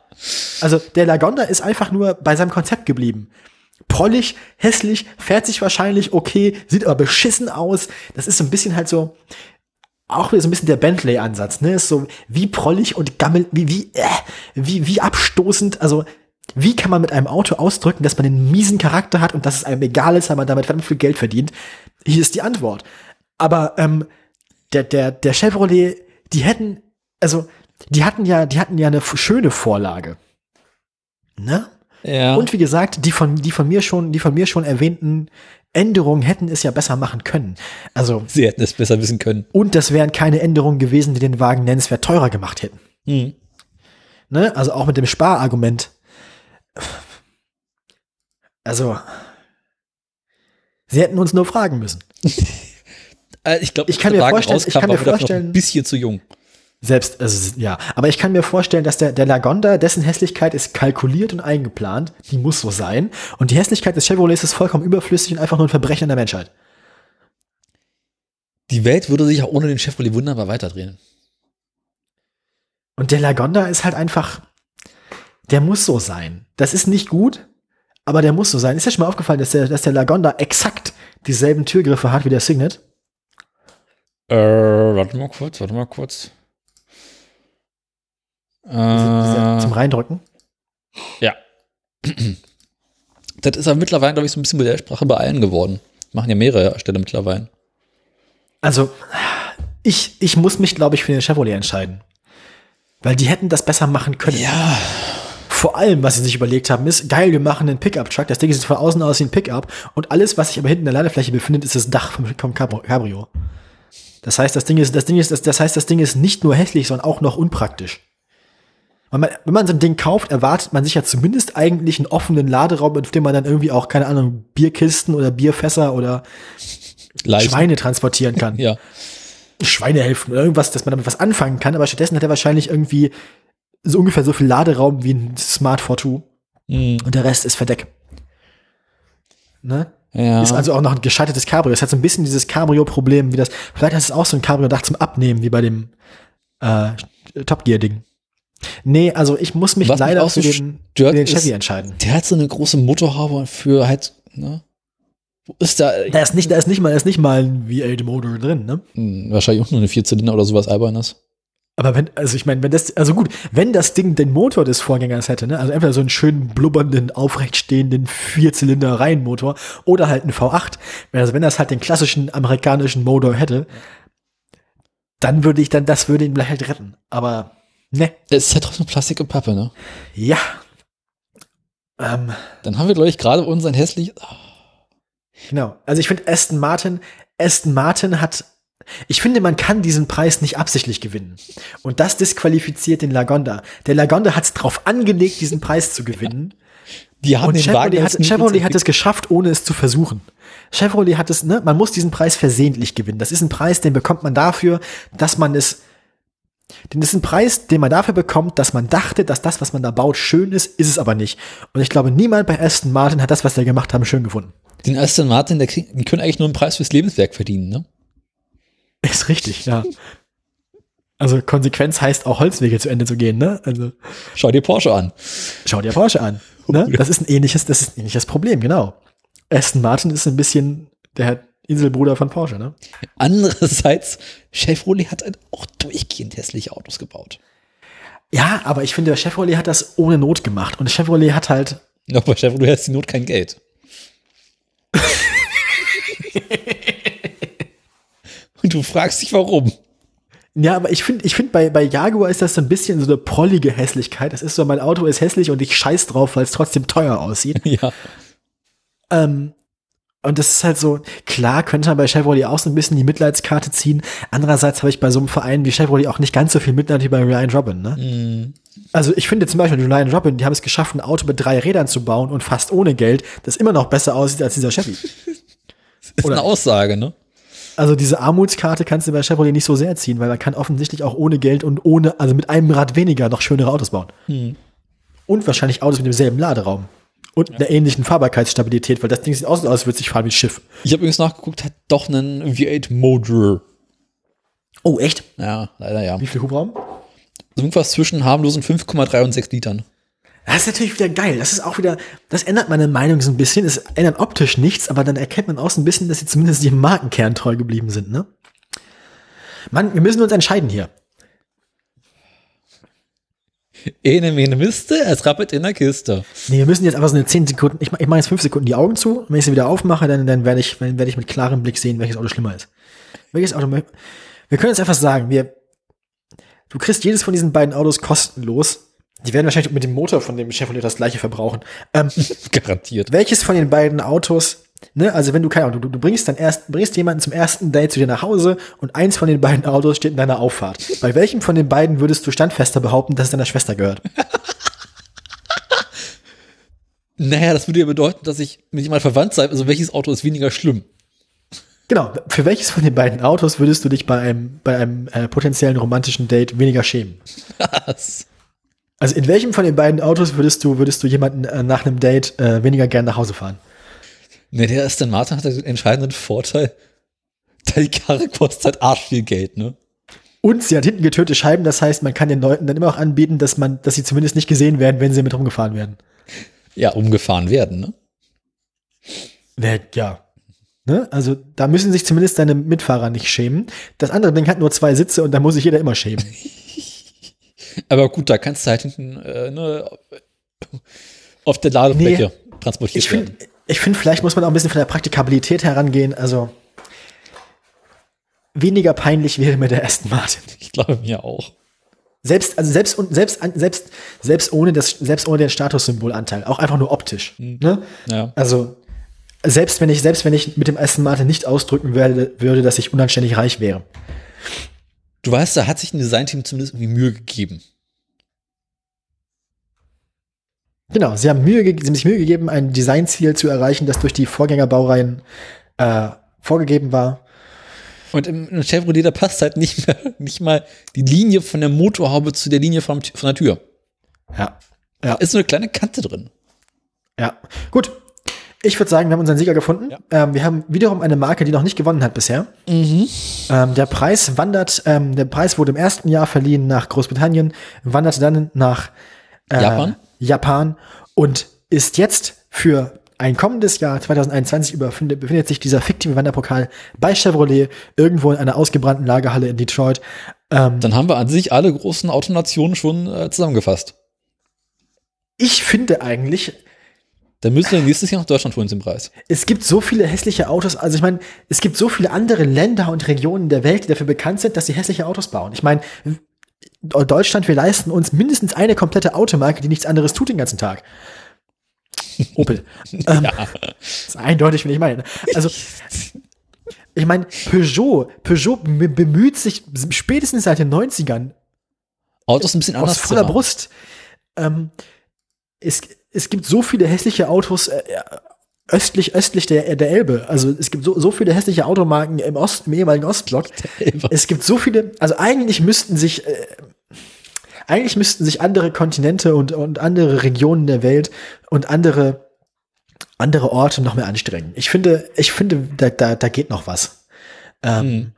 Also der Lagonda ist einfach nur bei seinem Konzept geblieben. Prollig, hässlich, fährt sich wahrscheinlich okay, sieht aber beschissen aus. Das ist so ein bisschen halt so, auch wieder so ein bisschen der Bentley-Ansatz, ne? Ist so wie prollig und gammel, wie, wie, äh, wie, wie abstoßend. Also, wie kann man mit einem Auto ausdrücken, dass man einen miesen Charakter hat und dass es einem egal ist, weil man damit verdammt viel Geld verdient? Hier ist die Antwort. Aber ähm, der, der, der Chevrolet, die hätten, also, die hatten ja, die hatten ja eine schöne Vorlage. Ne? Ja. Und wie gesagt, die von, die von mir schon, die von mir schon erwähnten Änderungen hätten es ja besser machen können. Also, Sie hätten es besser wissen können. und das wären keine Änderungen gewesen, die den Wagen nennenswert teurer gemacht hätten. Hm. Ne? Also auch mit dem Sparargument. Also, sie hätten uns nur fragen müssen. Äh, ich glaube, Ich kann mir vorstellen- ich kann mir vorstellen- ein bisschen zu jung. Selbst, also, ja. Aber ich kann mir vorstellen, dass der, der Lagonda, dessen Hässlichkeit ist kalkuliert und eingeplant. Die muss so sein. Und die Hässlichkeit des Chevrolets ist vollkommen überflüssig und einfach nur ein Verbrechen an der Menschheit. Die Welt würde sich auch ohne den Chevrolet wunderbar weiterdrehen. Und der Lagonda ist halt einfach, der muss so sein. Das ist nicht gut, aber der muss so sein. Ist ja schon mal aufgefallen, dass der, dass der Lagonda exakt dieselben Türgriffe hat wie der Signet? Äh, warte mal kurz, warte mal kurz. Diese, zum Äh, Reindrücken. ja. Das ist aber mittlerweile, glaube ich, so ein bisschen Modellsprache bei allen geworden. Machen ja mehrere Hersteller mittlerweile. Also, ich, ich muss mich, glaube ich, für den Chevrolet entscheiden. Weil die hätten das besser machen können. Ja. Vor allem, was sie sich überlegt haben, ist, geil, wir machen einen Pickup-Truck. Das Ding sieht von außen aus wie ein Pickup. Und alles, was sich aber hinten in der Ladefläche befindet, ist das Dach vom, vom Cabrio- Cabrio. Das heißt, das Ding ist, das Ding ist, das, das heißt, das Ding ist nicht nur hässlich, sondern auch noch unpraktisch. Wenn man, wenn man so ein Ding kauft, erwartet man sich ja zumindest eigentlich einen offenen Laderaum, auf dem man dann irgendwie auch, keine Ahnung, Bierkisten oder Bierfässer oder Leicht. Schweine transportieren kann. Ja. Schweinehälften oder irgendwas, dass man damit was anfangen kann, aber stattdessen hat er wahrscheinlich irgendwie so ungefähr so viel Laderaum wie ein Smart 42 Hm. und der Rest ist Verdeck. Ne? Ja. Ist also auch noch ein gescheitertes Cabrio. Es hat so ein bisschen dieses Cabrio-Problem, wie das, vielleicht ist es auch so ein Cabrio-Dach zum Abnehmen, wie bei dem äh, Top Gear-Ding. Nee, also ich muss mich Was mich leider auch so für den, für den ist- Chevy entscheiden. Der hat so eine große Motorhaube für halt, ne? Wo ist da? Da ist nicht, da ist nicht mal, da ist nicht mal ein V8-Motor drin, ne? Hm, wahrscheinlich auch nur eine Vierzylinder oder sowas Albernes. Aber wenn, also ich meine, wenn das, also gut, wenn das Ding den Motor des Vorgängers hätte, ne, also entweder so einen schönen blubbernden, aufrechtstehenden Vierzylinder-Reihenmotor oder halt ein V8, also wenn das halt den klassischen amerikanischen Motor hätte, dann würde ich dann, das würde ihn vielleicht halt retten. Aber, ne, Es ist halt trotzdem Plastik und Pappe, ne? ja. Ähm, Dann haben wir, glaube ich, gerade unseren hässlich. Genau. Also ich finde Aston Martin, Aston Martin hat, ich finde, man kann diesen Preis nicht absichtlich gewinnen. Und das disqualifiziert den Lagonda. Der Lagonda hat es drauf angelegt, diesen Preis zu gewinnen. Die haben Und den Chevrolet, Wagen hat, Chevrolet hat es geschafft, ohne es zu versuchen. Chevrolet hat es, ne, man muss diesen Preis versehentlich gewinnen. Das ist ein Preis, den bekommt man dafür, dass man es, denn das ist ein Preis, den man dafür bekommt, dass man dachte, dass das, was man da baut, schön ist, ist es aber nicht. Und ich glaube, niemand bei Aston Martin hat das, was sie gemacht haben, schön gefunden. Den Aston Martin, der krieg, die können eigentlich nur einen Preis fürs Lebenswerk verdienen, ne? Ist richtig, ja. Also Konsequenz heißt auch Holzwege zu Ende zu gehen, ne? Also Schau dir Porsche an. schau dir Porsche an. Ne? Das ist ein ähnliches, das ist ein ähnliches Problem, genau. Aston Martin ist ein bisschen der Inselbruder von Porsche, ne? Andererseits, Chevrolet hat halt auch durchgehend hässliche Autos gebaut. Ja, aber ich finde, Chevrolet hat das ohne Not gemacht. Und Chevrolet hat halt, Noch bei Chevrolet hast die Not kein Geld. Und du fragst dich, warum. ja, aber ich finde, ich finde, bei, bei Jaguar ist das so ein bisschen so eine prollige Hässlichkeit. Das ist so, mein Auto ist hässlich und ich scheiß drauf, weil es trotzdem teuer aussieht. Ja. Ähm, und das ist halt so, klar könnte man bei Chevrolet auch so ein bisschen die Mitleidskarte ziehen. Andererseits habe ich bei so einem Verein wie Chevrolet auch nicht ganz so viel Mitleid wie bei Ryan Robin, ne? Also ich finde zum Beispiel, Ryan Robin, die haben es geschafft, ein Auto mit drei Rädern zu bauen und fast ohne Geld, das immer noch besser aussieht als dieser Chevy. Ist Oder- eine Aussage, ne? Also diese Armutskarte kannst du bei Chevrolet nicht so sehr ziehen, weil man kann offensichtlich auch ohne Geld und ohne, also mit einem Rad weniger noch schönere Autos bauen. Und wahrscheinlich Autos mit demselben Laderaum. Und einer ähnlichen Fahrbarkeitsstabilität, weil das Ding sieht aus, als würde sich fahren wie ein Schiff. Ich habe übrigens nachgeguckt, hat doch einen V8 Motor. Oh, echt? Ja, leider ja. Wie viel Hubraum? So Irgendwas zwischen harmlosen 5,3 und 6 Litern. Das ist natürlich wieder geil. Das ist auch wieder, das ändert meine Meinung so ein bisschen. Es ändert optisch nichts, aber dann erkennt man auch so ein bisschen, dass sie zumindest dem Markenkern treu geblieben sind, ne? Mann, wir müssen uns entscheiden hier. Ene mene Miste, es rappelt in der Kiste. Nee, wir müssen jetzt einfach so eine 10 Sekunden, ich, ich mache jetzt 5 Sekunden die Augen zu. Und wenn ich sie wieder aufmache, dann, dann werde ich, werde ich mit klarem Blick sehen, welches Auto schlimmer ist. Welches Auto, wir können jetzt einfach sagen, wir, du kriegst jedes von diesen beiden Autos kostenlos. Die werden wahrscheinlich mit dem Motor von dem Chevrolet das gleiche verbrauchen. Ähm, Garantiert. welches von den beiden Autos, ne, also wenn du, keine Ahnung, du, du bringst dann erst, bringst jemanden zum ersten Date zu dir nach Hause und eins von den beiden Autos steht in deiner Auffahrt. Bei welchem von den beiden würdest du standfester behaupten, dass es deiner Schwester gehört? Naja, das würde ja bedeuten, dass ich mit jemandem verwandt sei. Also welches Auto ist weniger schlimm? Genau, für welches von den beiden Autos würdest du dich bei einem, bei einem äh, potenziellen romantischen Date weniger schämen? Was? Also in welchem von den beiden Autos würdest du, würdest du jemanden äh, nach einem Date äh, weniger gern nach Hause fahren? Ne, der Aston Martin hat den entscheidenden Vorteil. Die Karre kostet halt arsch viel Geld, ne? Und sie hat hinten getönte Scheiben, das heißt, man kann den Leuten dann immer auch anbieten, dass man, dass sie zumindest nicht gesehen werden, wenn sie mit rumgefahren werden. Ja, umgefahren werden, ne? Wer- Ja. Ne? Also da müssen sich zumindest deine Mitfahrer nicht schämen. Das andere Ding hat nur zwei Sitze und da muss sich jeder immer schämen. Aber gut, da kannst du halt hinten, äh, ne, auf der Ladefläche transportiert Ich finde, werden. Ich finde, vielleicht muss man auch ein bisschen von der Praktikabilität herangehen. Also weniger peinlich wäre mir der Aston Martin. Ich glaube mir auch. Selbst, also selbst, selbst, selbst, selbst ohne das, selbst ohne den Statussymbolanteil, auch einfach nur optisch. Ne? Ja. Also, selbst wenn ich, selbst wenn ich mit dem Aston Martin nicht ausdrücken werde, würde, dass ich unanständig reich wäre. Du weißt, da hat sich ein Designteam zumindest irgendwie Mühe gegeben. Genau, sie haben Mühe, sie haben sich Mühe gegeben, ein Designziel zu erreichen, das durch die Vorgängerbaureihen äh, vorgegeben war. Und im, Chevrolet, da passt halt nicht mehr, nicht mal die Linie von der Motorhaube zu der Linie vom, von der Tür. Ja. Ja. Ist so eine kleine Kante drin. Ja. Gut. Ich würde sagen, wir haben unseren Sieger gefunden. Ja. Ähm, wir haben wiederum eine Marke, die noch nicht gewonnen hat bisher. Ähm, der Preis wandert, ähm, der Preis wurde im ersten Jahr verliehen nach Großbritannien, wanderte dann nach äh, Japan? Japan und ist jetzt für ein kommendes Jahr 2021 überfindet, befindet sich dieser fiktive Wanderpokal bei Chevrolet irgendwo in einer ausgebrannten Lagerhalle in Detroit. Ähm, Dann haben wir an sich alle großen Autonationen schon äh, zusammengefasst. ich finde eigentlich, Dann müssen wir nächstes Jahr nach Deutschland holen zum Preis. es gibt so viele hässliche Autos. Also ich meine, es gibt so viele andere Länder und Regionen der Welt, die dafür bekannt sind, dass sie hässliche Autos bauen. Ich meine, Deutschland, wir leisten uns mindestens eine komplette Automarke, die nichts anderes tut den ganzen Tag. Opel. ähm, Das ist eindeutig, will ich meinen. Also, ich meine, Peugeot, Peugeot be- bemüht sich spätestens seit den 90ern Autos ein bisschen anders aus voller. Brust. Ähm, es, es gibt so viele hässliche Autos äh, östlich, östlich der, der Elbe. Also es gibt so, so viele hässliche Automarken im Ost, im ehemaligen Ostblock. Es gibt so viele, also eigentlich müssten sich, äh, eigentlich müssten sich andere Kontinente und, und andere Regionen der Welt und andere, andere Orte noch mehr anstrengen. Ich finde, ich finde, da, da, da geht noch was. Ähm, Mhm.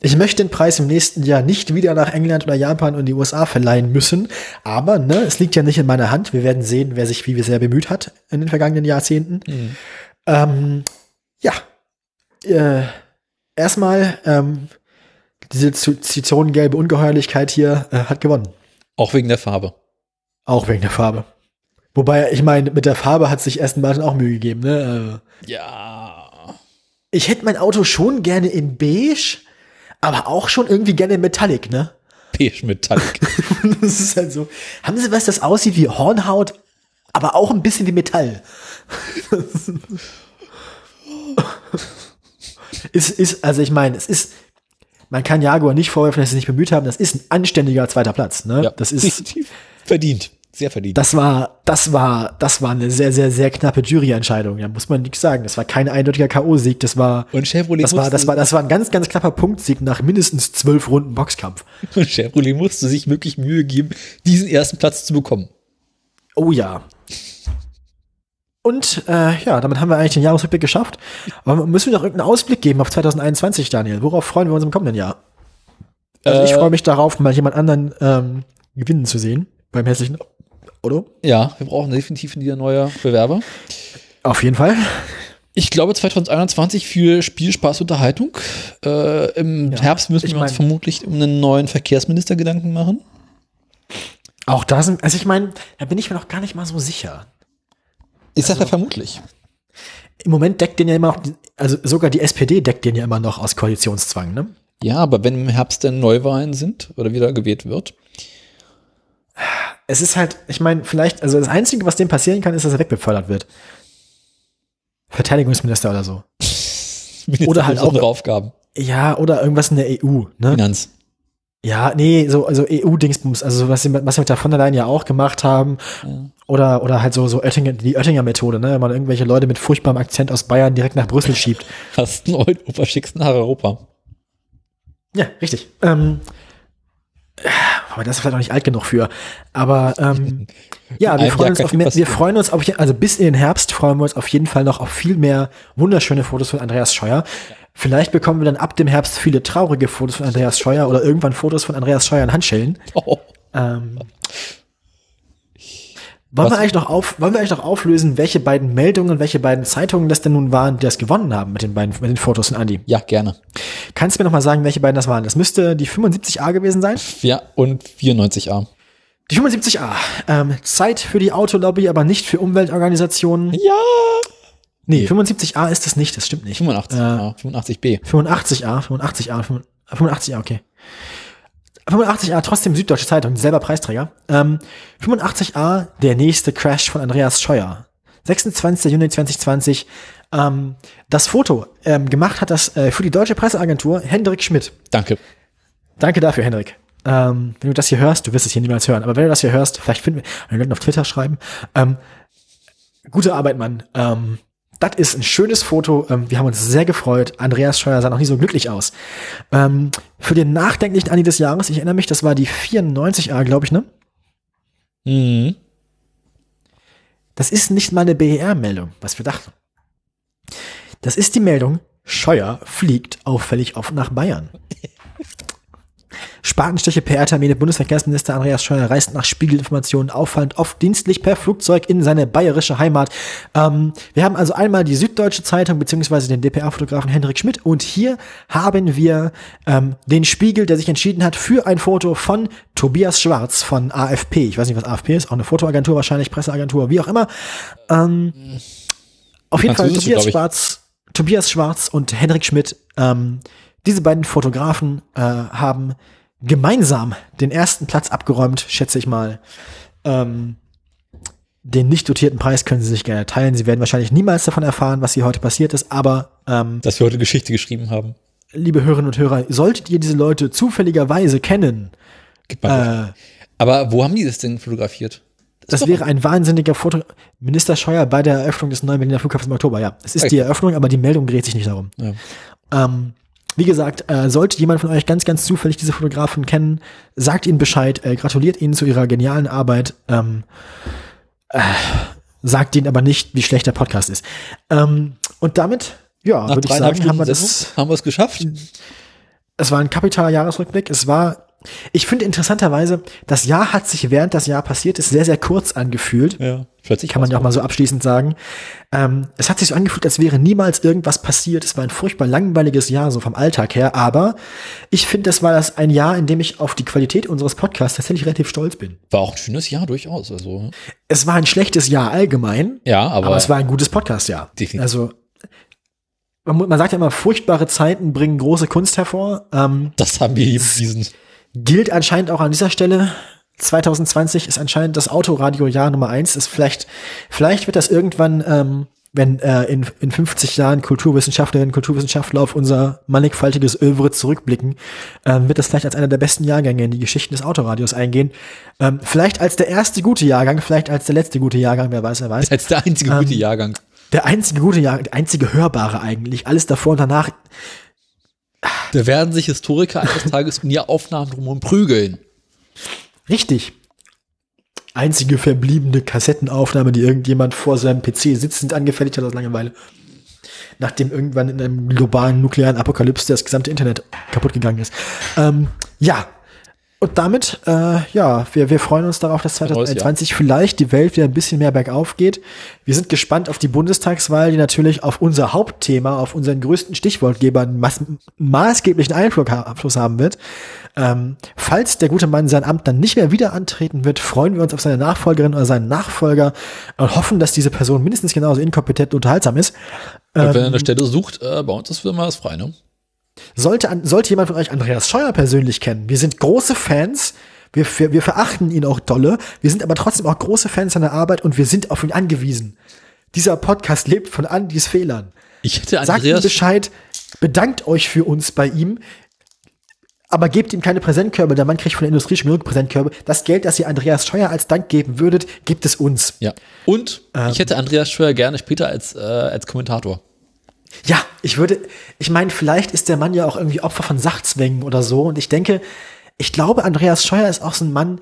Ich möchte den Preis im nächsten Jahr nicht wieder nach England oder Japan und die USA verleihen müssen, aber ne, es liegt ja nicht in meiner Hand. Wir werden sehen, wer sich wie sehr bemüht hat in den vergangenen Jahrzehnten. Mhm. Ähm, ja, äh, erstmal ähm, diese zitronengelbe Ungeheuerlichkeit hier äh, hat gewonnen, Auch wegen der Farbe. auch wegen der Farbe. Wobei, ich meine, mit der Farbe hat sich Aston Martin auch Mühe gegeben. Ne? Äh, Ja. Ich hätte mein Auto schon gerne in beige, aber auch schon irgendwie gerne Metallic, ne? Beige Metallic. Das ist halt so. Haben Sie was, das aussieht wie Hornhaut, aber auch ein bisschen wie Metall? ist, ist, also ich meine, es ist, man kann Jaguar nicht vorwerfen, dass sie sich nicht bemüht haben. Das ist ein anständiger zweiter Platz, ne? ja, das ist, definitiv verdient. Sehr verdient. das war, das war, das war eine sehr, sehr, sehr knappe Juryentscheidung. Da muss man nichts sagen. Das war kein eindeutiger K.O.-Sieg. Das war, Und Chevrolet das war, das war, das war ein ganz, ganz knapper Punktsieg nach mindestens zwölf Runden Boxkampf. Und Chevrolet musste sich wirklich Mühe geben, diesen ersten Platz zu bekommen. Oh ja. Und äh, ja, damit haben wir eigentlich den Jahresrückblick geschafft. Aber müssen wir noch irgendeinen Ausblick geben auf 2021, Daniel? Worauf freuen wir uns im kommenden Jahr? Also ich Äh, freue mich darauf, mal jemand anderen ähm, gewinnen zu sehen beim hässlichen Auto. Ja, wir brauchen definitiv wieder neue Bewerber. Auf jeden Fall. Ich glaube 2021 für Spiel, Spaß, Unterhaltung. Äh, Im Ja, Herbst müssen ich wir uns vermutlich um einen neuen Verkehrsminister Gedanken machen. Auch da sind, also ich meine, da bin ich mir noch gar nicht mal so sicher. Ich sage ja vermutlich. Im Moment deckt den ja immer noch, also sogar die SPD deckt den ja immer noch aus Koalitionszwang, ne? Ja, aber wenn im Herbst dann Neuwahlen sind oder wieder gewählt wird, Es ist halt, ich meine, vielleicht, also das Einzige, was dem passieren kann, ist, dass er wegbefördert wird. Verteidigungsminister oder so. Oder halt auch- andere Aufgaben. Ja, oder irgendwas in der EU, ne? Finanz. Ja, nee, so, also EU-Dingsbums, also so was sie, mit- was sie mit der von der Leyen ja auch gemacht haben. Oder, oder halt so, so Oettinger, die Oettinger-Methode, ne? Wenn man irgendwelche Leute mit furchtbarem Akzent aus Bayern direkt nach Brüssel schiebt. Hast einen Europa, schickst nach Europa. Ja, richtig. Ähm, aber das ist vielleicht auch nicht alt genug für. Aber ähm, ja, wir freuen, uns auf mehr, wir freuen uns auf, also bis in den Herbst freuen wir uns auf jeden Fall noch auf viel mehr wunderschöne Fotos von Andreas Scheuer. Vielleicht bekommen wir dann ab dem Herbst viele traurige Fotos von Andreas Scheuer oder irgendwann Fotos von Andreas Scheuer in Handschellen. Oh. Ähm, wollen wir, eigentlich noch auf, wollen wir eigentlich noch auflösen, welche beiden Meldungen, welche beiden Zeitungen das denn nun waren, die das gewonnen haben mit den beiden mit den Fotos von Andi? Ja, gerne. Kannst du mir noch mal sagen, welche beiden das waren? Das müsste die 75a gewesen sein. Ja, und 94a. Die 75a. Ähm, Zeit für die Autolobby, aber nicht für Umweltorganisationen. Ja. Nee, 75a ist das nicht, das stimmt nicht. 85, Äh, ja, 85b. 85a, 85a, 85a, okay. 85a, trotzdem Süddeutsche Zeitung, selber Preisträger. Ähm, 85a, der nächste Crash von Andreas Scheuer. 26. Juni 2020. Ähm, das Foto ähm, gemacht hat das äh, für die Deutsche Presseagentur Hendrik Schmidt. Danke. Danke dafür, Hendrik. Ähm, wenn du das hier hörst, du wirst es hier niemals hören, aber wenn du das hier hörst, vielleicht finden wir, wir werden auf Twitter schreiben. Ähm, gute Arbeit, Mann. Ähm, das ist ein schönes Foto. Ähm, wir haben uns sehr gefreut. Andreas Scheuer sah noch nie so glücklich aus. Ähm, für den nachdenklichen Andi des Jahres, ich erinnere mich, das war die 94a, glaube ich, ne? Mhm. Das ist nicht mal eine BER-Meldung, was wir dachten. Das ist die Meldung, Scheuer fliegt auffällig oft nach Bayern. Spatenstiche PR-Termine. Bundesverkehrsminister Andreas Scheuer reist nach Spiegelinformationen auffallend oft dienstlich per Flugzeug in seine bayerische Heimat. Ähm, wir haben also einmal die Süddeutsche Zeitung beziehungsweise den DPA-Fotografen Hendrik Schmidt und hier haben wir ähm, den Spiegel, der sich entschieden hat für ein Foto von Tobias Schwarz von AFP. Ich weiß nicht, was AFP ist, auch eine Fotoagentur wahrscheinlich, Presseagentur, wie auch immer. Ähm, auf jeden Fall Tobias. Schwarz, Tobias Schwarz und Henrik Schmidt, ähm, diese beiden Fotografen äh, haben gemeinsam den ersten Platz abgeräumt, schätze ich mal, ähm, Den nicht dotierten Preis können Sie sich gerne teilen. Sie werden wahrscheinlich niemals davon erfahren, was hier heute passiert ist, aber ähm, Dass wir heute Geschichte geschrieben haben. liebe Hörerinnen und Hörer, solltet ihr diese Leute zufälligerweise kennen, äh, Aber wo haben die das denn fotografiert? das doch- wäre ein wahnsinniger Foto. Minister Scheuer bei der Eröffnung des neuen Berliner Flughafens im Oktober, ja. Es ist Okay. die Eröffnung, aber die Meldung dreht sich nicht darum. Ja. Ähm, wie gesagt, äh, sollte jemand von euch ganz, ganz zufällig diese Fotografen kennen, sagt ihnen Bescheid, äh, gratuliert ihnen zu ihrer genialen Arbeit, ähm, äh, sagt ihnen aber nicht, wie schlecht der Podcast ist. Ähm, und damit, ja, würde ich sagen, haben wir Stunden das, Sendung haben wir es geschafft. es war ein kapitaler Jahresrückblick. Es war, ich finde interessanterweise, das Jahr hat sich während das Jahr passiert ist sehr, sehr kurz angefühlt. Ja, plötzlich Kann man ja auch mal so abschließend sagen. Ähm, es hat sich so angefühlt, als wäre niemals irgendwas passiert. Es war ein furchtbar langweiliges Jahr, so vom Alltag her. Aber ich finde, das war das ein Jahr, in dem ich auf die Qualität unseres Podcasts tatsächlich relativ stolz bin. War auch ein schönes Jahr durchaus. Also, Es war ein schlechtes Jahr allgemein, ja, aber, aber, es war ein gutes Podcast-Jahr. Definitiv. Also, man, man sagt ja immer, furchtbare Zeiten bringen große Kunst hervor. Ähm, das haben wir hier bewiesen. Gilt anscheinend auch an dieser Stelle. 2020 ist anscheinend das Autoradio-Jahr Nummer eins. Ist vielleicht, vielleicht wird das irgendwann, ähm, wenn äh, in, in 50 Jahren Kulturwissenschaftlerinnen und Kulturwissenschaftler auf unser mannigfaltiges Övre zurückblicken, ähm, wird das vielleicht als einer der besten Jahrgänge in die Geschichten des Autoradios eingehen. Ähm, vielleicht als der erste gute Jahrgang, vielleicht als der letzte gute Jahrgang, wer weiß, wer weiß. Als der einzige Ähm, gute Jahrgang. Der einzige gute Jahrgang, der einzige hörbare eigentlich. Alles davor und danach Da werden sich Historiker eines Tages in ihr Aufnahmen drumherum prügeln. Richtig. Einzige verbliebene Kassettenaufnahme, die irgendjemand vor seinem PC sitzend angefertigt hat aus Langeweile. Nachdem irgendwann in einem globalen nuklearen Apokalypse das gesamte Internet kaputt gegangen ist. Ähm, ja. Und damit, äh, ja, wir, wir freuen uns darauf, dass Neues Jahr. 2021 vielleicht die Welt wieder ein bisschen mehr bergauf geht. Wir sind gespannt auf die Bundestagswahl, die natürlich auf unser Hauptthema, auf unseren größten Stichwortgeber einen maß maßgeblichen Einfluss ha- Einfluss haben wird. Ähm, falls der gute Mann sein Amt dann nicht mehr wieder antreten wird, freuen wir uns auf seine Nachfolgerin oder seinen Nachfolger und hoffen, dass diese Person mindestens genauso inkompetent und unterhaltsam ist. Und wenn Ähm, er eine Stelle sucht, äh, bei uns ist immer das frei, ne? Sollte, an- sollte jemand von euch Andreas Scheuer persönlich kennen, wir sind große Fans, wir, wir, wir verachten ihn auch dolle, wir sind aber trotzdem auch große Fans seiner Arbeit und wir sind auf ihn angewiesen. Dieser Podcast lebt von Andys Fehlern. Ich hätte Sagt ihm Andreas, Bescheid, bedankt euch für uns bei ihm, aber gebt ihm keine Präsentkörbe, der Mann kriegt von der Industrie schon genug Präsentkörbe. Das Geld, das ihr Andreas Scheuer als Dank geben würdet, gebt es uns. ja. Und Ähm. ich hätte Andreas Scheuer gerne später als, äh, als Kommentator. Ja, ich würde, ich meine, vielleicht ist der Mann ja auch irgendwie Opfer von Sachzwängen oder so. Und ich denke, ich glaube, Andreas Scheuer ist auch so ein Mann,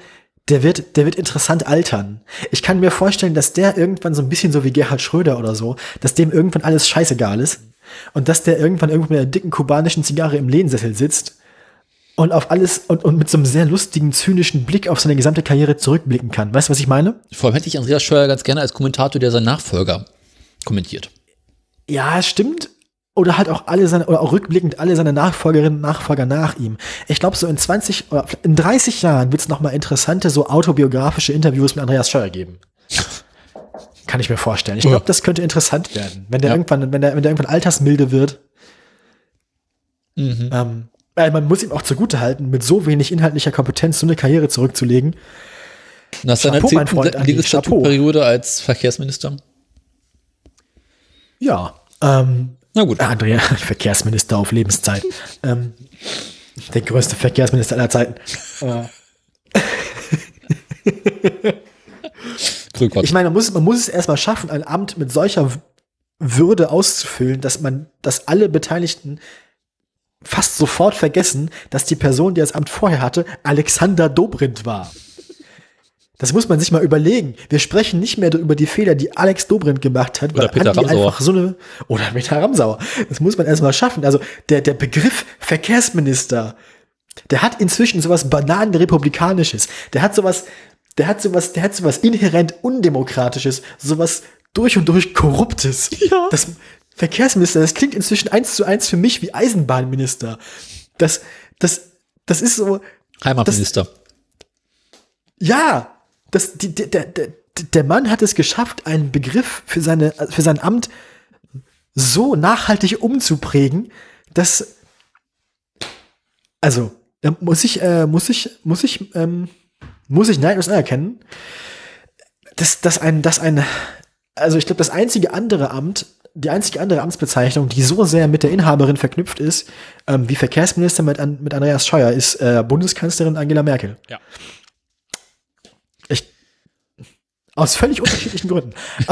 der wird, der wird interessant altern. Ich kann mir vorstellen, dass der irgendwann so ein bisschen so wie Gerhard Schröder oder so, dass dem irgendwann alles scheißegal ist. Und dass der irgendwann irgendwo mit einer dicken kubanischen Zigarre im Lehnsessel sitzt und auf alles und, und mit so einem sehr lustigen, zynischen Blick auf seine gesamte Karriere zurückblicken kann. Weißt du, was ich meine? Vor allem hätte ich Andreas Scheuer ganz gerne als Kommentator, der seinen Nachfolger kommentiert. Ja, stimmt. Oder halt auch alle seine, oder auch rückblickend alle seine Nachfolgerinnen und Nachfolger nach ihm. Ich glaube, so in 20 oder in 30 Jahren wird es nochmal interessante, so autobiografische Interviews mit Andreas Scheuer geben. Kann ich mir vorstellen. Ich glaube, das könnte interessant werden, wenn der Ja. irgendwann, wenn der, wenn der irgendwann altersmilde wird. Mhm. Ähm, weil man muss ihm auch zugute halten, mit so wenig inhaltlicher Kompetenz so eine Karriere zurückzulegen. Nach seiner zehnten Legislaturperiode als Verkehrsminister. Ja. Ähm, Na gut. Ah, Andrea, Verkehrsminister auf Lebenszeit. ähm, der größte Verkehrsminister aller Zeiten. Äh, ich meine, man muss, man muss es erstmal schaffen, ein Amt mit solcher Würde auszufüllen, dass man, dass alle Beteiligten fast sofort vergessen, dass die Person, die das Amt vorher hatte, Alexander Dobrindt war. Das muss man sich mal überlegen. Wir sprechen nicht mehr über die Fehler, die Alex Dobrindt gemacht hat, Oder Peter Andi Ramsauer. einfach so eine oder Peter Ramsauer. Das muss man erstmal schaffen. Also der der Begriff Verkehrsminister, der hat inzwischen sowas bananenrepublikanisches. Der hat sowas, der hat sowas, der hat sowas inhärent undemokratisches, sowas durch und durch korruptes. Ja. Das Verkehrsminister, das klingt inzwischen eins zu eins für mich wie Eisenbahnminister. Das das das ist so Heimatminister. ja, das, die, der, der, der- Mann hat es geschafft, einen Begriff für, seine, für sein Amt so nachhaltig umzuprägen, dass, also, da muss ich, äh, muss ich, muss ich, ähm, muss ich neidlos anerkennen. dass, dass ein, dass ein, also ich glaube, das einzige andere Amt, die einzige andere Amtsbezeichnung, die so sehr mit der Inhaberin verknüpft ist, ähm, wie Verkehrsminister mit, mit Andreas Scheuer, ist äh, Bundeskanzlerin Angela Merkel. Ja. Aus völlig unterschiedlichen Gründen.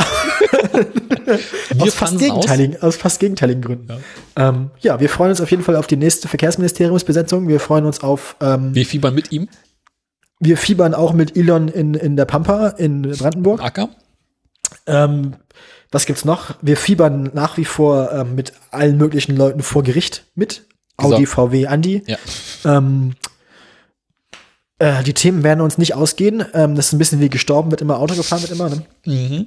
Aus, fast fanden aus. gegenteiligen, aus fast gegenteiligen Gründen. Ja. Ähm, ja, wir freuen uns auf jeden Fall auf die nächste Verkehrsministeriumsbesetzung. Wir freuen uns auf, ähm, Wir fiebern mit ihm. wir fiebern auch mit Elon in, in der Pampa in Brandenburg. Acker. Ähm, was gibt's noch? Wir fiebern nach wie vor ähm, mit allen möglichen Leuten vor Gericht mit. Audi, So. VW, Andi. Ja. Ähm, äh, die Themen werden uns nicht ausgehen. Ähm, das ist ein bisschen wie gestorben wird immer, Auto gefahren wird immer. Ne? Mhm.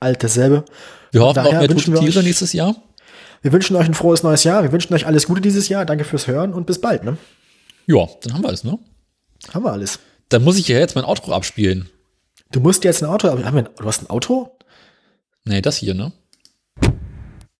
Alt dasselbe. Wir hoffen auf mehr wünschen tote wir Tiere euch- nächstes Jahr. Wir wünschen euch ein frohes neues Jahr. Wir wünschen euch alles Gute dieses Jahr. Danke fürs Hören und bis bald. Ne? Ja, dann haben wir es, ne? Haben wir alles. Dann muss ich ja jetzt mein Outro abspielen. Du musst jetzt ein Auto. Haben wir, du hast ein Auto? Nee, das hier, ne?